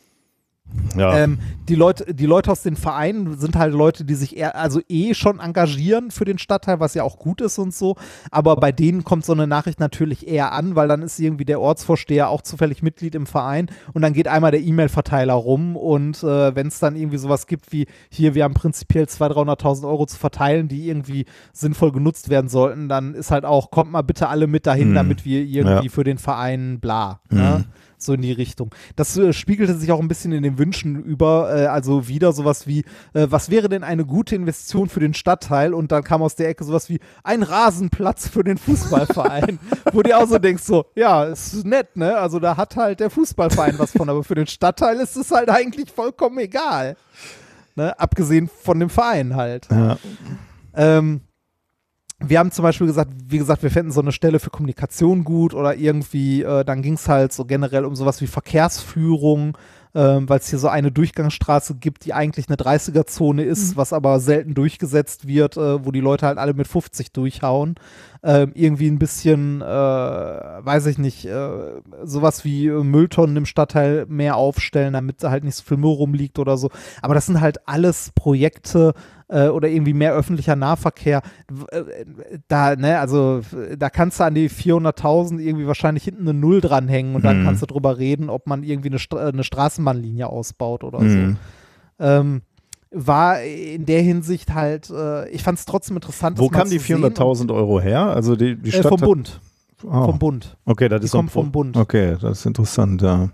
Ja. Ähm, die, Leute, die Leute aus den Vereinen sind halt Leute, die sich eher, also eh schon engagieren für den Stadtteil, was ja auch gut ist und so. Aber bei denen kommt so eine Nachricht natürlich eher an, weil dann ist irgendwie der Ortsvorsteher auch zufällig Mitglied im Verein und dann geht einmal der E-Mail-Verteiler rum und äh, wenn es dann irgendwie sowas gibt wie hier, wir haben prinzipiell 200.000, 300.000 Euro zu verteilen, die irgendwie sinnvoll genutzt werden sollten, dann ist halt auch, kommt mal bitte alle mit dahin, Mhm. damit wir irgendwie Ja. für den Verein bla. Ne? So in die Richtung. Das äh, spiegelte sich auch ein bisschen in den Wünschen über, äh, also wieder sowas wie, äh, was wäre denn eine gute Investition für den Stadtteil? Und dann kam aus der Ecke sowas wie ein Rasenplatz für den Fußballverein, wo du auch so denkst, so, ja, ist nett, ne? Also da hat halt der Fußballverein was von, aber für den Stadtteil ist es halt eigentlich vollkommen egal. Ne? Abgesehen von dem Verein halt. Ja. Ähm, wir haben zum Beispiel gesagt, wie gesagt, wir fänden so eine Stelle für Kommunikation gut oder irgendwie, äh, dann ging es halt so generell um sowas wie Verkehrsführung, ähm, weil es hier so eine Durchgangsstraße gibt, die eigentlich eine 30er-Zone ist, was aber selten durchgesetzt wird, äh, wo die Leute halt alle mit 50 durchhauen. Ähm, irgendwie ein bisschen, äh, weiß ich nicht, äh, sowas wie äh, Mülltonnen im Stadtteil mehr aufstellen, damit da halt nicht so viel Müll rumliegt oder so. Aber das sind halt alles Projekte, äh, oder irgendwie mehr öffentlicher Nahverkehr. Äh, Da, ne, also da kannst du an die 400.000 irgendwie wahrscheinlich hinten eine Null dranhängen und dann Mhm. kannst du drüber reden, ob man irgendwie eine, Stra eine Straßenbahnlinie ausbaut oder Mhm. so. Ähm, war in der Hinsicht halt, äh, ich fand es trotzdem interessant. Wo kamen die zu sehen. 400.000 Euro her? Also die, die Äh, Stadt vom hat- Bund. Oh, Vom Bund. Okay, das Die ist kommen vom Bund. Okay, das ist interessant, ja.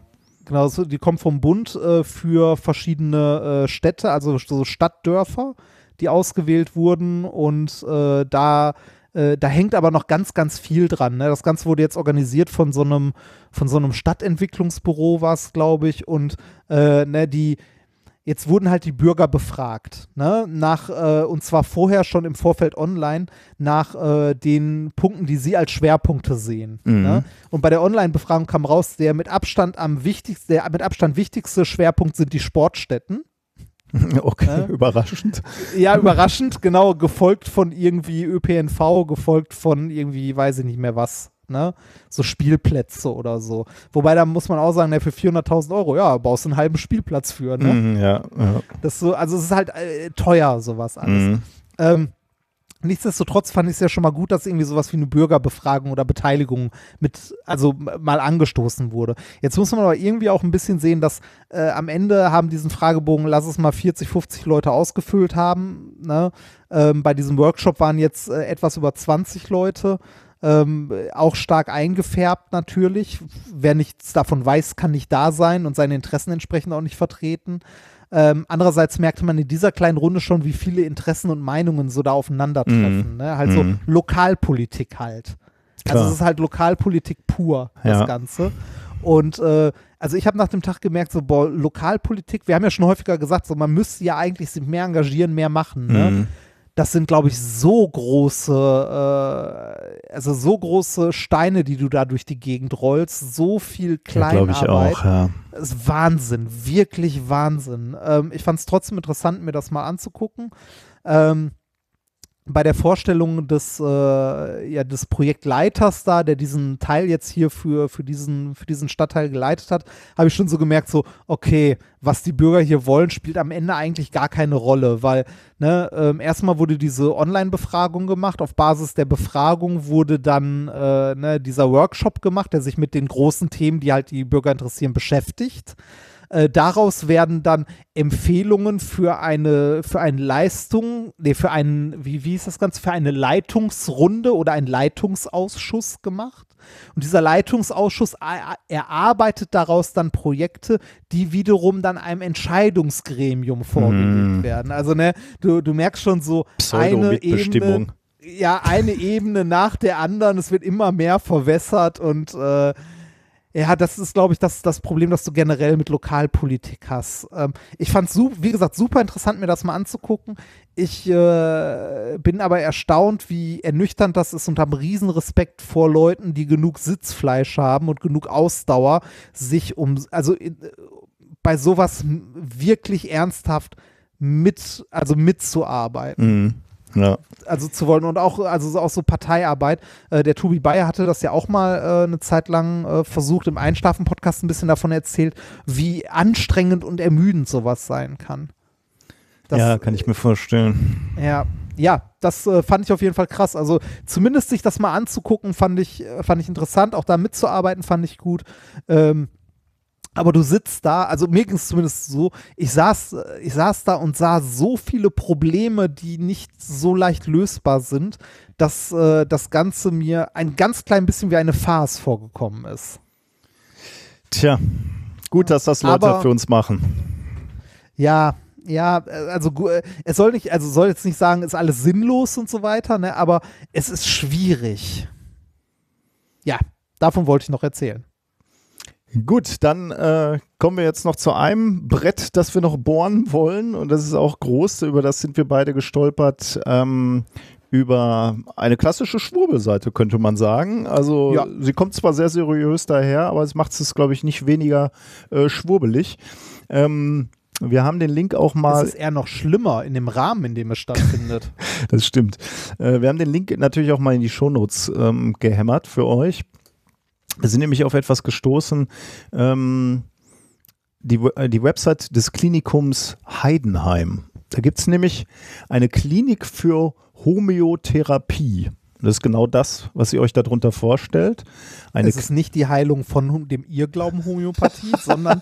Genau, so, die kommen vom Bund äh, für verschiedene äh, Städte, also so Stadtdörfer, die ausgewählt wurden und äh, da äh, da hängt aber noch ganz, ganz viel dran. Ne? Das Ganze wurde jetzt organisiert von so einem, von so einem Stadtentwicklungsbüro, war es, glaube ich, und äh, ne, die, jetzt wurden halt die Bürger befragt, ne? Nach, äh, und zwar vorher schon im Vorfeld online, nach äh, den Punkten, die sie als Schwerpunkte sehen. Mhm. Ne? Und bei der Online-Befragung kam raus, der mit Abstand am wichtigsten, der mit Abstand wichtigste Schwerpunkt sind die Sportstätten. Okay, Ja. überraschend. Ja, überraschend, genau, gefolgt von irgendwie ÖPNV, gefolgt von irgendwie, weiß ich nicht mehr was, ne? So Spielplätze oder so. Wobei da muss man auch sagen, ne, für 400.000 Euro, ja, baust du einen halben Spielplatz für, ne? Mhm, ja, ja. Das so, also es ist halt äh, teuer, sowas alles. Mhm. Ähm, nichtsdestotrotz fand ich es ja schon mal gut, dass irgendwie sowas wie eine Bürgerbefragung oder Beteiligung mit, also mal angestoßen wurde. Jetzt muss man aber irgendwie auch ein bisschen sehen, dass äh, am Ende haben diesen Fragebogen, lass es mal 40, 50 Leute ausgefüllt haben. Ne? Ähm, bei diesem Workshop waren jetzt äh, etwas über 20 Leute. Ähm, auch stark eingefärbt natürlich. Wer nichts davon weiß, kann nicht da sein und seine Interessen entsprechend auch nicht vertreten. Ähm, andererseits merkte man in dieser kleinen Runde schon, wie viele Interessen und Meinungen so da aufeinandertreffen. Mhm. Ne? Halt so Mhm. Lokalpolitik halt. Also Klar. es ist halt Lokalpolitik pur, das Ja. Ganze. Und äh, also ich habe nach dem Tag gemerkt, so, boah, Lokalpolitik, wir haben ja schon häufiger gesagt, so man müsste ja eigentlich sich mehr engagieren, mehr machen. Ne? Mhm. Das sind, glaube ich, so große, äh, also so große Steine, die du da durch die Gegend rollst, so viel Ja, glaube ich Kleinarbeit. auch, ja. Das ist Wahnsinn, wirklich Wahnsinn. Ähm, ich fand es trotzdem interessant, mir das mal anzugucken. Ähm, bei der Vorstellung des, äh, ja, des Projektleiters da, der diesen Teil jetzt hier für, für, diesen, für diesen Stadtteil geleitet hat, habe ich schon so gemerkt, so, okay, was die Bürger hier wollen, spielt am Ende eigentlich gar keine Rolle, weil ne, ähm, erstmal wurde diese Online-Befragung gemacht, auf Basis der Befragung wurde dann äh, ne, dieser Workshop gemacht, der sich mit den großen Themen, die halt die Bürger interessieren, beschäftigt. Äh, daraus werden dann Empfehlungen für eine, für eine Leistung, nee, für einen, wie, wie ist das Ganze, für eine Leitungsrunde oder einen Leitungsausschuss gemacht. Und dieser Leitungsausschuss er- erarbeitet daraus dann Projekte, die wiederum dann einem Entscheidungsgremium vorgelegt Mm. werden. Also, ne, du, du merkst schon so eine Ebene, ja, eine Ebene nach der anderen. Es wird immer mehr verwässert und äh, ja, das ist, glaube ich, das, das Problem, das du generell mit Lokalpolitik hast. Ähm, ich fand es, wie gesagt, super interessant, mir das mal anzugucken. Ich äh, bin aber erstaunt, wie ernüchternd das ist und habe riesen Respekt vor Leuten, die genug Sitzfleisch haben und genug Ausdauer, sich um, also in, bei sowas wirklich ernsthaft mit, also mitzuarbeiten Mhm. Ja. also zu wollen und auch also so- auch so Parteiarbeit. Äh, der Tobi Bayer hatte das ja auch mal äh, eine Zeit lang äh, versucht im Einschlafen-Podcast ein bisschen davon erzählt, wie anstrengend und ermüdend sowas sein kann. Das, ja, kann ich mir vorstellen. ja, ja, das äh, fand ich auf jeden Fall krass. Also zumindest sich das mal anzugucken, fand ich, äh, fand ich interessant. Auch da mitzuarbeiten, fand ich gut. Ähm, aber du sitzt da, also mir ging es zumindest so, ich saß, ich saß da und sah so viele Probleme, die nicht so leicht lösbar sind, dass äh, das Ganze mir ein ganz klein bisschen wie eine Farce vorgekommen ist. Tja, gut, dass das Leute Aber- für uns machen. Ja, ja, also es soll nicht, also soll jetzt nicht sagen, ist alles sinnlos und so weiter, ne, aber es ist schwierig. Ja, davon wollte ich noch erzählen. Gut, dann äh, kommen wir jetzt noch zu einem Brett, das wir noch bohren wollen. Und das ist auch groß. Über das sind wir beide gestolpert. Ähm, über eine klassische Schwurbelseite, könnte man sagen. Also Ja. sie kommt zwar sehr seriös daher, aber es macht es, glaube ich, nicht weniger äh, schwurbelig. Ähm, wir haben den Link auch mal. Es ist eher noch schlimmer in dem Rahmen, in dem es stattfindet. Das stimmt. Äh, wir haben den Link natürlich auch mal in die Shownotes ähm, gehämmert für euch. Wir sind nämlich auf etwas gestoßen. Ähm, die, äh, die Website des Klinikums Heidenheim. Da gibt es nämlich eine Klinik für Homöotherapie. Und Das ist genau das, was ihr euch darunter vorstellt. Eine es ist nicht die Heilung von dem Irrglauben Homöopathie, sondern,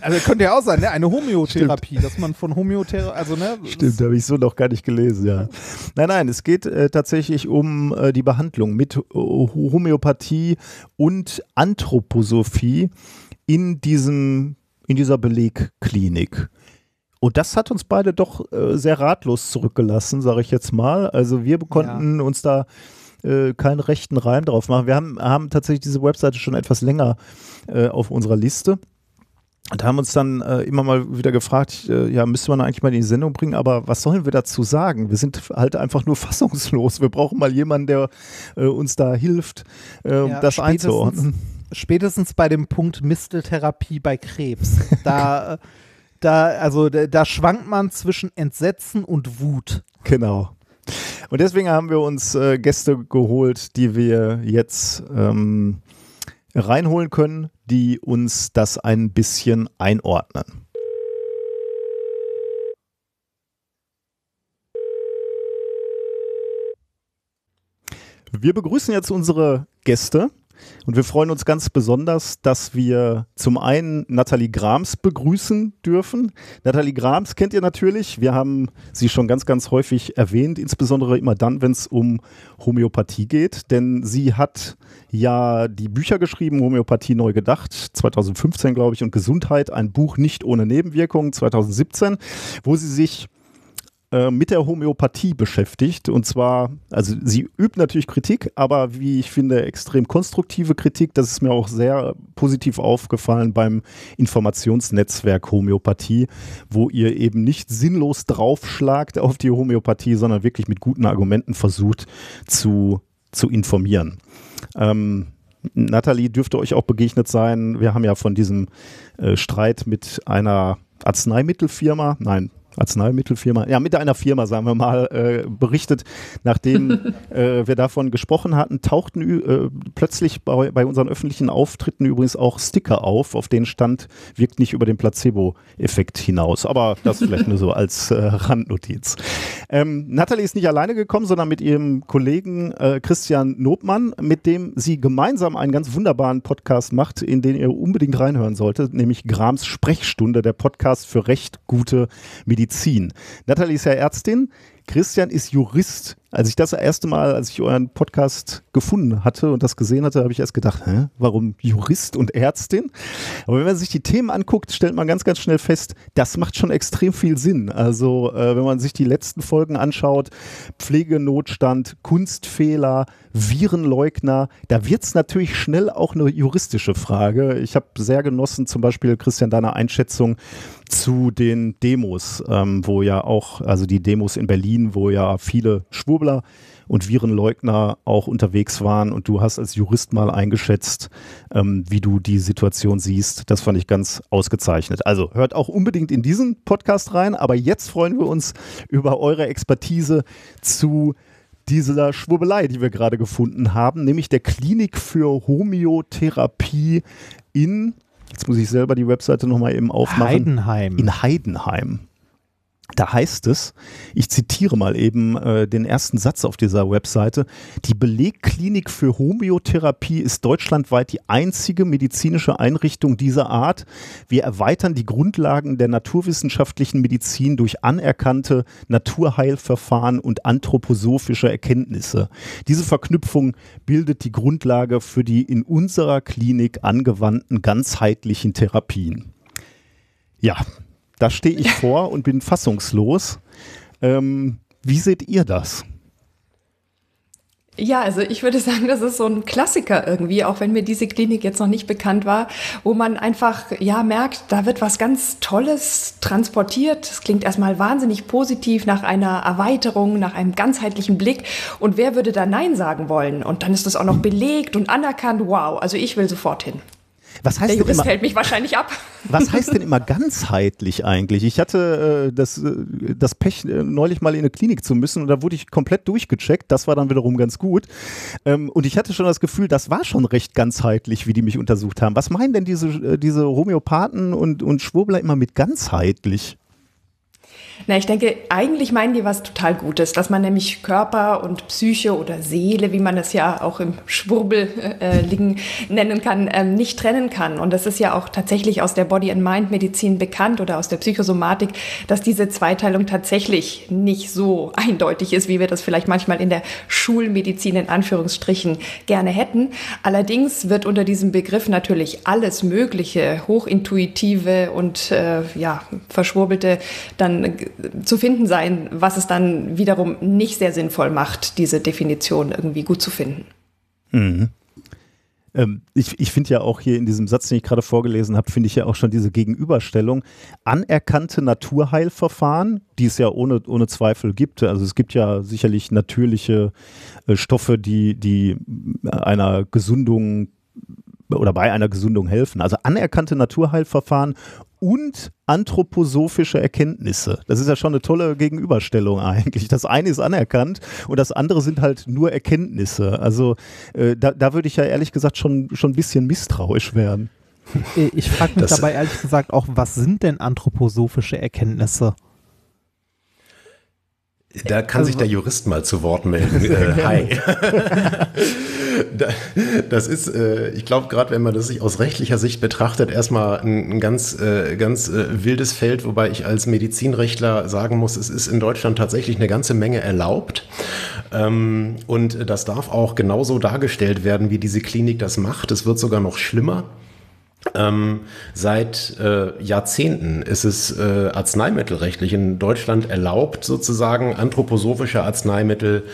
also könnte ja auch sein, ne? eine Homöotherapie, dass man von Homöotherapie, also ne, Stimmt, habe ich so noch gar nicht gelesen, ja. Nein, nein, es geht äh, tatsächlich um äh, die Behandlung mit äh, Homöopathie und Anthroposophie in diesem, in dieser Belegklinik. Und das hat uns beide doch äh, sehr ratlos zurückgelassen, sage ich jetzt mal. Also wir konnten uns da äh, keinen rechten Reim drauf machen. Wir haben, haben tatsächlich diese Webseite schon etwas länger äh, auf unserer Liste. Und haben uns dann äh, immer mal wieder gefragt, äh, ja, müsste man eigentlich mal in die Sendung bringen, aber was sollen wir dazu sagen? Wir sind halt einfach nur fassungslos. Wir brauchen mal jemanden, der äh, uns da hilft, äh, Ja, das einzuordnen. spätestens bei dem Punkt Misteltherapie bei Krebs. Da, äh, da, also da, da schwankt man zwischen Entsetzen und Wut. Genau. Und deswegen haben wir uns äh, Gäste geholt, die wir jetzt ähm, reinholen können, die uns das ein bisschen einordnen. Wir begrüßen jetzt unsere Gäste und wir freuen uns ganz besonders, dass wir zum einen Nathalie Grams begrüßen dürfen. Nathalie Grams kennt ihr natürlich. Wir haben sie schon ganz, ganz häufig erwähnt, insbesondere immer dann, wenn es um Homöopathie geht. Denn sie hat ja die Bücher geschrieben, Homöopathie neu gedacht, 2015 glaube ich, und Gesundheit, ein Buch nicht ohne Nebenwirkungen, 2017, wo sie sich äh, mit der Homöopathie beschäftigt. Und zwar, also sie übt natürlich Kritik, aber wie ich finde, extrem konstruktive Kritik. Das ist mir auch sehr positiv aufgefallen beim Informationsnetzwerk Homöopathie, wo ihr eben nicht sinnlos draufschlagt auf die Homöopathie, sondern wirklich mit guten Argumenten versucht zu, zu informieren. Ähm, Nathalie dürfte euch auch begegnet sein. Wir haben ja von diesem äh, Streit mit einer Arzneimittelfirma, nein, Arzneimittelfirma, ja, mit einer Firma, sagen wir mal, äh, berichtet, nachdem äh, wir davon gesprochen hatten, tauchten äh, plötzlich bei, bei unseren öffentlichen Auftritten übrigens auch Sticker auf, auf denen stand, wirkt nicht über den Placebo-Effekt hinaus. Aber das vielleicht nur so als äh, Randnotiz. Ähm, Nathalie ist nicht alleine gekommen, sondern mit ihrem Kollegen äh, Christian Nobmann, mit dem sie gemeinsam einen ganz wunderbaren Podcast macht, in den ihr unbedingt reinhören solltet, nämlich Grams Sprechstunde, der Podcast für recht gute Medizin. Nathalie ist ja Ärztin, Christian ist Jurist. Als ich das erste Mal, als ich euren Podcast gefunden hatte und das gesehen hatte, habe ich erst gedacht, hä, warum Jurist und Ärztin? Aber wenn man sich die Themen anguckt, stellt man ganz, ganz schnell fest, das macht schon extrem viel Sinn. Also äh, wenn man sich die letzten Folgen anschaut, Pflegenotstand, Kunstfehler, Virenleugner, da wird es natürlich schnell auch eine juristische Frage. Ich habe sehr genossen, zum Beispiel, Christian, deine Einschätzung zu den Demos, ähm, wo ja auch, also die Demos in Berlin, wo ja viele Schwurbler und Virenleugner auch unterwegs waren und du hast als Jurist mal eingeschätzt, ähm, wie du die Situation siehst. Das fand ich ganz ausgezeichnet. Also hört auch unbedingt in diesen Podcast rein, aber jetzt freuen wir uns über eure Expertise zu dieser Schwurbelei, die wir gerade gefunden haben, nämlich der Klinik für Homöotherapie in, jetzt muss ich selber die Webseite nochmal eben aufmachen, Heidenheim. in Heidenheim. Da heißt es, ich zitiere mal eben äh, den ersten Satz auf dieser Webseite, die Belegklinik für Homöotherapie ist deutschlandweit die einzige medizinische Einrichtung dieser Art. Wir erweitern die Grundlagen der naturwissenschaftlichen Medizin durch anerkannte Naturheilverfahren und anthroposophische Erkenntnisse. Diese Verknüpfung bildet die Grundlage für die in unserer Klinik angewandten ganzheitlichen Therapien. Ja, da stehe ich vor und bin fassungslos. Ähm, wie seht ihr das? Ja, also ich würde sagen, das ist so ein Klassiker irgendwie, auch wenn mir diese Klinik jetzt noch nicht bekannt war, wo man einfach ja merkt, da wird was ganz Tolles transportiert. Es klingt erstmal wahnsinnig positiv nach einer Erweiterung, nach einem ganzheitlichen Blick. Und wer würde da Nein sagen wollen? Und dann ist das auch noch belegt und anerkannt. Wow, also ich will sofort hin. Was heißt Der Jurist immer, hält mich wahrscheinlich ab. Was heißt denn immer ganzheitlich eigentlich? Ich hatte äh, das, äh, das Pech, äh, neulich mal in eine Klinik zu müssen und da wurde ich komplett durchgecheckt. Das war dann wiederum ganz gut. Ähm, und ich hatte schon das Gefühl, das war schon recht ganzheitlich, wie die mich untersucht haben. Was meinen denn diese, äh, diese Homöopathen und, und Schwurbler immer mit ganzheitlich? Na, ich denke, eigentlich meinen die was total Gutes, dass man nämlich Körper und Psyche oder Seele, wie man das ja auch im Schwurbel äh, liegen nennen kann, ähm, nicht trennen kann. Und das ist ja auch tatsächlich aus der Body-and-Mind-Medizin bekannt oder aus der Psychosomatik, dass diese Zweiteilung tatsächlich nicht so eindeutig ist, wie wir das vielleicht manchmal in der Schulmedizin in Anführungsstrichen gerne hätten. Allerdings wird unter diesem Begriff natürlich alles Mögliche, hochintuitive und äh, ja, verschwurbelte dann zu finden sein, was es dann wiederum nicht sehr sinnvoll macht, diese Definition irgendwie gut zu finden. Mhm. Ähm, ich ich finde ja auch hier in diesem Satz, den ich gerade vorgelesen habe, finde ich ja auch schon diese Gegenüberstellung. Anerkannte Naturheilverfahren, die es ja ohne, ohne Zweifel gibt. Also es gibt ja sicherlich natürliche äh, Stoffe, die, die einer Gesundung oder bei einer Gesundung helfen. Also anerkannte Naturheilverfahren und anthroposophische Erkenntnisse. Das ist ja schon eine tolle Gegenüberstellung eigentlich. Das eine ist anerkannt und das andere sind halt nur Erkenntnisse. Also äh, da, da würde ich ja ehrlich gesagt schon, schon ein bisschen misstrauisch werden. Ich frage mich dabei ehrlich gesagt auch, was sind denn anthroposophische Erkenntnisse? Da kann Also- sich der Jurist mal zu Wort melden. Äh, hi. Da- das ist, äh, ich glaube, gerade wenn man das sich aus rechtlicher Sicht betrachtet, erstmal ein, ein ganz, äh, ganz äh, wildes Feld, wobei ich als Medizinrechtler sagen muss, es ist in Deutschland tatsächlich eine ganze Menge erlaubt. Ähm, und das darf auch genauso dargestellt werden, wie diese Klinik das macht. Es wird sogar noch schlimmer. Ähm, seit äh, Jahrzehnten ist es äh, arzneimittelrechtlich in Deutschland erlaubt, sozusagen anthroposophische Arzneimittel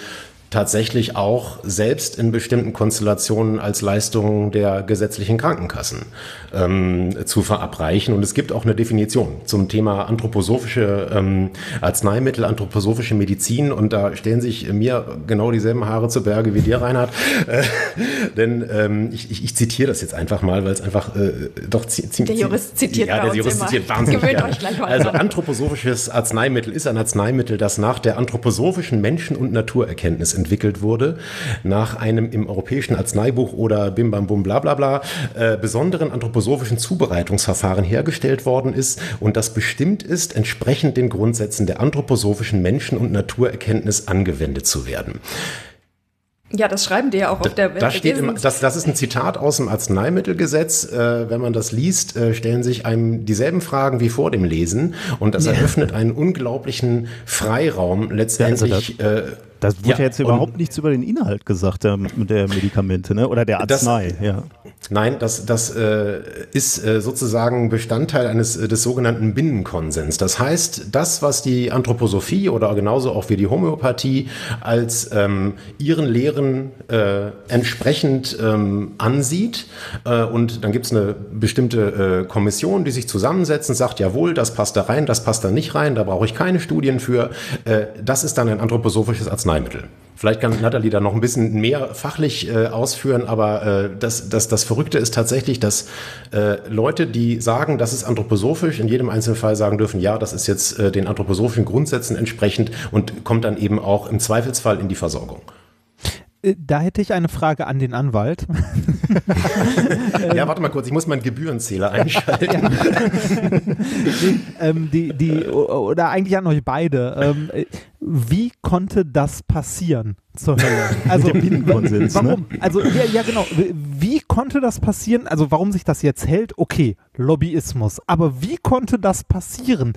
tatsächlich auch selbst in bestimmten Konstellationen als Leistung der gesetzlichen Krankenkassen ähm, zu verabreichen. Und es gibt auch eine Definition zum Thema anthroposophische ähm, Arzneimittel, anthroposophische Medizin. Und da stellen sich mir genau dieselben Haare zu Berge wie dir, Reinhard. Äh, denn ähm, ich, ich, ich zitiere das jetzt einfach mal, weil es einfach äh, doch zi- ziemlich... Der Jurist zitiert Ja, der Jurist immer. zitiert wahnsinnig Gewöhnt gerne. euch gleich mal Also anthroposophisches Arzneimittel ist ein Arzneimittel, das nach der anthroposophischen Menschen- und Naturerkenntnis entwickelt wurde, nach einem im europäischen Arzneibuch oder Bim Bam Bum bla bla bla äh, besonderen anthroposophischen Zubereitungsverfahren hergestellt worden ist und das bestimmt ist, entsprechend den Grundsätzen der anthroposophischen Menschen- und Naturerkenntnis angewendet zu werden. Ja, das schreiben die ja auch auf der Da steht im, Webseite. das, das ist ein Zitat aus dem Arzneimittelgesetz. Äh, wenn man das liest, äh, stellen sich einem dieselben Fragen wie vor dem Lesen und das eröffnet einen unglaublichen Freiraum letztendlich. äh, Da wurde Ja, ja, jetzt überhaupt nichts über den Inhalt gesagt der, der Medikamente, ne? Oder der Das- Arznei, ja. Nein, das, das äh, ist äh, sozusagen Bestandteil eines äh, des sogenannten Binnenkonsens. Das heißt, das, was die Anthroposophie oder genauso auch wie die Homöopathie als ähm, ihren Lehren äh, entsprechend ähm, ansieht, äh, und dann gibt es eine bestimmte äh, Kommission, die sich zusammensetzt und sagt, jawohl, das passt da rein, das passt da nicht rein, da brauche ich keine Studien für. Das ist dann ein anthroposophisches Arzneimittel. Vielleicht kann Nathalie da noch ein bisschen mehr fachlich äh, ausführen, aber äh, das, das, das Verrückte ist tatsächlich, dass äh, Leute, die sagen, das ist anthroposophisch, in jedem einzelnen Fall sagen dürfen, ja, das ist jetzt äh, den anthroposophischen Grundsätzen entsprechend und kommt dann eben auch im Zweifelsfall in die Versorgung. Äh, Da hätte ich eine Frage an den Anwalt. ja, warte mal kurz, ich muss meinen Gebührenzähler einschalten. nee, ähm, die, die, oder eigentlich an euch beide. Ähm, wie konnte das passieren? Zur Hölle. Also, Binnenkonsens, warum? ne? Also, ja, ja, genau. Wie konnte das passieren? Also, warum sich das jetzt hält? Okay, Lobbyismus. Aber wie konnte das passieren?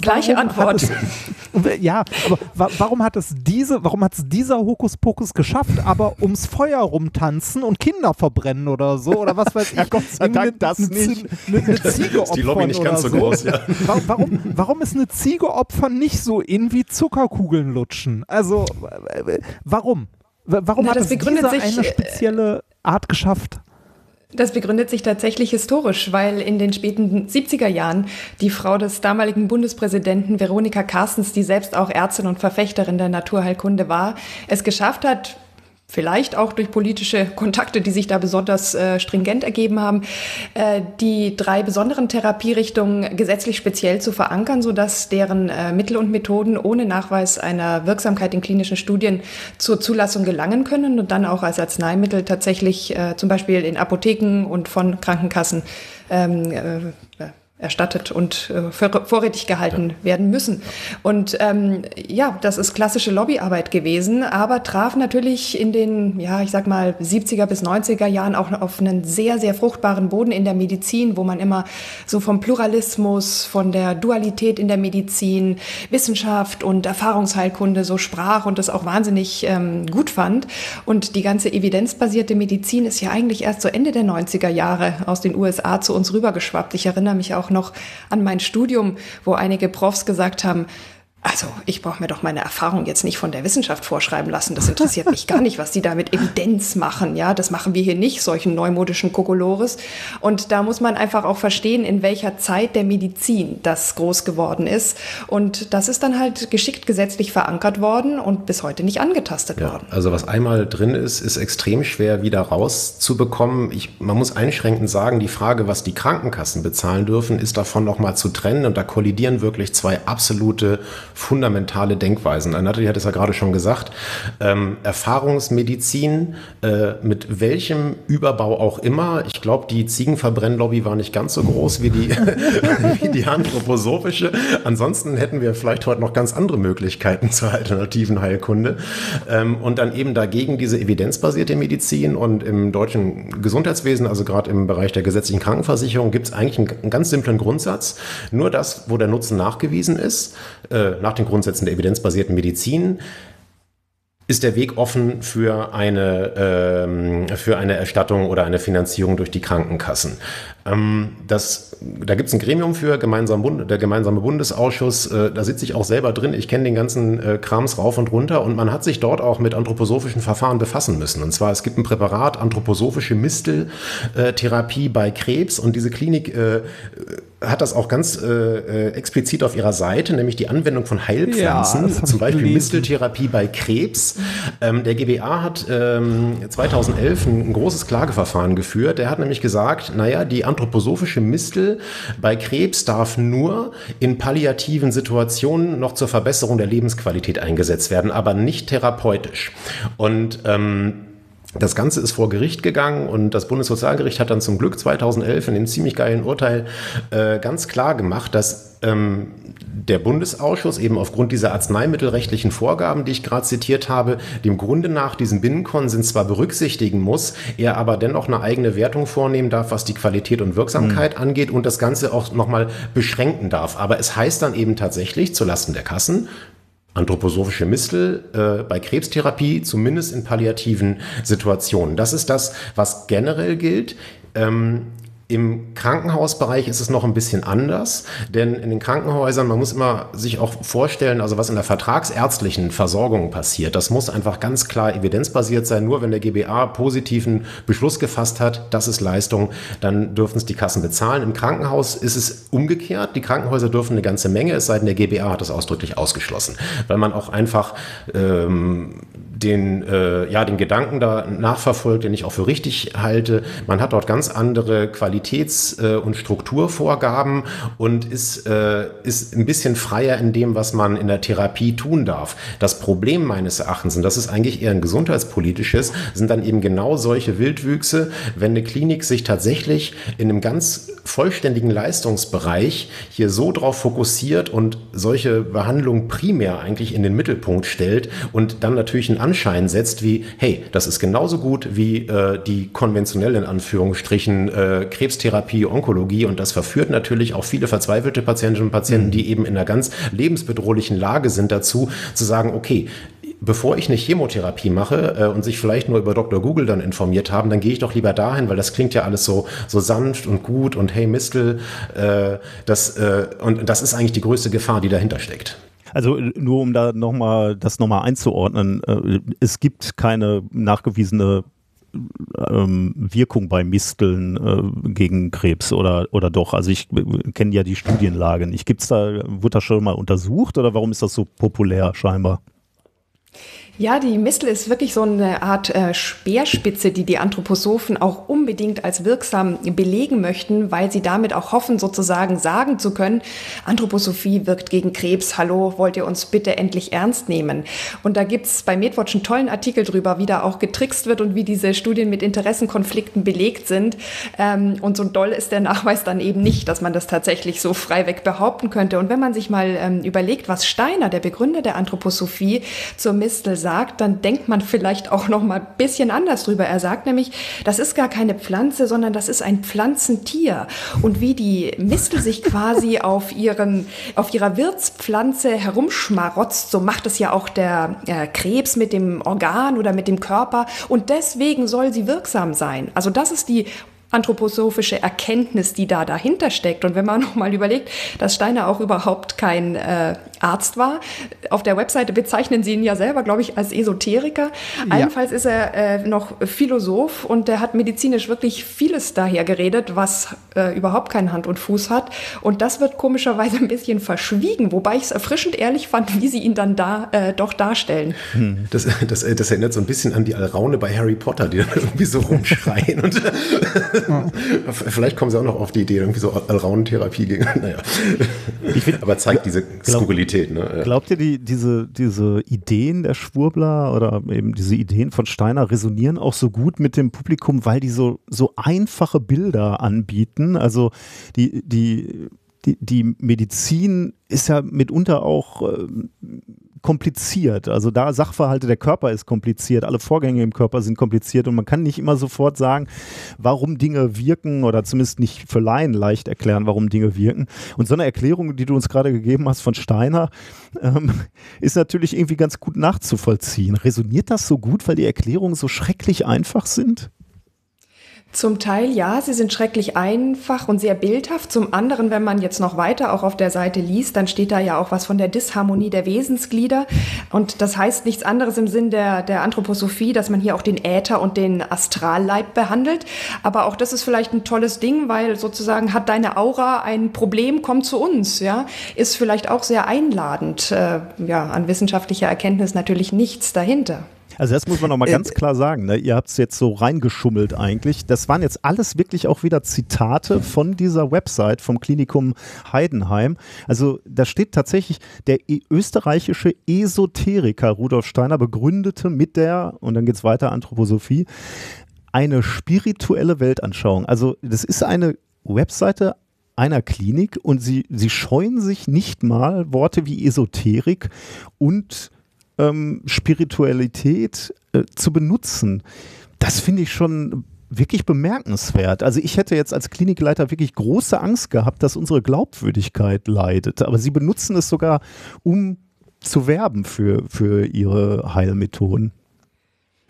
Gleiche warum Antwort. Es, ja, aber wa warum hat es diese, warum hat es dieser Hokuspokus geschafft, aber ums Feuer rumtanzen und Kinder verbrennen oder so? Oder was weiß ich? Ja, Gott sei Dank das eine, nicht. Eine, eine Ziege Ist die Lobby nicht ganz so groß, ja. Wa- Warum, warum ist eine Ziege opfern nicht so in wie Zuckerkugeln lutschen? Also, äh, warum? W- Warum Na, hat das diese sich, eine äh, spezielle Art geschafft? Das begründet sich tatsächlich historisch, weil in den späten 70er Jahren die Frau des damaligen Bundespräsidenten Veronika Carstens, die selbst auch Ärztin und Verfechterin der Naturheilkunde war, es geschafft hat, vielleicht auch durch politische Kontakte, die sich da besonders äh, stringent ergeben haben, äh, die drei besonderen Therapierichtungen gesetzlich speziell zu verankern, sodass deren äh, Mittel und Methoden ohne Nachweis einer Wirksamkeit in klinischen Studien zur Zulassung gelangen können und dann auch als Arzneimittel tatsächlich äh, zum Beispiel in Apotheken und von Krankenkassen ähm, äh, erstattet und äh, vor- vorrätig gehalten werden müssen. Und ähm, ja, das ist klassische Lobbyarbeit gewesen, aber traf natürlich in den, ja, ich sag mal, 70er bis 90er Jahren auch auf einen sehr, sehr fruchtbaren Boden in der Medizin, wo man immer so vom Pluralismus, von der Dualität in der Medizin, Wissenschaft und Erfahrungsheilkunde so sprach und das auch wahnsinnig ähm, gut fand. Und die ganze evidenzbasierte Medizin ist ja eigentlich erst so Ende der 90er Jahre aus den USA zu uns rübergeschwappt. Ich erinnere mich auch noch an mein Studium, wo einige Profs gesagt haben, also ich brauche mir doch meine Erfahrung jetzt nicht von der Wissenschaft vorschreiben lassen. Das interessiert mich gar nicht, was die da mit Evidenz machen. Ja, das machen wir hier nicht, solchen neumodischen Kokolores. Und da muss man einfach auch verstehen, in welcher Zeit der Medizin das groß geworden ist. Und das ist dann halt geschickt gesetzlich verankert worden und bis heute nicht angetastet Ja, worden. also was einmal drin ist, ist extrem schwer wieder rauszubekommen. Ich, man muss einschränkend sagen, die Frage, was die Krankenkassen bezahlen dürfen, ist davon nochmal zu trennen. Und da kollidieren wirklich zwei absolute fundamentale Denkweisen. Natalie hat es ja gerade schon gesagt. Ähm, Erfahrungsmedizin äh, mit welchem Überbau auch immer. Ich glaube, die Ziegenverbrennlobby war nicht ganz so groß wie die, wie die anthroposophische. Ansonsten hätten wir vielleicht heute noch ganz andere Möglichkeiten zur alternativen Heilkunde. Ähm, und dann eben dagegen diese evidenzbasierte Medizin und im deutschen Gesundheitswesen, also gerade im Bereich der gesetzlichen Krankenversicherung, gibt es eigentlich einen, einen ganz simplen Grundsatz. Nur das, wo der Nutzen nachgewiesen ist, äh, nach den Grundsätzen der evidenzbasierten Medizin, ist der Weg offen für eine, ähm, für eine Erstattung oder eine Finanzierung durch die Krankenkassen. Ähm, das, da gibt es ein Gremium für, gemeinsam Bund, der gemeinsame Bundesausschuss, äh, da sitze ich auch selber drin, ich kenne den ganzen äh, Krams rauf und runter und man hat sich dort auch mit anthroposophischen Verfahren befassen müssen. Und zwar, es gibt ein Präparat, anthroposophische Misteltherapie bei Krebs und diese Klinik äh, hat das auch ganz äh, explizit auf ihrer Seite, nämlich die Anwendung von Heilpflanzen, Ja, zum Beispiel. Misteltherapie bei Krebs. Ähm, der GBA hat ähm, 2011 ein, ein großes Klageverfahren geführt. Der hat nämlich gesagt, naja, die anthroposophische Mistel bei Krebs darf nur in palliativen Situationen noch zur Verbesserung der Lebensqualität eingesetzt werden, aber nicht therapeutisch. Und ähm, das Ganze ist vor Gericht gegangen und das Bundessozialgericht hat dann zum Glück 2011 in dem ziemlich geilen Urteil äh, ganz klar gemacht, dass ähm, der Bundesausschuss eben aufgrund dieser arzneimittelrechtlichen Vorgaben, die ich gerade zitiert habe, dem Grunde nach diesen Binnenkonsens zwar berücksichtigen muss, er aber dennoch eine eigene Wertung vornehmen darf, was die Qualität und Wirksamkeit angeht und das Ganze auch nochmal beschränken darf. Aber es heißt dann eben tatsächlich zulasten der Kassen, anthroposophische Mistel äh, bei Krebstherapie, zumindest in palliativen Situationen. Das ist das, was generell gilt. Ähm, im Krankenhausbereich ist es noch ein bisschen anders, denn in den Krankenhäusern, man muss immer sich auch vorstellen, also was in der vertragsärztlichen Versorgung passiert, das muss einfach ganz klar evidenzbasiert sein. Nur wenn der GBA positiven Beschluss gefasst hat, das ist Leistung, dann dürfen es die Kassen bezahlen. Im Krankenhaus ist es umgekehrt. Die Krankenhäuser dürfen eine ganze Menge, es sei denn, der GBA hat das ausdrücklich ausgeschlossen, weil man auch einfach ähm, den, äh, ja, den Gedanken da nachverfolgt, den ich auch für richtig halte. Man hat dort ganz andere Qualitäts- äh, und Strukturvorgaben und ist, äh, ist ein bisschen freier in dem, was man in der Therapie tun darf. Das Problem meines Erachtens, und das ist eigentlich eher ein gesundheitspolitisches, sind dann eben genau solche Wildwüchse, wenn eine Klinik sich tatsächlich in einem ganz vollständigen Leistungsbereich hier so drauf fokussiert und solche Behandlungen primär eigentlich in den Mittelpunkt stellt und dann natürlich einen Anschein setzt wie, hey, das ist genauso gut wie äh, die konventionelle in Anführungsstrichen äh, Krebstherapie, Onkologie und das verführt natürlich auch viele verzweifelte Patientinnen und Patienten, die eben in einer ganz lebensbedrohlichen Lage sind, dazu zu sagen, okay, bevor ich eine Chemotherapie mache äh, und sich vielleicht nur über Dr. Google dann informiert haben, dann gehe ich doch lieber dahin, weil das klingt ja alles so, so sanft und gut und hey Mistel, äh, das, äh, und das ist eigentlich die größte Gefahr, die dahinter steckt. Also nur um da nochmal das nochmal einzuordnen, äh, es gibt keine nachgewiesene ähm, Wirkung bei Misteln äh, gegen Krebs oder, oder doch? Also ich äh, kenne ja die Studienlage nicht. Gibt's da, wurde das schon mal untersucht oder warum ist das so populär scheinbar? Ja, die Mistel ist wirklich so eine Art äh, Speerspitze, die die Anthroposophen auch unbedingt als wirksam belegen möchten, weil sie damit auch hoffen, sozusagen sagen zu können, Anthroposophie wirkt gegen Krebs, hallo, wollt ihr uns bitte endlich ernst nehmen? Und da gibt's bei MedWatch einen tollen Artikel drüber, wie da auch getrickst wird und wie diese Studien mit Interessenkonflikten belegt sind. Ähm, und so doll ist der Nachweis dann eben nicht, dass man das tatsächlich so freiweg behaupten könnte. Und wenn man sich mal ähm, überlegt, was Steiner, der Begründer der Anthroposophie, zur Mistel sagt, dann denkt man vielleicht auch noch mal ein bisschen anders drüber. Er sagt nämlich, das ist gar keine Pflanze, sondern das ist ein Pflanzentier. Und wie die Mistel sich quasi auf ihrem, auf ihrer Wirtspflanze herumschmarotzt, so macht es ja auch der äh, Krebs mit dem Organ oder mit dem Körper. Und deswegen soll sie wirksam sein. Also das ist die anthroposophische Erkenntnis, die da dahinter steckt. Und wenn man noch mal überlegt, dass Steiner auch überhaupt kein äh, Arzt war, auf der Webseite bezeichnen sie ihn ja selber, glaube ich, als Esoteriker. Ja. Allenfalls ist er äh, noch Philosoph und der hat medizinisch wirklich vieles daher geredet, was äh, überhaupt keinen Hand und Fuß hat. Und das wird komischerweise ein bisschen verschwiegen, wobei ich es erfrischend ehrlich fand, wie sie ihn dann da äh, doch darstellen. Hm. Das, das, das erinnert so ein bisschen an die Alraune bei Harry Potter, die dann irgendwie so rumschreien und Vielleicht kommen sie auch noch auf die Idee, irgendwie so Allraunentherapie gegen. Naja. Find, Aber zeigt diese glaub, Skurrilität. Ne? Glaubt ihr, die, diese, diese Ideen der Schwurbler oder eben diese Ideen von Steiner resonieren auch so gut mit dem Publikum, weil die so, so einfache Bilder anbieten? Also die, die, die, die Medizin ist ja mitunter auch. Äh, kompliziert. Also da Sachverhalte, der Körper ist kompliziert, alle Vorgänge im Körper sind kompliziert und man kann nicht immer sofort sagen, warum Dinge wirken oder zumindest nicht für Laien leicht erklären, warum Dinge wirken. Und so eine Erklärung, die du uns gerade gegeben hast von Steiner, ähm, ist natürlich irgendwie ganz gut nachzuvollziehen. Resoniert das so gut, weil die Erklärungen so schrecklich einfach sind? Zum Teil ja, sie sind schrecklich einfach und sehr bildhaft. Zum anderen, wenn man jetzt noch weiter auch auf der Seite liest, dann steht da ja auch was von der Disharmonie der Wesensglieder. Und das heißt nichts anderes im Sinn der, der Anthroposophie, dass man hier auch den Äther und den Astralleib behandelt. Aber auch das ist vielleicht ein tolles Ding, weil sozusagen hat deine Aura ein Problem, komm zu uns, ja. Ist vielleicht auch sehr einladend. Äh, ja, an wissenschaftlicher Erkenntnis natürlich nichts dahinter. Also das muss man noch mal äh, ganz klar sagen. Ne? Ihr habt es jetzt so reingeschummelt eigentlich. Das waren jetzt alles wirklich auch wieder Zitate von dieser Website vom Klinikum Heidenheim. Also da steht tatsächlich, der e österreichische Esoteriker Rudolf Steiner begründete mit der, und dann geht es weiter, Anthroposophie, eine spirituelle Weltanschauung. Also das ist eine Webseite einer Klinik und sie, sie scheuen sich nicht mal Worte wie Esoterik und ähm, Spiritualität äh, zu benutzen. Das finde ich schon wirklich bemerkenswert. Also ich hätte jetzt als Klinikleiter wirklich große Angst gehabt, dass unsere Glaubwürdigkeit leidet. Aber sie benutzen es sogar, um zu werben für, für ihre Heilmethoden.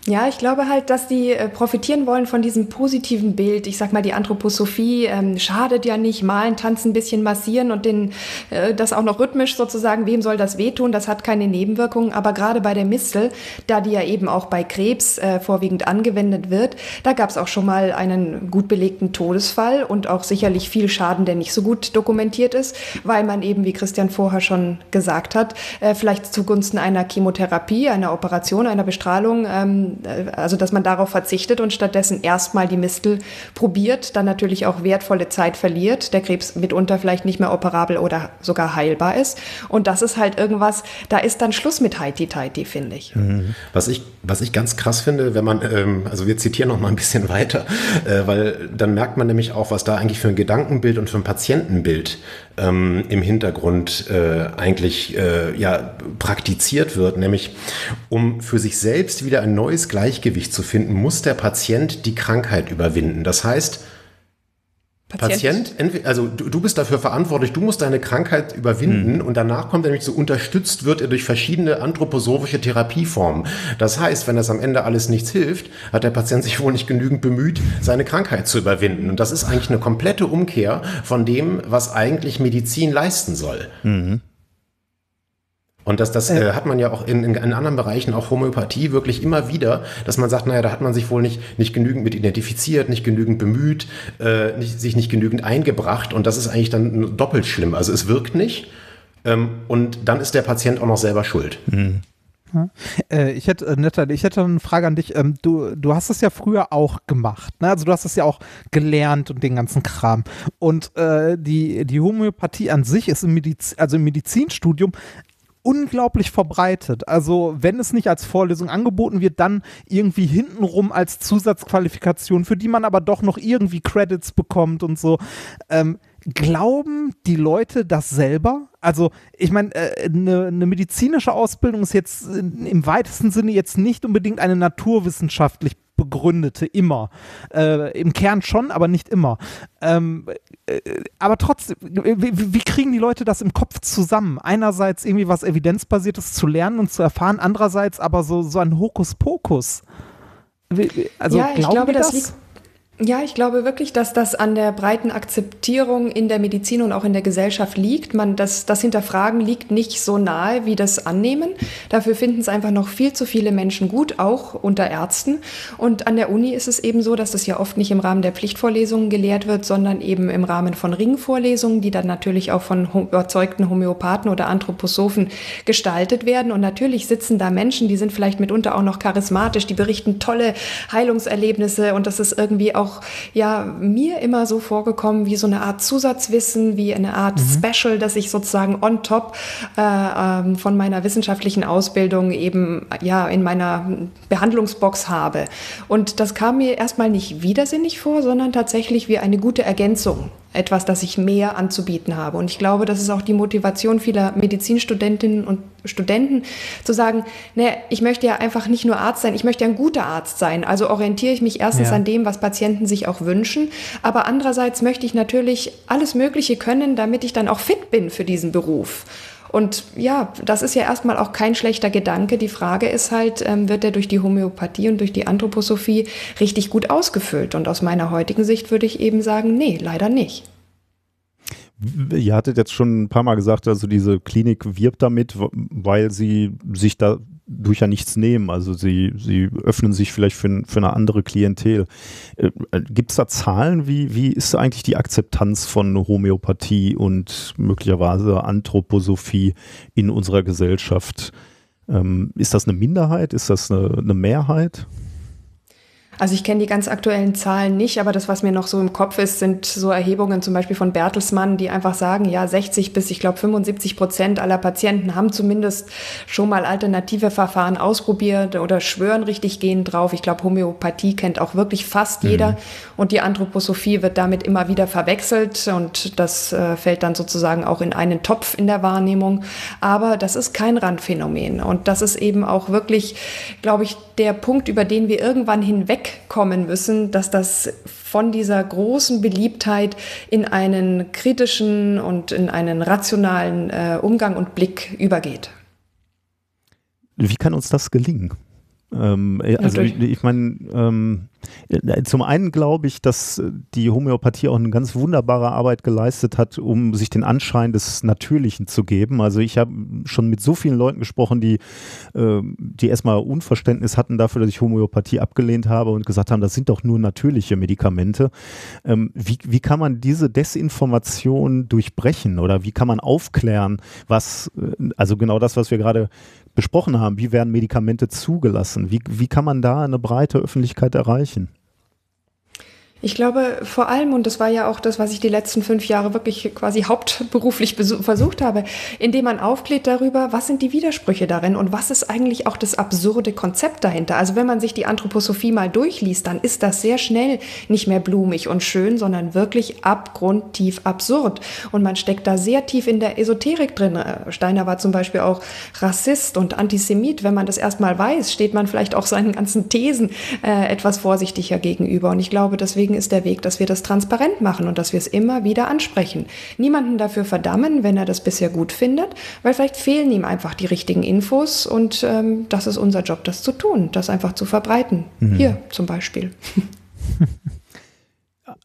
Ja, ich glaube halt, dass die äh, profitieren wollen von diesem positiven Bild. Ich sag mal, die Anthroposophie ähm, schadet ja nicht, malen, tanzen, ein bisschen massieren und den, äh, das auch noch rhythmisch sozusagen. Wem soll das wehtun? Das hat keine Nebenwirkungen. Aber gerade bei der Mistel, da die ja eben auch bei Krebs äh, vorwiegend angewendet wird, da gab es auch schon mal einen gut belegten Todesfall und auch sicherlich viel Schaden, der nicht so gut dokumentiert ist, weil man eben, wie Christian vorher schon gesagt hat, äh, vielleicht zugunsten einer Chemotherapie, einer Operation, einer Bestrahlung, ähm, äh, also dass man darauf verzichtet und stattdessen erstmal die Mistel probiert, dann natürlich auch wertvolle Zeit verliert, der Krebs mitunter vielleicht nicht mehr operabel oder sogar heilbar ist. Und das ist halt irgendwas, da ist dann Schluss mit Heiti-Teiti, finde ich. Mhm. Was ich. Was ich ganz krass finde, wenn man, ähm, also wir zitieren noch mal ein bisschen weiter, äh, weil dann merkt man nämlich auch, was da eigentlich für ein Gedankenbild und für ein Patientenbild ähm, im Hintergrund äh, eigentlich äh, ja, praktiziert wird, nämlich um für sich selbst wieder ein neues Gleichgewicht zu finden, muss der Patient die Krankheit überwinden. Das heißt, Patient, Patient also du, du, bist dafür verantwortlich, du musst deine Krankheit überwinden mhm. und danach kommt er nämlich so unterstützt wird er durch verschiedene anthroposophische Therapieformen. Das heißt, wenn das am Ende alles nichts hilft, hat der Patient sich wohl nicht genügend bemüht, seine Krankheit zu überwinden. Und das ist eigentlich eine komplette Umkehr von dem, was eigentlich Medizin leisten soll. Mhm. Und das, das äh, hat man ja auch in, in, in, anderen Bereichen, auch Homöopathie, wirklich immer wieder, dass man sagt, naja, da hat man sich wohl nicht, nicht genügend mit identifiziert, nicht genügend bemüht, äh, nicht, sich nicht genügend eingebracht. Und das ist eigentlich dann doppelt schlimm. Also es wirkt nicht ähm, und dann ist der Patient auch noch selber schuld. Mhm. Äh, ich hätte, äh, Netta, ich hätte eine Frage an dich. Ähm, du, du hast es ja früher auch gemacht. Ne? Also du hast es ja auch gelernt und den ganzen Kram. Und äh, die, die Homöopathie an sich ist im, Mediz also im Medizinstudium unglaublich verbreitet. Also wenn es nicht als Vorlesung angeboten wird, dann irgendwie hintenrum als Zusatzqualifikation, für die man aber doch noch irgendwie Credits bekommt und so. Ähm, glauben die Leute das selber? Also, ich meine, eine äh, ne medizinische Ausbildung ist jetzt im weitesten Sinne jetzt nicht unbedingt eine naturwissenschaftlich begründete, immer. Äh, Im Kern schon, aber nicht immer. Ähm, äh, aber trotzdem, wie, wie, kriegen die Leute das im Kopf zusammen? Einerseits irgendwie was Evidenzbasiertes zu lernen und zu erfahren, andererseits aber so, so ein Hokuspokus. Also, ja, ich glaube, das, das ja, ich glaube wirklich, dass das an der breiten Akzeptierung in der Medizin und auch in der Gesellschaft liegt. Man, das, das Hinterfragen liegt nicht so nahe wie das Annehmen. Dafür finden es einfach noch viel zu viele Menschen gut, auch unter Ärzten. Und an der Uni ist es eben so, dass das ja oft nicht im Rahmen der Pflichtvorlesungen gelehrt wird, sondern eben im Rahmen von Ringvorlesungen, die dann natürlich auch von überzeugten Homöopathen oder Anthroposophen gestaltet werden. Und natürlich sitzen da Menschen, die sind vielleicht mitunter auch noch charismatisch, die berichten tolle Heilungserlebnisse und das ist irgendwie auch auch ja mir immer so vorgekommen wie so eine Art Zusatzwissen, wie eine Art mhm. Special, das ich sozusagen on top äh, ähm, von meiner wissenschaftlichen Ausbildung eben ja in meiner Behandlungsbox habe. Und das kam mir erstmal nicht widersinnig vor, sondern tatsächlich wie eine gute Ergänzung etwas, das ich mehr anzubieten habe. Und ich glaube, das ist auch die Motivation vieler Medizinstudentinnen und Studenten, zu sagen, ne, ich möchte ja einfach nicht nur Arzt sein, ich möchte ja ein guter Arzt sein. Also orientiere ich mich erstens ja. an dem, was Patienten sich auch wünschen. Aber andererseits möchte ich natürlich alles Mögliche können, damit ich dann auch fit bin für diesen Beruf. Und ja, das ist ja erstmal auch kein schlechter Gedanke. Die Frage ist halt, ähm, wird er durch die Homöopathie und durch die Anthroposophie richtig gut ausgefüllt? Und aus meiner heutigen Sicht würde ich eben sagen, nee, leider nicht. Ihr hattet jetzt schon ein paar Mal gesagt, also diese Klinik wirbt damit, weil sie sich da durch ja nichts nehmen. Also sie, sie öffnen sich vielleicht für, für eine andere Klientel. Äh, Gibt es da Zahlen? Wie, wie ist eigentlich die Akzeptanz von Homöopathie und möglicherweise Anthroposophie in unserer Gesellschaft? Ähm, ist das eine Minderheit? Ist das eine, eine Mehrheit? Also ich kenne die ganz aktuellen Zahlen nicht, aber das, was mir noch so im Kopf ist, sind so Erhebungen zum Beispiel von Bertelsmann, die einfach sagen, ja, 60 bis ich glaube 75 Prozent aller Patienten haben zumindest schon mal alternative Verfahren ausprobiert oder schwören richtig gehen drauf. Ich glaube, Homöopathie kennt auch wirklich fast mhm. jeder und die Anthroposophie wird damit immer wieder verwechselt und das äh, fällt dann sozusagen auch in einen Topf in der Wahrnehmung. Aber das ist kein Randphänomen und das ist eben auch wirklich, glaube ich, der Punkt, über den wir irgendwann hinweg wegkommen müssen, dass das von dieser großen Beliebtheit in einen kritischen und in einen rationalen äh, Umgang und Blick übergeht. Wie kann uns das gelingen? Ähm, also durch- ich, ich meine, ähm, äh, zum einen glaube ich, dass äh, die Homöopathie auch eine ganz wunderbare Arbeit geleistet hat, um sich den Anschein des Natürlichen zu geben. Also ich habe schon mit so vielen Leuten gesprochen, die, äh, die erstmal Unverständnis hatten dafür, dass ich Homöopathie abgelehnt habe und gesagt haben, das sind doch nur natürliche Medikamente. Ähm, wie, wie kann man diese Desinformation durchbrechen oder wie kann man aufklären, was, äh, also genau das, was wir gerade besprochen haben, wie werden Medikamente zugelassen? Wie, wie kann man da eine breite Öffentlichkeit erreichen? Ich glaube vor allem, und das war ja auch das, was ich die letzten fünf Jahre wirklich quasi hauptberuflich versucht habe, indem man aufklärt darüber, was sind die Widersprüche darin und was ist eigentlich auch das absurde Konzept dahinter. Also wenn man sich die Anthroposophie mal durchliest, dann ist das sehr schnell nicht mehr blumig und schön, sondern wirklich abgrundtief absurd. Und man steckt da sehr tief in der Esoterik drin. Äh, Steiner war zum Beispiel auch Rassist und Antisemit. Wenn man das erstmal weiß, steht man vielleicht auch seinen ganzen Thesen äh, etwas vorsichtiger gegenüber. Und ich glaube, deswegen ist der Weg, dass wir das transparent machen und dass wir es immer wieder ansprechen. Niemanden dafür verdammen, wenn er das bisher gut findet, weil vielleicht fehlen ihm einfach die richtigen Infos und ähm, das ist unser Job, das zu tun, das einfach zu verbreiten. Hier zum Beispiel.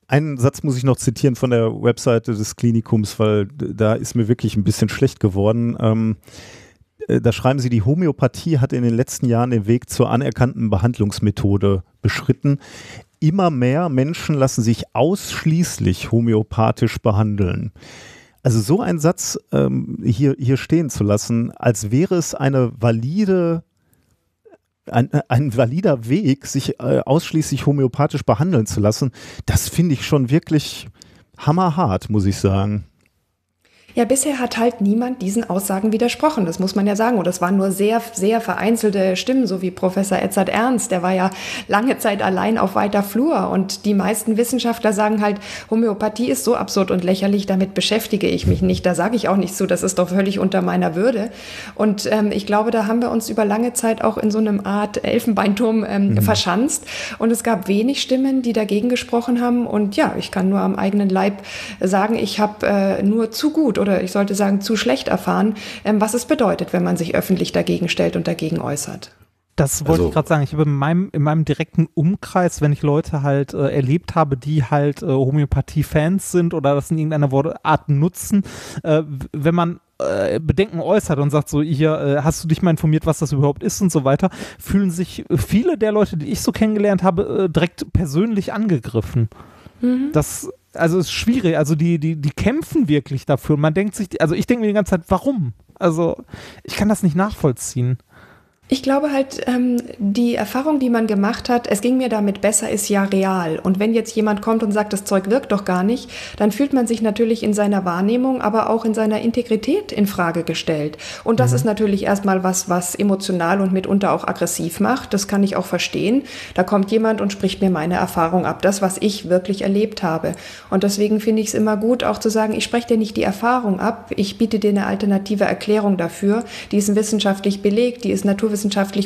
Einen Satz muss ich noch zitieren von der Webseite des Klinikums, weil da ist mir wirklich ein bisschen schlecht geworden. Ähm, äh, da schreiben sie, die Homöopathie hat in den letzten Jahren den Weg zur anerkannten Behandlungsmethode beschritten. Immer mehr Menschen lassen sich ausschließlich homöopathisch behandeln. Also so einen Satz ähm, hier, hier stehen zu lassen, als wäre es eine valide ein, ein valider Weg, sich äh, ausschließlich homöopathisch behandeln zu lassen, das finde ich schon wirklich hammerhart, muss ich sagen. Ja, bisher hat halt niemand diesen Aussagen widersprochen, das muss man ja sagen. Und es waren nur sehr, sehr vereinzelte Stimmen, so wie Professor Edzard Ernst, der war ja lange Zeit allein auf weiter Flur. Und die meisten Wissenschaftler sagen halt, Homöopathie ist so absurd und lächerlich, damit beschäftige ich mich nicht. Da sage ich auch nicht zu, das ist doch völlig unter meiner Würde. Und ähm, ich glaube, da haben wir uns über lange Zeit auch in so einem Art Elfenbeinturm ähm, verschanzt. Und es gab wenig Stimmen, die dagegen gesprochen haben. Und ja, ich kann nur am eigenen Leib sagen, ich habe äh, nur zu gut oder ich sollte sagen zu schlecht erfahren, ähm, was es bedeutet, wenn man sich öffentlich dagegen stellt und dagegen äußert. Das wollte Also- ich gerade sagen. Ich habe in meinem, in meinem direkten Umkreis, wenn ich Leute halt äh, erlebt habe, die halt äh, Homöopathie-Fans sind oder das in irgendeiner Art nutzen, äh, wenn man äh, Bedenken äußert und sagt so, hier, äh, hast du dich mal informiert, was das überhaupt ist und so weiter, fühlen sich viele der Leute, die ich so kennengelernt habe, äh, direkt persönlich angegriffen. Das, also ist schwierig. Also die, die, die kämpfen wirklich dafür. Man denkt sich, also ich denke mir die ganze Zeit, warum? Also ich kann das nicht nachvollziehen. Ich glaube halt, ähm, die Erfahrung, die man gemacht hat, es ging mir damit besser, ist ja real. Und wenn jetzt jemand kommt und sagt, das Zeug wirkt doch gar nicht, dann fühlt man sich natürlich in seiner Wahrnehmung, aber auch in seiner Integrität in Frage gestellt. Und das ist natürlich erstmal was, was emotional und mitunter auch aggressiv macht. Das kann ich auch verstehen. Da kommt jemand und spricht mir meine Erfahrung ab, das, was ich wirklich erlebt habe. Und deswegen finde ich es immer gut, auch zu sagen, ich spreche dir nicht die Erfahrung ab, ich biete dir eine alternative Erklärung dafür. Die ist wissenschaftlich belegt, die ist naturwissenschaftlich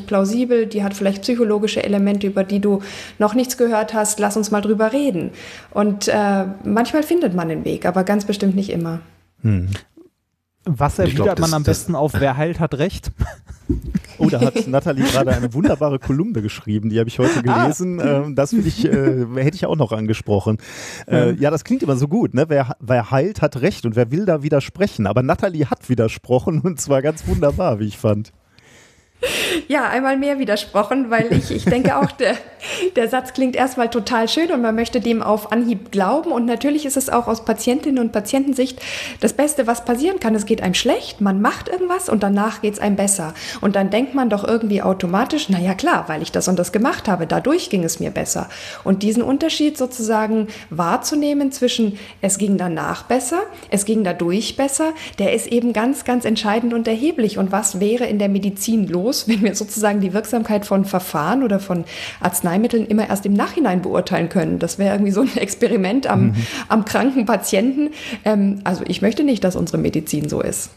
plausibel, die hat vielleicht psychologische Elemente, über die du noch nichts gehört hast. Lass uns mal drüber reden. Und äh, manchmal findet man den Weg, aber ganz bestimmt nicht immer. Was Ich glaub, erwidert man am besten auf, wer heilt, hat recht? Oh, da hat Nathalie gerade eine wunderbare Kolumne geschrieben, die habe ich heute gelesen. Ähm, das ich, äh, hätte ich auch noch angesprochen. Äh, ja, das klingt immer so gut, ne? Wer, wer heilt, hat recht und wer will da widersprechen. Aber Nathalie hat widersprochen und zwar ganz wunderbar, wie ich fand. Ja, einmal mehr widersprochen, weil ich, ich denke auch, der, der Satz klingt erstmal total schön und man möchte dem auf Anhieb glauben. Und natürlich ist es auch aus Patientinnen und Patientensicht das Beste, was passieren kann. Es geht einem schlecht, man macht irgendwas und danach geht es einem besser. Und dann denkt man doch irgendwie automatisch, na ja klar, weil ich das und das gemacht habe, dadurch ging es mir besser. Und diesen Unterschied sozusagen wahrzunehmen zwischen es ging danach besser, es ging dadurch besser, der ist eben ganz, ganz entscheidend und erheblich. Und was wäre in der Medizin los, wenn wir sozusagen die Wirksamkeit von Verfahren oder von Arzneimitteln immer erst im Nachhinein beurteilen können? Das wäre irgendwie so ein Experiment am, am kranken Patienten. Ähm, also ich möchte nicht, dass unsere Medizin so ist.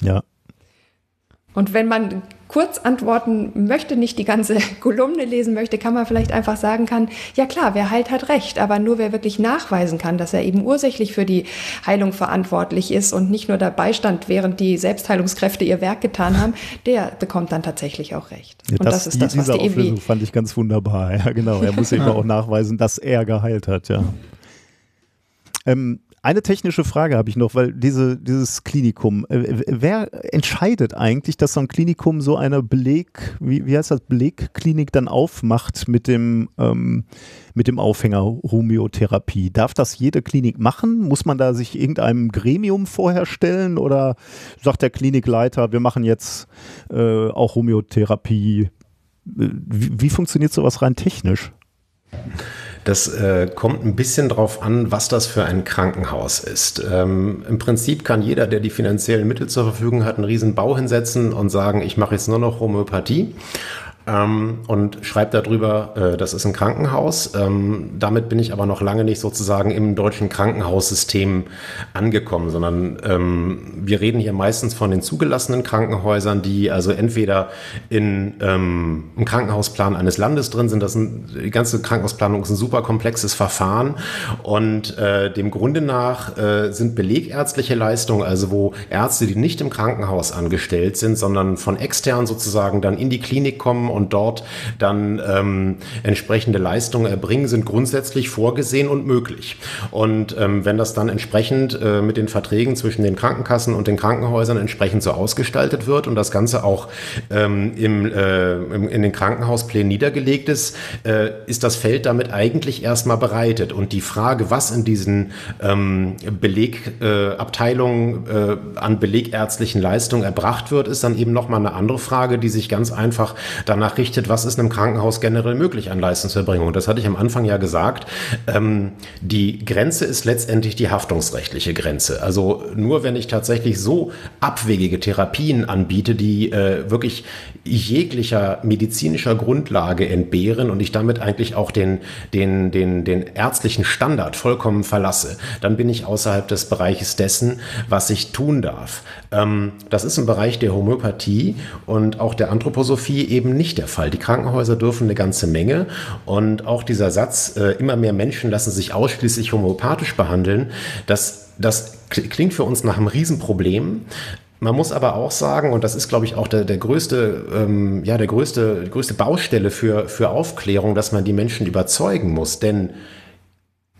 Ja. Und wenn man kurz antworten möchte, nicht die ganze Kolumne lesen möchte, kann man vielleicht einfach sagen kann, ja klar, wer heilt, hat recht, aber nur wer wirklich nachweisen kann, dass er eben ursächlich für die Heilung verantwortlich ist und nicht nur dabei stand, während die Selbstheilungskräfte ihr Werk getan haben, der bekommt dann tatsächlich auch recht. Ja, und das, das ist das, was die Auflösung fand ich ganz wunderbar. Ja, genau. Er muss eben auch nachweisen, dass er geheilt hat, ja. Ähm, eine technische Frage habe ich noch, weil diese, dieses Klinikum, äh, wer entscheidet eigentlich, dass so ein Klinikum so eine Beleg, wie, wie heißt das, Belegklinik dann aufmacht mit dem, ähm, mit dem Aufhänger Homöotherapie? Darf das jede Klinik machen? Muss man da sich irgendeinem Gremium vorher stellen oder sagt der Klinikleiter, wir machen jetzt äh, auch Homöotherapie? Wie, wie funktioniert sowas rein technisch? Das äh, kommt ein bisschen drauf an, was das für ein Krankenhaus ist. Ähm, Im Prinzip kann jeder, der die finanziellen Mittel zur Verfügung hat, einen riesen Bau hinsetzen und sagen, ich mache jetzt nur noch Homöopathie ähm, und schreibt darüber, äh, das ist ein Krankenhaus. Ähm, damit bin ich aber noch lange nicht sozusagen im deutschen Krankenhaussystem angekommen, sondern ähm, wir reden hier meistens von den zugelassenen Krankenhäusern, die also entweder in ähm, im Krankenhausplan eines Landes drin sind. Das sind, die ganze Krankenhausplanung ist ein super komplexes Verfahren und äh, dem Grunde nach äh, sind belegärztliche Leistungen, also wo Ärzte, die nicht im Krankenhaus angestellt sind, sondern von extern sozusagen dann in die Klinik kommen und dort dann ähm, entsprechende Leistungen erbringen, sind grundsätzlich vorgesehen und möglich. Und ähm, wenn das dann entsprechend äh, mit den Verträgen zwischen den Krankenkassen und den Krankenhäusern entsprechend so ausgestaltet wird und das Ganze auch ähm, im, äh, im, in den Krankenhausplänen niedergelegt ist, äh, ist das Feld damit eigentlich erstmal bereitet. Und die Frage, was in diesen ähm, Belegabteilungen äh, an belegärztlichen Leistungen erbracht wird, ist dann eben nochmal eine andere Frage, die sich ganz einfach danach richtet, was ist einem Krankenhaus generell möglich an Leistungserbringung. Das hatte ich am Anfang ja gesagt. Ähm, die Grenze ist letztendlich die haftungsrechtliche Grenze. Also nur wenn ich tatsächlich so abwegige Therapien anbiete, die äh, wirklich jeglicher medizinischer Grundlage entbehren und ich damit eigentlich auch den, den, den, den ärztlichen Standard vollkommen verlasse, dann bin ich außerhalb des Bereiches dessen, was ich tun darf. Ähm, das ist im Bereich der Homöopathie und auch der Anthroposophie eben nicht der Fall. Die Krankenhäuser dürfen eine ganze Menge und auch dieser Satz, äh, immer mehr Menschen lassen sich ausschließlich homöopathisch behandeln, das, das klingt für uns nach einem Riesenproblem. Man muss aber auch sagen, und das ist, glaube ich, auch der, der größte, ähm, ja, der größte, größte Baustelle für, für Aufklärung, dass man die Menschen überzeugen muss. Denn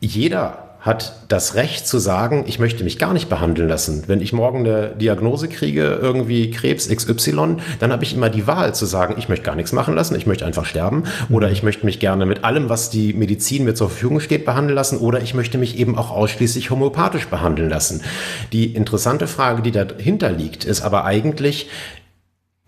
jeder hat das Recht zu sagen, ich möchte mich gar nicht behandeln lassen. Wenn ich morgen eine Diagnose kriege, irgendwie Krebs XY, dann habe ich immer die Wahl zu sagen, ich möchte gar nichts machen lassen, ich möchte einfach sterben oder ich möchte mich gerne mit allem, was die Medizin mir zur Verfügung steht, behandeln lassen oder ich möchte mich eben auch ausschließlich homöopathisch behandeln lassen. Die interessante Frage, die dahinter liegt, ist aber eigentlich,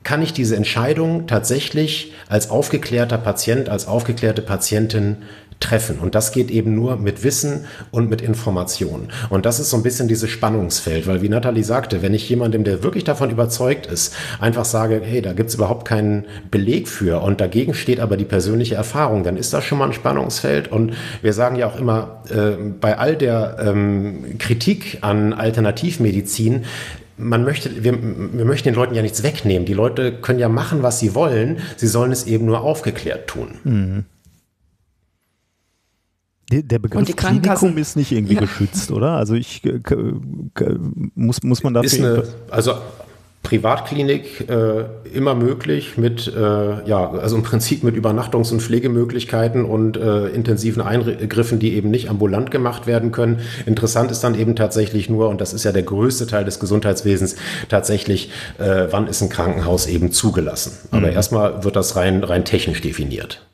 kann ich diese Entscheidung tatsächlich als aufgeklärter Patient, als aufgeklärte Patientin treffen. Und das geht eben nur mit Wissen und mit Information. Und das ist so ein bisschen dieses Spannungsfeld, weil wie Nathalie sagte, wenn ich jemandem, der wirklich davon überzeugt ist, einfach sage, hey, da gibt's überhaupt keinen Beleg für und dagegen steht aber die persönliche Erfahrung, dann ist das schon mal ein Spannungsfeld. Und wir sagen ja auch immer, äh, bei all der ähm, Kritik an Alternativmedizin, man möchte, wir, wir möchten den Leuten ja nichts wegnehmen. Die Leute können ja machen, was sie wollen. Sie sollen es eben nur aufgeklärt tun. Mhm. Der, der Begriff Und die Krankenkassen- Klinikum ist nicht irgendwie Ja. geschützt, oder? Also ich äh, muss, muss man dafür. Ist eine, also Privatklinik äh, immer möglich mit, äh, ja, also im Prinzip mit Übernachtungs- und Pflegemöglichkeiten und äh, intensiven Eingriffen, die eben nicht ambulant gemacht werden können. Interessant ist dann eben tatsächlich nur, und das ist ja der größte Teil des Gesundheitswesens, tatsächlich, äh, wann ist ein Krankenhaus eben zugelassen. Aber erstmal wird das rein, rein technisch definiert.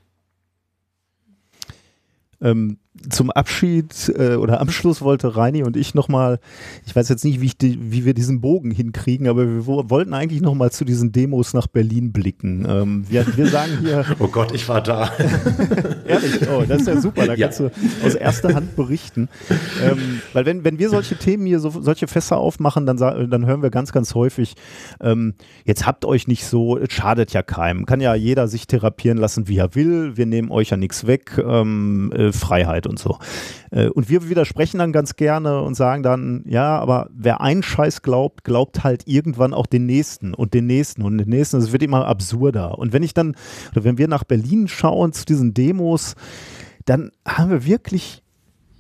Ähm, zum Abschied äh, oder am Schluss wollte Reini und ich nochmal, ich weiß jetzt nicht, wie, die, wie wir diesen Bogen hinkriegen, aber wir wo, wollten eigentlich nochmal zu diesen Demos nach Berlin blicken. Ähm, wir, wir sagen hier, Oh Gott, ich war da. Ehrlich, oh, das ist ja super, da Ja. kannst du aus erster Hand berichten. Ähm, weil wenn, wenn wir solche Themen hier, so, solche Fässer aufmachen, dann, dann hören wir ganz, ganz häufig, ähm, jetzt habt euch nicht so, es schadet ja keinem. Kann ja jeder sich therapieren lassen, wie er will, wir nehmen euch ja nichts weg, ähm, äh, Freiheit und und so. Äh, und wir widersprechen dann ganz gerne und sagen dann, ja, aber wer einen Scheiß glaubt, glaubt halt irgendwann auch den nächsten und den nächsten und den nächsten. Es wird immer absurder. Und wenn ich dann, oder wenn wir nach Berlin schauen zu diesen Demos, dann haben wir wirklich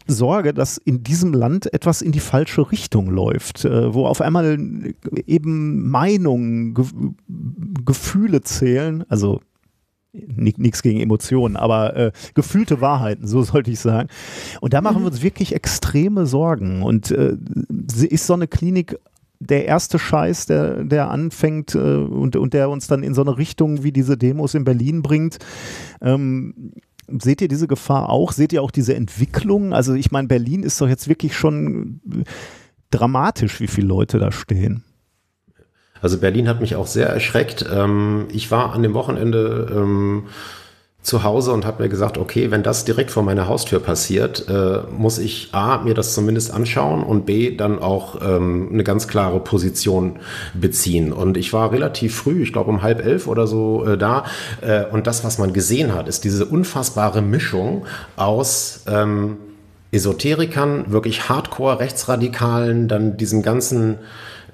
Sorge, dass in diesem Land etwas in die falsche Richtung läuft, äh, wo auf einmal eben Meinungen, Ge Gefühle zählen, also nichts gegen Emotionen, aber äh, gefühlte Wahrheiten, so sollte ich sagen. Und da machen wir uns wirklich extreme Sorgen. Und äh, ist so eine Klinik der erste Scheiß, der, der anfängt äh, und, und der uns dann in so eine Richtung wie diese Demos in Berlin bringt. Ähm, Seht ihr diese Gefahr auch? Seht ihr auch diese Entwicklung? Also ich meine, Berlin ist doch jetzt wirklich schon dramatisch, wie viele Leute da stehen. Also Berlin hat mich auch sehr erschreckt. Ähm, ich war an dem Wochenende ähm, zu Hause und habe mir gesagt, okay, wenn das direkt vor meiner Haustür passiert, äh, muss ich A, mir das zumindest anschauen und B, dann auch ähm, eine ganz klare Position beziehen. Und ich war relativ früh, ich glaube um halb elf oder so äh, da. Äh, und das, was man gesehen hat, ist diese unfassbare Mischung aus Esoterikern, wirklich Hardcore-Rechtsradikalen, dann diesen ganzen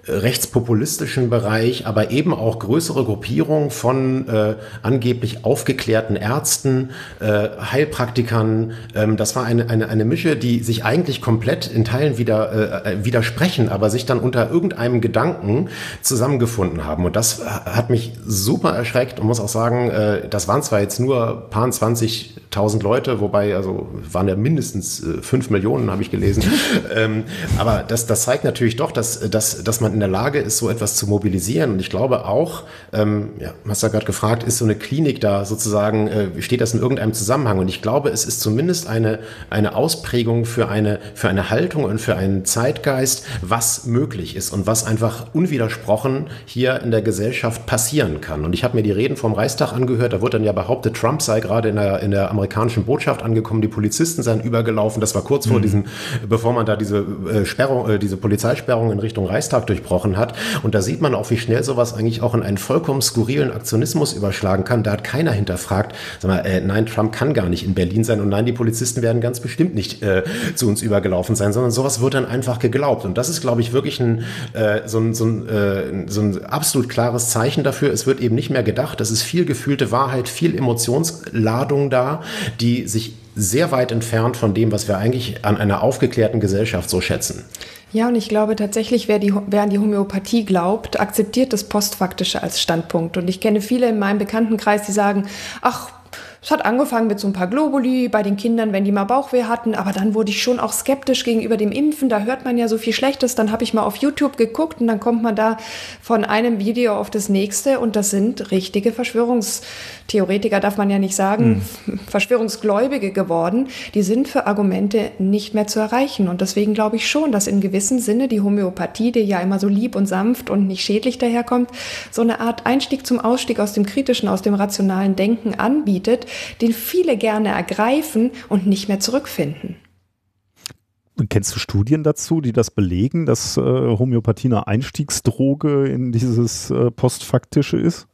rechtspopulistischen Bereich, aber eben auch größere Gruppierungen von äh, angeblich aufgeklärten Ärzten, äh, Heilpraktikern. Ähm, das war eine, eine, eine Mische, die sich eigentlich komplett in Teilen wieder äh, äh widersprechen, aber sich dann unter irgendeinem Gedanken zusammengefunden haben. Und das hat mich super erschreckt und muss auch sagen, äh, das waren zwar jetzt nur paar 20.000 Leute, wobei also waren ja mindestens äh, fünf Millionen, habe ich gelesen. ähm, aber das, das zeigt natürlich doch, dass, dass, dass man in der Lage ist, so etwas zu mobilisieren. Und ich glaube auch, ähm, ja, hast ja gerade gefragt, ist so eine Klinik da sozusagen, äh, steht das in irgendeinem Zusammenhang? Und ich glaube, es ist zumindest eine, eine Ausprägung für eine, für eine Haltung und für einen Zeitgeist, was möglich ist und was einfach unwidersprochen hier in der Gesellschaft passieren kann. Und ich habe mir die Reden vom Reichstag angehört, da wurde dann ja behauptet, Trump sei gerade in der, in der amerikanischen Botschaft angekommen, die Polizisten seien übergelaufen. Das war kurz mhm. vor diesem, bevor man da diese äh, Sperrung, äh, diese Polizeisperrung in Richtung Reichstag durch durchbrochen hat. Und da sieht man auch, wie schnell sowas eigentlich auch in einen vollkommen skurrilen Aktionismus überschlagen kann. Da hat keiner hinterfragt, sag mal, äh, nein, Trump kann gar nicht in Berlin sein und nein, die Polizisten werden ganz bestimmt nicht äh, zu uns übergelaufen sein, sondern sowas wird dann einfach geglaubt. Und das ist, glaube ich, wirklich ein, äh, so, ein, so, ein, äh, so ein absolut klares Zeichen dafür. Es wird eben nicht mehr gedacht. Es ist viel gefühlte Wahrheit, viel Emotionsladung da, die sich sehr weit entfernt von dem, was wir eigentlich an einer aufgeklärten Gesellschaft so schätzen. Ja, und ich glaube tatsächlich, wer, die, wer an die Homöopathie glaubt, akzeptiert das Postfaktische als Standpunkt. Und ich kenne viele in meinem Bekanntenkreis, die sagen, ach, es hat angefangen mit so ein paar Globuli bei den Kindern, wenn die mal Bauchweh hatten, aber dann wurde ich schon auch skeptisch gegenüber dem Impfen. Da hört man ja so viel Schlechtes. Dann habe ich mal auf YouTube geguckt und dann kommt man da von einem Video auf das nächste und das sind richtige Verschwörungstheoretiker, darf man ja nicht sagen, hm. Verschwörungsgläubige geworden. Die sind für Argumente nicht mehr zu erreichen. Und deswegen glaube ich schon, dass in gewissem Sinne die Homöopathie, die ja immer so lieb und sanft und nicht schädlich daherkommt, so eine Art Einstieg zum Ausstieg aus dem kritischen, aus dem rationalen Denken anbietet, den viele gerne ergreifen und nicht mehr zurückfinden. Kennst du Studien dazu, die das belegen, dass äh, Homöopathie eine Einstiegsdroge in dieses äh, Postfaktische ist?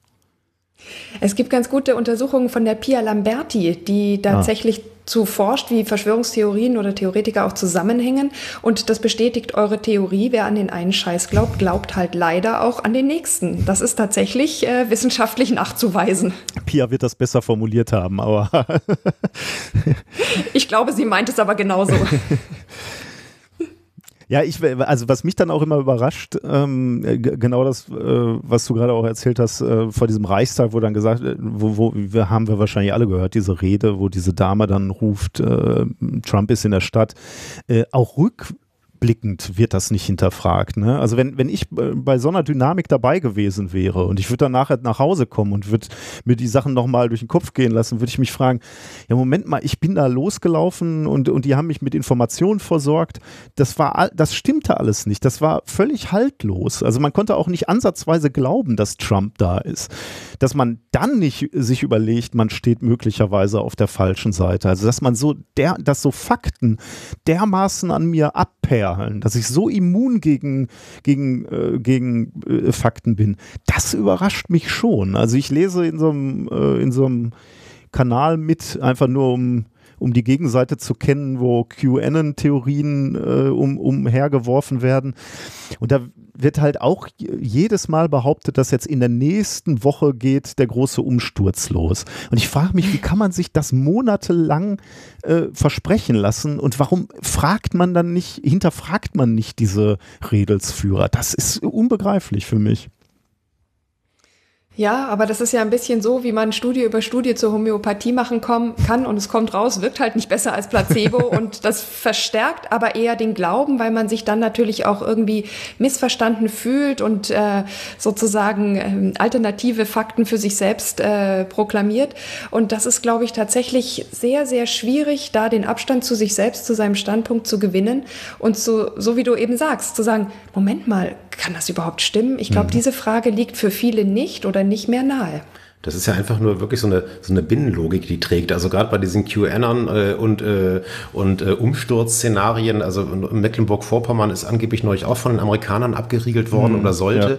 Es gibt ganz gute Untersuchungen von der Pia Lamberti, die ah. tatsächlich ah. Zu forscht, wie Verschwörungstheorien oder Theoretiker auch zusammenhängen. Und das bestätigt eure Theorie. Wer an den einen Scheiß glaubt, glaubt halt leider auch an den nächsten. Das ist tatsächlich äh, wissenschaftlich nachzuweisen. Pia wird das besser formuliert haben, aber. ich glaube, sie meint es aber genauso. Ja, ich, also was mich dann auch immer überrascht, ähm, genau das, äh, was du gerade auch erzählt hast, äh, vor diesem Reichstag, wo dann gesagt, äh, wo, wo wir haben wir wahrscheinlich alle gehört, diese Rede, wo diese Dame dann ruft, äh, Trump ist in der Stadt, äh, auch rück rückblickend wird das nicht hinterfragt. Ne? Also wenn, wenn ich bei so einer Dynamik dabei gewesen wäre und ich würde dann nachher nach Hause kommen und würde mir die Sachen nochmal durch den Kopf gehen lassen, würde ich mich fragen, ja Moment mal, ich bin da losgelaufen und, und die haben mich mit Informationen versorgt. Das war, das stimmte alles nicht. Das war völlig haltlos. Also man konnte auch nicht ansatzweise glauben, dass Trump da ist. Dass man dann nicht sich überlegt, man steht möglicherweise auf der falschen Seite. Also dass man so der, dass so Fakten dermaßen an mir abperren Perlen, dass ich so immun gegen, gegen, äh, gegen äh, Fakten bin, das überrascht mich schon. Also ich lese in so einem, äh, in so einem Kanal mit, einfach nur um um die Gegenseite zu kennen, wo QAnon-Theorien äh, um, umhergeworfen werden. Und da wird halt auch jedes Mal behauptet, dass jetzt in der nächsten Woche geht der große Umsturz los. Und ich frage mich, wie kann man sich das monatelang äh, versprechen lassen und warum fragt man dann nicht, hinterfragt man nicht diese Redelsführer? Das ist unbegreiflich für mich. Ja, aber das ist ja ein bisschen so, wie man Studie über Studie zur Homöopathie machen kann und es kommt raus, wirkt halt nicht besser als Placebo und das verstärkt aber eher den Glauben, weil man sich dann natürlich auch irgendwie missverstanden fühlt und äh, sozusagen äh, alternative Fakten für sich selbst äh, proklamiert. Und das ist, glaube ich, tatsächlich sehr, sehr schwierig, da den Abstand zu sich selbst, zu seinem Standpunkt zu gewinnen und so, so wie du eben sagst, zu sagen, Moment mal, kann das überhaupt stimmen? Ich glaube, mhm. diese Frage liegt für viele nicht oder nicht mehr nahe. Das ist ja einfach nur wirklich so eine, so eine Binnenlogik, die trägt. Also gerade bei diesen QAnon äh, und, äh, und äh, Umsturzszenarien, also Mecklenburg-Vorpommern ist angeblich neulich auch von den Amerikanern abgeriegelt worden mhm, oder sollte.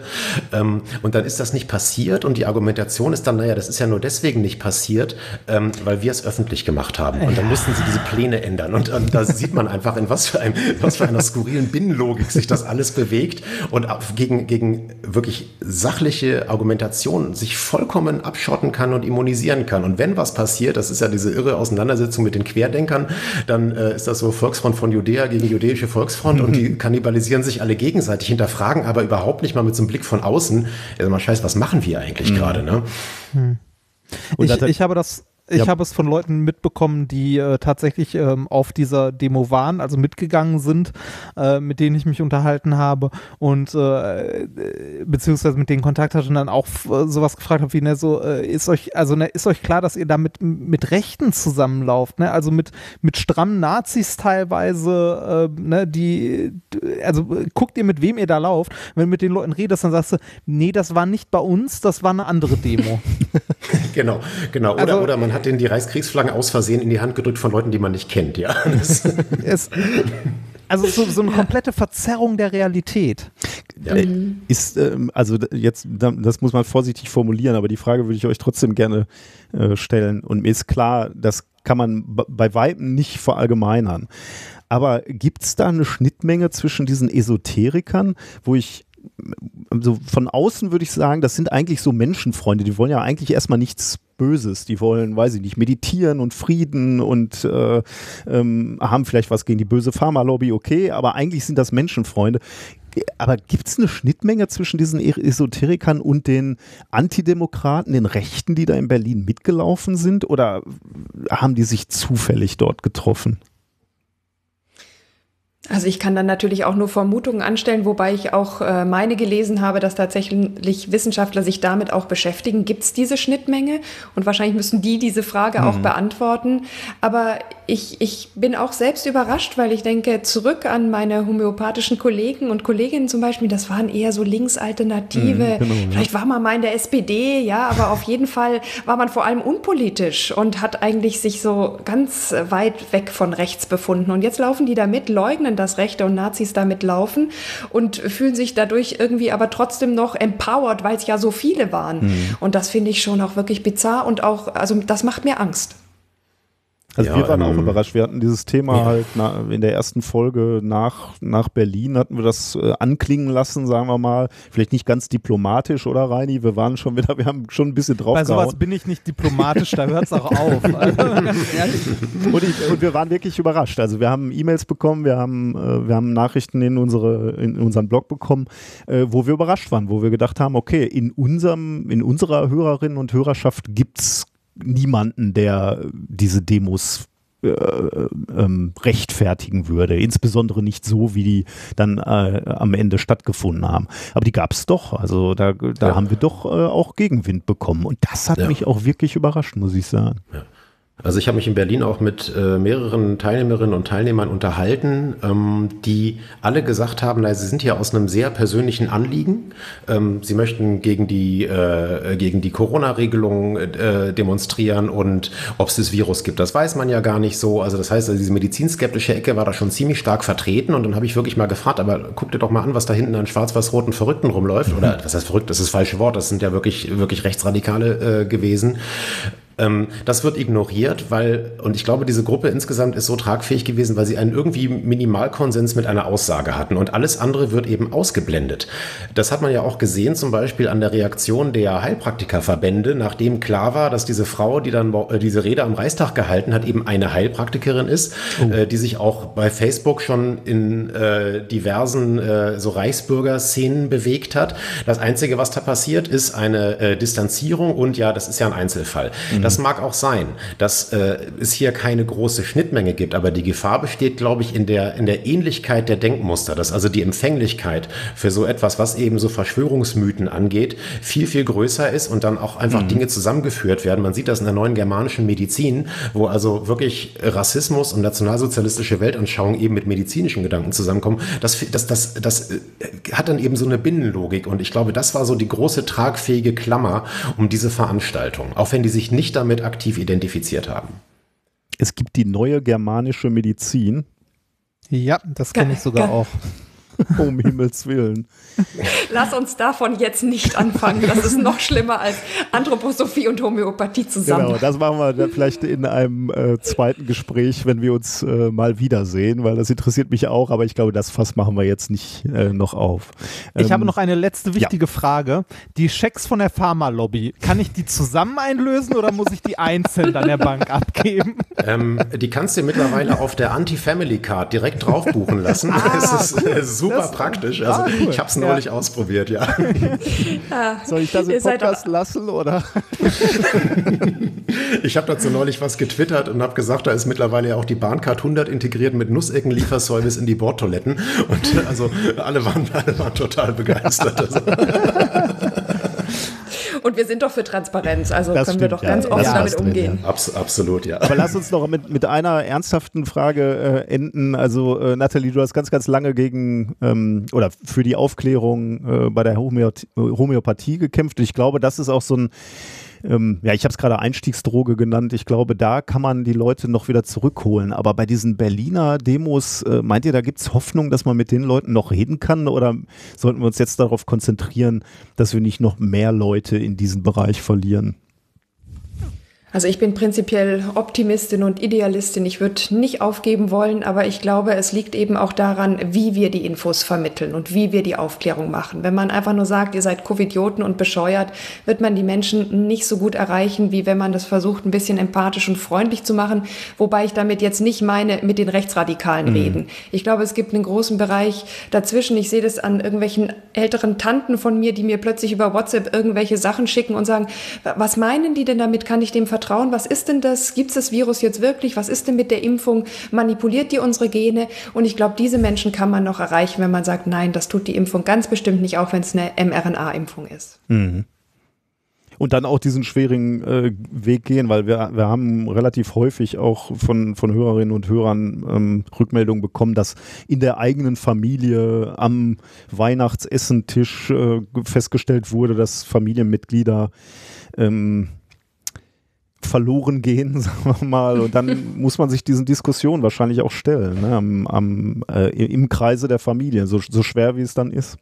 Ja. Ähm, und dann ist das nicht passiert und die Argumentation ist dann, naja, das ist ja nur deswegen nicht passiert, ähm, weil wir es öffentlich gemacht haben. Und dann mussten sie diese Pläne ändern. Und, und da sieht man einfach, in was für, einem, was für einer skurrilen Binnenlogik sich das alles bewegt und gegen, gegen wirklich sachliche Argumentation sich vollkommen abschotten kann und immunisieren kann. Und wenn was passiert, das ist ja diese irre Auseinandersetzung mit den Querdenkern, dann äh, ist das so Volksfront von Judäa gegen jüdische Volksfront mhm. und die kannibalisieren sich alle gegenseitig, hinterfragen aber überhaupt nicht mal mit so einem Blick von außen. Also mal scheiß, was machen wir eigentlich mhm. gerade? Ne? Mhm. Ich, ich, habe das ich ja. habe es von Leuten mitbekommen, die äh, tatsächlich ähm, auf dieser Demo waren, also mitgegangen sind, äh, mit denen ich mich unterhalten habe und äh, beziehungsweise mit denen Kontakt hatte und dann auch äh, sowas gefragt habe wie, ne, so, äh, ist euch, also ne, ist euch klar, dass ihr da mit, mit Rechten zusammenlauft, ne? Also mit, mit strammen Nazis teilweise, äh, ne, die, also guckt ihr, mit wem ihr da lauft. Wenn du mit den Leuten redest, dann sagst du, nee, das war nicht bei uns, das war eine andere Demo. genau, genau. Oder, also, oder man hat denen die Reichskriegsflaggen aus Versehen in die Hand gedrückt von Leuten, die man nicht kennt, ja. es, also so, so eine komplette Verzerrung der Realität. Ja. Ist, ähm, also jetzt, das muss man vorsichtig formulieren, aber die Frage würde ich euch trotzdem gerne äh, stellen. Und mir ist klar, das kann man bei Weitem nicht verallgemeinern. Aber gibt es da eine Schnittmenge zwischen diesen Esoterikern, wo ich also von außen würde ich sagen, das sind eigentlich so Menschenfreunde, die wollen ja eigentlich erstmal nichts Böses, die wollen, weiß ich nicht, meditieren und Frieden und äh, ähm, haben vielleicht was gegen die böse Pharmalobby, okay, aber eigentlich sind das Menschenfreunde. Aber gibt es eine Schnittmenge zwischen diesen Esoterikern und den Antidemokraten, den Rechten, die da in Berlin mitgelaufen sind? Oder haben die sich zufällig dort getroffen? Also ich kann dann natürlich auch nur Vermutungen anstellen, wobei ich auch äh, meine gelesen habe, dass tatsächlich Wissenschaftler sich damit auch beschäftigen. Gibt es diese Schnittmenge? Und wahrscheinlich müssen die diese Frage mhm. auch beantworten. Aber ich, ich bin auch selbst überrascht, weil ich denke zurück an meine homöopathischen Kollegen und Kolleginnen zum Beispiel, das waren eher so Linksalternative. Mhm, genau, Vielleicht war man mal in der SPD, ja, aber auf jeden Fall war man vor allem unpolitisch und hat eigentlich sich so ganz weit weg von rechts befunden. Und jetzt laufen die da mit, leugnen leugnen, dass Rechte und Nazis damit laufen und fühlen sich dadurch irgendwie aber trotzdem noch empowered, weil es ja so viele waren. Mhm. Und das finde ich schon auch wirklich bizarr und auch, also das macht mir Angst. Also ja, wir waren ähm, auch überrascht. Wir hatten dieses Thema ja. halt na, in der ersten Folge nach, nach Berlin hatten wir das äh, anklingen lassen, sagen wir mal. Vielleicht nicht ganz diplomatisch, oder Reini? Wir waren schon wieder, wir haben schon ein bisschen drauf Bei sowas bin ich nicht diplomatisch, da hört es auch auf. Und, ich, und, wir waren wirklich überrascht. Also wir haben E-Mails bekommen, wir haben, äh, wir haben Nachrichten in, unsere, in unseren Blog bekommen, äh, wo wir überrascht waren, wo wir gedacht haben, okay, in unserem, in unserer Hörerinnen und Hörerschaft gibt es niemanden, der diese Demos äh, ähm, rechtfertigen würde. Insbesondere nicht so, wie die dann äh, am Ende stattgefunden haben. Aber die gab es doch. Also da, da ja. haben wir doch äh, auch Gegenwind bekommen. Und das hat ja. mich auch wirklich überrascht, muss ich sagen. Ja. Also ich habe mich in Berlin auch mit äh, mehreren Teilnehmerinnen und Teilnehmern unterhalten, ähm, die alle gesagt haben, na, sie sind hier aus einem sehr persönlichen Anliegen. Ähm, sie möchten gegen die, äh, gegen die Corona-Regelung äh, demonstrieren und ob es das Virus gibt, das weiß man ja gar nicht so. Also das heißt, also diese medizinskeptische Ecke war da schon ziemlich stark vertreten und dann habe ich wirklich mal gefragt, aber guck dir doch mal an, was da hinten an schwarz-weiß-roten Verrückten rumläuft. Oder was heißt verrückt, das ist das falsche Wort, das sind ja wirklich, wirklich Rechtsradikale äh, gewesen. Ähm, das wird ignoriert, weil, und ich glaube, diese Gruppe insgesamt ist so tragfähig gewesen, weil sie einen irgendwie Minimalkonsens mit einer Aussage hatten und alles andere wird eben ausgeblendet. Das hat man ja auch gesehen, zum Beispiel an der Reaktion der Heilpraktikerverbände, nachdem klar war, dass diese Frau, die dann äh, diese Rede am Reichstag gehalten hat, eben eine Heilpraktikerin ist, oh. äh, die sich auch bei Facebook schon in äh, diversen äh, so Reichsbürger-Szenen bewegt hat. Das Einzige, was da passiert, ist eine äh, Distanzierung und ja, das ist ja ein Einzelfall. Mhm. Das mag auch sein, dass äh, es hier keine große Schnittmenge gibt, aber die Gefahr besteht, glaube ich, in der, in der Ähnlichkeit der Denkmuster, dass also die Empfänglichkeit für so etwas, was eben so Verschwörungsmythen angeht, viel, viel größer ist und dann auch einfach mhm. Dinge zusammengeführt werden. Man sieht das in der neuen germanischen Medizin, wo also wirklich Rassismus und nationalsozialistische Weltanschauung eben mit medizinischen Gedanken zusammenkommen. Das, das, das, das äh, hat dann eben so eine Binnenlogik und ich glaube, das war so die große tragfähige Klammer um diese Veranstaltung, auch wenn die sich nicht damit aktiv identifiziert haben. Es gibt die neue germanische Medizin. Ja, das kenne ich sogar auch. um Himmels Willen. Lass uns davon jetzt nicht anfangen. Das ist noch schlimmer als Anthroposophie und Homöopathie zusammen. Genau, das machen wir vielleicht in einem äh, zweiten Gespräch, wenn wir uns äh, mal wiedersehen, weil das interessiert mich auch, aber ich glaube, das Fass machen wir jetzt nicht äh, noch auf. Ähm, ich habe ähm, noch eine letzte wichtige ja. Frage. Die Schecks von der Pharma-Lobby, kann ich die zusammen einlösen oder muss ich die einzeln an der Bank abgeben? Ähm, die kannst du mittlerweile auf der Anti-Family-Card direkt drauf buchen lassen. ah, das ist cool. Super das, praktisch. Also, ah, cool. Ich habe es neulich ja. ausprobiert, ja. Ah, Soll ich das im Podcast lassen oder? ich habe dazu neulich was getwittert und habe gesagt, da ist mittlerweile ja auch die Bahncard 100 integriert mit Nussecken-Lieferservice in die Bordtoiletten. Und also alle waren, alle waren total begeistert. Und wir sind doch für Transparenz, also das können stimmt, wir doch ganz offen ja, damit umgehen. Ja. Abs absolut, ja. Aber lass uns noch mit, mit einer ernsthaften Frage äh, enden. Also, äh, Nathalie, du hast ganz, ganz lange gegen ähm, oder für die Aufklärung äh, bei der Homöopathie gekämpft. Ich glaube, das ist auch so ein ähm, ja, ich habe es gerade Einstiegsdroge genannt. Ich glaube, da kann man die Leute noch wieder zurückholen. Aber bei diesen Berliner Demos, äh, meint ihr, da gibt es Hoffnung, dass man mit den Leuten noch reden kann? Oder sollten wir uns jetzt darauf konzentrieren, dass wir nicht noch mehr Leute in diesen Bereich verlieren? Also ich bin prinzipiell Optimistin und Idealistin. Ich würde nicht aufgeben wollen, aber ich glaube, es liegt eben auch daran, wie wir die Infos vermitteln und wie wir die Aufklärung machen. Wenn man einfach nur sagt, ihr seid Covidioten und bescheuert, wird man die Menschen nicht so gut erreichen, wie wenn man das versucht, ein bisschen empathisch und freundlich zu machen. Wobei ich damit jetzt nicht meine, mit den Rechtsradikalen mhm. reden. Ich glaube, es gibt einen großen Bereich dazwischen. Ich sehe das an irgendwelchen älteren Tanten von mir, die mir plötzlich über WhatsApp irgendwelche Sachen schicken und sagen, was meinen die denn damit? Kann ich dem vertrauen? Vertrauen, was ist denn das? Gibt es das Virus jetzt wirklich? Was ist denn mit der Impfung? Manipuliert die unsere Gene? Und ich glaube, diese Menschen kann man noch erreichen, wenn man sagt, nein, das tut die Impfung ganz bestimmt nicht, auch wenn es eine mRNA-Impfung ist. Mhm und dann auch diesen schwierigen äh, Weg gehen, weil wir, wir haben relativ häufig auch von, von Hörerinnen und Hörern ähm, Rückmeldungen bekommen, dass in der eigenen Familie am Weihnachtsessentisch äh, festgestellt wurde, dass Familienmitglieder ähm, verloren gehen, sagen wir mal. Und dann muss man sich diesen Diskussionen wahrscheinlich auch stellen, ne? am, am, äh, im Kreise der Familie, so, so schwer wie es dann ist.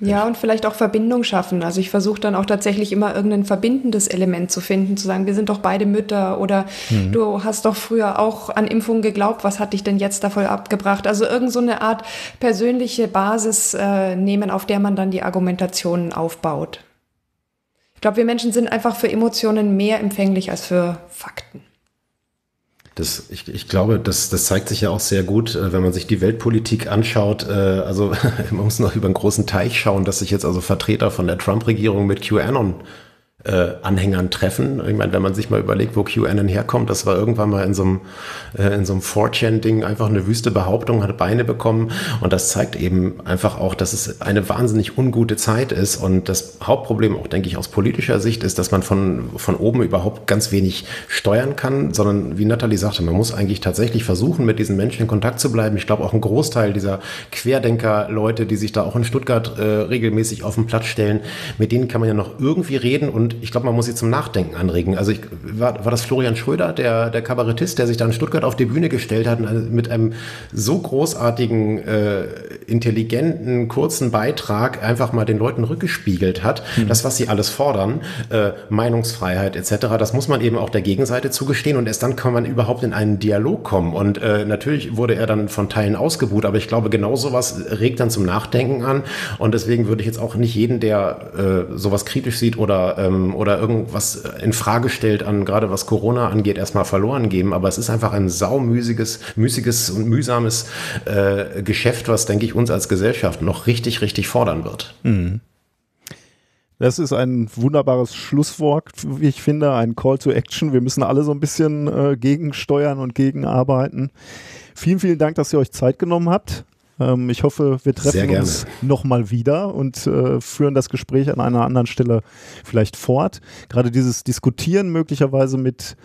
Ja, und vielleicht auch Verbindung schaffen. Also ich versuche dann auch tatsächlich immer irgendein verbindendes Element zu finden, zu sagen, wir sind doch beide Mütter oder mhm. du hast doch früher auch an Impfungen geglaubt, was hat dich denn jetzt davon abgebracht? Also irgend so eine Art persönliche Basis äh, nehmen, auf der man dann die Argumentationen aufbaut. Ich glaube, wir Menschen sind einfach für Emotionen mehr empfänglich als für Fakten. Das, ich, ich glaube, das, das zeigt sich ja auch sehr gut, äh, wenn man sich die Weltpolitik anschaut. Äh, also man muss noch über einen großen Teich schauen, dass sich jetzt also Vertreter von der Trump-Regierung mit QAnon äh, Anhängern treffen. Ich meine, wenn man sich mal überlegt, wo QAnon herkommt, das war irgendwann mal in so einem, äh, in so einem 4chan-Ding einfach eine wüste Behauptung, hat Beine bekommen und das zeigt eben einfach auch, dass es eine wahnsinnig ungute Zeit ist und das Hauptproblem auch, denke ich, aus politischer Sicht ist, dass man von, von oben überhaupt ganz wenig steuern kann, sondern wie Nathalie sagte, man muss eigentlich tatsächlich versuchen, mit diesen Menschen in Kontakt zu bleiben. Ich glaube auch ein Großteil dieser Querdenker-Leute, die sich da auch in Stuttgart äh, regelmäßig auf den Platz stellen, mit denen kann man ja noch irgendwie reden und ich glaube, man muss sie zum Nachdenken anregen. Also ich, war, war das Florian Schröder, der, der Kabarettist, der sich da in Stuttgart auf die Bühne gestellt hat und mit einem so großartigen, äh, intelligenten, kurzen Beitrag einfach mal den Leuten rückgespiegelt hat, mhm. das, was sie alles fordern, äh, Meinungsfreiheit etc., das muss man eben auch der Gegenseite zugestehen und erst dann kann man überhaupt in einen Dialog kommen. Und äh, natürlich wurde er dann von Teilen ausgebuht, aber ich glaube, genau sowas regt dann zum Nachdenken an und deswegen würde ich jetzt auch nicht jeden, der äh, sowas kritisch sieht oder, ähm, oder irgendwas in Frage stellt an, gerade was Corona angeht, erstmal verloren geben. Aber es ist einfach ein saumüßiges, müßiges und mühsames äh, Geschäft, was, denke ich, uns als Gesellschaft noch richtig, richtig fordern wird. Mhm. Das ist ein wunderbares Schlusswort, wie ich finde, ein Call to Action. Wir müssen alle so ein bisschen äh, gegensteuern und gegenarbeiten. Vielen, vielen Dank, dass ihr euch Zeit genommen habt. Ähm, ich hoffe, wir treffen uns nochmal wieder und äh, führen das Gespräch an einer anderen Stelle vielleicht fort. Gerade dieses Diskutieren möglicherweise mit,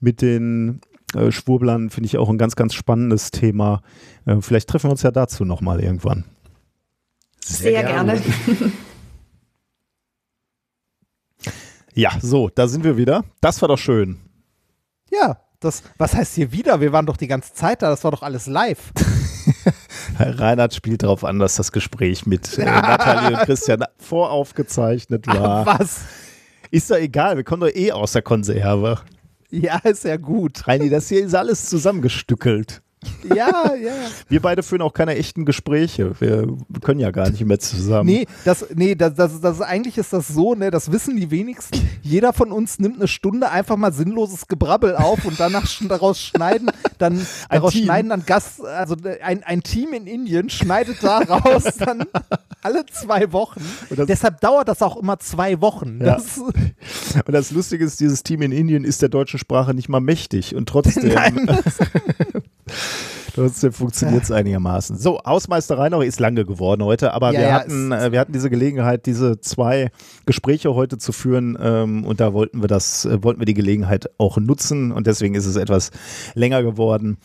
mit den äh, Schwurblern finde ich auch ein ganz, ganz spannendes Thema. Äh, vielleicht treffen wir uns ja dazu nochmal irgendwann. Sehr, Sehr gerne. gerne. ja, so, da sind wir wieder. Das war doch schön. Ja, das, was heißt hier wieder? Wir waren doch die ganze Zeit da, das war doch alles live. Reinhard spielt darauf an, dass das Gespräch mit äh, Nathalie und Christian voraufgezeichnet war. Ach, was? Ist doch egal, wir kommen doch eh aus der Konserve. Ja, ist ja gut. Reini, das hier ist alles zusammengestückelt. Ja, ja. Wir beide führen auch keine echten Gespräche. Wir können ja gar nicht mehr zusammen. Nee, das, nee, das, das, das, eigentlich ist das so, ne, das wissen die wenigsten. Jeder von uns nimmt eine Stunde einfach mal sinnloses Gebrabbel auf und danach daraus schneiden, dann daraus Team. schneiden dann Gast, also ein, ein Team in Indien schneidet daraus dann alle zwei Wochen. Deshalb dauert das auch immer zwei Wochen. Ja. Das und das Lustige ist, dieses Team in Indien ist der deutschen Sprache nicht mal mächtig und trotzdem. Nein. Trotzdem funktioniert es einigermaßen. So, Hausmeisterei noch ist lange geworden heute, aber ja, wir, ja, hatten, äh, wir hatten diese Gelegenheit, diese zwei Gespräche heute zu führen ähm, und da wollten wir das, äh, wollten wir die Gelegenheit auch nutzen und deswegen ist es etwas länger geworden.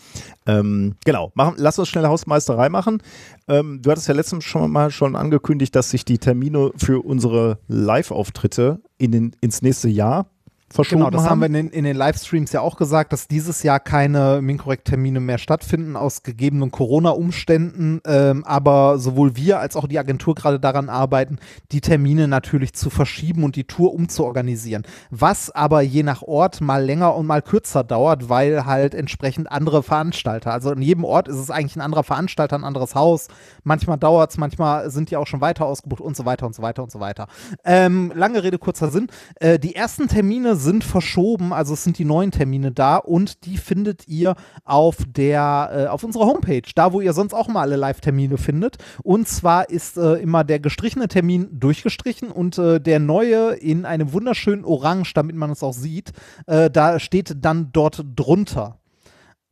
Ähm, genau, machen, lass uns schnell Hausmeisterei machen. Ähm, du hattest ja letztens schon mal schon angekündigt, dass sich die Termine für unsere Live-Auftritte in ins nächste Jahr verschoben Genau, das haben, haben wir in, in, den Livestreams ja auch gesagt, dass dieses Jahr keine Minkorrekt-Termine mehr stattfinden aus gegebenen Corona-Umständen. Ähm, aber sowohl wir als auch die Agentur gerade daran arbeiten, die Termine natürlich zu verschieben und die Tour umzuorganisieren. Was aber je nach Ort mal länger und mal kürzer dauert, weil halt entsprechend andere Veranstalter, also in jedem Ort ist es eigentlich ein anderer Veranstalter, ein anderes Haus. Manchmal dauert es, manchmal sind die auch schon weiter ausgebucht und so weiter und so weiter und so weiter. Ähm, lange Rede, kurzer Sinn. Äh, die ersten Termine sind verschoben, also es sind die neuen Termine da und die findet ihr auf der, äh, auf unserer Homepage, da wo ihr sonst auch mal alle Live-Termine findet. Und zwar ist äh, immer der gestrichene Termin durchgestrichen und äh, der neue in einem wunderschönen Orange, damit man es auch sieht, äh, da steht dann dort drunter.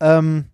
Ähm,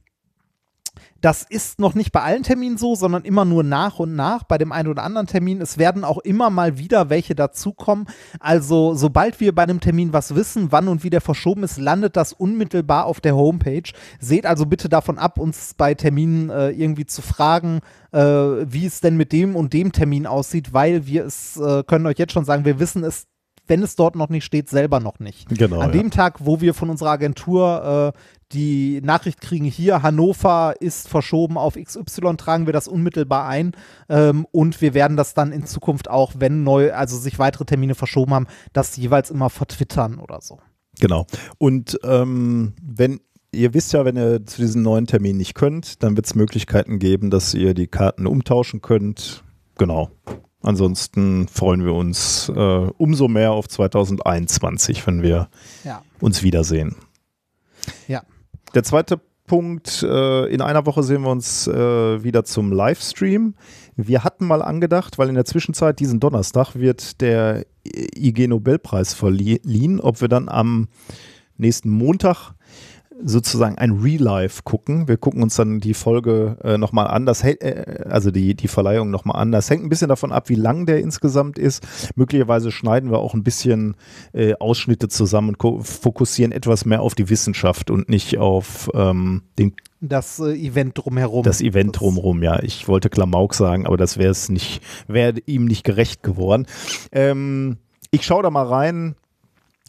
das ist noch nicht bei allen Terminen so, sondern immer nur nach und nach bei dem einen oder anderen Termin. Es werden auch immer mal wieder welche dazukommen. Also sobald wir bei einem Termin was wissen, wann und wie der verschoben ist, landet das unmittelbar auf der Homepage. Seht also bitte davon ab, uns bei Terminen äh, irgendwie zu fragen, äh, wie es denn mit dem und dem Termin aussieht, weil wir es äh, können euch jetzt schon sagen, wir wissen es wenn es dort noch nicht steht, selber noch nicht. Genau. An dem Tag, wo wir von unserer Agentur äh, die Nachricht kriegen, hier Hannover ist verschoben auf XY, tragen wir das unmittelbar ein ähm, und wir werden das dann in Zukunft auch, wenn neu, also sich weitere Termine verschoben haben, das jeweils immer vertwittern oder so. Genau. Und ähm, wenn ihr wisst ja, wenn ihr zu diesem neuen Termin nicht könnt, dann wird es Möglichkeiten geben, dass ihr die Karten umtauschen könnt. Genau. Ansonsten freuen wir uns äh, umso mehr auf 2021, wenn wir ja. uns wiedersehen. Ja. Der zweite Punkt, äh, in einer Woche sehen wir uns äh, wieder zum Livestream. Wir hatten mal angedacht, weil in der Zwischenzeit diesen Donnerstag wird der IG Nobelpreis verliehen, ob wir dann am nächsten Montag sozusagen ein Real Life gucken. Wir gucken uns dann die Folge äh, nochmal an, das, äh, also die, die Verleihung nochmal an. Das hängt ein bisschen davon ab, wie lang der insgesamt ist. Möglicherweise schneiden wir auch ein bisschen äh, Ausschnitte zusammen und fokussieren etwas mehr auf die Wissenschaft und nicht auf ähm, den das äh, Event drumherum. Das Event das drumherum, ja. Ich wollte Klamauk sagen, aber das wäre es nicht, wäre ihm nicht gerecht geworden. Ähm, ich schaue da mal rein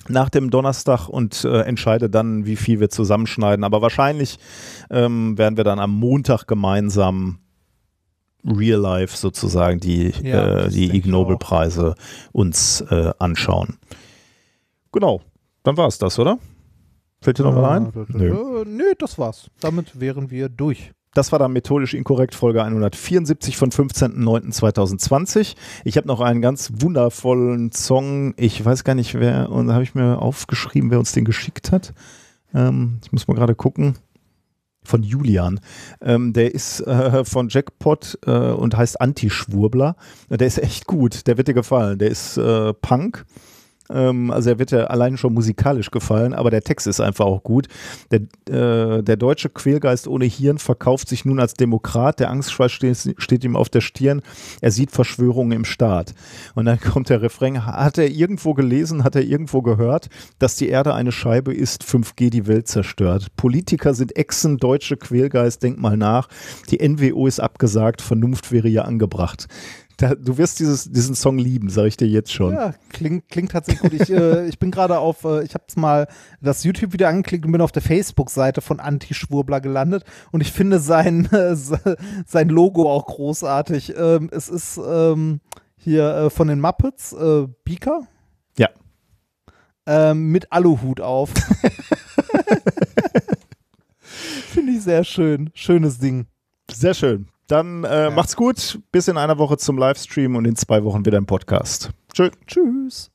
nach dem Donnerstag und äh, entscheide dann, wie viel wir zusammenschneiden. Aber wahrscheinlich ähm, werden wir dann am Montag gemeinsam Real Life sozusagen die, Ja, äh, die Ig ich Nobel auch. Preise uns äh, anschauen. Genau, dann war es das, oder? Fällt dir noch was ein? Nö. Nö. Nö, das war's. Damit wären wir durch. Das war dann methodisch inkorrekt Folge 174 von 15.09.2020. Ich habe noch einen ganz wundervollen Song. Ich weiß gar nicht, wer, und da habe ich mir aufgeschrieben, wer uns den geschickt hat. Ähm, ich muss mal gerade gucken. Von Julian. Ähm, der ist äh, von Jackpot äh, und heißt Anti-Schwurbler. Der ist echt gut. Der wird dir gefallen. Der ist äh, Punk. Ähm, also er wird dir allein schon musikalisch gefallen, aber der Text ist einfach auch gut. Der, äh, der deutsche Quälgeist ohne Hirn verkauft sich nun als Demokrat. Der Angstschweiß steht, steht ihm auf der Stirn. Er sieht Verschwörungen im Staat. Und dann kommt der Refrain. Hat er irgendwo gelesen, hat er irgendwo gehört, dass die Erde eine Scheibe ist, 5G die Welt zerstört. Politiker sind Echsen, deutsche Quälgeist, denk mal nach. Die NWO ist abgesagt, Vernunft wäre ja angebracht. Da, du wirst dieses, diesen Song lieben, sag ich dir jetzt schon. Ja, klingt, klingt tatsächlich gut. Ich, äh, ich bin gerade auf, äh, ich habe jetzt mal das YouTube-Video angeklickt und bin auf der Facebook-Seite von Anti-Schwurbler gelandet und ich finde sein, äh, se- sein Logo auch großartig. Ähm, es ist ähm, hier äh, von den Muppets, äh, Beaker, Ja. ähm, mit Aluhut auf. finde ich sehr schön. Schönes Ding. Sehr schön. Dann äh, macht's gut. Bis in einer Woche zum Livestream und in zwei Wochen wieder im Podcast. Tschö. Tschüss.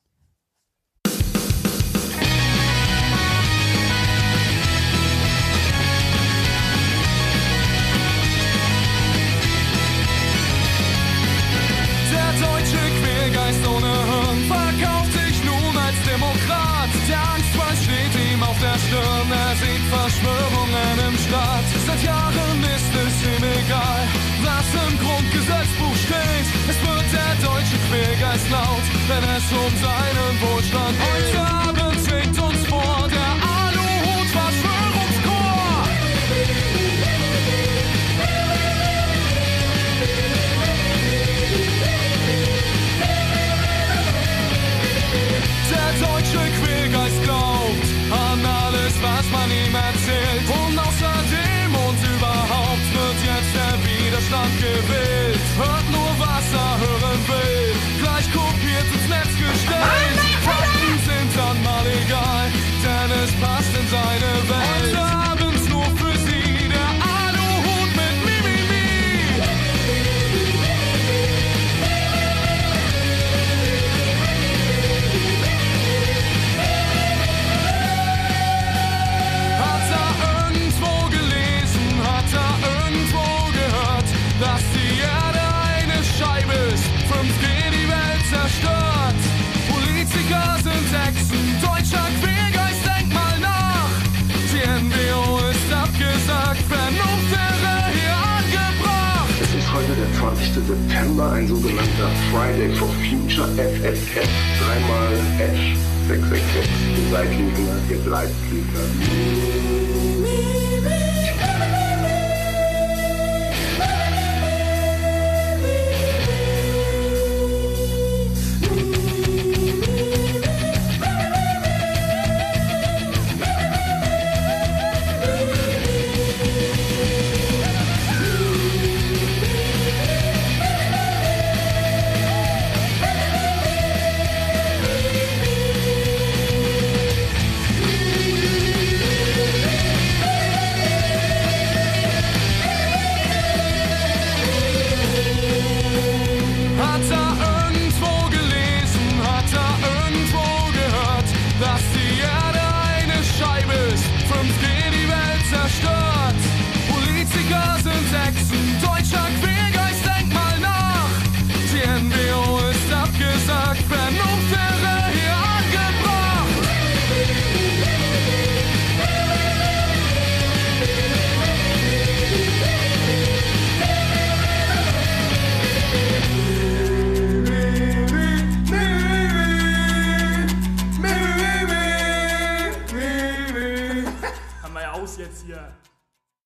Wenn es um seinen Wohlstand geht. September, ein sogenannter Friday for Future FFF. Dreimal F 666. Ihr